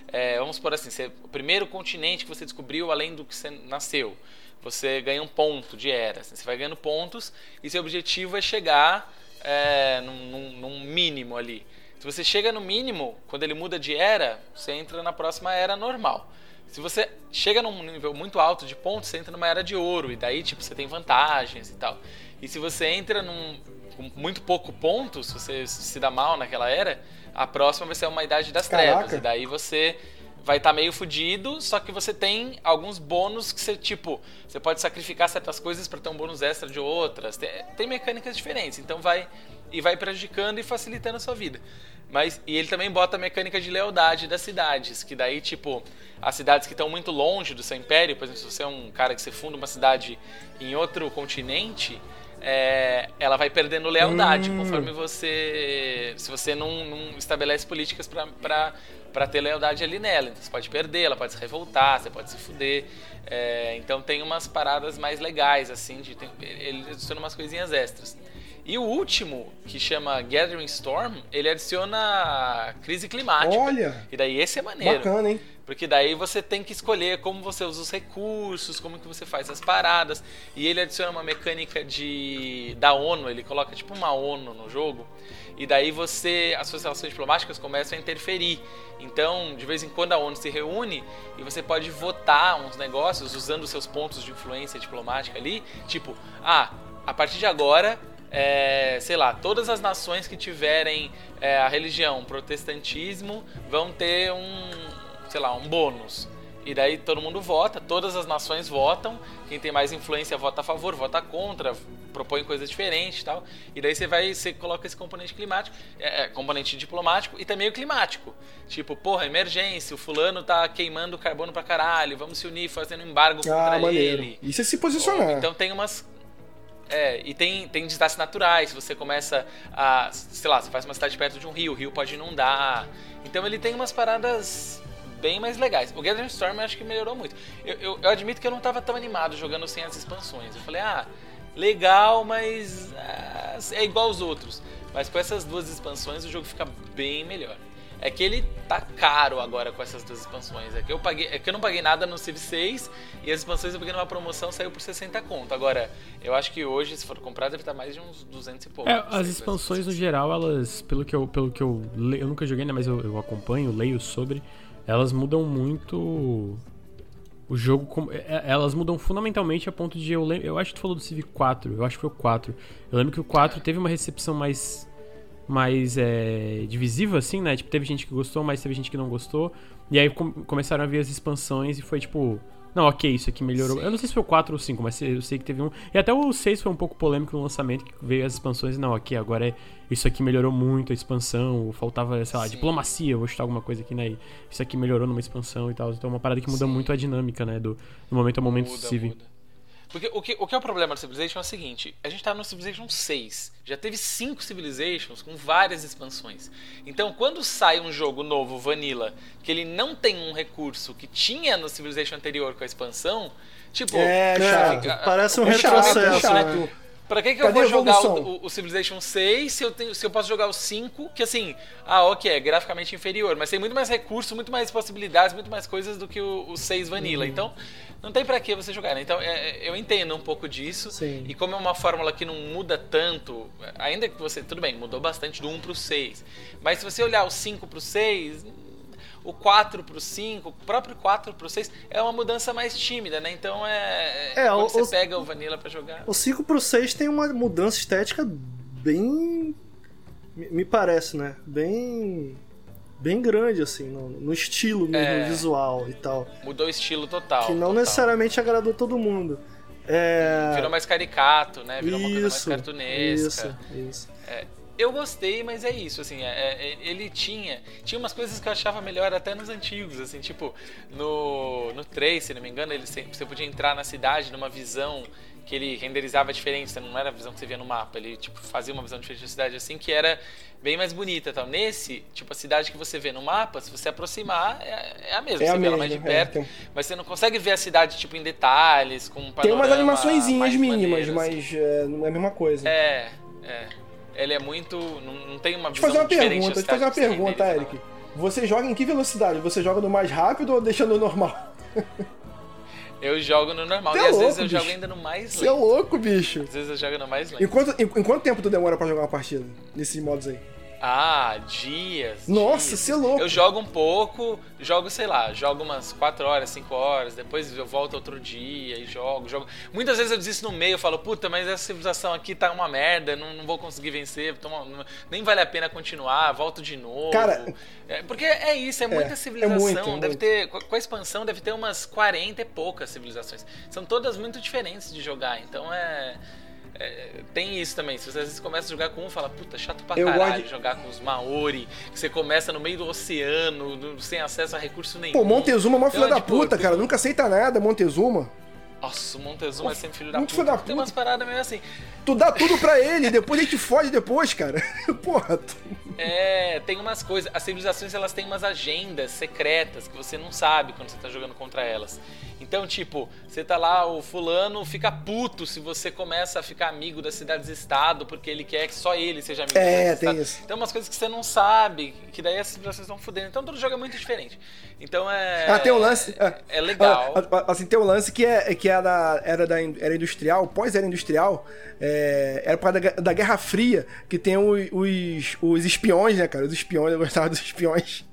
É, vamos por assim, você, o primeiro continente que você descobriu além do que você nasceu, você ganha um ponto de era. assim, Você vai ganhando pontos e seu objetivo é chegar é, num, num- num mínimo ali. Se você chega no mínimo, quando ele muda de era, você entra na próxima era normal. Se você chega num nível muito alto de pontos, você entra numa era de ouro, e daí, tipo, você tem vantagens e tal. E se você entra num, com muito pouco pontos, se você se dá mal naquela era, a próxima vai ser uma idade das
Caraca.
trevas. E daí você vai estar meio fudido, só que você tem alguns bônus que você, tipo, você pode sacrificar certas coisas para ter um bônus extra de outras. Tem, tem mecânicas diferentes, então vai e vai prejudicando e facilitando a sua vida. Mas e ele também bota a mecânica de lealdade das cidades, que daí, tipo, as cidades que estão muito longe do seu império, por exemplo, se você é um cara que você funda uma cidade em outro continente, é, ela vai perdendo lealdade
Hum.
conforme você. Se você não, não estabelece políticas pra ter lealdade ali nela. Então você pode perder, ela pode se revoltar, você pode se fuder. É, então tem umas paradas mais legais, assim, de, tem, ele adiciona umas coisinhas extras. E o último, que chama Gathering Storm, ele adiciona crise climática.
Olha!
E daí esse é maneiro.
Bacana, hein?
Porque daí você tem que escolher como você usa os recursos, como que você faz as paradas. E ele adiciona uma mecânica de da ONU, ele coloca tipo uma ONU no jogo. E daí você, as suas relações diplomáticas começam a interferir. Então, de vez em quando a ONU se reúne e você pode votar uns negócios usando seus pontos de influência diplomática ali, tipo, ah, a partir de agora é, sei lá, todas as nações que tiverem é, a religião protestantismo vão ter um, sei lá, um bônus. E daí todo mundo vota, todas as nações votam, quem tem mais influência vota a favor, vota contra, propõe coisas diferentes e tal. E daí você vai, você coloca esse componente climático, é, é, componente diplomático e também o climático. Tipo, porra, emergência, o fulano tá queimando carbono pra caralho, vamos se unir fazendo embargo contra
Ah, maneiro.
ele.
Isso é se posicionar.
Então tem umas. É, e tem, tem desastres naturais. Você começa a. Sei lá, você faz uma cidade perto de um rio, o rio pode inundar. Então ele tem umas paradas bem mais legais. O Gathering Storm eu acho que melhorou muito. Eu, eu, eu admito que eu não tava tão animado jogando sem as expansões. Eu falei, ah, legal, mas. ah, é igual aos outros. Mas com essas duas expansões o jogo fica bem melhor. É que ele tá caro agora com essas duas expansões. É que eu paguei, é que eu não paguei nada no Civ 6 e as expansões eu peguei numa promoção, saiu por 60 conto. Agora, eu acho que hoje, se for comprar, deve estar mais de uns 200 e pouco.
É, as expansões no geral, elas, pelo que eu, pelo que eu leio, eu nunca joguei, né, mas eu, eu acompanho, leio sobre, elas mudam muito o jogo, como- é- é- elas mudam fundamentalmente a ponto de eu lembro, eu acho que tu falou do Civ 4, eu acho que foi o 4. Eu lembro que o 4 teve uma recepção mais mais é, divisiva assim, né? Tipo, teve gente que gostou, mas teve gente que não gostou. E aí com- começaram a vir as expansões e foi tipo, não, ok, isso aqui melhorou. Eu não sei se foi o 4 ou 5, mas eu sei que teve um. E até o 6 foi um pouco polêmico no lançamento, que veio as expansões e não, ok, agora é, isso aqui melhorou muito a expansão, faltava, sei lá,
Sim.
diplomacia, vou chutar alguma coisa aqui, né? Isso aqui melhorou numa expansão e tal. Então é uma parada que muda
Sim.
muito a dinâmica, né? Do, do momento a momento
Muda, muda. Porque o que, o que é o problema do Civilization é o seguinte: a gente tá no Civilization 6, já teve cinco Civilizations com várias expansões. Então, quando sai um jogo novo, Vanilla, que ele não tem um recurso que tinha no Civilization anterior com a expansão, tipo.
É, chato.
fica-
Parece um
É chato,
retrocesso,
chato.
né?
Pra que, que eu vou jogar o, o- o Civilization 6 se eu, tenho, se eu posso jogar o 5, que assim, ah, ok, é graficamente inferior, mas tem muito mais recurso, muito mais possibilidades, muito mais coisas do que o, o 6
Uhum.
Vanilla. Então, não tem pra que você jogar, né? Então, é, é, eu entendo um pouco disso.
Sim.
E como é uma fórmula que não muda tanto, ainda que você, tudo bem, mudou bastante do 1 pro 6. Mas se você olhar o 5 pro 6, o 4 pro 5, o próprio 4 pro 6 é uma mudança mais tímida, né? Então é.
É,
quando
o-
você pega o Vanilla pra jogar.
O 5 pro 6 tem uma mudança estética bem. me- parece, né? Bem. Bem grande, assim, no, no estilo mesmo,
É.
no visual e tal.
Mudou o estilo total.
que não
total.
necessariamente agradou todo mundo. É.
Virou mais caricato, né? Virou uma coisa mais
Isso,
cartunesca.
isso, isso.
Eu gostei, mas é isso, assim, é- é- ele tinha. Tinha umas coisas que eu achava melhor até nos antigos, assim, tipo, no, no 3, se não me engano, ele, você podia entrar na cidade numa visão que ele renderizava diferente, não era a visão que você via no mapa, ele tipo, fazia uma visão diferente da cidade assim, que era bem mais bonita tal. Nesse, tipo, a cidade que você vê no mapa, se você aproximar, é, é a mesma,
É
você
a
vê ela mais de
é,
perto,
tem-
mas você não consegue ver a cidade, tipo, em detalhes, com um
Tem umas animaçõezinhas mínimas,
maneiro, assim.
mas é, não é a mesma coisa.
É, é. Ele é muito. Não, não tem uma
Deixa eu
visão
fazer uma pergunta, deixa eu fazer uma
você
pergunta, Eric.
né?
Você joga em que velocidade? Você joga no mais rápido ou deixando no normal?
Eu jogo no normal.
Você
e
é
às vezes
louco,
eu jogo
bicho.
ainda no mais
Você é
lento.
louco, bicho.
Às vezes eu jogo no mais lento.
Em quanto, em, em quanto tempo tu demora pra jogar uma partida? Nesses modos aí?
Ah, dias.
Nossa,
dias.
você é louco.
Eu jogo um pouco, jogo, sei lá, jogo umas 4 horas, 5 horas, depois eu volto outro dia e jogo, jogo. Muitas vezes eu desisto no meio, eu falo, puta, mas essa civilização aqui tá uma merda, não, não vou conseguir vencer, nem vale a pena continuar, volto de novo.
Cara-
É, porque é isso, é muita
é
civilização.
muito, é
deve
muito.
ter, com com a expansão, deve ter umas 40 e poucas civilizações. São todas muito diferentes de jogar, então é. É, tem isso também. Se você às vezes começa a jogar com um, fala, puta, chato pra
Eu gosto
caralho
de-
jogar com os Maori, que você começa no meio do oceano, no- sem acesso a recurso nenhum.
Pô, Montezuma é uma filha
Então,
da
tipo,
puta, cara. Nunca aceita nada, Montezuma.
Nossa, o Montezuma é sempre filho da puta.
filho da
Tem
puta.
umas paradas meio assim.
Tu dá tudo pra ele, depois ele te fode depois, cara. *laughs* Porra. tu-
É, tem umas coisas. As civilizações elas têm umas agendas secretas que você não sabe quando você tá jogando contra elas. Então, tipo, você tá lá, o fulano fica puto se você começa a ficar amigo das cidades-estado, porque ele quer que só ele seja amigo
É, tem isso.
Então, umas coisas que você não sabe, que daí as civilizações estão fudendo. Então, todo jogo é muito diferente. Então, é.
Ah, tem um lance.
É, é legal.
Ah, ah, Assim, tem um lance que, é, que era, era da era industrial, pós-era industrial, é, era por causa da, da Guerra Fria, que tem os, os, os espiões, né, cara? Os espiões, eu gostava dos espiões.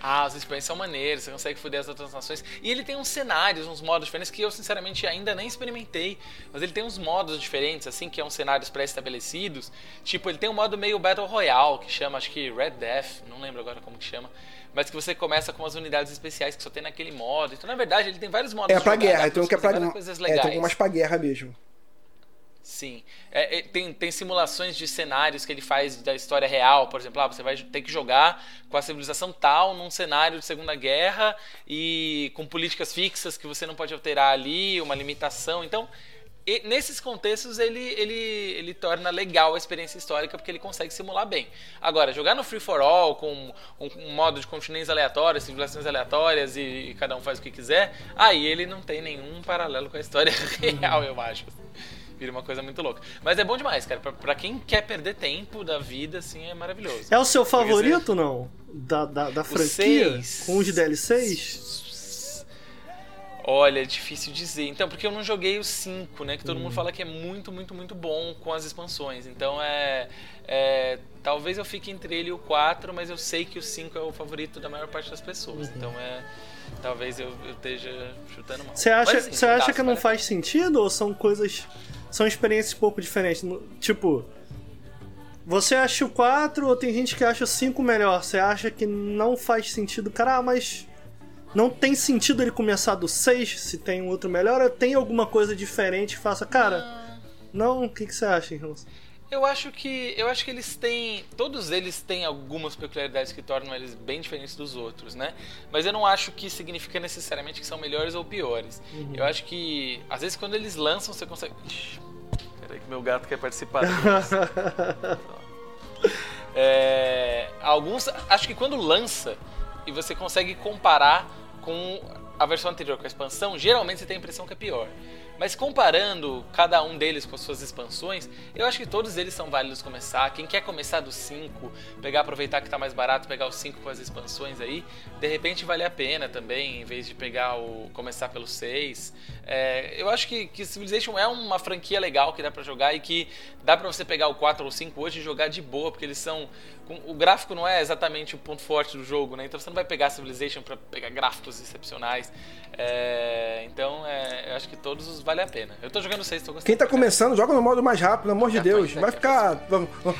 Ah, os espiões são maneiros, você consegue foder as outras nações. E ele tem uns cenários, uns modos diferentes que eu, sinceramente, ainda nem experimentei. Mas ele tem uns modos diferentes, assim, que são cenários pré-estabelecidos. Tipo, ele tem um modo meio Battle Royale, que chama, acho que Red Death, não lembro agora como que chama. Mas que você começa com as unidades especiais que só tem naquele modo. Então, na verdade, ele tem vários modos
É pra guerra, então que é pra.
coisas
É,
legais.
tem algumas pra guerra mesmo.
Sim. É, é, tem, tem simulações de cenários que ele faz da história real, por exemplo, ah, você vai ter que jogar com a civilização tal num cenário de Segunda Guerra e com políticas fixas que você não pode alterar ali, uma limitação. Então, e- nesses contextos ele, ele, ele torna legal a experiência histórica porque ele consegue simular bem. Agora, jogar no Free for All com um, um modo de continentes aleatórios, civilizações aleatórias e, e cada um faz o que quiser, aí ele não tem nenhum paralelo com a história *laughs* real, eu acho. Vira uma coisa muito louca. Mas é bom demais, cara. Pra, pra quem quer perder tempo da vida, assim, é maravilhoso.
É o seu favorito, não? Da, da, da franquia?
seis.
Com os DLCs?
Olha, é difícil dizer. Então, porque eu não joguei o 5, né? Que todo
Hum.
mundo fala que é muito, muito, muito bom com as expansões. Então é. é, talvez eu fique entre ele e o 4, mas eu sei que o 5 é o favorito da maior parte das pessoas.
Uhum.
Então é. Talvez eu, eu esteja chutando mal.
Você acha,
Mas, assim,
você acha que não faz sentido ou são coisas. São experiências um pouco diferentes? Tipo. Você acha o 4 ou tem gente que acha o 5 melhor? Você acha que não faz sentido? Cara, ah, mas. Não tem sentido ele começar do 6 se tem um outro melhor? Ou tem alguma coisa diferente que faça. Cara, não? O que, que você acha em relação?
Eu acho que eu acho que eles têm, todos eles têm algumas peculiaridades que tornam eles bem diferentes dos outros, né? Mas eu não acho que significa necessariamente que são melhores ou piores. Eu acho que às vezes quando eles lançam você consegue. Ixi, peraí que meu gato quer participar. *laughs* É, alguns, acho que quando lança e você consegue comparar com a versão anterior, com a expansão, geralmente você tem a impressão que é pior. Mas comparando cada um deles com as suas expansões, eu acho que todos eles são válidos começar. Quem quer começar do 5, pegar, aproveitar que tá mais barato, pegar o 5 com as expansões aí, de repente vale a pena também, em vez de pegar o. começar pelo 6. É, eu acho que, que Civilization é uma franquia legal que dá pra jogar e que dá pra você pegar o 4 ou 5 hoje e jogar de boa, porque eles são. O gráfico não é exatamente o ponto forte do jogo, né? Então você não vai pegar Civilization pra pegar gráficos excepcionais. É, então é, eu acho que todos os vale a pena. Eu tô jogando 6, tô gostando.
Quem tá começando, joga no modo mais rápido, pelo amor de
Já
Deus.
foi,
Vai
já
ficar.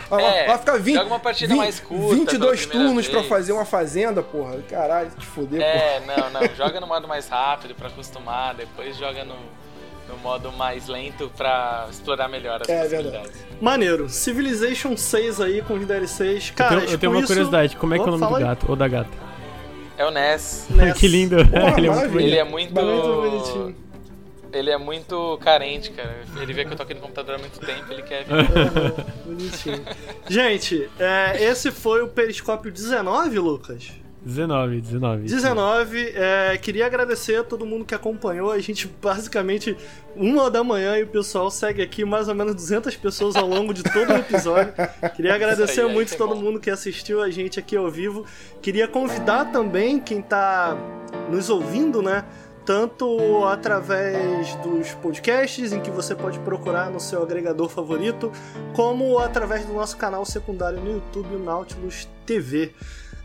Vai,
É,
vai ficar 20,
joga uma partida mais curta
22
pela primeira
turnos pra
vez.
fazer uma fazenda, porra. Caralho, te porra.
É, não, não. Joga no modo mais rápido pra acostumar, depois joga no, no modo mais lento pra explorar melhor as
É
possibilidades.
Maneiro. Civilization 6 aí com os DLCs. Cara,
eu tenho, eu tenho uma
isso-
curiosidade, como é que é o nome do
aí.
gato? Ou da gata?
É o Ness. *laughs*
Ness.
que lindo.
Porra, *laughs*
Ele é muito.
Ele é muito.
Bonitinho.
Ele é muito carente, cara. Ele vê que eu tô aqui no computador há muito tempo, ele quer vir. *laughs*
Bonitinho. Gente, é, esse foi o Periscópio 19, Lucas?
19, 19.
19. É, queria agradecer a todo mundo que acompanhou. A gente basicamente, uma da manhã, e o pessoal segue aqui mais ou menos 200 pessoas ao longo de todo o episódio. Queria agradecer
aí,
muito
foi
todo
bom.
mundo que assistiu a gente aqui ao vivo. Queria convidar também quem tá nos ouvindo, né? Tanto através dos podcasts, em que você pode procurar no seu agregador favorito, como através do nosso canal secundário no YouTube, o Nautilus TV.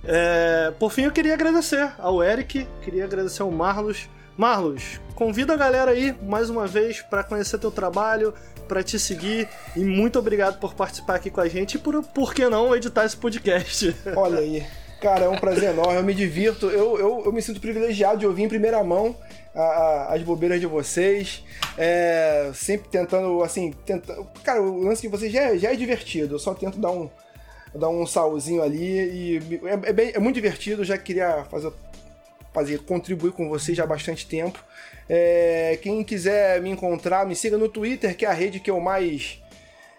É, por fim, eu queria agradecer ao Eric, queria agradecer ao Marlos. Marlos, convida a galera aí mais uma vez para conhecer teu trabalho, para te seguir e muito obrigado por participar aqui com a gente e por, por que não editar esse podcast. *laughs*
Olha aí. Cara, é um prazer enorme, eu me divirto, eu, eu, eu me sinto privilegiado de ouvir em primeira mão a- a- as bobeiras de vocês, é, sempre tentando, assim, tentando, cara, o lance de vocês já é, já é divertido, eu só tento dar um, dar um salzinho ali e é, é bem- é muito divertido, já queria fazer, fazer, contribuir com vocês já há bastante tempo. É, quem quiser me encontrar, me siga no Twitter, que é a rede que eu mais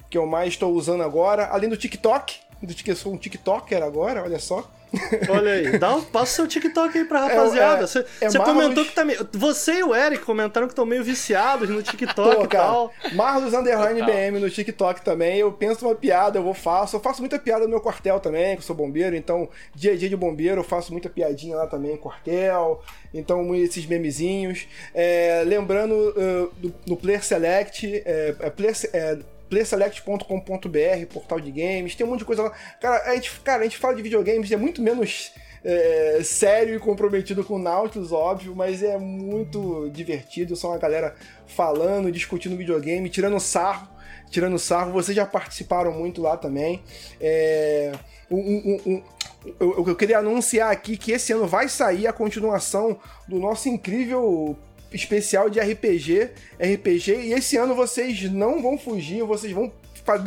que eu mais estou usando agora, além do TikTok, do que eu sou um TikToker agora, olha só.
Olha aí, dá um, passa o seu TikTok aí pra rapaziada.
é-
Você
é
você
Marlos-
comentou que tá meio. Você e o Eric comentaram que estão meio viciados no TikTok
Pô,
e tal.
cara, Marlos Underline. BM no TikTok também. Eu penso uma piada, eu vou faço. Eu faço muita piada no meu quartel também, que eu sou bombeiro. Então, dia a dia de bombeiro, eu faço muita piadinha lá também, quartel. Então, esses memezinhos. É, lembrando, uh, do- no Player Select, é, é, Player, playerselect.com.br, portal de games, tem um monte de coisa lá. Cara, a gente, cara, a gente fala de videogames, é muito menos é, sério e comprometido com Nautilus, óbvio, mas é muito divertido. São a galera falando, discutindo videogame, tirando sarro. Tirando sarro, vocês já participaram muito lá também. É, um- um- um- eu, eu queria anunciar aqui que esse ano vai sair a continuação do nosso incrível especial de RPG, RPG, e esse ano vocês não vão fugir, vocês vão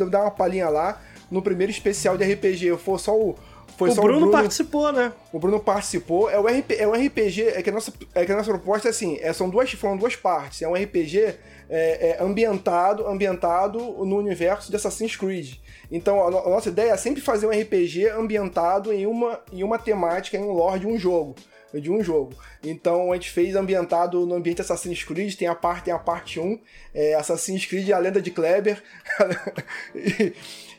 dar uma palhinha lá no primeiro especial de RPG. For só o foi
o
só
Bruno,
o Bruno
participou, né?
o Bruno participou. É, o RP, é um RPG. É que a nossa, é que a nossa proposta é assim: é, são duas, foram duas partes. É um RPG é, é, ambientado, ambientado no universo de Assassin's Creed. Então a, a nossa ideia é sempre fazer um RPG ambientado em uma, em uma temática, em um lore de um jogo. De um jogo. Então a gente fez ambientado no ambiente Assassin's Creed, tem a parte, tem a parte 1, é, Assassin's Creed A Lenda de Kleber. *laughs* e,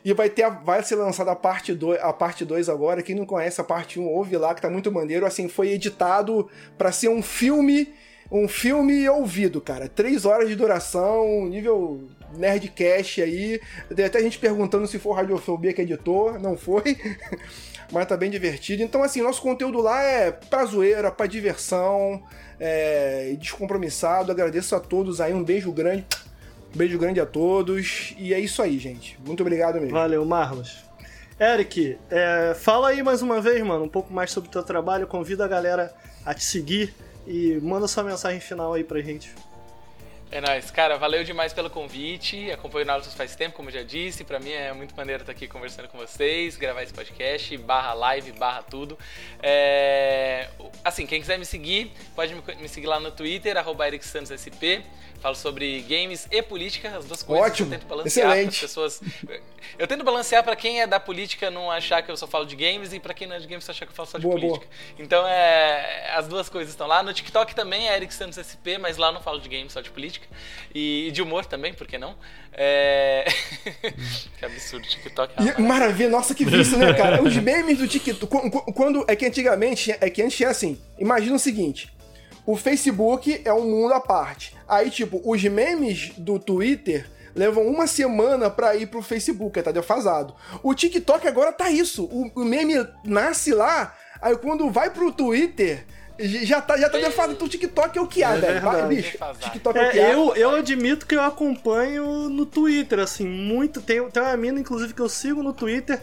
e vai, ter vai ser lançada a parte 2, a parte 2 agora. Quem não conhece a parte 1, ouve lá que tá muito maneiro. Assim, foi editado pra ser um filme, um filme ouvido, cara. Três horas de duração, nível nerdcast aí. Tem até gente perguntando se for Radiofobia que editou, não foi. *laughs* Mas tá bem divertido. Então, assim, nosso conteúdo lá é pra zoeira, pra diversão, é, descompromissado. Agradeço a todos aí, um beijo grande. Um beijo grande a todos. E é isso aí, gente. Muito obrigado mesmo.
Valeu, Marlos. Eric, é, fala aí mais uma vez, mano, um pouco mais sobre o teu trabalho. Convida a galera a te seguir e manda sua mensagem final aí pra gente.
É nóis. Cara, valeu demais pelo convite. Acompanho o Nautilus faz tempo, como eu já disse. Pra mim é muito maneiro estar aqui conversando com vocês, gravar esse podcast, barra live, barra tudo. É, Assim, quem quiser me seguir, pode me seguir lá no Twitter, arroba EricSantosSP. Falo sobre games e política, as duas coisas
Ótimo.
que eu tento balancear para as pessoas. Eu tento balancear pra quem é da política não achar que eu só falo de games e pra quem não é de games só achar que eu falo só de
Boa,
política. Então é. As duas coisas estão lá. No TikTok também é Eric Santos SP, mas lá eu não falo de games, só de política. E de humor também, por que não? É... *laughs* que absurdo, TikTok. é
maravilha, nossa, que vício, né, cara? Os *laughs* memes do TikTok. qu- qu- Quando. É que antigamente. É que antes tinha assim. Imagina o seguinte: o Facebook é um mundo à parte. Aí, tipo, os memes do Twitter levam uma semana pra ir pro Facebook, tá defasado. O TikTok agora tá isso. O, o meme nasce lá, aí quando vai pro Twitter. Já tá, já tá defasado. Então o TikTok é o que há, velho. Vai, bicho. TikTok é, o
É,
que há.
eu, eu admito que eu acompanho no Twitter, assim, muito. Tem, tem uma mina, inclusive, que eu sigo no Twitter.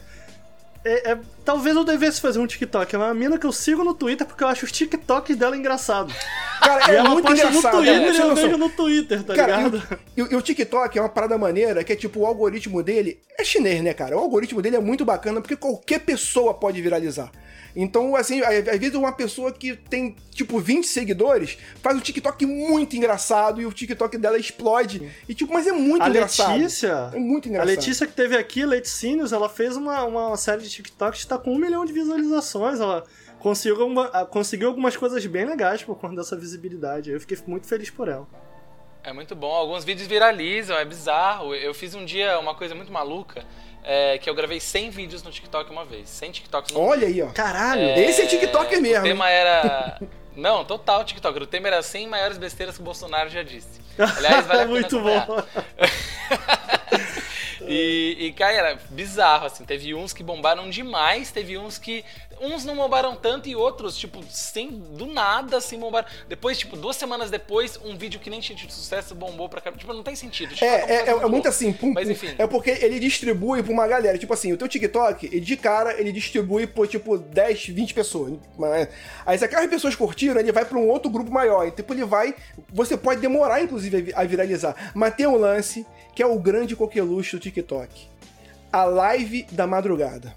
É, é- talvez eu devesse fazer um TikTok. É uma mina que eu sigo no Twitter porque eu acho os TikToks dela engraçado.
Cara,
E
é
ela
muito engraçado.
no Twitter
Você
eu vejo no Twitter, tá
Cara,
ligado?
e, o- e o TikTok é uma parada maneira que é tipo, o algoritmo dele é chinês, né, cara? O algoritmo dele é muito bacana porque qualquer pessoa pode viralizar. Então, assim, às vezes uma pessoa que tem, tipo, 20 seguidores faz um TikTok muito engraçado e o TikTok dela explode. E, tipo, mas é muito
A
engraçado.
Letícia,
É muito
a
engraçado.
Letícia que teve aqui, Leticínios, ela fez uma, uma série de TikToks que tá com um milhão de visualizações. Ela conseguiu, uma- ah, conseguiu algumas coisas bem legais por conta dessa visibilidade. Eu fiquei muito feliz por ela.
É muito bom. Alguns vídeos viralizam, é bizarro. Eu fiz um dia uma coisa muito maluca, é, que eu gravei 100 vídeos no TikTok uma vez. 100 TikToks no
Olha aí, ó.
Caralho!
Esse é TikToker mesmo,
O tema era... *laughs* Não, total TikToker. O tema era 100 maiores besteiras que o Bolsonaro já disse. Aliás, vale a *laughs* pena
muito bom. *laughs*
E, e, cara, era bizarro, assim. Teve uns que bombaram demais, teve uns que. Uns não bombaram tanto e outros, tipo, sem. Do nada, assim, bombaram. Depois, tipo, duas semanas depois, um vídeo que nem tinha tido sucesso bombou pra caramba. Tipo, não tem sentido. Tipo,
É, é, é, é muito assim, pum,
Mas enfim.
É porque ele distribui pra uma galera. Tipo assim, o teu TikTok, ele de cara, ele distribui por tipo 10, 20 pessoas. Mas- Aí se aquelas pessoas curtiram, ele vai pra um outro grupo maior. E tipo, ele vai. Você pode demorar, inclusive, a viralizar. Mas tem um lance que é o grande coqueluche do TikTok. A live da madrugada.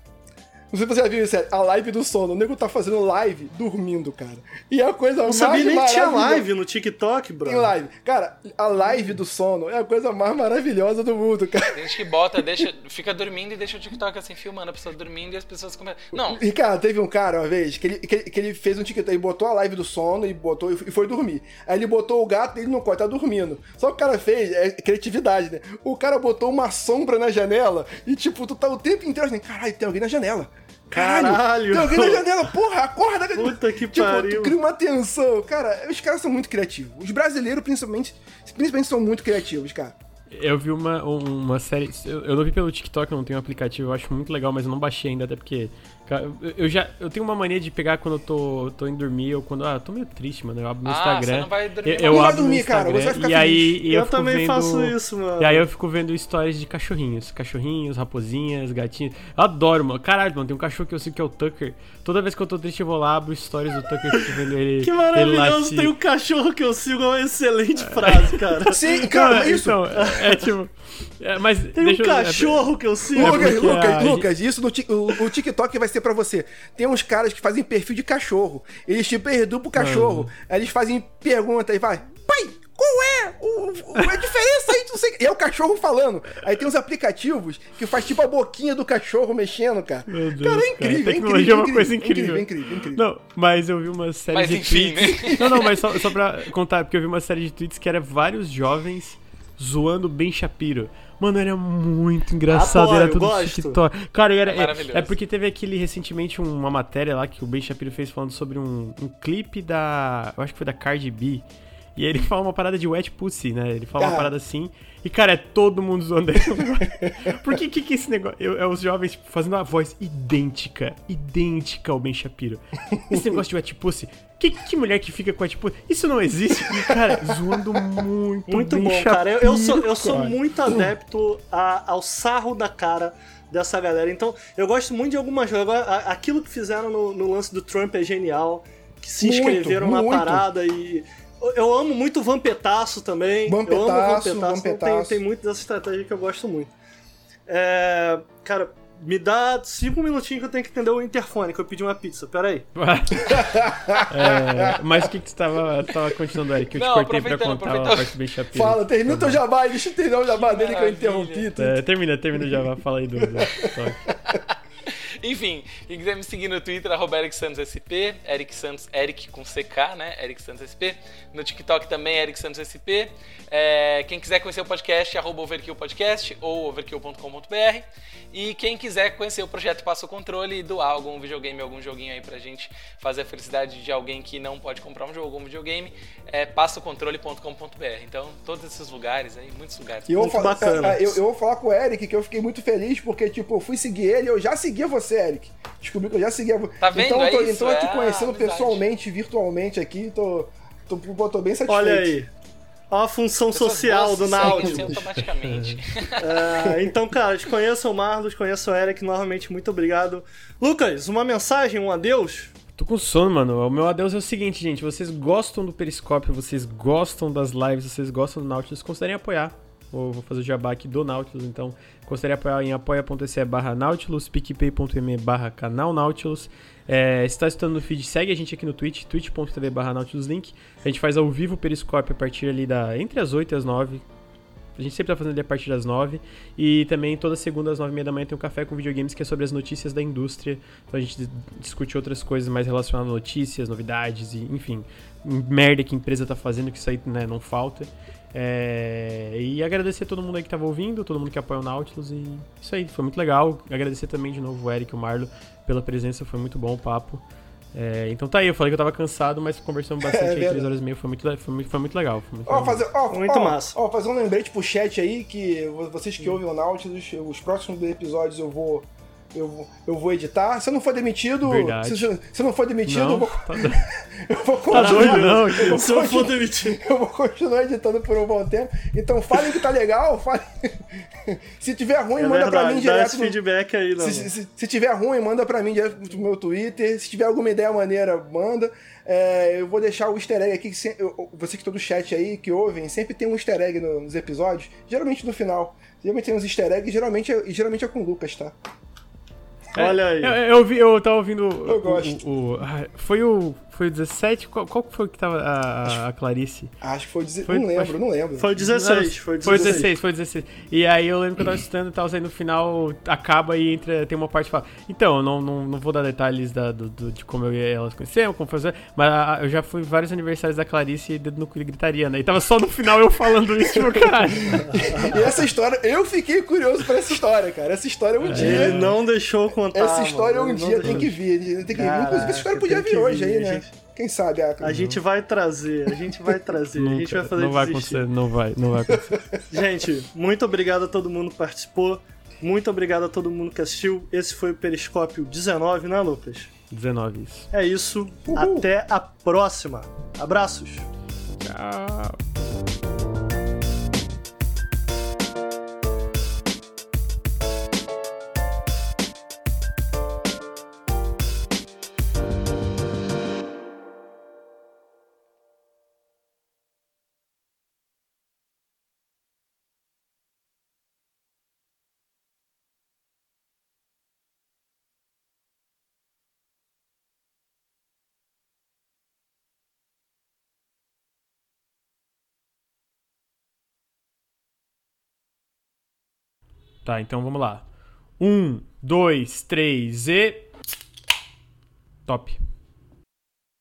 Não sei se você já viu isso, é a live do sono. O nego tá fazendo live dormindo, cara. E é a coisa
Não
mais
sabia nem que tinha live no TikTok, bro.
Tem live. Cara, a live do sono é a coisa mais maravilhosa do mundo, cara.
Tem gente que bota, deixa, fica dormindo e deixa o TikTok assim, filmando a pessoa dormindo e as pessoas começam. Não,
E, cara, teve um cara uma vez que ele, que, ele- que ele fez um TikTok, ele botou a live do sono e botou e foi dormir. Aí ele botou o gato dele no quarto, tá dormindo. Só que o cara fez, é criatividade, né? O cara botou uma sombra na janela e, tipo, tu tá o tempo inteiro assim, caralho, tem alguém na janela. Caralho,
Caralho.
tem alguém na janela, porra, acorda.
Puta que
tipo,
pariu.
cria uma tensão. Cara, os caras são muito criativos. Os brasileiros, principalmente, principalmente são muito criativos, cara.
Eu vi uma, uma série. Eu, eu não vi pelo TikTok, eu não tenho um aplicativo, eu acho muito legal, mas eu não baixei ainda, até porque. Cara, eu, eu já. Eu tenho uma mania de pegar quando eu tô, tô indo dormir ou quando. Ah, eu tô meio triste, mano. Eu abro no
Ah,
Instagram.
você não vai dormir
eu, eu abro
dormir, cara,
Instagram
você vai ficar
e aí e
Eu,
fico
também
vendo-
faço isso, mano.
E aí eu fico vendo stories de cachorrinhos. Cachorrinhos, raposinhas, gatinhos. Eu adoro, mano. Caralho, mano, tem um cachorro que eu sei que é o Tucker. Toda vez que eu tô triste, eu vou lá, abro stories do Tucker fico vendo ele. *laughs*
Que
ele
maravilhoso,
latir.
tem um cachorro que eu sigo, é uma excelente frase, cara. *laughs*
Sim, cara, é isso.
Então, é, é tipo. é, mas
Tem um
eu-
cachorro que eu sigo.
Lucas, Lucas,
a-
Lucas, isso no o, o TikTok vai ser pra você. Tem uns caras que fazem perfil de cachorro. Eles te perdoam pro cachorro. Aí eles fazem pergunta e vai, pai, qual é o, o- a diferença aí? Não sei. E é o cachorro falando. Aí tem uns aplicativos que faz tipo a boquinha do cachorro mexendo, cara.
Meu Deus,
cara, é incrível,
cara.
é
Tecnologia
incrível.
é uma coisa incrível.
Incrível, incrível, incrível.
Não, mas eu vi uma série
Mas
de
enfim,
tweets.
né? *laughs*
Não, não, mas só, só pra contar, porque eu vi uma série de tweets que era vários jovens zoando Ben Shapiro. Mano, era muito engraçado,
Apoio,
era tudo
gosto.
TikTok. Cara, era,
É
é, é porque teve aquele recentemente um- uma matéria lá que o Ben Shapiro fez falando sobre um, um clipe da. Eu acho que foi da Cardi B. E aí ele fala uma parada de wet pussy, né? Ele fala uma parada assim. E, cara, é todo mundo zoando ele. *laughs* Por que que, que esse negócio. eu- É os jovens tipo, fazendo uma voz idêntica, idêntica ao Ben Shapiro. Esse negócio de wet pussy. Que, que mulher que fica com wet pussy? Isso não existe. E, cara, zoando muito.
Muito
Ben
bom, cara. Eu, eu sou, eu sou
cara.
muito adepto a- ao sarro da cara dessa galera. Então, eu gosto muito de algumas Aquilo que fizeram no, no lance do Trump é genial. Que se
Muito,
inscreveram na
muito.
parada e. eu- amo muito o Vampetaço também. eu amo o
Vampetaço,
Vampetaço. Então, tem,
Vampetaço.
tem muito dessa estratégia que eu gosto muito. É, cara, me dá cinco minutinhos que eu tenho que entender o interfone, que eu pedi uma pizza. Pera aí. *laughs*
É, mas o que, que você tava, tava continuando, Eric? Que eu te
Não,
cortei pra contar a
aproveitando.
parte do Ben Shapiro.
Fala, termina o teu jabá aí, deixa eu terminar o jabá dele que eu
maravilha.
interrompi.
É, termina, termina já, fala aí do. *laughs* *laughs*
Enfim, quem quiser me seguir no Twitter, arroba Eric Santos SP, Eric Santos, Eric com CK, né? Eric Santos SP. No TikTok também, Eric Santos SP. É, quem quiser conhecer o podcast, arroba Overkill Podcast ou overkill.com.br. E quem quiser conhecer o projeto Passa o Controle e doar algum videogame, algum joguinho aí pra gente fazer a felicidade de alguém que não pode comprar um jogo ou um videogame, é passaocontrole.com.br. Então, todos esses lugares aí, muitos lugares.
E eu, vou
Muito
falar- é, eu, eu vou falar com o Eric que eu fiquei muito feliz porque, tipo, eu fui seguir ele, eu já seguia você, Eric. Descobri que eu já seguia você.
Tá vendo?
Então, eu tô,
É isso,
então eu te
é
conhecendo pessoalmente, virtualmente aqui, tô, tô, tô, tô bem satisfeito.
Olha aí. Olha a função social do
automaticamente. *laughs*
É, então, cara, te conheço o Marlos, conheço o Eric, novamente, muito obrigado. Lucas, uma mensagem, um adeus?
Tô com sono, mano. O meu adeus é o seguinte, gente. Vocês gostam do Periscópio, vocês gostam das lives, vocês gostam do Nautilus, considerem apoiar. Vou, fazer o jabá aqui do Nautilus, então considerem apoiar em apoia.se barra Nautilus, picpay.me barra canal Nautilus. É, se tá escutando no feed, segue a gente aqui no Twitch, twitch.tv barra Nautilus Link. A gente faz ao vivo o Periscópio a partir ali da... entre as 8 e as 9, A gente sempre tá fazendo ele a partir das 9. E também toda segunda às 9 e meia da manhã tem um café com videogames que é sobre as notícias da indústria. Então a gente discute outras coisas mais relacionadas a notícias, novidades e, enfim, merda que a empresa tá fazendo, que isso aí né, não falta. É, e agradecer a todo mundo aí que tava ouvindo, todo mundo que apoia o Nautilus e isso aí, foi muito legal. Agradecer também de novo o Eric e o Marlo pela presença, foi muito bom o papo. É, então tá aí, eu falei que eu tava cansado, mas conversamos bastante
É
aí,
verdade.
3 horas e meia, foi muito, foi muito, foi muito legal. Foi muito
Ó,
legal.
fazer, ó,
Muito
ó,
massa.
Ó, fazer um lembrete pro chat aí, que vocês que ouvem o Nautilus, os próximos episódios eu vou. Eu vou, eu vou editar. Se eu não for demitido.
Verdade.
Se, se eu não for demitido, eu
Não,
vou,
tá, *laughs*
eu vou
tá doido não.
Eu vou
Se eu for
continuar-
demitir. *laughs*
Eu vou continuar editando por um bom tempo. Então falem que tá legal, *laughs* falem. Se tiver ruim,
É
manda pra mim
verdade, dá
direto.
esse
no-
feedback aí,
se,
não.
se, se- se tiver ruim, manda pra mim direto no meu Twitter. Se tiver alguma ideia maneira, manda. É, eu vou deixar o easter egg aqui. Que se, eu, vocês que do chat aí, que ouvem, sempre tem um easter egg no- nos episódios. Geralmente no final. Geralmente tem uns easter eggs, geralmente, é- e geralmente é com o Lucas, tá?
Olha aí.
Eu, eu, ouvi, eu tava ouvindo.
Eu
o-
gosto.
O, o- ah, foi o. Foi o 17? Qual, qual que foi que tava a, a- a Clarice?
Acho que foi. Dizer,
Foi-
não lembro,
acho-
não lembro.
Foi 16, foi 16.
Foi 16, foi 16. E aí eu lembro que eu tava escutando e tal, aí no final acaba e entra, tem uma parte que fala. Então, eu não, não, não vou dar detalhes da, do, do- de como eu e elas conhecemos, como foi, mas ah, eu já fui em vários aniversários da Clarice e dedo no cu gritaria, né? E tava só no final eu falando *laughs* isso, tipo, caralho.
E essa história, eu fiquei curioso pra essa história, cara. Essa história um dia.
Ele não deixou contar.
Essa história
mano,
um dia
deixou.
tem que vir. Tem que vir.
Caraca,
Inclusive, essa história podia vir hoje
vir,
aí, né? Quem sabe? Ah,
A gente vai trazer, a gente vai trazer, a gente vai
Nunca,
fazer
não vai
desistir.
acontecer, não vai, não vai acontecer. *laughs*
Gente, muito obrigado a todo mundo que participou. Muito obrigado a todo mundo que assistiu. Esse foi o Periscópio 19, né, Lucas?
19 isso.
É isso.
Uhul.
Até a próxima. Abraços.
Tchau. Tá, então vamos lá. Um, dois, três e. Top.